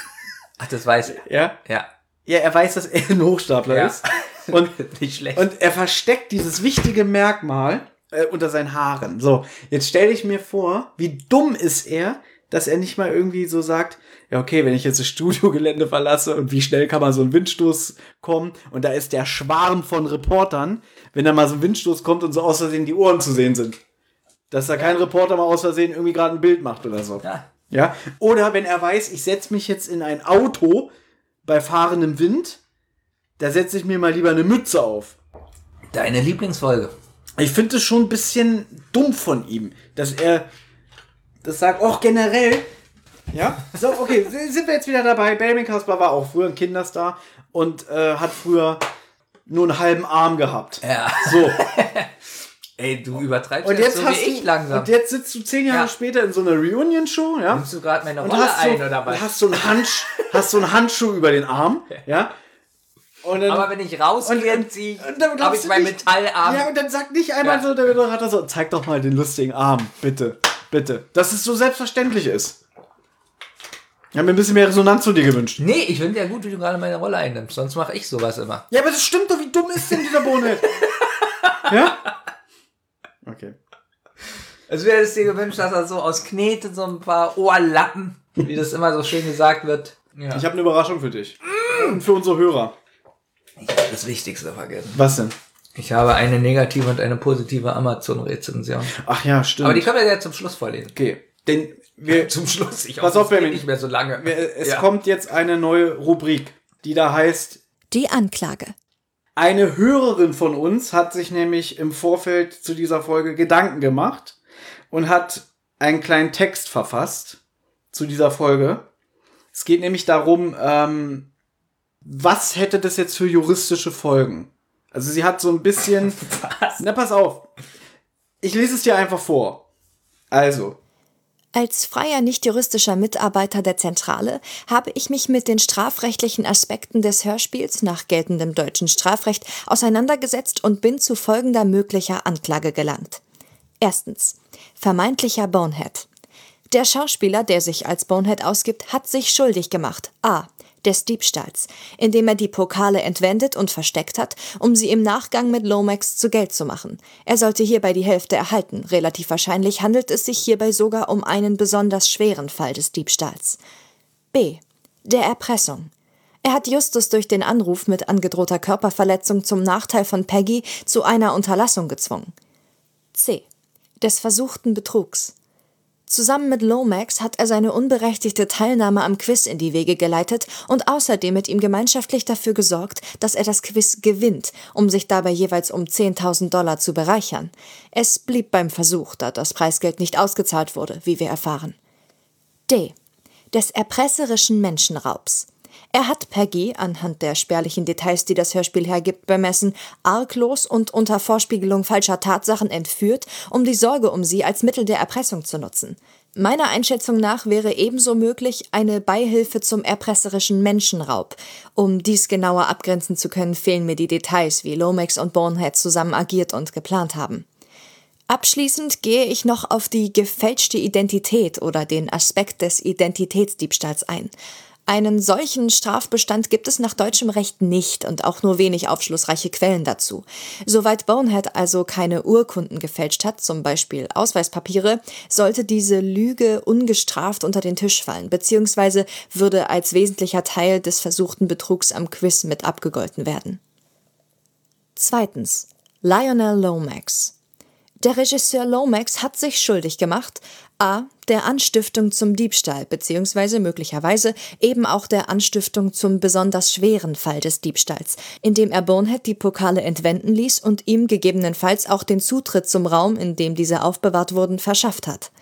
Ach, das weiß er. Ja? Ja. Ja, er weiß, dass er ein Hochstapler Ja. ist. [LAUGHS] Und, Nicht schlecht. und er versteckt dieses wichtige Merkmal äh, unter seinen Haaren. So, jetzt stell dich mir vor, wie dumm ist er, dass er nicht mal irgendwie so sagt, ja, okay, wenn ich jetzt das Studiogelände verlasse und wie schnell kann mal so ein Windstoß kommen und da ist der Schwarm von Reportern, wenn da mal so ein Windstoß kommt und so aus Versehen die Ohren zu sehen sind. Dass da kein Reporter mal aus Versehen irgendwie gerade ein Bild macht oder so. Ja. Ja. Oder wenn er weiß, ich setze mich jetzt in ein Auto bei fahrendem Wind, da setze ich mir mal lieber eine Mütze auf. Deine Lieblingsfolge. Ich finde es schon ein bisschen dumm von ihm, dass er das sagt, auch generell. Ja, so, okay, sind wir jetzt wieder dabei. Benjamin Kasper war auch früher ein Kinderstar und äh, hat früher nur einen halben Arm gehabt. Ja. So, [LAUGHS] Ey, du übertreibst und jetzt so hast wie ich du, langsam. und jetzt sitzt du zehn Jahre Ja. später in so einer Reunion-Show, ja? Nimmst du gerade meine und Rolle hast so, ein oder und was? hast so einen Hansch, [LAUGHS] hast so einen Handschuh über den Arm, ja? Und dann, Aber wenn ich rausgehe, Und- zieh, und dann habe ich meinen Metallarm. Ja, und dann sagt nicht einmal Ja. so der Moderator so, zeig doch mal den lustigen Arm, bitte, bitte. Dass es so selbstverständlich ist. Ich habe mir ein bisschen mehr Resonanz zu dir gewünscht. Nee, ich finde ja gut, wie du gerade meine Rolle einnimmst. Sonst mache ich sowas immer. Ja, aber das stimmt doch, wie dumm ist denn dieser Bonehead? [LAUGHS] ja? Okay. Also wäre es dir gewünscht, dass er so aus Knete so ein paar Ohrlappen Wie das immer so schön gesagt wird. Ja. Ich habe eine Überraschung für dich. Und für unsere Hörer. das Wichtigste vergessen. Was denn? Ich habe eine negative und eine positive Amazon-Rezension. Ach ja, stimmt. Aber die können wir ja zum Schluss vorlesen. Okay. Denn wir. [LAUGHS] Zum Schluss. Ich Pass hoffe, auf, es geht Benjamin. nicht mehr so lange. wir- Es Ja. kommt jetzt eine neue Rubrik, die da heißt Die Anklage. Eine Hörerin von uns hat sich nämlich im Vorfeld zu dieser Folge Gedanken gemacht und hat einen kleinen Text verfasst zu dieser Folge. Es geht nämlich darum, ähm, was hätte das jetzt für juristische Folgen? Also sie hat so ein bisschen. [LAUGHS] Na, pass auf. Ich lese es dir einfach vor. Also, Als freier nicht-juristischer Mitarbeiter der Zentrale habe ich mich mit den strafrechtlichen Aspekten des Hörspiels nach geltendem deutschen Strafrecht auseinandergesetzt und bin zu folgender möglicher Anklage gelangt. Erstens. Vermeintlicher Bonehead. Der Schauspieler, der sich als Bonehead ausgibt, hat sich schuldig gemacht. A. Des Diebstahls, indem er die Pokale entwendet und versteckt hat, um sie im Nachgang mit Lomax zu Geld zu machen. Er sollte hierbei die Hälfte erhalten. Relativ wahrscheinlich handelt es sich hierbei sogar um einen besonders schweren Fall des Diebstahls. B. Der Erpressung. Er hat Justus durch den Anruf mit angedrohter Körperverletzung zum Nachteil von Peggy zu einer Unterlassung gezwungen. C. Des versuchten Betrugs. Zusammen mit Lomax hat er seine unberechtigte Teilnahme am Quiz in die Wege geleitet und außerdem mit ihm gemeinschaftlich dafür gesorgt, dass er das Quiz gewinnt, um sich dabei jeweils um 10.000 Dollar zu bereichern. Es blieb beim Versuch, da das Preisgeld nicht ausgezahlt wurde, wie wir erfahren. D. Des erpresserischen Menschenraubs. Er hat Peggy, anhand der spärlichen Details, die das Hörspiel hergibt, bemessen, arglos und unter Vorspiegelung falscher Tatsachen entführt, um die Sorge um sie als Mittel der Erpressung zu nutzen. Meiner Einschätzung nach wäre ebenso möglich eine Beihilfe zum erpresserischen Menschenraub. Um dies genauer abgrenzen zu können, fehlen mir die Details, wie Lomax und Bonehead zusammen agiert und geplant haben. Abschließend gehe ich noch auf die gefälschte Identität oder den Aspekt des Identitätsdiebstahls ein. Einen solchen Strafbestand gibt es nach deutschem Recht nicht und auch nur wenig aufschlussreiche Quellen dazu. Soweit Bonehead also keine Urkunden gefälscht hat, zum Beispiel Ausweispapiere, sollte diese Lüge ungestraft unter den Tisch fallen, beziehungsweise würde als wesentlicher Teil des versuchten Betrugs am Quiz mit abgegolten werden. Zweitens. Lionel Lomax. Der Regisseur Lomax hat sich schuldig gemacht a. der Anstiftung zum Diebstahl bzw. möglicherweise eben auch der Anstiftung zum besonders schweren Fall des Diebstahls, indem er Bonehead die Pokale entwenden ließ und ihm gegebenenfalls auch den Zutritt zum Raum, in dem diese aufbewahrt wurden, verschafft hat.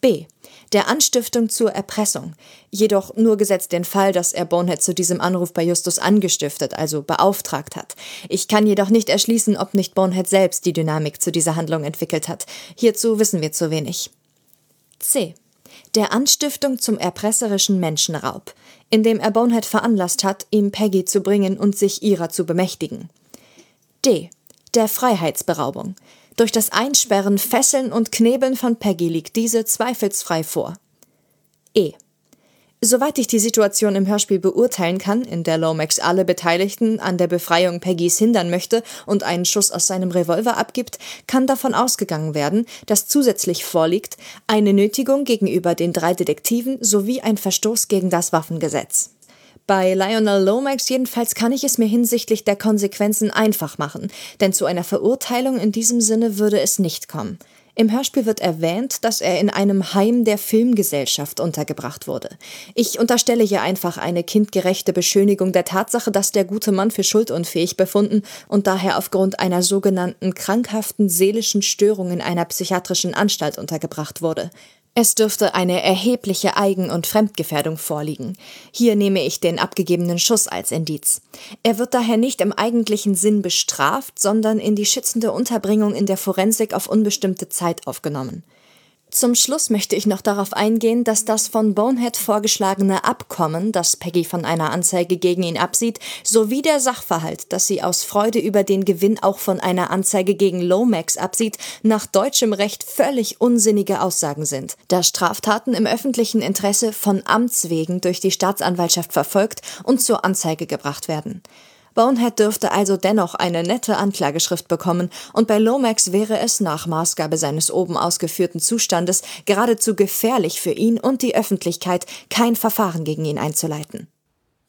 B. Der Anstiftung zur Erpressung, jedoch nur gesetzt den Fall, dass er Bonehead zu diesem Anruf bei Justus angestiftet, also beauftragt hat. Ich kann jedoch nicht erschließen, ob nicht Bonehead selbst die Dynamik zu dieser Handlung entwickelt hat. Hierzu wissen wir zu wenig. C. Der Anstiftung zum erpresserischen Menschenraub, indem er Bonehead veranlasst hat, ihm Peggy zu bringen und sich ihrer zu bemächtigen. D. Der Freiheitsberaubung. Durch das Einsperren, Fesseln und Knebeln von Peggy liegt diese zweifelsfrei vor. E. Soweit ich die Situation im Hörspiel beurteilen kann, in der Lomax alle Beteiligten an der Befreiung Peggys hindern möchte und einen Schuss aus seinem Revolver abgibt, kann davon ausgegangen werden, dass zusätzlich vorliegt eine Nötigung gegenüber den drei Detektiven sowie ein Verstoß gegen das Waffengesetz. Bei Lionel Lomax jedenfalls kann ich es mir hinsichtlich der Konsequenzen einfach machen, denn zu einer Verurteilung in diesem Sinne würde es nicht kommen. Im Hörspiel wird erwähnt, dass er in einem Heim der Filmgesellschaft untergebracht wurde. Ich unterstelle hier einfach eine kindgerechte Beschönigung der Tatsache, dass der gute Mann für schuldunfähig befunden und daher aufgrund einer sogenannten krankhaften seelischen Störung in einer psychiatrischen Anstalt untergebracht wurde. Es dürfte eine erhebliche Eigen- und Fremdgefährdung vorliegen. Hier nehme ich den abgegebenen Schuss als Indiz. Er wird daher nicht im eigentlichen Sinn bestraft, sondern in die schützende Unterbringung in der Forensik auf unbestimmte Zeit aufgenommen. Zum Schluss möchte ich noch darauf eingehen, dass das von Bonehead vorgeschlagene Abkommen, das Peggy von einer Anzeige gegen ihn absieht, sowie der Sachverhalt, dass sie aus Freude über den Gewinn auch von einer Anzeige gegen Lomax absieht, nach deutschem Recht völlig unsinnige Aussagen sind, da Straftaten im öffentlichen Interesse von Amts wegen durch die Staatsanwaltschaft verfolgt und zur Anzeige gebracht werden. Bonehead dürfte also dennoch eine nette Anklageschrift bekommen, und bei Lomax wäre es nach Maßgabe seines oben ausgeführten Zustandes geradezu gefährlich für ihn und die Öffentlichkeit, kein Verfahren gegen ihn einzuleiten.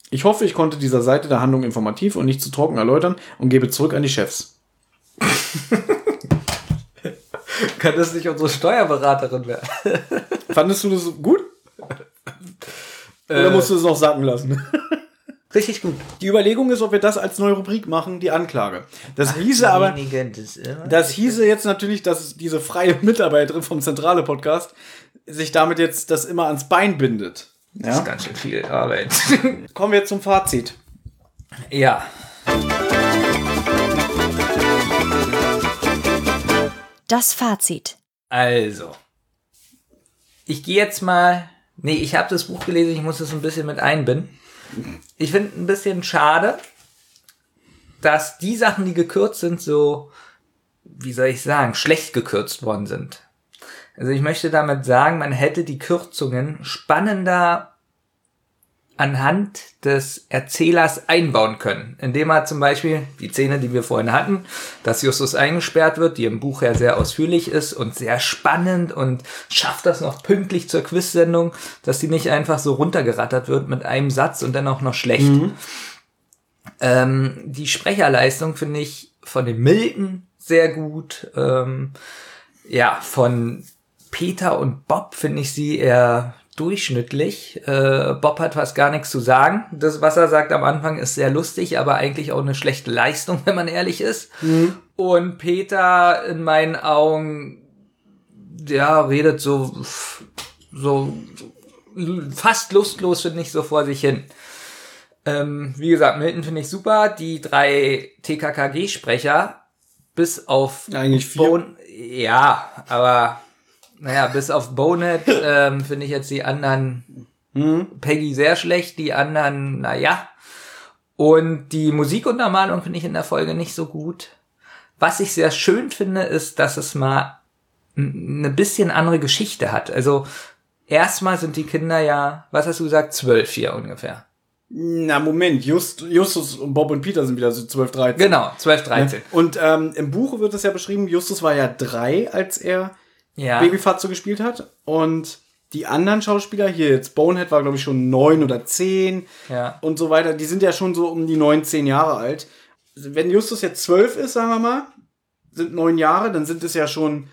Ich hoffe, ich konnte dieser Seite der Handlung informativ und nicht zu trocken erläutern und gebe zurück an die Chefs. [LAUGHS] Kann das nicht unsere Steuerberaterin werden? Fandest du das gut? [LAUGHS] Oder Äh. musst du es noch sacken lassen? [LAUGHS] Richtig gut. Die Überlegung ist, ob wir das als neue Rubrik machen, die Anklage. Das hieße aber, das, das hieße jetzt natürlich, dass diese freie Mitarbeiterin vom Zentrale Podcast sich damit jetzt das immer ans Bein bindet. Das ist ganz schön viel Arbeit. [LAUGHS] Kommen wir jetzt zum Fazit. ja. Das Fazit. Also. Ich gehe jetzt mal. Nee, ich habe das Buch gelesen, ich muss das ein bisschen mit einbinden. Ich finde ein bisschen schade, dass die Sachen, die gekürzt sind, so, wie soll ich sagen, schlecht gekürzt worden sind. Also ich möchte damit sagen, man hätte die Kürzungen spannender anhand des Erzählers einbauen können, indem er zum Beispiel die Szene, die wir vorhin hatten, dass Justus eingesperrt wird, die im Buch ja sehr ausführlich ist und sehr spannend und schafft das noch pünktlich zur Quiz-Sendung, dass die nicht einfach so runtergerattert wird mit einem Satz und dann auch noch schlecht. Ähm, die Sprecherleistung finde ich von dem Milton sehr gut. Ähm, ja, von Peter und Bob finde ich sie eher durchschnittlich. Äh, Bob hat fast gar nichts zu sagen. Das, was er sagt am Anfang, ist sehr lustig, aber eigentlich auch eine schlechte Leistung, [LAUGHS] wenn man ehrlich ist. Und Peter in meinen Augen, ja, redet so, so fast lustlos, finde ich, so vor sich hin. Ähm, wie gesagt, Milton finde ich super. Die drei TKKG-Sprecher, bis auf Eigentlich vier. Bone, ja, aber naja, bis auf Bonehead ähm, finde ich jetzt die anderen Peggy sehr schlecht, die anderen, naja. Und die Musikuntermalung finde ich in der Folge nicht so gut. Was ich sehr schön finde, ist, dass es mal eine bisschen andere Geschichte hat. Also erstmal sind die Kinder ja, was hast du gesagt, zwölf hier ungefähr. Na, Moment, Just, Justus und Bob und Peter sind wieder so 12, 13. Genau, 12, 13. Und ähm, im Buch wird es ja beschrieben, Justus war ja drei, als er Ja. Babyfatzo gespielt hat. Und die anderen Schauspieler, hier jetzt Bonehead war, glaube ich, schon neun oder zehn Ja. und so weiter, die sind ja schon so um die neun, zehn Jahre alt. Wenn Justus jetzt zwölf ist, sagen wir mal, sind neun Jahre, dann sind es ja schon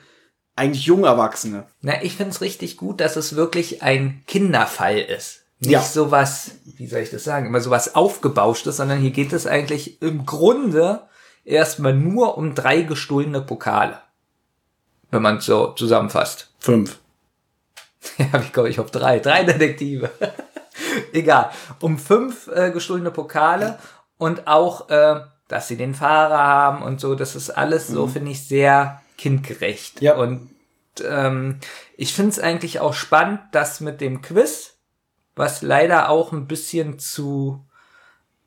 eigentlich Jungerwachsene. Na, ich find's richtig gut, dass es wirklich ein Kinderfall ist. Nicht Ja. sowas, wie soll ich das sagen, immer sowas aufgebauschtes, sondern hier geht es eigentlich im Grunde erstmal nur um drei gestohlene Pokale. Wenn man so zusammenfasst. Fünf. [LAUGHS] Ja, ich komme ich auf drei. Drei Detektive. [LAUGHS] Egal. Um fünf äh, gestohlene Pokale und auch, äh, dass sie den Fahrer haben und so. Das ist alles so, finde ich, sehr kindgerecht. Ja. Und ähm, ich finde es eigentlich auch spannend, dass mit dem Quiz, was leider auch ein bisschen zu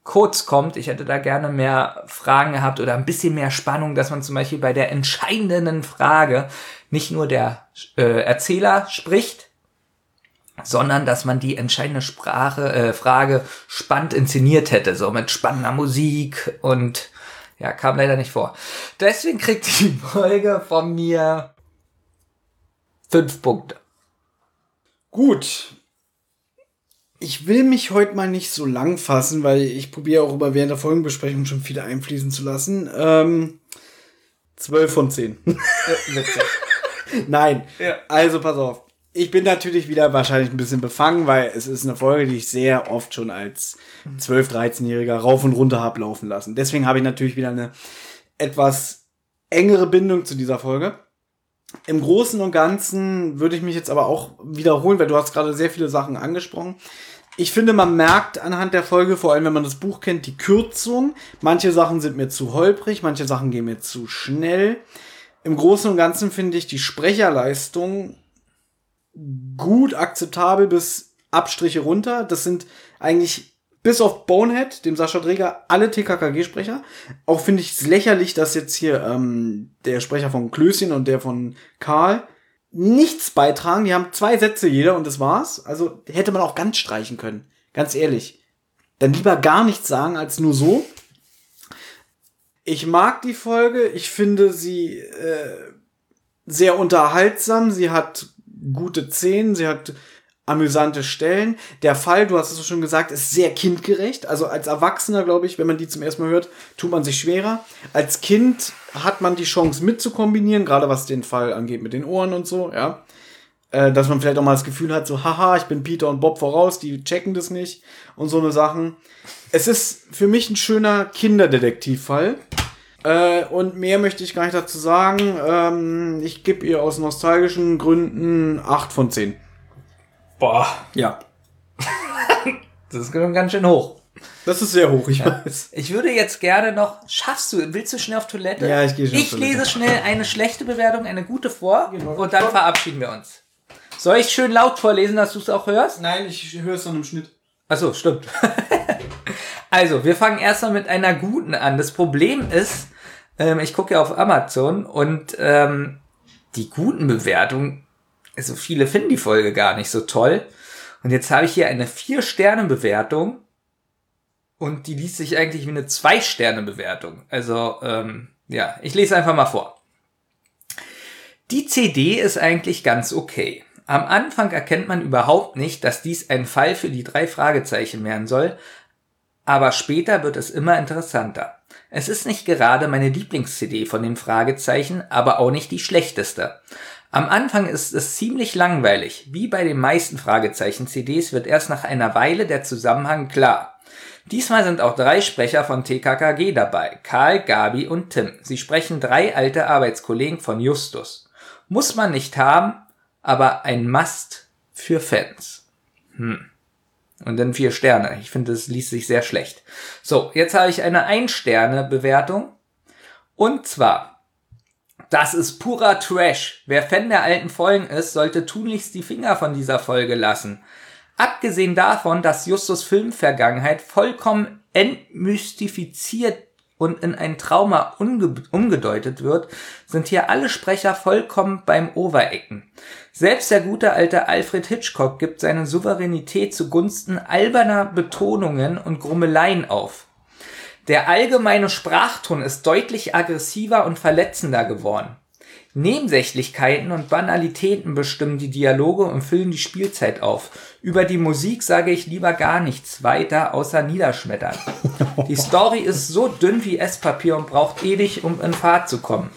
kurz kommt. Ich hätte da gerne mehr Fragen gehabt oder ein bisschen mehr Spannung, dass man zum Beispiel bei der entscheidenden Frage nicht nur der äh, Erzähler spricht, sondern dass man die entscheidende Sprache, äh, Frage spannend inszeniert hätte, so mit spannender Musik und ja, kam leider nicht vor. Deswegen kriegt die Folge von mir fünf Punkte. Gut. Ich will mich heute mal nicht so lang fassen, weil ich probiere auch über während der Folgenbesprechung schon viele einfließen zu lassen. Ähm, 12 von 10. Witzig. [LAUGHS] Nein. Ja. Also pass auf. Ich bin natürlich wieder wahrscheinlich ein bisschen befangen, weil es ist eine Folge, die ich sehr oft schon als 12-, 13-Jähriger rauf und runter hab laufen lassen. Deswegen habe ich natürlich wieder eine etwas engere Bindung zu dieser Folge. Im Großen und Ganzen würde ich mich jetzt aber auch wiederholen, weil du hast gerade sehr viele Sachen angesprochen. Ich finde, man merkt anhand der Folge, vor allem wenn man das Buch kennt, die Kürzung. Manche Sachen sind mir zu holprig, manche Sachen gehen mir zu schnell. Im Großen und Ganzen finde ich die Sprecherleistung gut akzeptabel bis Abstriche runter. Das sind eigentlich bis auf Bonehead, dem Sascha Dreger, alle TKKG-Sprecher. Auch finde ich es lächerlich, dass jetzt hier ähm, der Sprecher von Klößchen und der von Karl nichts beitragen. Die haben zwei Sätze jeder und das war's. Also hätte man auch ganz streichen können. Ganz ehrlich. Dann lieber gar nichts sagen als nur so. Ich mag die Folge. Ich finde sie äh, sehr unterhaltsam. Sie hat gute Szenen. Sie hat amüsante Stellen. Der Fall, du hast es schon gesagt, ist sehr kindgerecht. Also als Erwachsener, glaube ich, wenn man die zum ersten Mal hört, tut man sich schwerer. Als Kind hat man die Chance mitzukombinieren, gerade was den Fall angeht mit den Ohren und so, ja. Äh, dass man vielleicht auch mal das Gefühl hat, so, haha, ich bin Peter und Bob voraus, die checken das nicht und so eine Sachen. Es ist für mich ein schöner Kinderdetektivfall. Äh, und mehr möchte ich gar nicht dazu sagen. Ähm, ich gebe ihr aus nostalgischen Gründen 8 von 10. Boah, Ja. [LAUGHS] das ist ganz schön hoch. Das ist sehr hoch, ich weiß. Ich würde jetzt gerne noch. Schaffst du? Willst du schnell auf Toilette? Ja, ich gehe auf Ich Toilette. lese schnell eine schlechte Bewertung, eine gute vor und dann verabschieden wir uns. Soll ich schön laut vorlesen, dass du es auch hörst? Nein, ich höre es dann im Schnitt. Achso, stimmt. [LAUGHS] also, wir fangen erstmal mit einer guten an. Das Problem ist, ähm, ich gucke ja auf Amazon und ähm, die guten Bewertungen, also viele finden die Folge gar nicht so toll. Und jetzt habe ich hier eine 4-Sterne-Bewertung und die liest sich eigentlich wie eine 2-Sterne-Bewertung. Also, ähm, ja, ich lese einfach mal vor. Die CD ist eigentlich ganz okay. Am Anfang erkennt man überhaupt nicht, dass dies ein Fall für die drei Fragezeichen werden soll, aber später wird es immer interessanter. Es ist nicht gerade meine Lieblings-CD von den Fragezeichen, aber auch nicht die schlechteste. Am Anfang ist es ziemlich langweilig. Wie bei den meisten Fragezeichen-CDs wird erst nach einer Weile der Zusammenhang klar. Diesmal sind auch drei Sprecher von TKKG dabei. Karl, Gabi und Tim. Sie sprechen drei alte Arbeitskollegen von Justus. Muss man nicht haben, aber ein Must für Fans. Hm. Und dann vier Sterne. Ich finde, es liest sich sehr schlecht. So, jetzt habe ich eine Ein-Sterne-Bewertung. Und zwar, das ist purer Trash. Wer Fan der alten Folgen ist, sollte tunlichst die Finger von dieser Folge lassen. Abgesehen davon, dass Justus Filmvergangenheit vollkommen entmystifiziert und in ein Trauma umge umgedeutet wird, sind hier alle Sprecher vollkommen beim Overecken. Selbst der gute alte Alfred Hitchcock gibt seine Souveränität zugunsten alberner Betonungen und Grummeleien auf. Der allgemeine Sprachton ist deutlich aggressiver und verletzender geworden. Nebensächlichkeiten und Banalitäten bestimmen die Dialoge und füllen die Spielzeit auf. Über die Musik sage ich lieber gar nichts weiter, außer niederschmettern. Die Story ist so dünn wie Esspapier und braucht ewig, um in Fahrt zu kommen.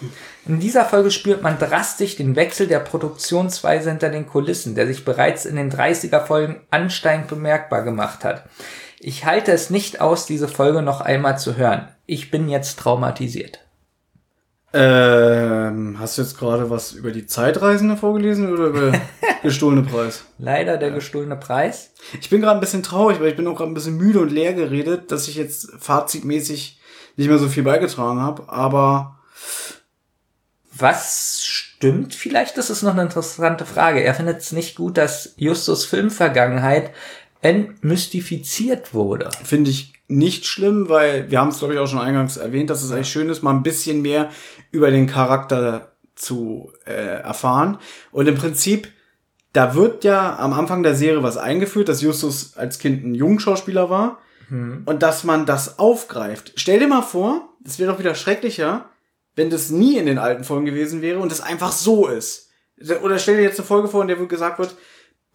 In dieser Folge spürt man drastisch den Wechsel der Produktionsweise hinter den Kulissen, der sich bereits in den 30er Folgen ansteigend bemerkbar gemacht hat. Ich halte es nicht aus, diese Folge noch einmal zu hören. Ich bin jetzt traumatisiert. Ähm, hast du jetzt gerade was über die Zeitreisende vorgelesen oder über [LAUGHS] gestohlene Preis? Leider der gestohlene Preis. Ich bin gerade ein bisschen traurig, weil ich bin auch gerade ein bisschen müde und leer geredet, dass ich jetzt fazitmäßig nicht mehr so viel beigetragen habe, aber Was stimmt vielleicht? Das ist noch eine interessante Frage. Er findet es nicht gut, dass Justus Filmvergangenheit entmystifiziert wurde. finde ich nicht schlimm, weil wir haben es glaube ich auch schon eingangs erwähnt, dass es eigentlich schön ist, mal ein bisschen mehr über den Charakter zu äh, erfahren. Und im Prinzip, da wird ja am Anfang der Serie was eingeführt, dass Justus als Kind ein Jungschauspieler war und dass man das aufgreift. Stell dir mal vor, das wäre doch wieder schrecklicher, wenn das nie in den alten Folgen gewesen wäre und es einfach so ist. Oder stell dir jetzt eine Folge vor, in der gesagt wird,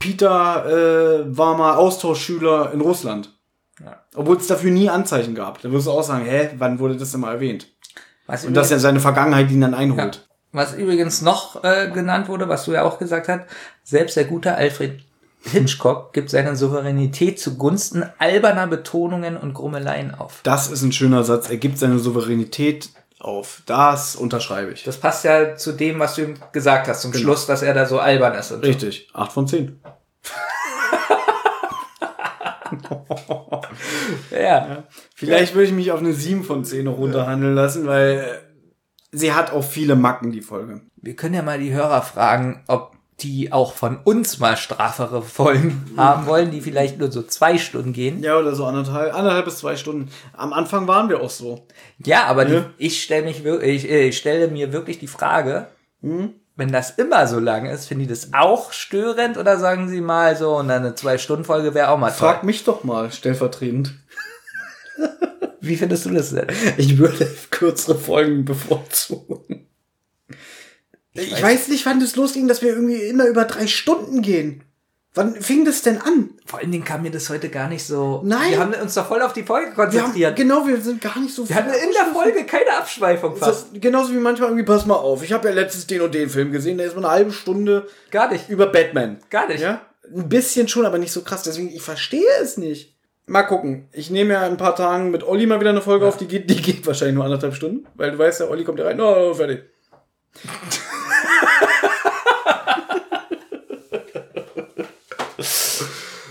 Peter äh, war mal Austauschschüler in Russland. Obwohl es dafür nie Anzeichen gab. Da wirst du auch sagen, hä, wann wurde das denn mal erwähnt? Was Und das ist ja seine Vergangenheit, ihn dann Ja. einholt. Was übrigens noch äh, genannt wurde, was du ja auch gesagt hast, selbst der gute Alfred Hitchcock [LAUGHS] gibt seine Souveränität zugunsten alberner Betonungen und Grummeleien auf. Das ist ein schöner Satz. Er gibt seine Souveränität auf. Das unterschreibe ich. Das passt ja zu dem, was du ihm gesagt hast, zum Schluss, dass er da so albern ist. Und so. Richtig. Acht von zehn. [LAUGHS] Ja. Vielleicht würde ich mich auf eine sieben von zehn noch runterhandeln lassen, weil sie hat auch viele Macken, die Folge. Wir können ja mal die Hörer fragen, ob die auch von uns mal strafere Folgen haben wollen, die vielleicht nur so zwei Stunden gehen. Ja, oder so anderthalb, anderthalb bis zwei Stunden. Am Anfang waren wir auch so. Ja, aber Ja. Die, ich stelle mich wirklich, ich, äh, ich stelle mir wirklich die Frage, Hm? wenn das immer so lang ist, finden die das auch störend oder sagen sie mal so, und dann eine Zwei-Stunden-Folge wäre auch mal toll. Frag mich doch mal, stellvertretend. Wie findest du das denn? Ich würde kürzere Folgen bevorzugen. Ich, weiß- weiß nicht, wann das losging, dass wir irgendwie immer über drei Stunden gehen. Wann fing das denn an? Vor allen Dingen kam mir das heute gar nicht so. Nein. Wir haben uns doch voll auf die Folge Wir haben, konzentriert. genau, wir sind gar nicht so Wir hatten in der Folge keine Abschweifung fast. So, genauso wie manchmal irgendwie, pass mal auf, ich habe ja letztens den und den Film gesehen, da ist man eine halbe Stunde Gar nicht. über Batman. Gar nicht. Ja? Ein bisschen schon, aber nicht so krass. Deswegen, ich verstehe es nicht. Mal gucken. Ich nehme ja in ein paar Tagen mit Olli mal wieder eine Folge auf, die geht, die geht wahrscheinlich nur anderthalb Stunden, weil du weißt ja, Olli kommt ja rein, oh, fertig.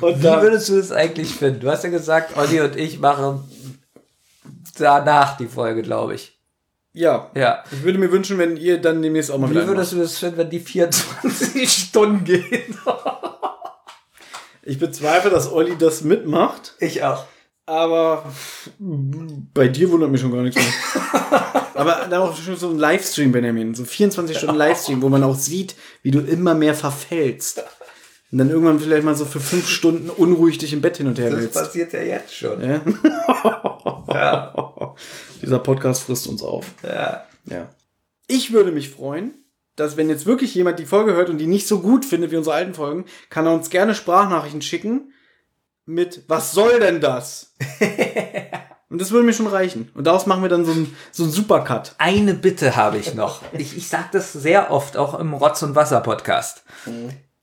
Und Wie würdest du es eigentlich finden? Du hast ja gesagt, Olli und ich machen danach die Folge, glaube ich. Ja. Ja. Ich würde mir wünschen, wenn ihr dann demnächst auch mal Wie würdest du das finden, wenn die 24 [LAUGHS] Stunden gehen? Ich bezweifle, dass Olli das mitmacht. Ich auch. Aber bei dir wundert mich schon gar nichts mehr. [LAUGHS] Aber dann auch schon so ein Livestream, Benjamin. So 24 Stunden Livestream, wo man auch sieht, wie du immer mehr verfällst. Und dann irgendwann vielleicht mal so für fünf Stunden unruhig dich im Bett hin und her Das willst. passiert ja jetzt schon. Ja? [LAUGHS] Ja. Dieser Podcast frisst uns auf. Ja. Ja. Ich würde mich freuen, dass wenn jetzt wirklich jemand die Folge hört und die nicht so gut findet wie unsere alten Folgen, kann er uns gerne Sprachnachrichten schicken mit Was soll denn das? [LAUGHS] und das würde mir schon reichen. Und daraus machen wir dann so einen so einen Supercut. Eine Bitte habe ich noch. Ich, ich sage das sehr oft, auch im Rotz- und Wasser-Podcast.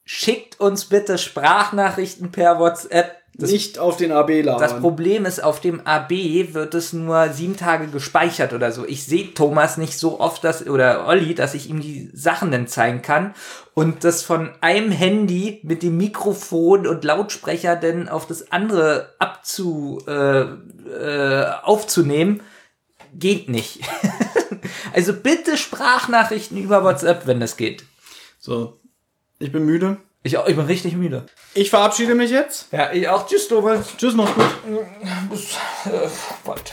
Schickt uns bitte Sprachnachrichten per WhatsApp. Das, nicht auf den AB laden. das Problem ist, auf dem AB wird es nur sieben Tage gespeichert oder so. Ich sehe Thomas nicht so oft, dass, oder Olli, dass ich ihm die Sachen dann zeigen kann. Und das von einem Handy mit dem Mikrofon und Lautsprecher dann auf das andere abzu, äh, äh, aufzunehmen, geht nicht. [LAUGHS] also bitte Sprachnachrichten über WhatsApp, wenn das geht. So. Ich bin müde. Ich, auch, ich bin richtig müde. Ich verabschiede mich jetzt. Ja, ich auch. Tschüss, Thomas. Tschüss, mach's gut. Bis äh, bald.